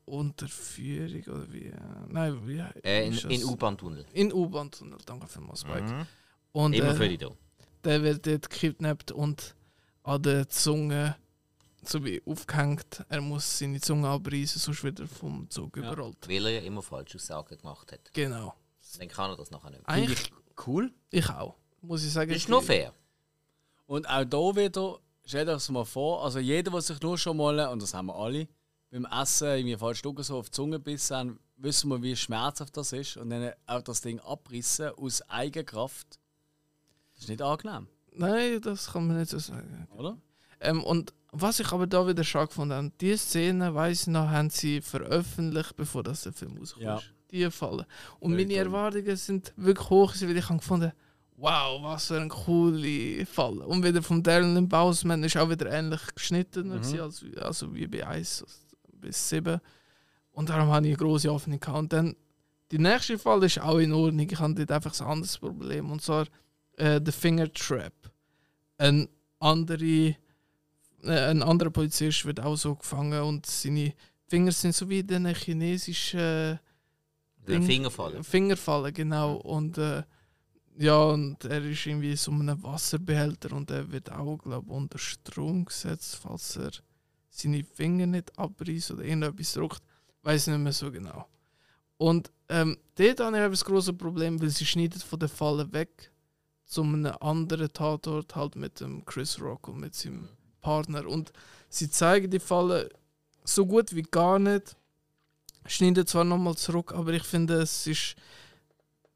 Unterführung oder wie? äh, Nein, wie? Äh, in, in U-Bahn-Tunnel. In U-Bahn-Tunnel, danke vielmals, Spike. Mhm. Und Immer für äh, dich da. der wird dort gekidnappt und an der Zunge so wie aufgehängt. Er muss seine Zunge abreißen, sonst wird er vom Zug Ja. überrollt. Weil er ja immer falsche Aussagen gemacht hat. Genau. Dann kann er das nachher nicht. Eigentlich, Cool. ich auch. Muss ich sagen. Das ist noch fair. Und auch hier wieder, stellt euch das mal vor, also jeder, der sich nur schon mal, und das haben wir alle, beim Essen irgendwie falsch Stücke so auf die Zunge bissen haben, wissen wir, wie schmerzhaft das ist. Und dann auch das Ding abrissen aus Eigenkraft. Das ist nicht angenehm, Nein, das kann man nicht so sagen. oder? Ähm, und was ich aber da wieder schade gefunden habe, die Szene, weiss ich noch, haben sie veröffentlicht, bevor das der Film rauskommt. Ja. Die Fallen. Und Very meine cool. Erwartungen sind wirklich hoch, weil ich habe gefunden, wow, was für eine coole Falle. Und wieder vom Darren Bausman ist auch wieder ähnlich geschnitten, Mhm. als, also wie bei 1 bis 7. Und darum habe ich eine große Hoffnung gehabt. Und dann, die nächste Fall ist auch in Ordnung. Ich habe dort einfach ein anderes Problem. Und zwar äh, The Finger Trap. Ein, andere, äh, ein anderer Polizist wird auch so gefangen und seine Finger sind so wie in den chinesischen Der Ding- Fingerfallen. Fingerfallen, genau. Und äh, ja, und er ist irgendwie in so einem Wasserbehälter und er wird auch, glaube ich, unter Strom gesetzt, falls er seine Finger nicht abreißt oder irgendetwas drückt. Weiß nicht mehr so genau. Und ähm, dort habe ich das große Problem, weil sie schneidet von der Falle weg zu einem anderen Tatort, halt mit dem Chris Rock und mit seinem Partner. Und sie zeigen die Falle so gut wie gar nicht schneiden zwar nochmal zurück, aber ich finde, es ist.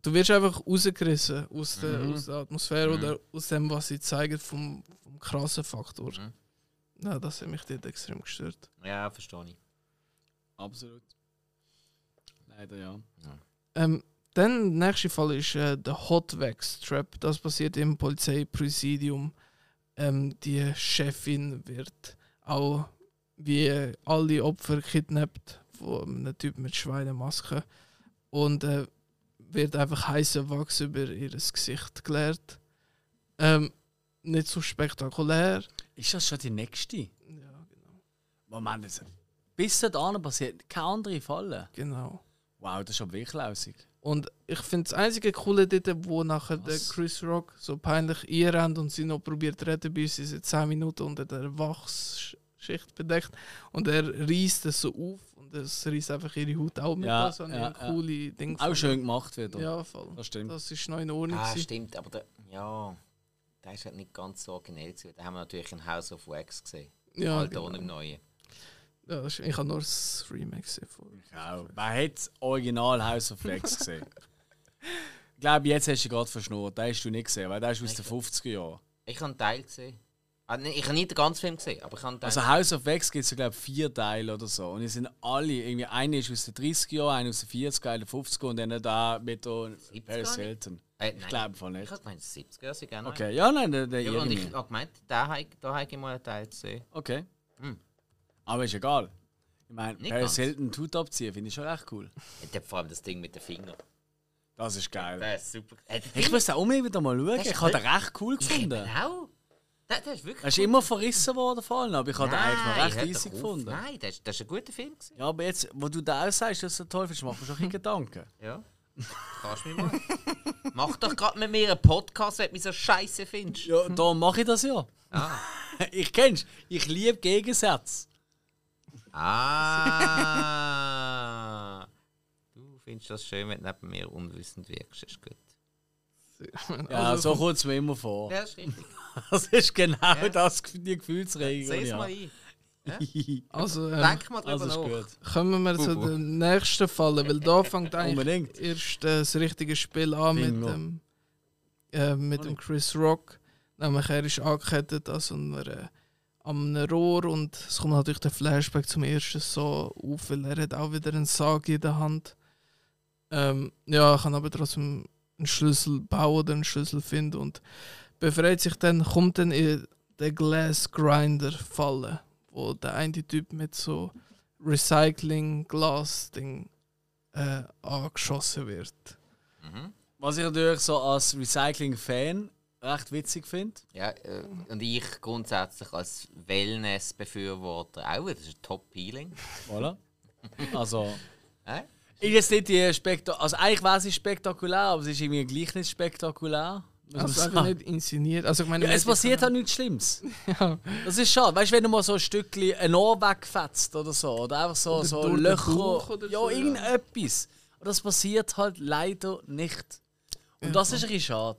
Du wirst einfach rausgerissen aus der, Mhm. aus der Atmosphäre Mhm. oder aus dem, was sie zeigen, vom, vom krassen Faktor. Mhm. Ja, das hat mich dort extrem gestört. Ja, verstehe ich. Absolut. Leider ja. Ähm, dann, der nächste Fall ist äh, der Hotwax Trap. Das passiert im Polizeipräsidium. Ähm, die Chefin wird auch wie alle Opfer kidnappt von einem Typ mit Schweinemaske und äh, wird einfach heißer Wachs über ihr Gesicht geleert. Ähm, nicht so spektakulär. Ist das schon die nächste? Ja, genau. Moment, das bis dahin passiert keine andere Falle. genau. Wow, das ist aber wirklich lausig. Und ich finde das einzige Coole dort, wo nachher der? Chris Rock so peinlich einrennt und sie noch probiert zu retten, bis sie seit 10 Minuten unter der Wachsschicht bedeckt. Und er reißt es so auf und es reißt einfach ihre Haut auch mit. Ja, das habe ja, ein ja. coole Ding Auch schön gemacht wieder. Ja, voll. Das stimmt. Das ist noch in Ordnung. Ah, gewesen. stimmt, aber der, ja, der ist halt nicht ganz so originell. gewesen. Da haben wir natürlich in House of Wax gesehen. ja, Alter genau. im Neuen. ja, ist- ich habe nur das Remake gesehen. Von. Genau. Wer hat das Original House of Flex gesehen? ich glaube, jetzt hast du ihn gerade verschnurrt. Den hast du nicht gesehen, weil der ist aus den 50er Jahren. Ich habe einen Teil gesehen. Ah, ich habe nicht den ganzen Film gesehen, aber ich habe. Also House of Wax gibt es, glaube ich, vier Teile oder so. Und die sind alle, irgendwie einer ist aus den 30er Jahren, einer aus den 40er, einer aus den 50er und dann da mit Paris? Hilton. äh, Ich glaube von Ich nicht. habe gemeint, 70er sind gerne. Okay, ja, nein, der, der Ja, und ich habe gemeint, da habe ich, da ich mal einen Teil gesehen. Okay. Hm. Aber ist egal. Ich meine, Paris ganz. Hilton tut abziehen, finde ich schon recht cool. Ich habe vor allem das Ding mit den Fingern. Das ist geil. Das ist super. Äh, Ich muss den unbedingt wieder mal schauen. Ich habe den recht cool gefunden. Genau. Das, das ist wirklich Er ist immer verrissen worden, vor allem, aber ich habe den eigentlich noch recht easy gefunden. Nein, das, ist- das ist ein guter Film. Gewesen. Ja, aber jetzt, wo du da auch sagst, dass du toll findest, mach mir schon ein Gedanken. Ja. Kannst du mir mal. Mach doch gerade mit mir einen Podcast, wenn du mich so scheiße findest. Ja, darum mache ich das ja. Ah. Ich kenn's. Ich liebe Gegensätze. Ah. Du findest das schön, wenn du neben mir unwissend wirkst. Ist gut. Ja, Also so kommt es mir immer vor. Ja, das ist richtig. Das ist genau Ja. das, die Gefühlsregung. Seh es ja. mal ein. Also, ähm, Denk mal drüber Also ist nach. gut. kommen wir zu den nächsten Fallen, weil da fängt eigentlich erst äh, das richtige Spiel an mit dem, äh, mit dem Chris Rock. Nämlich er ist angekettet an so einer, äh, an einem Rohr und es kommt natürlich der Flashback zum ersten so auf, weil er hat auch wieder einen Sarg in der Hand. Ähm, ja, kann aber trotzdem einen Schlüssel bauen oder einen Schlüssel finden und befreit sich dann, kommt dann in den Glass Grinder Falle, wo der eine Typ mit so Recycling Glas Ding äh, angeschossen wird. Mhm. Was ich natürlich so als Recycling-Fan recht witzig finde. Ja, äh, und ich grundsätzlich als Wellness-Befürworter auch. Das ist ein Top-Healing. Voilà. Also, Hä? Ist jetzt nicht die spektakulär. Also, eigentlich wäre sie spektakulär, aber es ist irgendwie gleich nicht spektakulär. Also einfach nicht inszeniert. Also ich meine, Ja, es passiert halt nichts Schlimmes. Ja. Das ist schade. Weißt du, wenn du mal so ein Stückchen ein Ohr wegfetzt oder so, oder einfach so, Oder so Löcher. Oder ja, so, ja. irgendetwas. Und das passiert halt leider nicht. Und das ist ein bisschen schade.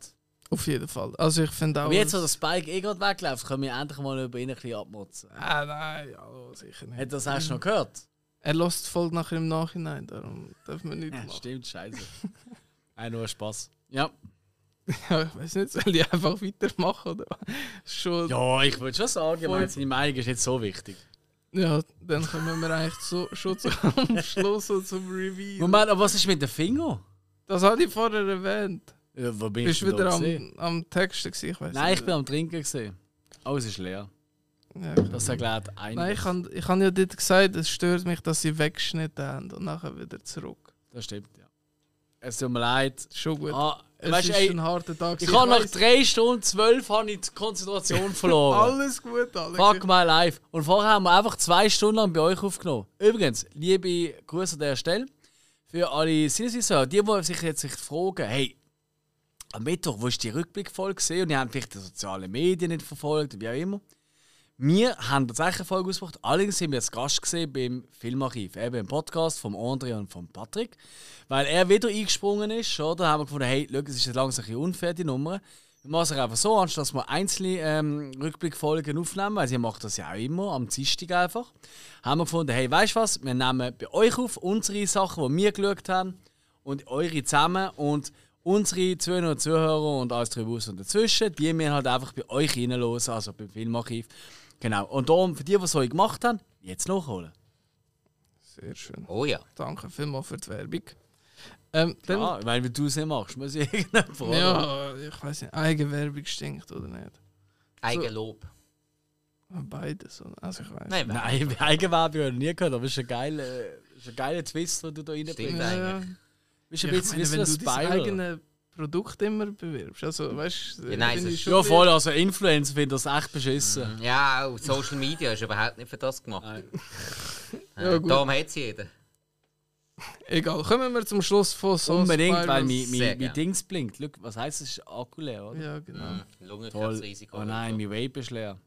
Auf jeden Fall. Also ich finde auch. Aber jetzt, wo der es- Spike eh gerade wegläuft, können wir endlich mal über ihn ein bisschen abmotzen. Ah, nein, hallo, sicher nicht. Hat das hast du noch gehört? Er lässt Folge nachher im Nachhinein, darum darf man nicht Ja, machen. stimmt, scheiße. Ein nur Spaß. Ja. Ja, ich weiß nicht, soll ich einfach weitermachen oder? Schon. Ja. Ja, ich würde schon sagen, ich meine, seine Meinung ist nicht so wichtig. dann kommen wir eigentlich so, schon zum Schluss und zum Reveal. Moment, aber was ist mit dem Finger? Das hatte ich vorher erwähnt. Ja, wo bin Bist ich wieder am, am Texten gewesen, ich weiß Nein, ich nicht. bin am Trinken gesehen. Alles ist leer. Ja, Das erklärt einiges. Nein, ich habe ich han ja dort gesagt, es stört mich, dass sie weggeschnitten haben und nachher wieder zurück. Das stimmt, ja. Es tut mir leid. Schon gut. Ah, es weißt, ist ey, ein harter Tag. ich habe nach weiss. drei Stunden zwölf habe ich die Konzentration verloren. Alles gut, Alex. Fuck my life. Und vorher haben wir einfach zwei Stunden lang bei euch aufgenommen. Übrigens, liebe Grüße an der Stelle für alle Sinnesvisor, die, die sich jetzt sich fragen, hey, am Mittwoch, wo ist die Rückblickfolge gesehen und die haben vielleicht die sozialen Medien nicht verfolgt, wie auch immer. Wir haben tatsächlich eine Folge ausgebracht. Allerdings sind wir als Gast gesehen beim Filmarchiv, eben im Podcast vom André und vom Patrick. Weil er wieder eingesprungen ist, oder? haben wir gefunden, hey, schau, es ist jetzt langsam ein unfair, die Nummer. Wir machen es einfach so, anstatt dass wir einzelne ähm, Rückblickfolgen aufnehmen, weil sie macht das ja auch immer, am Dienstag einfach, haben wir gefunden, hey, weißt du was, wir nehmen bei euch auf unsere Sachen, die wir geschaut haben, und eure zusammen und unsere Zuhörer und Zuhörer und alles drüber aus und dazwischen, die wir halt einfach bei euch reinhören, also beim Filmarchiv. Genau. Und darum, für die, die es so gemacht haben, jetzt nachholen. Sehr schön. Oh ja. Danke vielmals für die Werbung. Ähm, dann, Ja, ich meine, wenn du es nicht machst, muss ich irgendjemand fragen. ja, ich weiß nicht, Eigenwerbung stinkt oder nicht. Eigenlob. Beides. oder? Also ich weiß. Nein, Nein, Eigenwerbung habe ich nie gehört, aber es ist ein geiler, ist ein geiler Twist, den du da reinbringst. Stimmt. Ja, ja. Bist Ja, ein ich bisschen meine, wie wenn so du ein dein eigenes Produkt immer bewirbst. Also, weißt du, Ja, nein, es ich ist- schon Ja, voll, also Influencer finden das echt beschissen. Ja, auch Social Media ist überhaupt nicht für das gemacht. Nein. Ja, Äh, gut. Darum hat es jeder. Egal, kommen wir zum Schluss von so Unbedingt, weil mein, Sehr mein, mein. Dings blinkt. Schau, was heisst das? Ist Akku leer, oder? Ja, genau. Mhm. Toll. Lungenkrebsrisiko. Oh nein, mein Vape ist leer.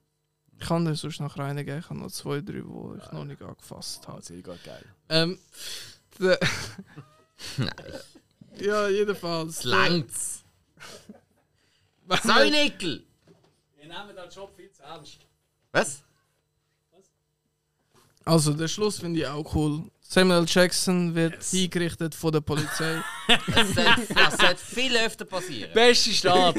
Ich kann dir sonst noch reingehen. Ich habe noch zwei, drei, die ich noch nicht angefasst Oh, habe. ist gerade geil. Ähm, Nein, ja, jedenfalls. es längt's. der- Säunickel! Wir nehmen den Job viel zu ernst. Was? Also, der Schluss finde ich auch cool. Samuel Jackson wird hingerichtet von der Polizei. Das sollte, das sollte viel öfter passieren. Beste Start.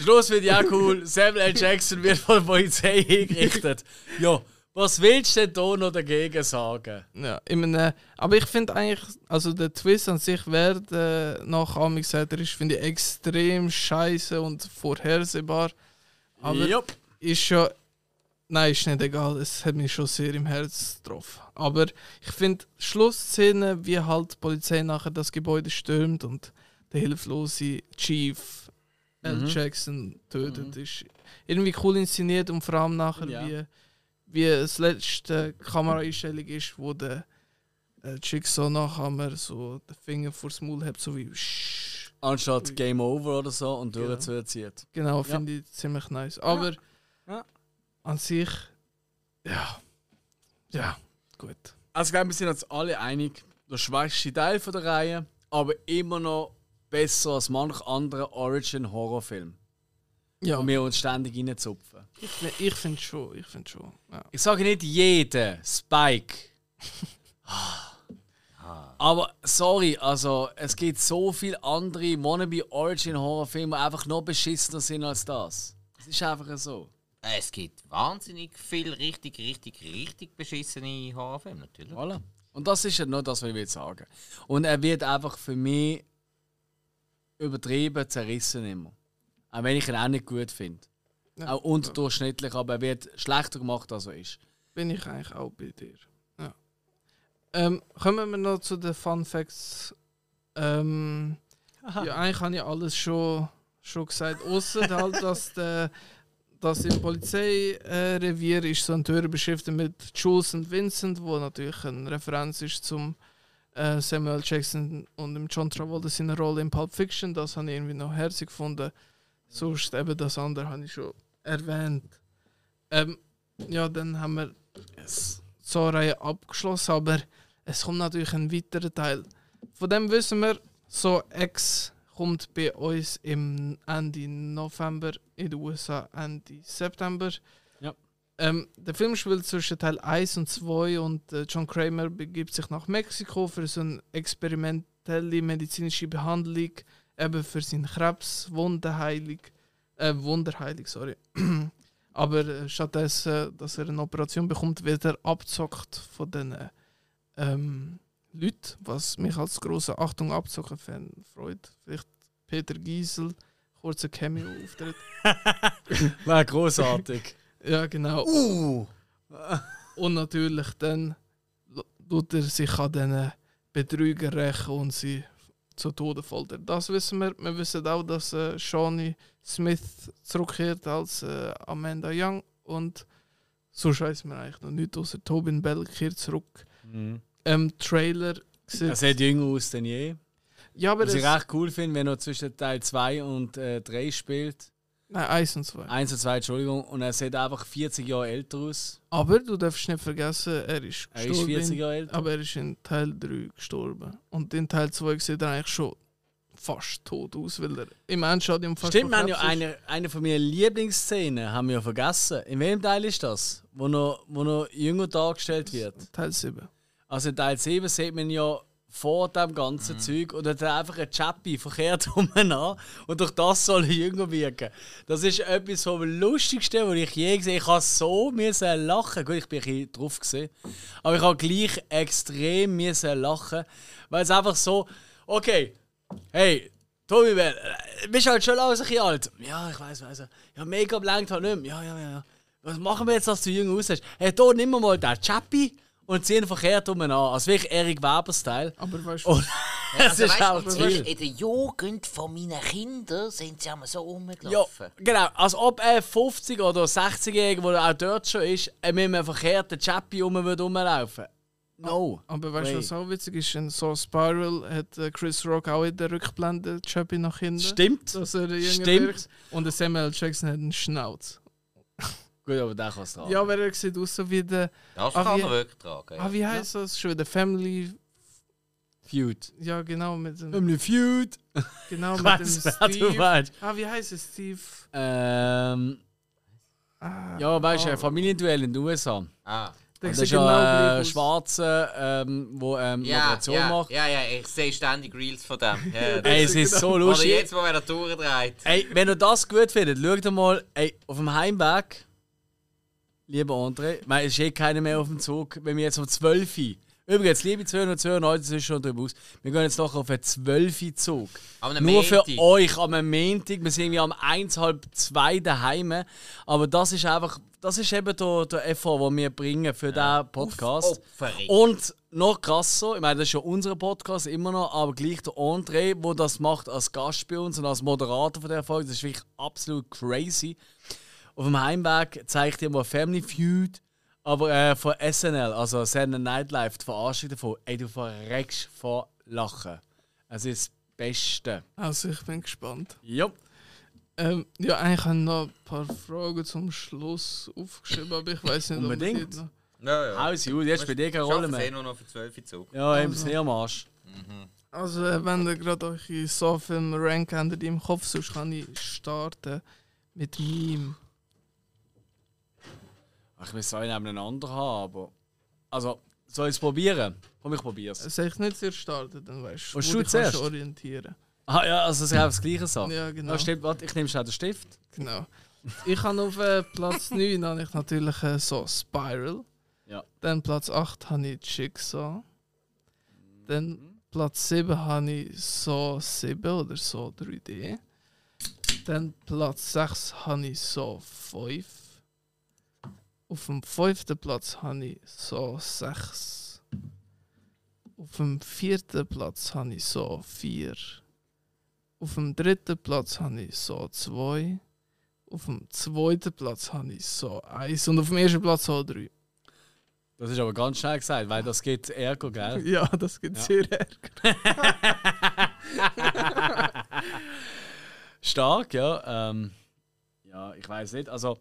Schluss finde ich auch cool. Samuel L. Jackson wird von der Polizei hingerichtet. Ja, was willst du denn da noch dagegen sagen? Ja, ich meine, aber ich finde eigentlich, also der Twist an sich, wer der nach Amix sagt, ist, finde ich extrem scheiße und vorhersehbar. Aber Jupp. ist ja. Nein, ist nicht egal, es hat mich schon sehr im Herz getroffen. Aber ich finde, Schlussszene, wie halt die Polizei nachher das Gebäude stürmt und der hilflose Chief L. Mhm. Jackson tötet. Mhm. Ist irgendwie cool inszeniert und vor allem nachher, ja. wie, wie das letzte Kameraeinstellung ist, wo der äh, Jigsaw nachher so den Finger vors Maul hat, so wie. Anstatt Game Over oder so und genau. durchzuzieht. Genau, finde ja. ich ziemlich nice. Aber ja. Ja. an sich, ja. Ja, gut. Also, ich glaube, wir sind uns alle einig, der schwächste Teil von der Reihe, aber immer noch besser als manch anderer Origin-Horrorfilm. Ja. Und wir uns ständig reinzupfen. Ich, ich finde schon, ich finde schon. Ja. Ich sage nicht jeden, Spike. Aber sorry, also es gibt so viele andere wannabe Origin Horrorfilme, die einfach noch beschissener sind als das. Es ist einfach so. Es gibt wahnsinnig viele richtig, richtig, richtig beschissene Horrorfilme natürlich. Voilà. Und das ist ja nur das, was ich will sagen. Und er wird einfach für mich übertrieben zerrissen immer. Auch wenn ich ihn auch nicht gut finde. Ja. Auch unterdurchschnittlich, aber er wird schlechter gemacht, als er ist. Bin ich eigentlich auch bei dir. Ja. Ähm, kommen wir noch zu den Fun Facts. Ähm, ja, eigentlich habe ich alles schon, schon gesagt, außer halt, dass der das im Polizeirevier ist so ein Tür beschriftet mit Jules und Vincent, wo natürlich eine Referenz ist zum äh, Samuel Jackson und dem John Travolta seine Rolle in Pulp Fiction. Das habe ich irgendwie noch herzig gefunden. Sonst eben das andere habe ich schon erwähnt. Ähm, ja, dann haben wir so Reihe abgeschlossen, aber es kommt natürlich ein weiterer Teil. Von dem wissen wir, so Ex kommt bei uns im Ende November, in den USA Ende September. Ja. Ähm, der Film spielt zwischen Teil 1 und 2 und äh, John Kramer begibt sich nach Mexiko für so eine experimentelle medizinische Behandlung, eben für seinen Krebs, Wunderheilung, äh, Wunderheilung, sorry. Aber äh, stattdessen, dass er eine Operation bekommt, wird er abzockt von den ähm, Leute, was mich als großer Achtung abzocken Fan freut. Vielleicht Peter Giesel, kurzer Cameo-Auftritt. War großartig. ja, genau. Uh. und natürlich dann tut er sich an diesen Betrüger rächen und sie zu Tode foltern. Das wissen wir. Wir wissen auch, dass äh, Shawnee Smith zurückkehrt als äh, Amanda Young und so scheißen wir eigentlich noch nicht, außer Tobin Bell kehrt zurück. Mhm ähm, Trailer. Er sieht jünger aus denn je. Ja, aber Was ich recht cool finde, wenn er zwischen Teil 2 und äh, 3 spielt. Nein, 1 und 2. 1 und 2, Entschuldigung. Und er sieht einfach 40 Jahre älter aus. Aber du darfst nicht vergessen, er ist gestorben. Er ist 40 Jahre älter. Aber er ist in Teil 3 gestorben. Und in Teil 2 sieht er eigentlich schon fast tot aus, weil er im Endstadium fast Stimmt, wir haben ja eine, eine von meinen Lieblingsszenen haben wir ja vergessen. In welchem Teil ist das? Wo noch, wo noch jünger dargestellt wird? Teil 7. Also in Teil 7 sieht man ja vor dem ganzen mhm. Zeug und hat einfach ein Chappy verkehrt um an und durch das soll er jünger wirken. Das ist etwas vom Lustigsten, was ich je gesehen habe. Ich habe so müssen lachen. Gut, ich bin ein bisschen drauf gesehen, aber ich habe gleich extrem müssen lachen, weil es einfach so, okay, hey, Tobi, du bist halt schon auch ein alt. Ja, ich weiß, weiß. Ja, Make-up lenkt halt nicht mehr. Ja, ja, ja. Was machen wir jetzt, dass du jünger aussiehst? Hey, hier, nimm mal den Chappy und ziehen verkehrt um an. Also wirklich Erik Weber-Style. Aber weißt du. Ja, also, ist auch weißt, in der Jugend von meinen Kindern sind sie immer so rumgelaufen. Ja, genau. Als ob ein 50- oder 60-Jähriger, der auch dort schon ist, mit einem verkehrten Chappy rum rumlaufen No. Aber weißt du, was auch witzig ist? In so Spiral hat äh, Chris Rock auch in der Rückblende Chappy nach hinten. Stimmt. Stimmt. Wirkt. Und der Samuel Jackson hat einen Schnauz. Gut, aber der kann es tragen. Ja, aber er sieht aus so wie der. Das ah, kann er wirklich tragen. Ah, wie heißt ja. das? Schon wieder Family. Feud. Ja, genau, mit dem. Family Feud! Genau, mit dem Steve. Ah, wie heißt es, Steve? Ähm. Ah, ja, weißt du, oh. Familienduell in den USA. Ah. Das ist genau ein äh, Schwarzer, ähm, wo ähm, ja, Moderation ja, macht. Ja, ja, ich sehe ständig Reels von dem. Ja, ey, es ist so lustig. Oder jetzt, wo er da durchdreht. Ey, wenn ihr das gut findet, schaut mal ey, auf dem Heimweg Lieber André, weil es ist eh keiner mehr auf dem Zug. Wenn wir jetzt um 12 Uhr Übrigens, liebe Zuhörer und Zuhörer, heute ist schon drüber aus. Wir gehen jetzt noch auf einen 12 Zug. Nur für Montag. euch am Montag. Wir sind ja am 1, halb 2 daheim. Aber das ist einfach, das ist eben der, der Effort, den wir bringen für diesen Podcast. Aufopferung. Und noch krasser, ich meine, das ist ja unser Podcast immer noch, aber gleich der André, der das macht als Gast bei uns und als Moderator von der Folge, das ist wirklich absolut crazy. Auf dem Heimweg zeigt ihr mal Family Feud, aber äh, von SNL, also Saturday Night Live, die Verarschung davon, ey, du verreckst vor Lachen. Es ist das Beste. Also ich bin gespannt. Ja. Ähm, ja, eigentlich habe ich noch ein paar Fragen zum Schluss aufgeschrieben, aber ich weiß nicht, Unbedingt. ob ich noch... Ja, ja. Alles gut, jetzt bei dir keine Rolle Schaffen es eh mehr. nur noch für 12 Zug. Ja, eben das am Arsch. Also äh, wenn ihr gerade eure Saw-Film Rank habt im Kopf, sonst kann ich starten mit Meme. Ach, wir sollen nebeneinander haben, aber... Also, soll ich es probieren? Komm, ich probier's. Soll ich nicht zuerst starten, dann weißt Willst wo du dich zuerst? orientieren. Ah ja, also es ist einfach das gleiche Sache. Ja, genau. Ja, stimmt, warte, ich nehme schnell den Stift. Genau. Ich habe auf äh, Platz 9 habe ich natürlich äh, so Spiral. Ja. Dann Platz 8 habe ich Jigsaw. Dann Platz 7 habe ich so 7 oder so 3D. Dann Platz 6 habe ich so 5. Auf dem fünften Platz habe ich so 6. Auf dem vierten Platz habe ich so 4. Auf dem dritten Platz habe ich so 2. Auf dem zweiten Platz habe ich so 1. Und auf dem ersten Platz so 3. Das ist aber ganz schnell gesagt, weil das geht Ärger, gell? Ja, das gibt Ja. sehr Ärger. Stark, ja. Ähm, ja, ich weiß nicht. Also,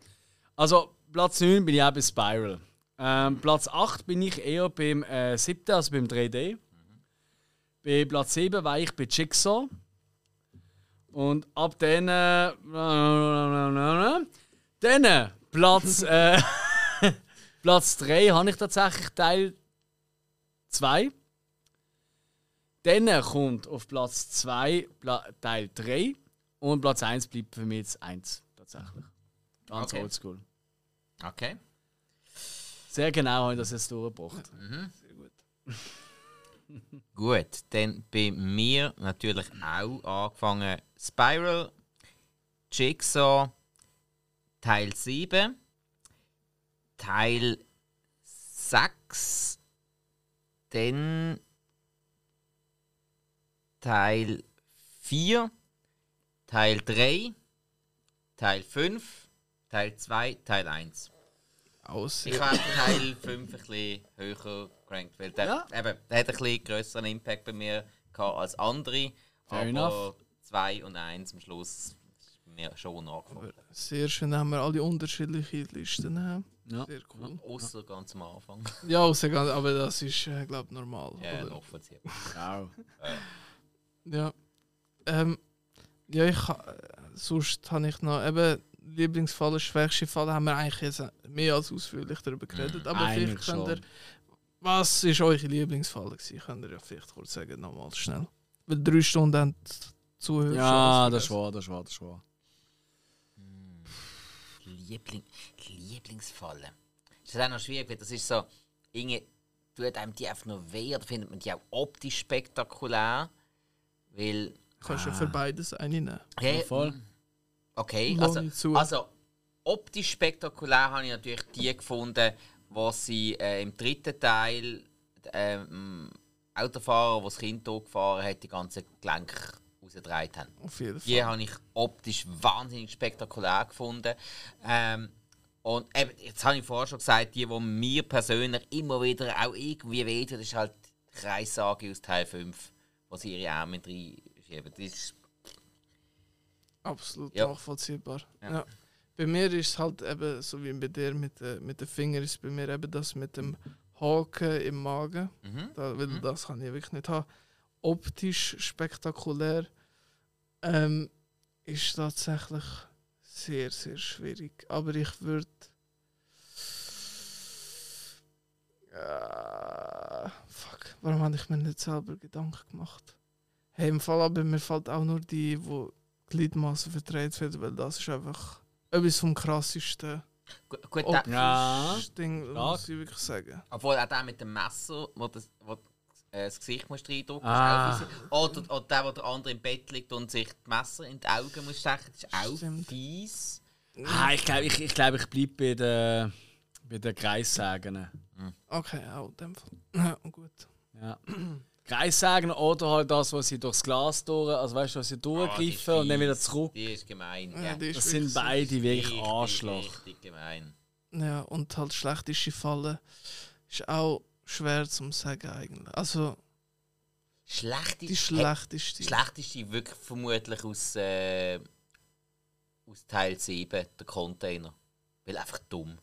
also, Platz 9 bin ich auch bei Spiral. Ähm, Platz 8 bin ich eher beim äh, 7., also beim 3D. Bei Platz 7 war ich bei Jigsaw. Und ab dann. Äh, dann Platz. Äh, Platz 3 habe ich tatsächlich Teil 2. Dann kommt auf Platz 2 Pla Teil 3 und Platz 1 bleibt für mich jetzt 1 tatsächlich. Ganz Okay. oldschool. Okay. Sehr genau habe ich das jetzt durchgebracht. Gut, dann bei mir natürlich auch angefangen Spiral, Jigsaw, Teil 7, Teil 6, dann Teil 4, Teil 3, Teil 5, Teil 2, Teil 1. Aus. Ich habe Teil 5 ein bisschen höher gerankt, weil der, Ja. eben, der hat ein bisschen größeren Impact bei mir gehabt als andere. Fair aber enough. 2 und 1 am Schluss ist mir schon angefangen. Sehr schön haben wir alle unterschiedliche Listen. Haben. Ja. Sehr cool. Außer ganz am Anfang. Ja, also, ganz- aber das ist, äh, glaube ich, normal. Ja, oder? nachvollziehbar. Genau. Ja. Ähm, ja, ich äh, sonst habe ich noch eben Lieblingsfall, schwächste Fall haben wir eigentlich jetzt mehr als ausführlich darüber geredet. Aber Eigentlich vielleicht könnt schon. ihr, was ist eure Lieblingsfall gewesen? Könnt ihr ja vielleicht kurz sagen, nochmal schnell. Weil drei Stunden haben Zuhörer Ja, das wahr, das wahr, das ist wahr. Liebling, Lieblingsfalle. Das ist auch noch schwierig, weil das ist so, irgendwie tut einem die einfach nur weh oder findet man die auch optisch spektakulär. Weil, Kannst du Ah. für beides eine nehmen. hey, Ja, voll. Okay, also, also optisch spektakulär habe ich natürlich die gefunden, was sie äh, im dritten Teil ähm, Autofahrer, der das Kind hier gefahren hat, die ganzen Gelenke rausgedreht haben. Auf jeden Fall. Die habe ich optisch wahnsinnig spektakulär gefunden. Ähm, und eben, jetzt habe ich vorher schon gesagt, die, die mir persönlich immer wieder auch irgendwie wehtun, das ist halt die Kreissage aus Teil 5, wo sie ihre Arme reinschieben. Das ist Absolut Ja. nachvollziehbar. Ja. Ja. Bei mir ist es halt eben, so wie bei dir mit, äh, mit den Fingern, ist bei mir eben das mit dem Haken im Magen. mhm. Da, weil das kann ich wirklich nicht haben. Optisch spektakulär ähm, ist tatsächlich sehr, sehr schwierig. Aber ich würde. Äh, fuck, warum habe ich mir nicht selber Gedanken gemacht? Hey, im Fall aber mir fällt auch nur die, wo Gliedmaßen vertreten werden, weil das ist einfach etwas vom krassesten Gu- Gut, Oh. der, Ja. Das Ding muss ich wirklich sagen. obwohl auch der mit dem Messer, wo, das, wo äh, das Gesicht musst reindrücken Ah. ist auch fies. Oder, oder der, wo der andere im Bett liegt und sich die Messer in die Augen muss stechen, das ist auch Stimmt. fies. Ah, ich glaube, ich, ich, glaub, ich bleibe bei den, bei den Kreissägen. Okay, auch in dem Fall. Ja, gut. Ja. Kreissägen oder halt das, was sie durchs Glas durch, also weißt du, was sie Ah, durchgreifen ist und dann wieder zurück. Die ist gemein. Ja, die ist Das sind beide wirklich Richtig, Arschloch. Richtig gemein. Ja, und halt schlechteste Falle ist auch schwer zu sagen eigentlich. Also Schlechteste, die schlechteste. schlechteste wirklich vermutlich aus, äh, aus Teil 7, der Container. Weil einfach dumm.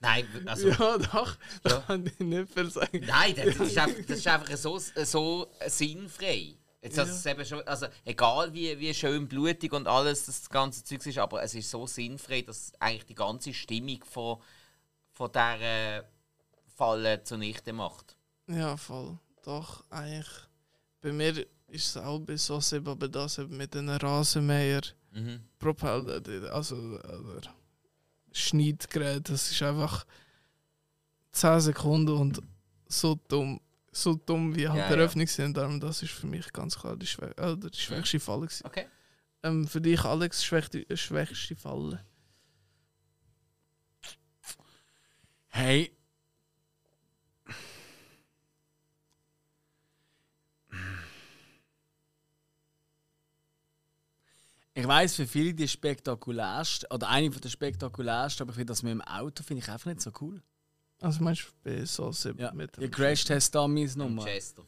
Nein, also. ja, doch. Da Ja. kann ich nicht viel sagen. Nein, das das ist einfach, das ist einfach so, so sinnfrei. Jetzt, also, eben schon, also, egal wie, wie schön blutig und alles das ganze Zeug ist, aber es ist so sinnfrei, dass eigentlich die ganze Stimmung von, von dieser Falle zunichte macht. Ja, voll. Doch, eigentlich. Bei mir ist es auch bis so, aber das mit den Rasenmäher Mhm. Propeller, also oder Schneidgerät, das ist einfach 10 Sekunden und so dumm. So dumm wie halt Ja, die ja. Eröffnung sind. Darum, das ist für mich ganz klar die, schwä äh, die schwächste Falle. Gewesen. Okay. Ähm, für dich, Alex, schwächste, äh, schwächste Falle. Hey. Ich weiß für viele die spektakulärste, oder eine von der spektakulärsten, aber ich finde das mit dem Auto finde ich einfach nicht so cool. Also meinst du sieben Ja, mit die Crash Test Dummies Nummer. Chester.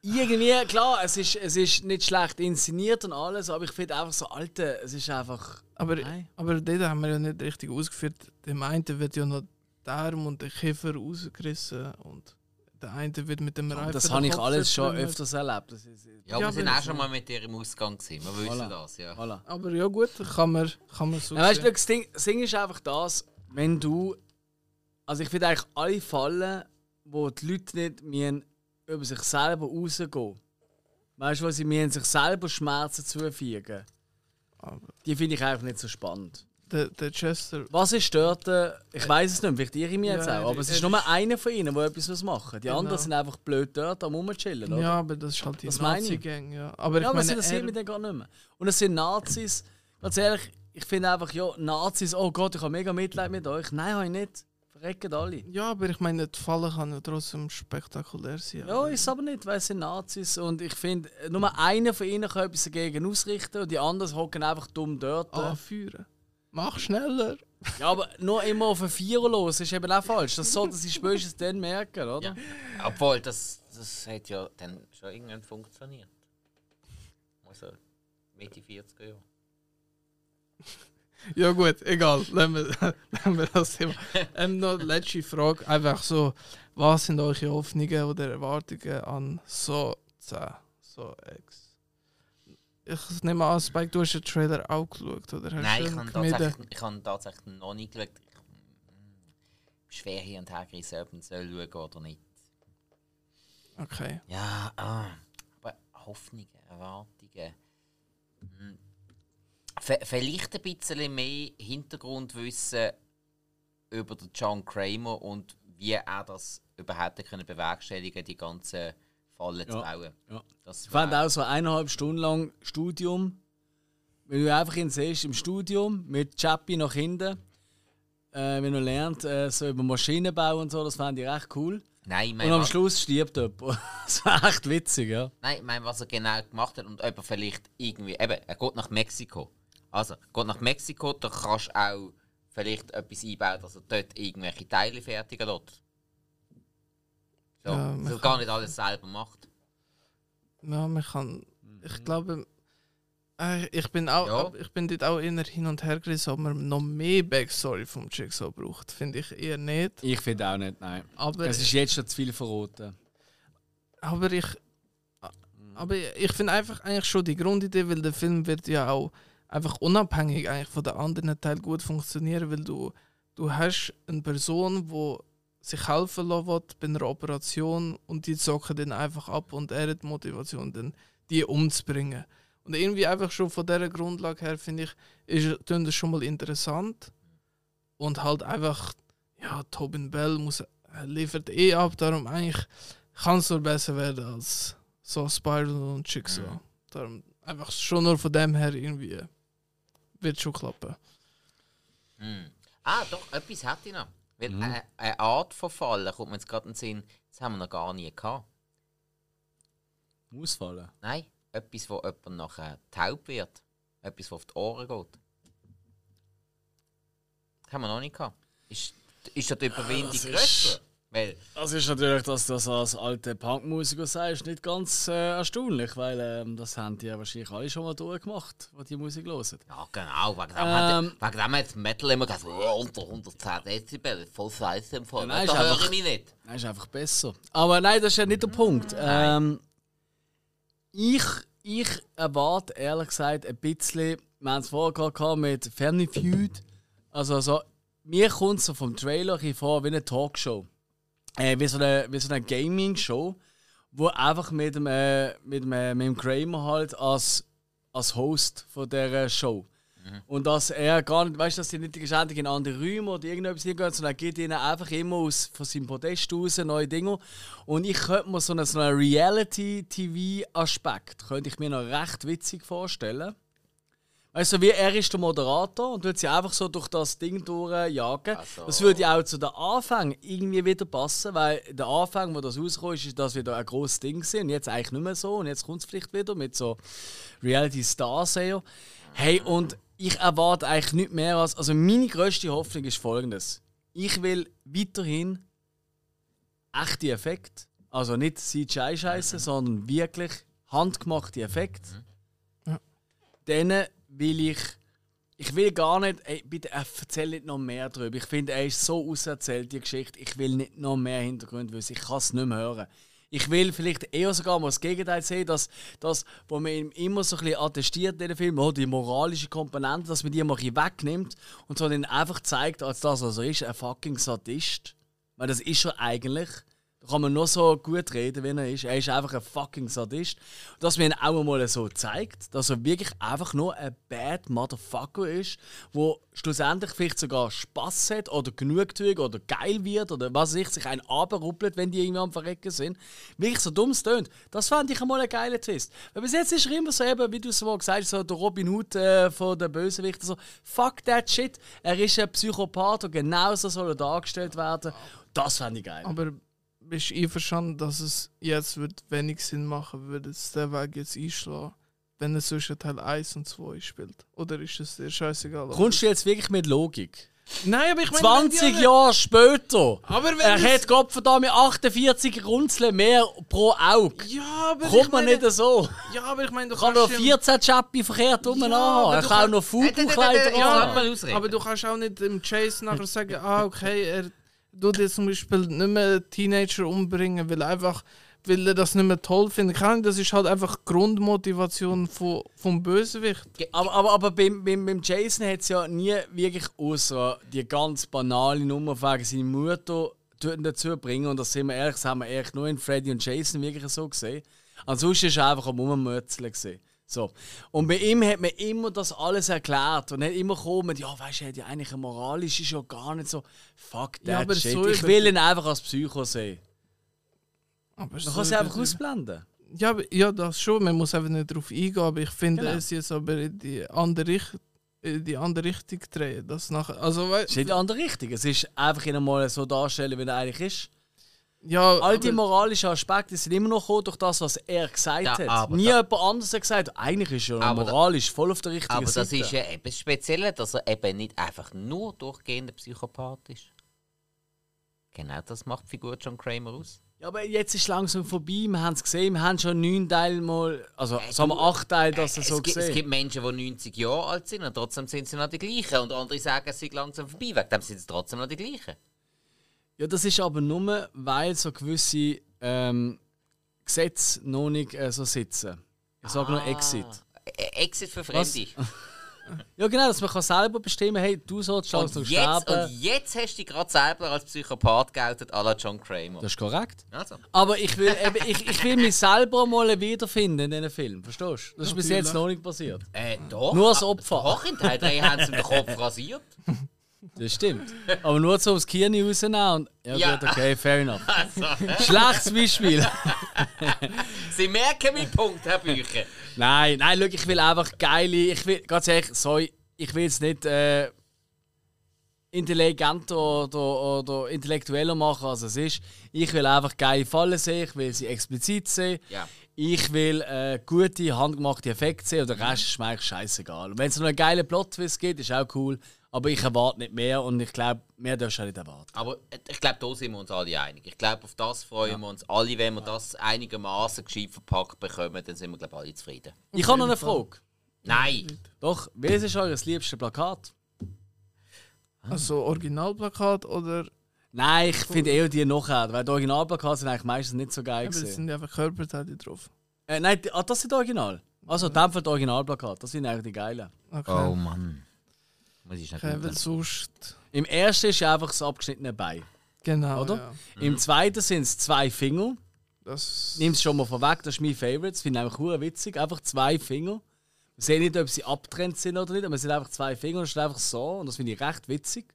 Irgendwie, klar, es ist, es ist nicht schlecht inszeniert und alles, aber ich finde einfach so alte, es ist einfach. Aber, Nein. aber dort haben wir ja nicht richtig ausgeführt. Dem einen wird ja noch der Arm und der Kiefer rausgerissen und der eine wird mit dem Reifen. Das habe ich alles schon öfters erlebt. Das ist, Ja, Ja, wir sind aber- auch schon mal mit dir im Ausgang gewesen. Wir wissen Voilà. das, ja. voilà. Aber ja gut, kann man, kann man so Ja, weißt du, das Ding, das Ding ist einfach das, wenn du. Also ich finde eigentlich alle Fallen, wo die Leute nicht müssen über sich selber rausgehen. Weißt du, wo sie müssen sich selber Schmerzen zufügen. Aber Die finde ich einfach nicht so spannend. Der, der Chester, Was ist dort? äh, Ich weiß es nicht, vielleicht irre ich mich jetzt Ja, auch. Aber es ist nur einer von ihnen, der etwas machen Die Genau. anderen sind einfach blöd dort am rumchillen. Oder? ja, aber das ist halt die Das. Nazi-Gang, ja. Aber ich ja, aber das meine, interessiert er, mich dann gar nicht mehr. Und es sind Nazis. Ganz ehrlich, ich finde einfach, ja, Nazis, oh Gott, ich habe mega Mitleid mit euch. Nein, habe ich nicht. Verrecken alle. ja, aber ich meine, die Falle kann ja trotzdem spektakulär sein. Ja, ist aber nicht, weil es sind Nazis. Und ich finde, nur einer von ihnen kann etwas dagegen ausrichten und die anderen hocken einfach dumm dort. Anführen. Mach schneller. Ja, aber nur immer auf ein Vierer los ist eben auch falsch. Das sollten sie spätestens dann merken, oder? Ja. Obwohl, das, das hat ja dann schon irgendwann funktioniert. Also, Mitte 40er Jahre. Ja gut, egal. Lassen wir, wir das Thema. Ähm, noch letzte Frage. Einfach so, was sind eure Hoffnungen oder Erwartungen an so 10, so X? Ich nehme an, Spike, du hast den Trailer auch geschaut, oder? Hast Nein, ich habe tatsächlich, ich habe tatsächlich noch nicht geschaut. Ich mm, schwer hier und her gerissen, ob man soll schauen oder nicht. Okay. Ja, ah, aber Hoffnungen, Erwartungen. Hm. Vielleicht ein bisschen mehr Hintergrundwissen über den John Kramer und wie er das überhaupt können bewerkstelligen die ganzen Fallen zu bauen. ja. Das Ich fand auch so eineinhalb Stunden lang Studium. Wenn du einfach ihn siehst im Studium mit Chappie nach hinten, äh, wenn er lernt, äh, so über Maschinenbau und so, das fand ich recht cool. Nein, ich Und am Schluss stirbt jemand. das war echt witzig, ja. Nein, ich meine, was er genau gemacht hat und er vielleicht irgendwie. Eben, er geht nach Mexiko. Also, er geht nach Mexiko, da kannst du auch vielleicht etwas einbauen, dass er dort irgendwelche Teile fertigen lässt. So, Ja, kann- gar nicht alles selber macht. Ja, man kann. Ich glaube, äh, ich bin auch, Ja. ich bin dort auch eher hin und her gerissen, ob man noch mehr Backstory vom Jigsaw braucht. Finde ich eher nicht. Ich finde auch nicht, nein. Aber, Es ist jetzt schon zu viel verraten. aber ich, aber ich finde einfach eigentlich schon die Grundidee, weil der Film wird ja auch einfach unabhängig eigentlich von den anderen Teilen gut funktionieren, weil du, du hast eine Person, die sich helfen lassen will bei einer Operation und die zocken dann einfach ab und er hat die Motivation, dann die umzubringen. Und irgendwie einfach schon von dieser Grundlage her finde ich, ist das schon mal interessant. Und halt einfach, ja, Tobin Bell muss, er liefert eh ab, darum eigentlich kann es nur besser werden als so Spiral und Jigsaw. Mhm. Darum einfach schon nur von dem her irgendwie wird schon klappen. Hm. Ah, doch, etwas hätte ich noch. Weil Mhm. äh, eine Art von Fallen kommt mir jetzt gerade in den Sinn, das haben wir noch gar nie gehabt. Ausfallen. Nein, etwas, wo jemand nachher taub wird. Etwas, wo auf die Ohren geht. Das haben wir noch nicht gehabt. Ist, ist da die Überwindung das ist- Weil, Das ist natürlich, dass du das als alter Punkmusiker sagst, nicht ganz äh, erstaunlich, weil ähm, das haben die ja wahrscheinlich alle schon mal durchgemacht, die die Musik hören. ja genau, wegen dem, hat, Ähm. wegen dem hat Metal immer gesagt, oh, unter 110 Dezibel, voll Scheiße im Fall. Nein, da höre einfach- ich mich nicht. Das ist einfach besser. Aber nein, das ist ja nicht der Punkt. Ähm, ich, ich erwarte ehrlich gesagt ein bisschen, wir haben es vorher gehabt mit Family Feud. Also, also mir kommt es so vom Trailer vor wie eine Talkshow. Äh, wie so eine, wie so eine Gaming-Show, wo einfach mit dem, äh, mit dem, äh, mit dem Kramer halt als, als Host von dieser Show. Und dass er gar nicht, weißt du, dass die nicht ständig in andere Räume oder irgendetwas hingehen, sondern er geht ihnen einfach immer aus, von seinem Podest raus neue Dinge. Und ich könnte mir so einen, so einen Reality-TV-Aspekt, könnte ich mir noch recht witzig vorstellen. Weißt du, wie er ist der Moderator und tut sie einfach so durch das Ding durchjagen. Also- Das würde ja auch zu den Anfang irgendwie wieder passen, weil der Anfang, wo das rauskommt, ist, ist das wieder ein grosses Ding gewesen. und jetzt eigentlich nicht mehr so und jetzt kommt es vielleicht wieder mit so Reality Stars eher. Hey, und ich erwarte eigentlich nicht mehr als, also meine grösste Hoffnung ist folgendes. Ich will weiterhin echte Effekte, also nicht CGI-Scheiße, sondern wirklich handgemachte Effekte. Ja. Dann will ich, ich will gar nicht, ey, bitte er erzähl nicht noch mehr darüber. Ich finde, er ist so auserzählt, die Geschichte. Ich will nicht noch mehr Hintergründe wissen. Ich kann es nicht mehr hören. Ich will vielleicht eher sogar mal das Gegenteil sehen, dass das, wo man ihm immer so ein bisschen attestiert in den Film, oh, die moralische Komponente, dass man die mal ein wegnimmt und so dann einfach zeigt, als das, was er ist, ein fucking Sadist. Weil das ist er eigentlich. Kann man nur so gut reden, wie er ist. Er ist einfach ein fucking Sadist. Dass man ihn auch mal so zeigt, dass er wirklich einfach nur ein bad Motherfucker ist, wo schlussendlich vielleicht sogar Spaß hat oder Genugtuung oder geil wird oder was weiß ich, sich einen abruppelt, wenn die irgendwie am Verrecken sind. Wirklich so dumm tönt. Das fand ich einmal einen geilen Twist. Weil bis jetzt ist er immer so eben, wie du es mal gesagt hast, so der Robin Hood äh, von den Bösewichten, so fuck that shit. Er ist ein Psychopath und genauso soll er dargestellt werden. Das fand ich geil. Aber bist du einverstanden, dass es jetzt wird wenig Sinn machen würde, es den Weg jetzt einschlagen, wenn es zwischen Teil 1 und 2 spielt? Oder ist es dir scheißegal? Kommst du jetzt wirklich mit Logik? Nein, aber ich meine... 20 Jahre später! Aber wenn Er es- hat Gottverdammt 48 Runzeln mehr pro Auge. Ja, aber Kommt ich man meine, nicht so. Ja, aber ich meine, du Kann kannst noch ja- 14 Chappi verkehrt rum Ja, aber Er du kann auch noch Fubu-Kleider Ja, anhaben. lass mal ausreden. Aber du kannst auch nicht im Chase nachher sagen, ah, okay, er tut jetzt zum Beispiel nicht mehr Teenager umbringen, weil einfach, weil er das nicht mehr toll findet. Ahnung, Das ist halt einfach die Grundmotivation von, vom Bösewicht. Aber, aber, aber beim, beim, beim Jason hat es ja nie wirklich außer die ganz banale Nummer wegen seine Mutter dazu bringen. Und das sind wir ehrlich, das haben wir ehrlich nur in Freddy und Jason wirklich so gesehen. Ansonsten ist er einfach am Rummürzeln gesehen. So. Und bei ihm hat man immer das alles erklärt und hat immer gekommen, ja, weißt du, er hat ja eigentlich eine moralisch ist ja gar nicht so. Fuck that Ja, aber shit. so ich will ihn einfach als Psycho sehen. Aber Man so kann sie einfach ausblenden. Ja, aber- ja, das schon. Man muss einfach nicht darauf eingehen. Aber ich finde Genau. es jetzt aber in die andere, Richt in die andere Richtung drehen. Das nachher, also, Das ist nicht die andere Richtung. Es ist einfach ihn mal so darstellen, wie er eigentlich ist. Ja, All die moralischen Aspekte sind immer noch gekommen durch das, was er gesagt Ja, hat. aber Nie da- jemand anderes hat gesagt, eigentlich ist er Aber da- moralisch voll auf der richtigen Aber das Seite. ist ja eben das Spezielle, dass er eben nicht einfach nur durchgehender Psychopath ist. Genau das macht die Figur John Kramer aus. ja, aber jetzt ist es langsam vorbei. Wir haben es gesehen. Wir haben schon neun Teile mal, also Äh, sagen wir acht Teile, dass er es, so gibt, es gesehen. gibt Menschen, die 90 Jahre alt sind und trotzdem sind sie noch die gleichen. Und andere sagen, es sind langsam vorbei, wegen dem sind sie trotzdem noch die gleichen. Ja, das ist aber nur, weil so gewisse ähm, Gesetze noch nicht äh, so sitzen. Ich sage nur Exit. Äh, Exit für? Fremde. Ja, genau, dass man kann selber bestimmen hey, du sollst langsam jetzt, sterben. und jetzt hast du dich gerade selber als Psychopath geoutet, à la John Kramer. Das ist korrekt. Also. Aber ich will, eben, ich, ich will mich selber mal wiederfinden in diesem Film. Verstehst du? Das ist bis jetzt noch nicht passiert. Äh, doch. Nur als Ah, Opfer. Doch, in Teil 3 haben sie den Kopf rasiert. Das stimmt. Aber nur so aufs Kirni rausnehmen und. Ja, Ja. gut, okay, fair enough. Also, Schlechtes Beispiel. Sie merken meinen Punkt, Herr Bücher. nein, nein, schau, ich will einfach geile. Ich will, ganz ehrlich, sorry, ich will jetzt nicht äh, intelligenter oder, oder intellektueller machen, als es ist. Ich will einfach geile Fallen sehen, ich will sie explizit sehen. Ja. Ich will äh, gute, handgemachte Effekte sehen und der Rest ist mir eigentlich scheißegal. Und wenn es noch einen geilen Plot-Twist gibt, ist auch cool. Aber ich erwarte nicht mehr und ich glaube, mehr darfst du auch nicht erwarten. Aber ich glaube, da sind wir uns alle einig. Ich glaube, auf das freuen wir uns alle. Wenn wir das einigermaßen gescheit verpackt bekommen, dann sind wir, glaube ich, alle zufrieden. Ich habe noch eine Frage. Nein! Doch, welches ist euer liebstes Plakat? Also Originalplakat oder. Nein, ich finde eher die nachher, weil die Originalplakate sind eigentlich meistens nicht so geil Ja, aber es gewesen. sind einfach Körperteile drauf. Äh, nein, die, ah, das sind die Original. Also, in dem Fall die Originalplakate, das sind eigentlich die geilen. Okay. Oh Mann. Ich okay, weil schnell sonst. Im ersten ist ja einfach das abgeschnittene Bein. Genau. Oder? Ja. Im zweiten sind es zwei Finger. Das. Nimm es schon mal vorweg, das ist mein Favorite. Das finde ich einfach cool witzig. Einfach zwei Finger. Wir sehen nicht, ob sie abgetrennt sind oder nicht, aber es sind einfach zwei Finger und es ist einfach so. Und das finde ich recht witzig.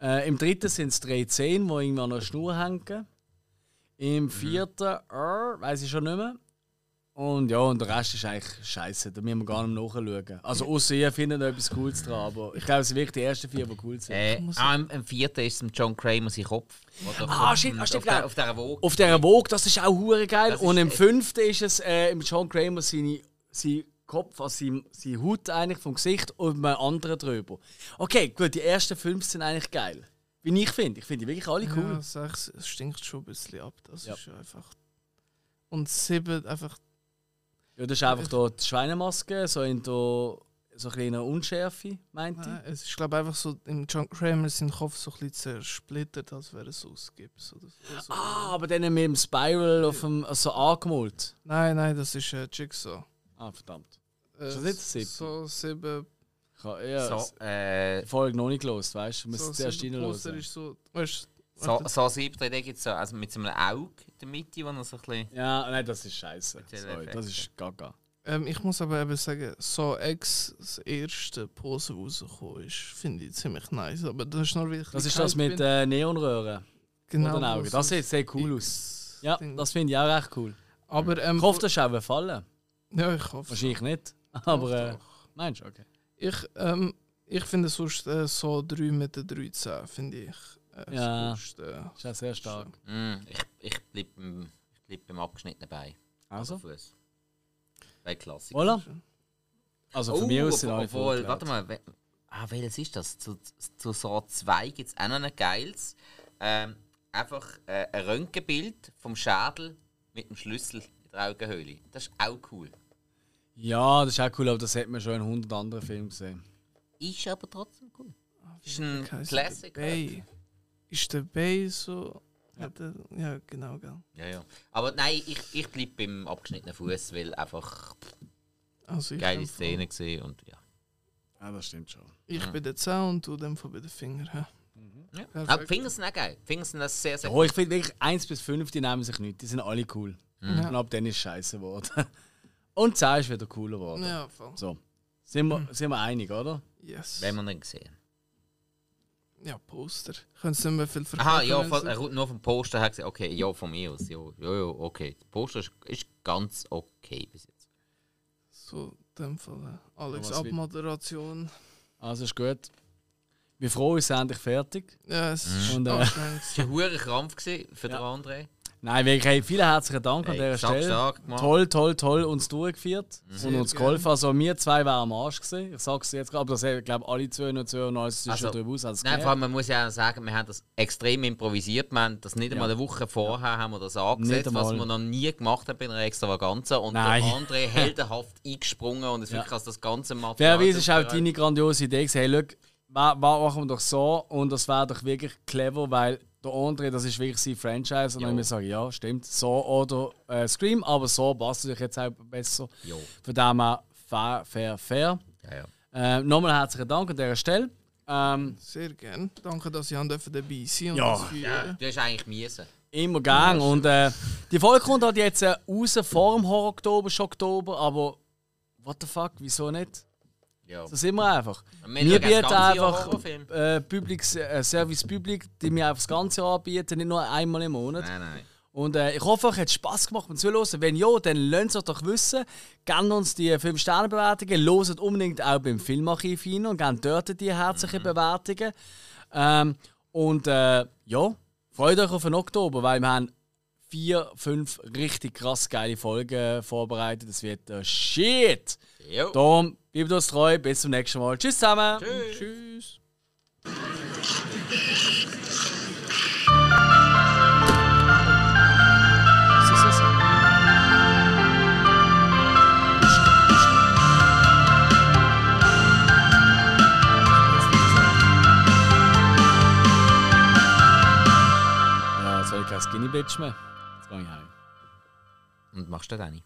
Äh, Im dritten sind es drei Zehen, die irgendwie an einer Schnur hängen. Im vierten, äh, weiß ich schon nicht mehr. Und ja, und der Rest ist eigentlich scheiße. Da müssen wir gar nicht nachschauen. Also, außer ihr findet noch etwas Cooles dran. Aber ich glaube, es sind wirklich die ersten vier, die cool sind. Äh, ah, im, im vierten ist es John Kramer sein Kopf. Ah, auf- shit, ah, stimmt, auf, der, genau. auf dieser Woge. Auf dieser Vogue, das ist auch hure geil. Und im fünften ist es äh, im John Kramer seine, sein Kopf, also sein, seine Haut eigentlich vom Gesicht und einem anderen drüber. Okay, gut, die ersten fünf sind eigentlich geil. Wie ich finde. Ich finde die wirklich alle Ja, cool. sechs, es stinkt schon ein bisschen ab. Das Ja. ist ja einfach. Und sieben einfach. Ja, das ist einfach da die Schweinemaske, so in der so ein Unschärfe, meint Nein, ich. es ist glaube einfach so im John Kramer sein Kopf so ein bisschen zersplittert, als wäre es ausgibt. Oder so. Ah, aber dann mit dem Spiral auf dem, also angemalt. Nein, nein, das ist äh, Jigsaw. Ah, verdammt. Äh, Ist das nicht siebte? So sieben. Ich habe ja, So, äh, Folge noch nicht gelost, weißt du? Du So musst zuerst sieben reinhören. ist so. Weißt, so, so siebter, da gibt es so, also mit so einem Auge in der Mitte, wo er so ein bisschen... Ja, nein, das ist scheiße. Sorry, das ist gaga. Ähm, ich muss aber eben sagen, so X, das erste Pose rausgekommen ist, finde ich ziemlich nice. Aber das ist noch wirklich. Das ist das mit äh, Neonröhren genau, vor den Augen. Das sieht sehr cool aus. Ja, das finde ich auch recht cool. Aber ähm, Ich hoffe, das ist auch gefallen. Ja, ich hoffe. Wahrscheinlich nicht. Doch, Aber äh, doch. meinst du? Okay. Ich, ähm, ich finde sonst äh, so 3 mit der 13, finde ich. Äh, Ja. das Coolste. Ist auch sehr stark. Mm, ich ich bleibe beim, ich bleib beim abgeschnittenen Bein. Also, Fuß. Bei Klassik. voilà. Also von oh, mir aus sind alle obwohl, warte mal, we- ah, welches ist das? Zu, zu so 2 gibt es auch noch ein geiles. Ähm, einfach äh, ein Röntgenbild vom Schädel mit dem Schlüssel in der Augenhöhle. Das ist auch cool. Ja, das ist auch cool, aber das hat man schon in 100 anderen Filmen gesehen. Ist aber trotzdem cool. Ist ein Wie heisst Classic. Ist der Bay so. Ja, ja genau, gell. Ja, ja. Aber nein, ich, ich bleibe beim abgeschnittenen Fuß, weil einfach Also ich geile Szene gesehen und ja. Ja, das stimmt schon. Ich bin der 10 und du dem Fall bei den Fingern. hä? ja. Perfekt. Aber die Finger sind auch geil. Die Finger sind auch sehr, sehr Oh, ich finde wirklich 1 bis 5, die nehmen sich nicht. Die sind alle cool. Ja. Und ab dann ist es scheiße geworden. Und 10 ist wieder cooler geworden. Ja, voll. So. Sind wir, sind wir einig, oder? Yes. Wenn man ihn gesehen. Ja, Poster. Können Sie nicht mehr viel verkaufen? Aha, ja, Sie- er nur vom Poster her gesagt, okay, ja, von mir aus, ja, ja, ja, okay. Der Poster ist, ist ganz okay bis jetzt. So, in dem Fall. äh, Alex, wird- Abmoderation. Also ist gut. Wir freuen uns endlich fertig. Ja, es ist Und, äh, anstrengend. Es war ein Krampf für Ja. den André. Nein, wirklich, hey, vielen herzlichen Dank an Hey, dieser stark, Stelle. stark gemacht. Toll, toll, toll uns durchgeführt und Sehr uns gerne. geholfen. Also wir zwei wären am Arsch gewesen. Ich sag's jetzt gerade, aber das haben, glaube alle zwei und zwei und alles ist Also, schon drüber aus. Also Nein, vor allem, man muss ja auch sagen, wir haben das extrem improvisiert. Wir haben das nicht einmal Ja. eine Woche vorher haben wir das angesetzt, Nicht was wir noch nie gemacht haben bei einer Extravaganza. Und Nein. der André heldenhaft eingesprungen und es Ja. wirklich als das ganze Material... Fairerweise ist auch aufbereitet. deine grandiose Idee hey, wa- machen wir doch so und das wäre doch wirklich clever, weil der André, das ist wirklich sein Franchise und Jo. dann wir sagen, ja, stimmt, so oder äh, Scream, aber so passt natürlich jetzt auch besser. Jo. Von dem her, fair, fair, fair. Ja, ja. Äh, nochmal herzlichen Dank an dieser Stelle. Ähm, Sehr gerne. Danke, dass dürfen dabei sein und Ja. das führen. Du hast eigentlich miesen. Immer gern. Und äh, die Folge kommt halt jetzt äh, raus vor dem Horror-Oktober, schon Oktober, aber what the fuck, wieso nicht? Ja. So sind wir einfach. Wir Wir bieten einfach äh, Public, äh, Service Public, die wir einfach das ganze Jahr anbieten, nicht nur einmal im Monat. Nein, nein. Und äh, ich hoffe, euch hat Spass gemacht beim Zuhören. Wenn ja, dann lasst es doch wissen. Gebt uns die 5-Sterne-Bewertungen. Loset unbedingt auch beim Filmarchiv hin und gebt dort die herzlichen Bewertungen. Ähm, und äh, ja, freut euch auf den Oktober, weil wir haben vier, fünf richtig krass geile Folgen vorbereitet. Das wird der Shit. Jo. Darum, bleibt uns treu. Bis zum nächsten Mal. Tschüss zusammen. Tschüss. Ich kein Skinny Bitch mehr. Jetzt gehe ich heim. Und machst du das auch nicht?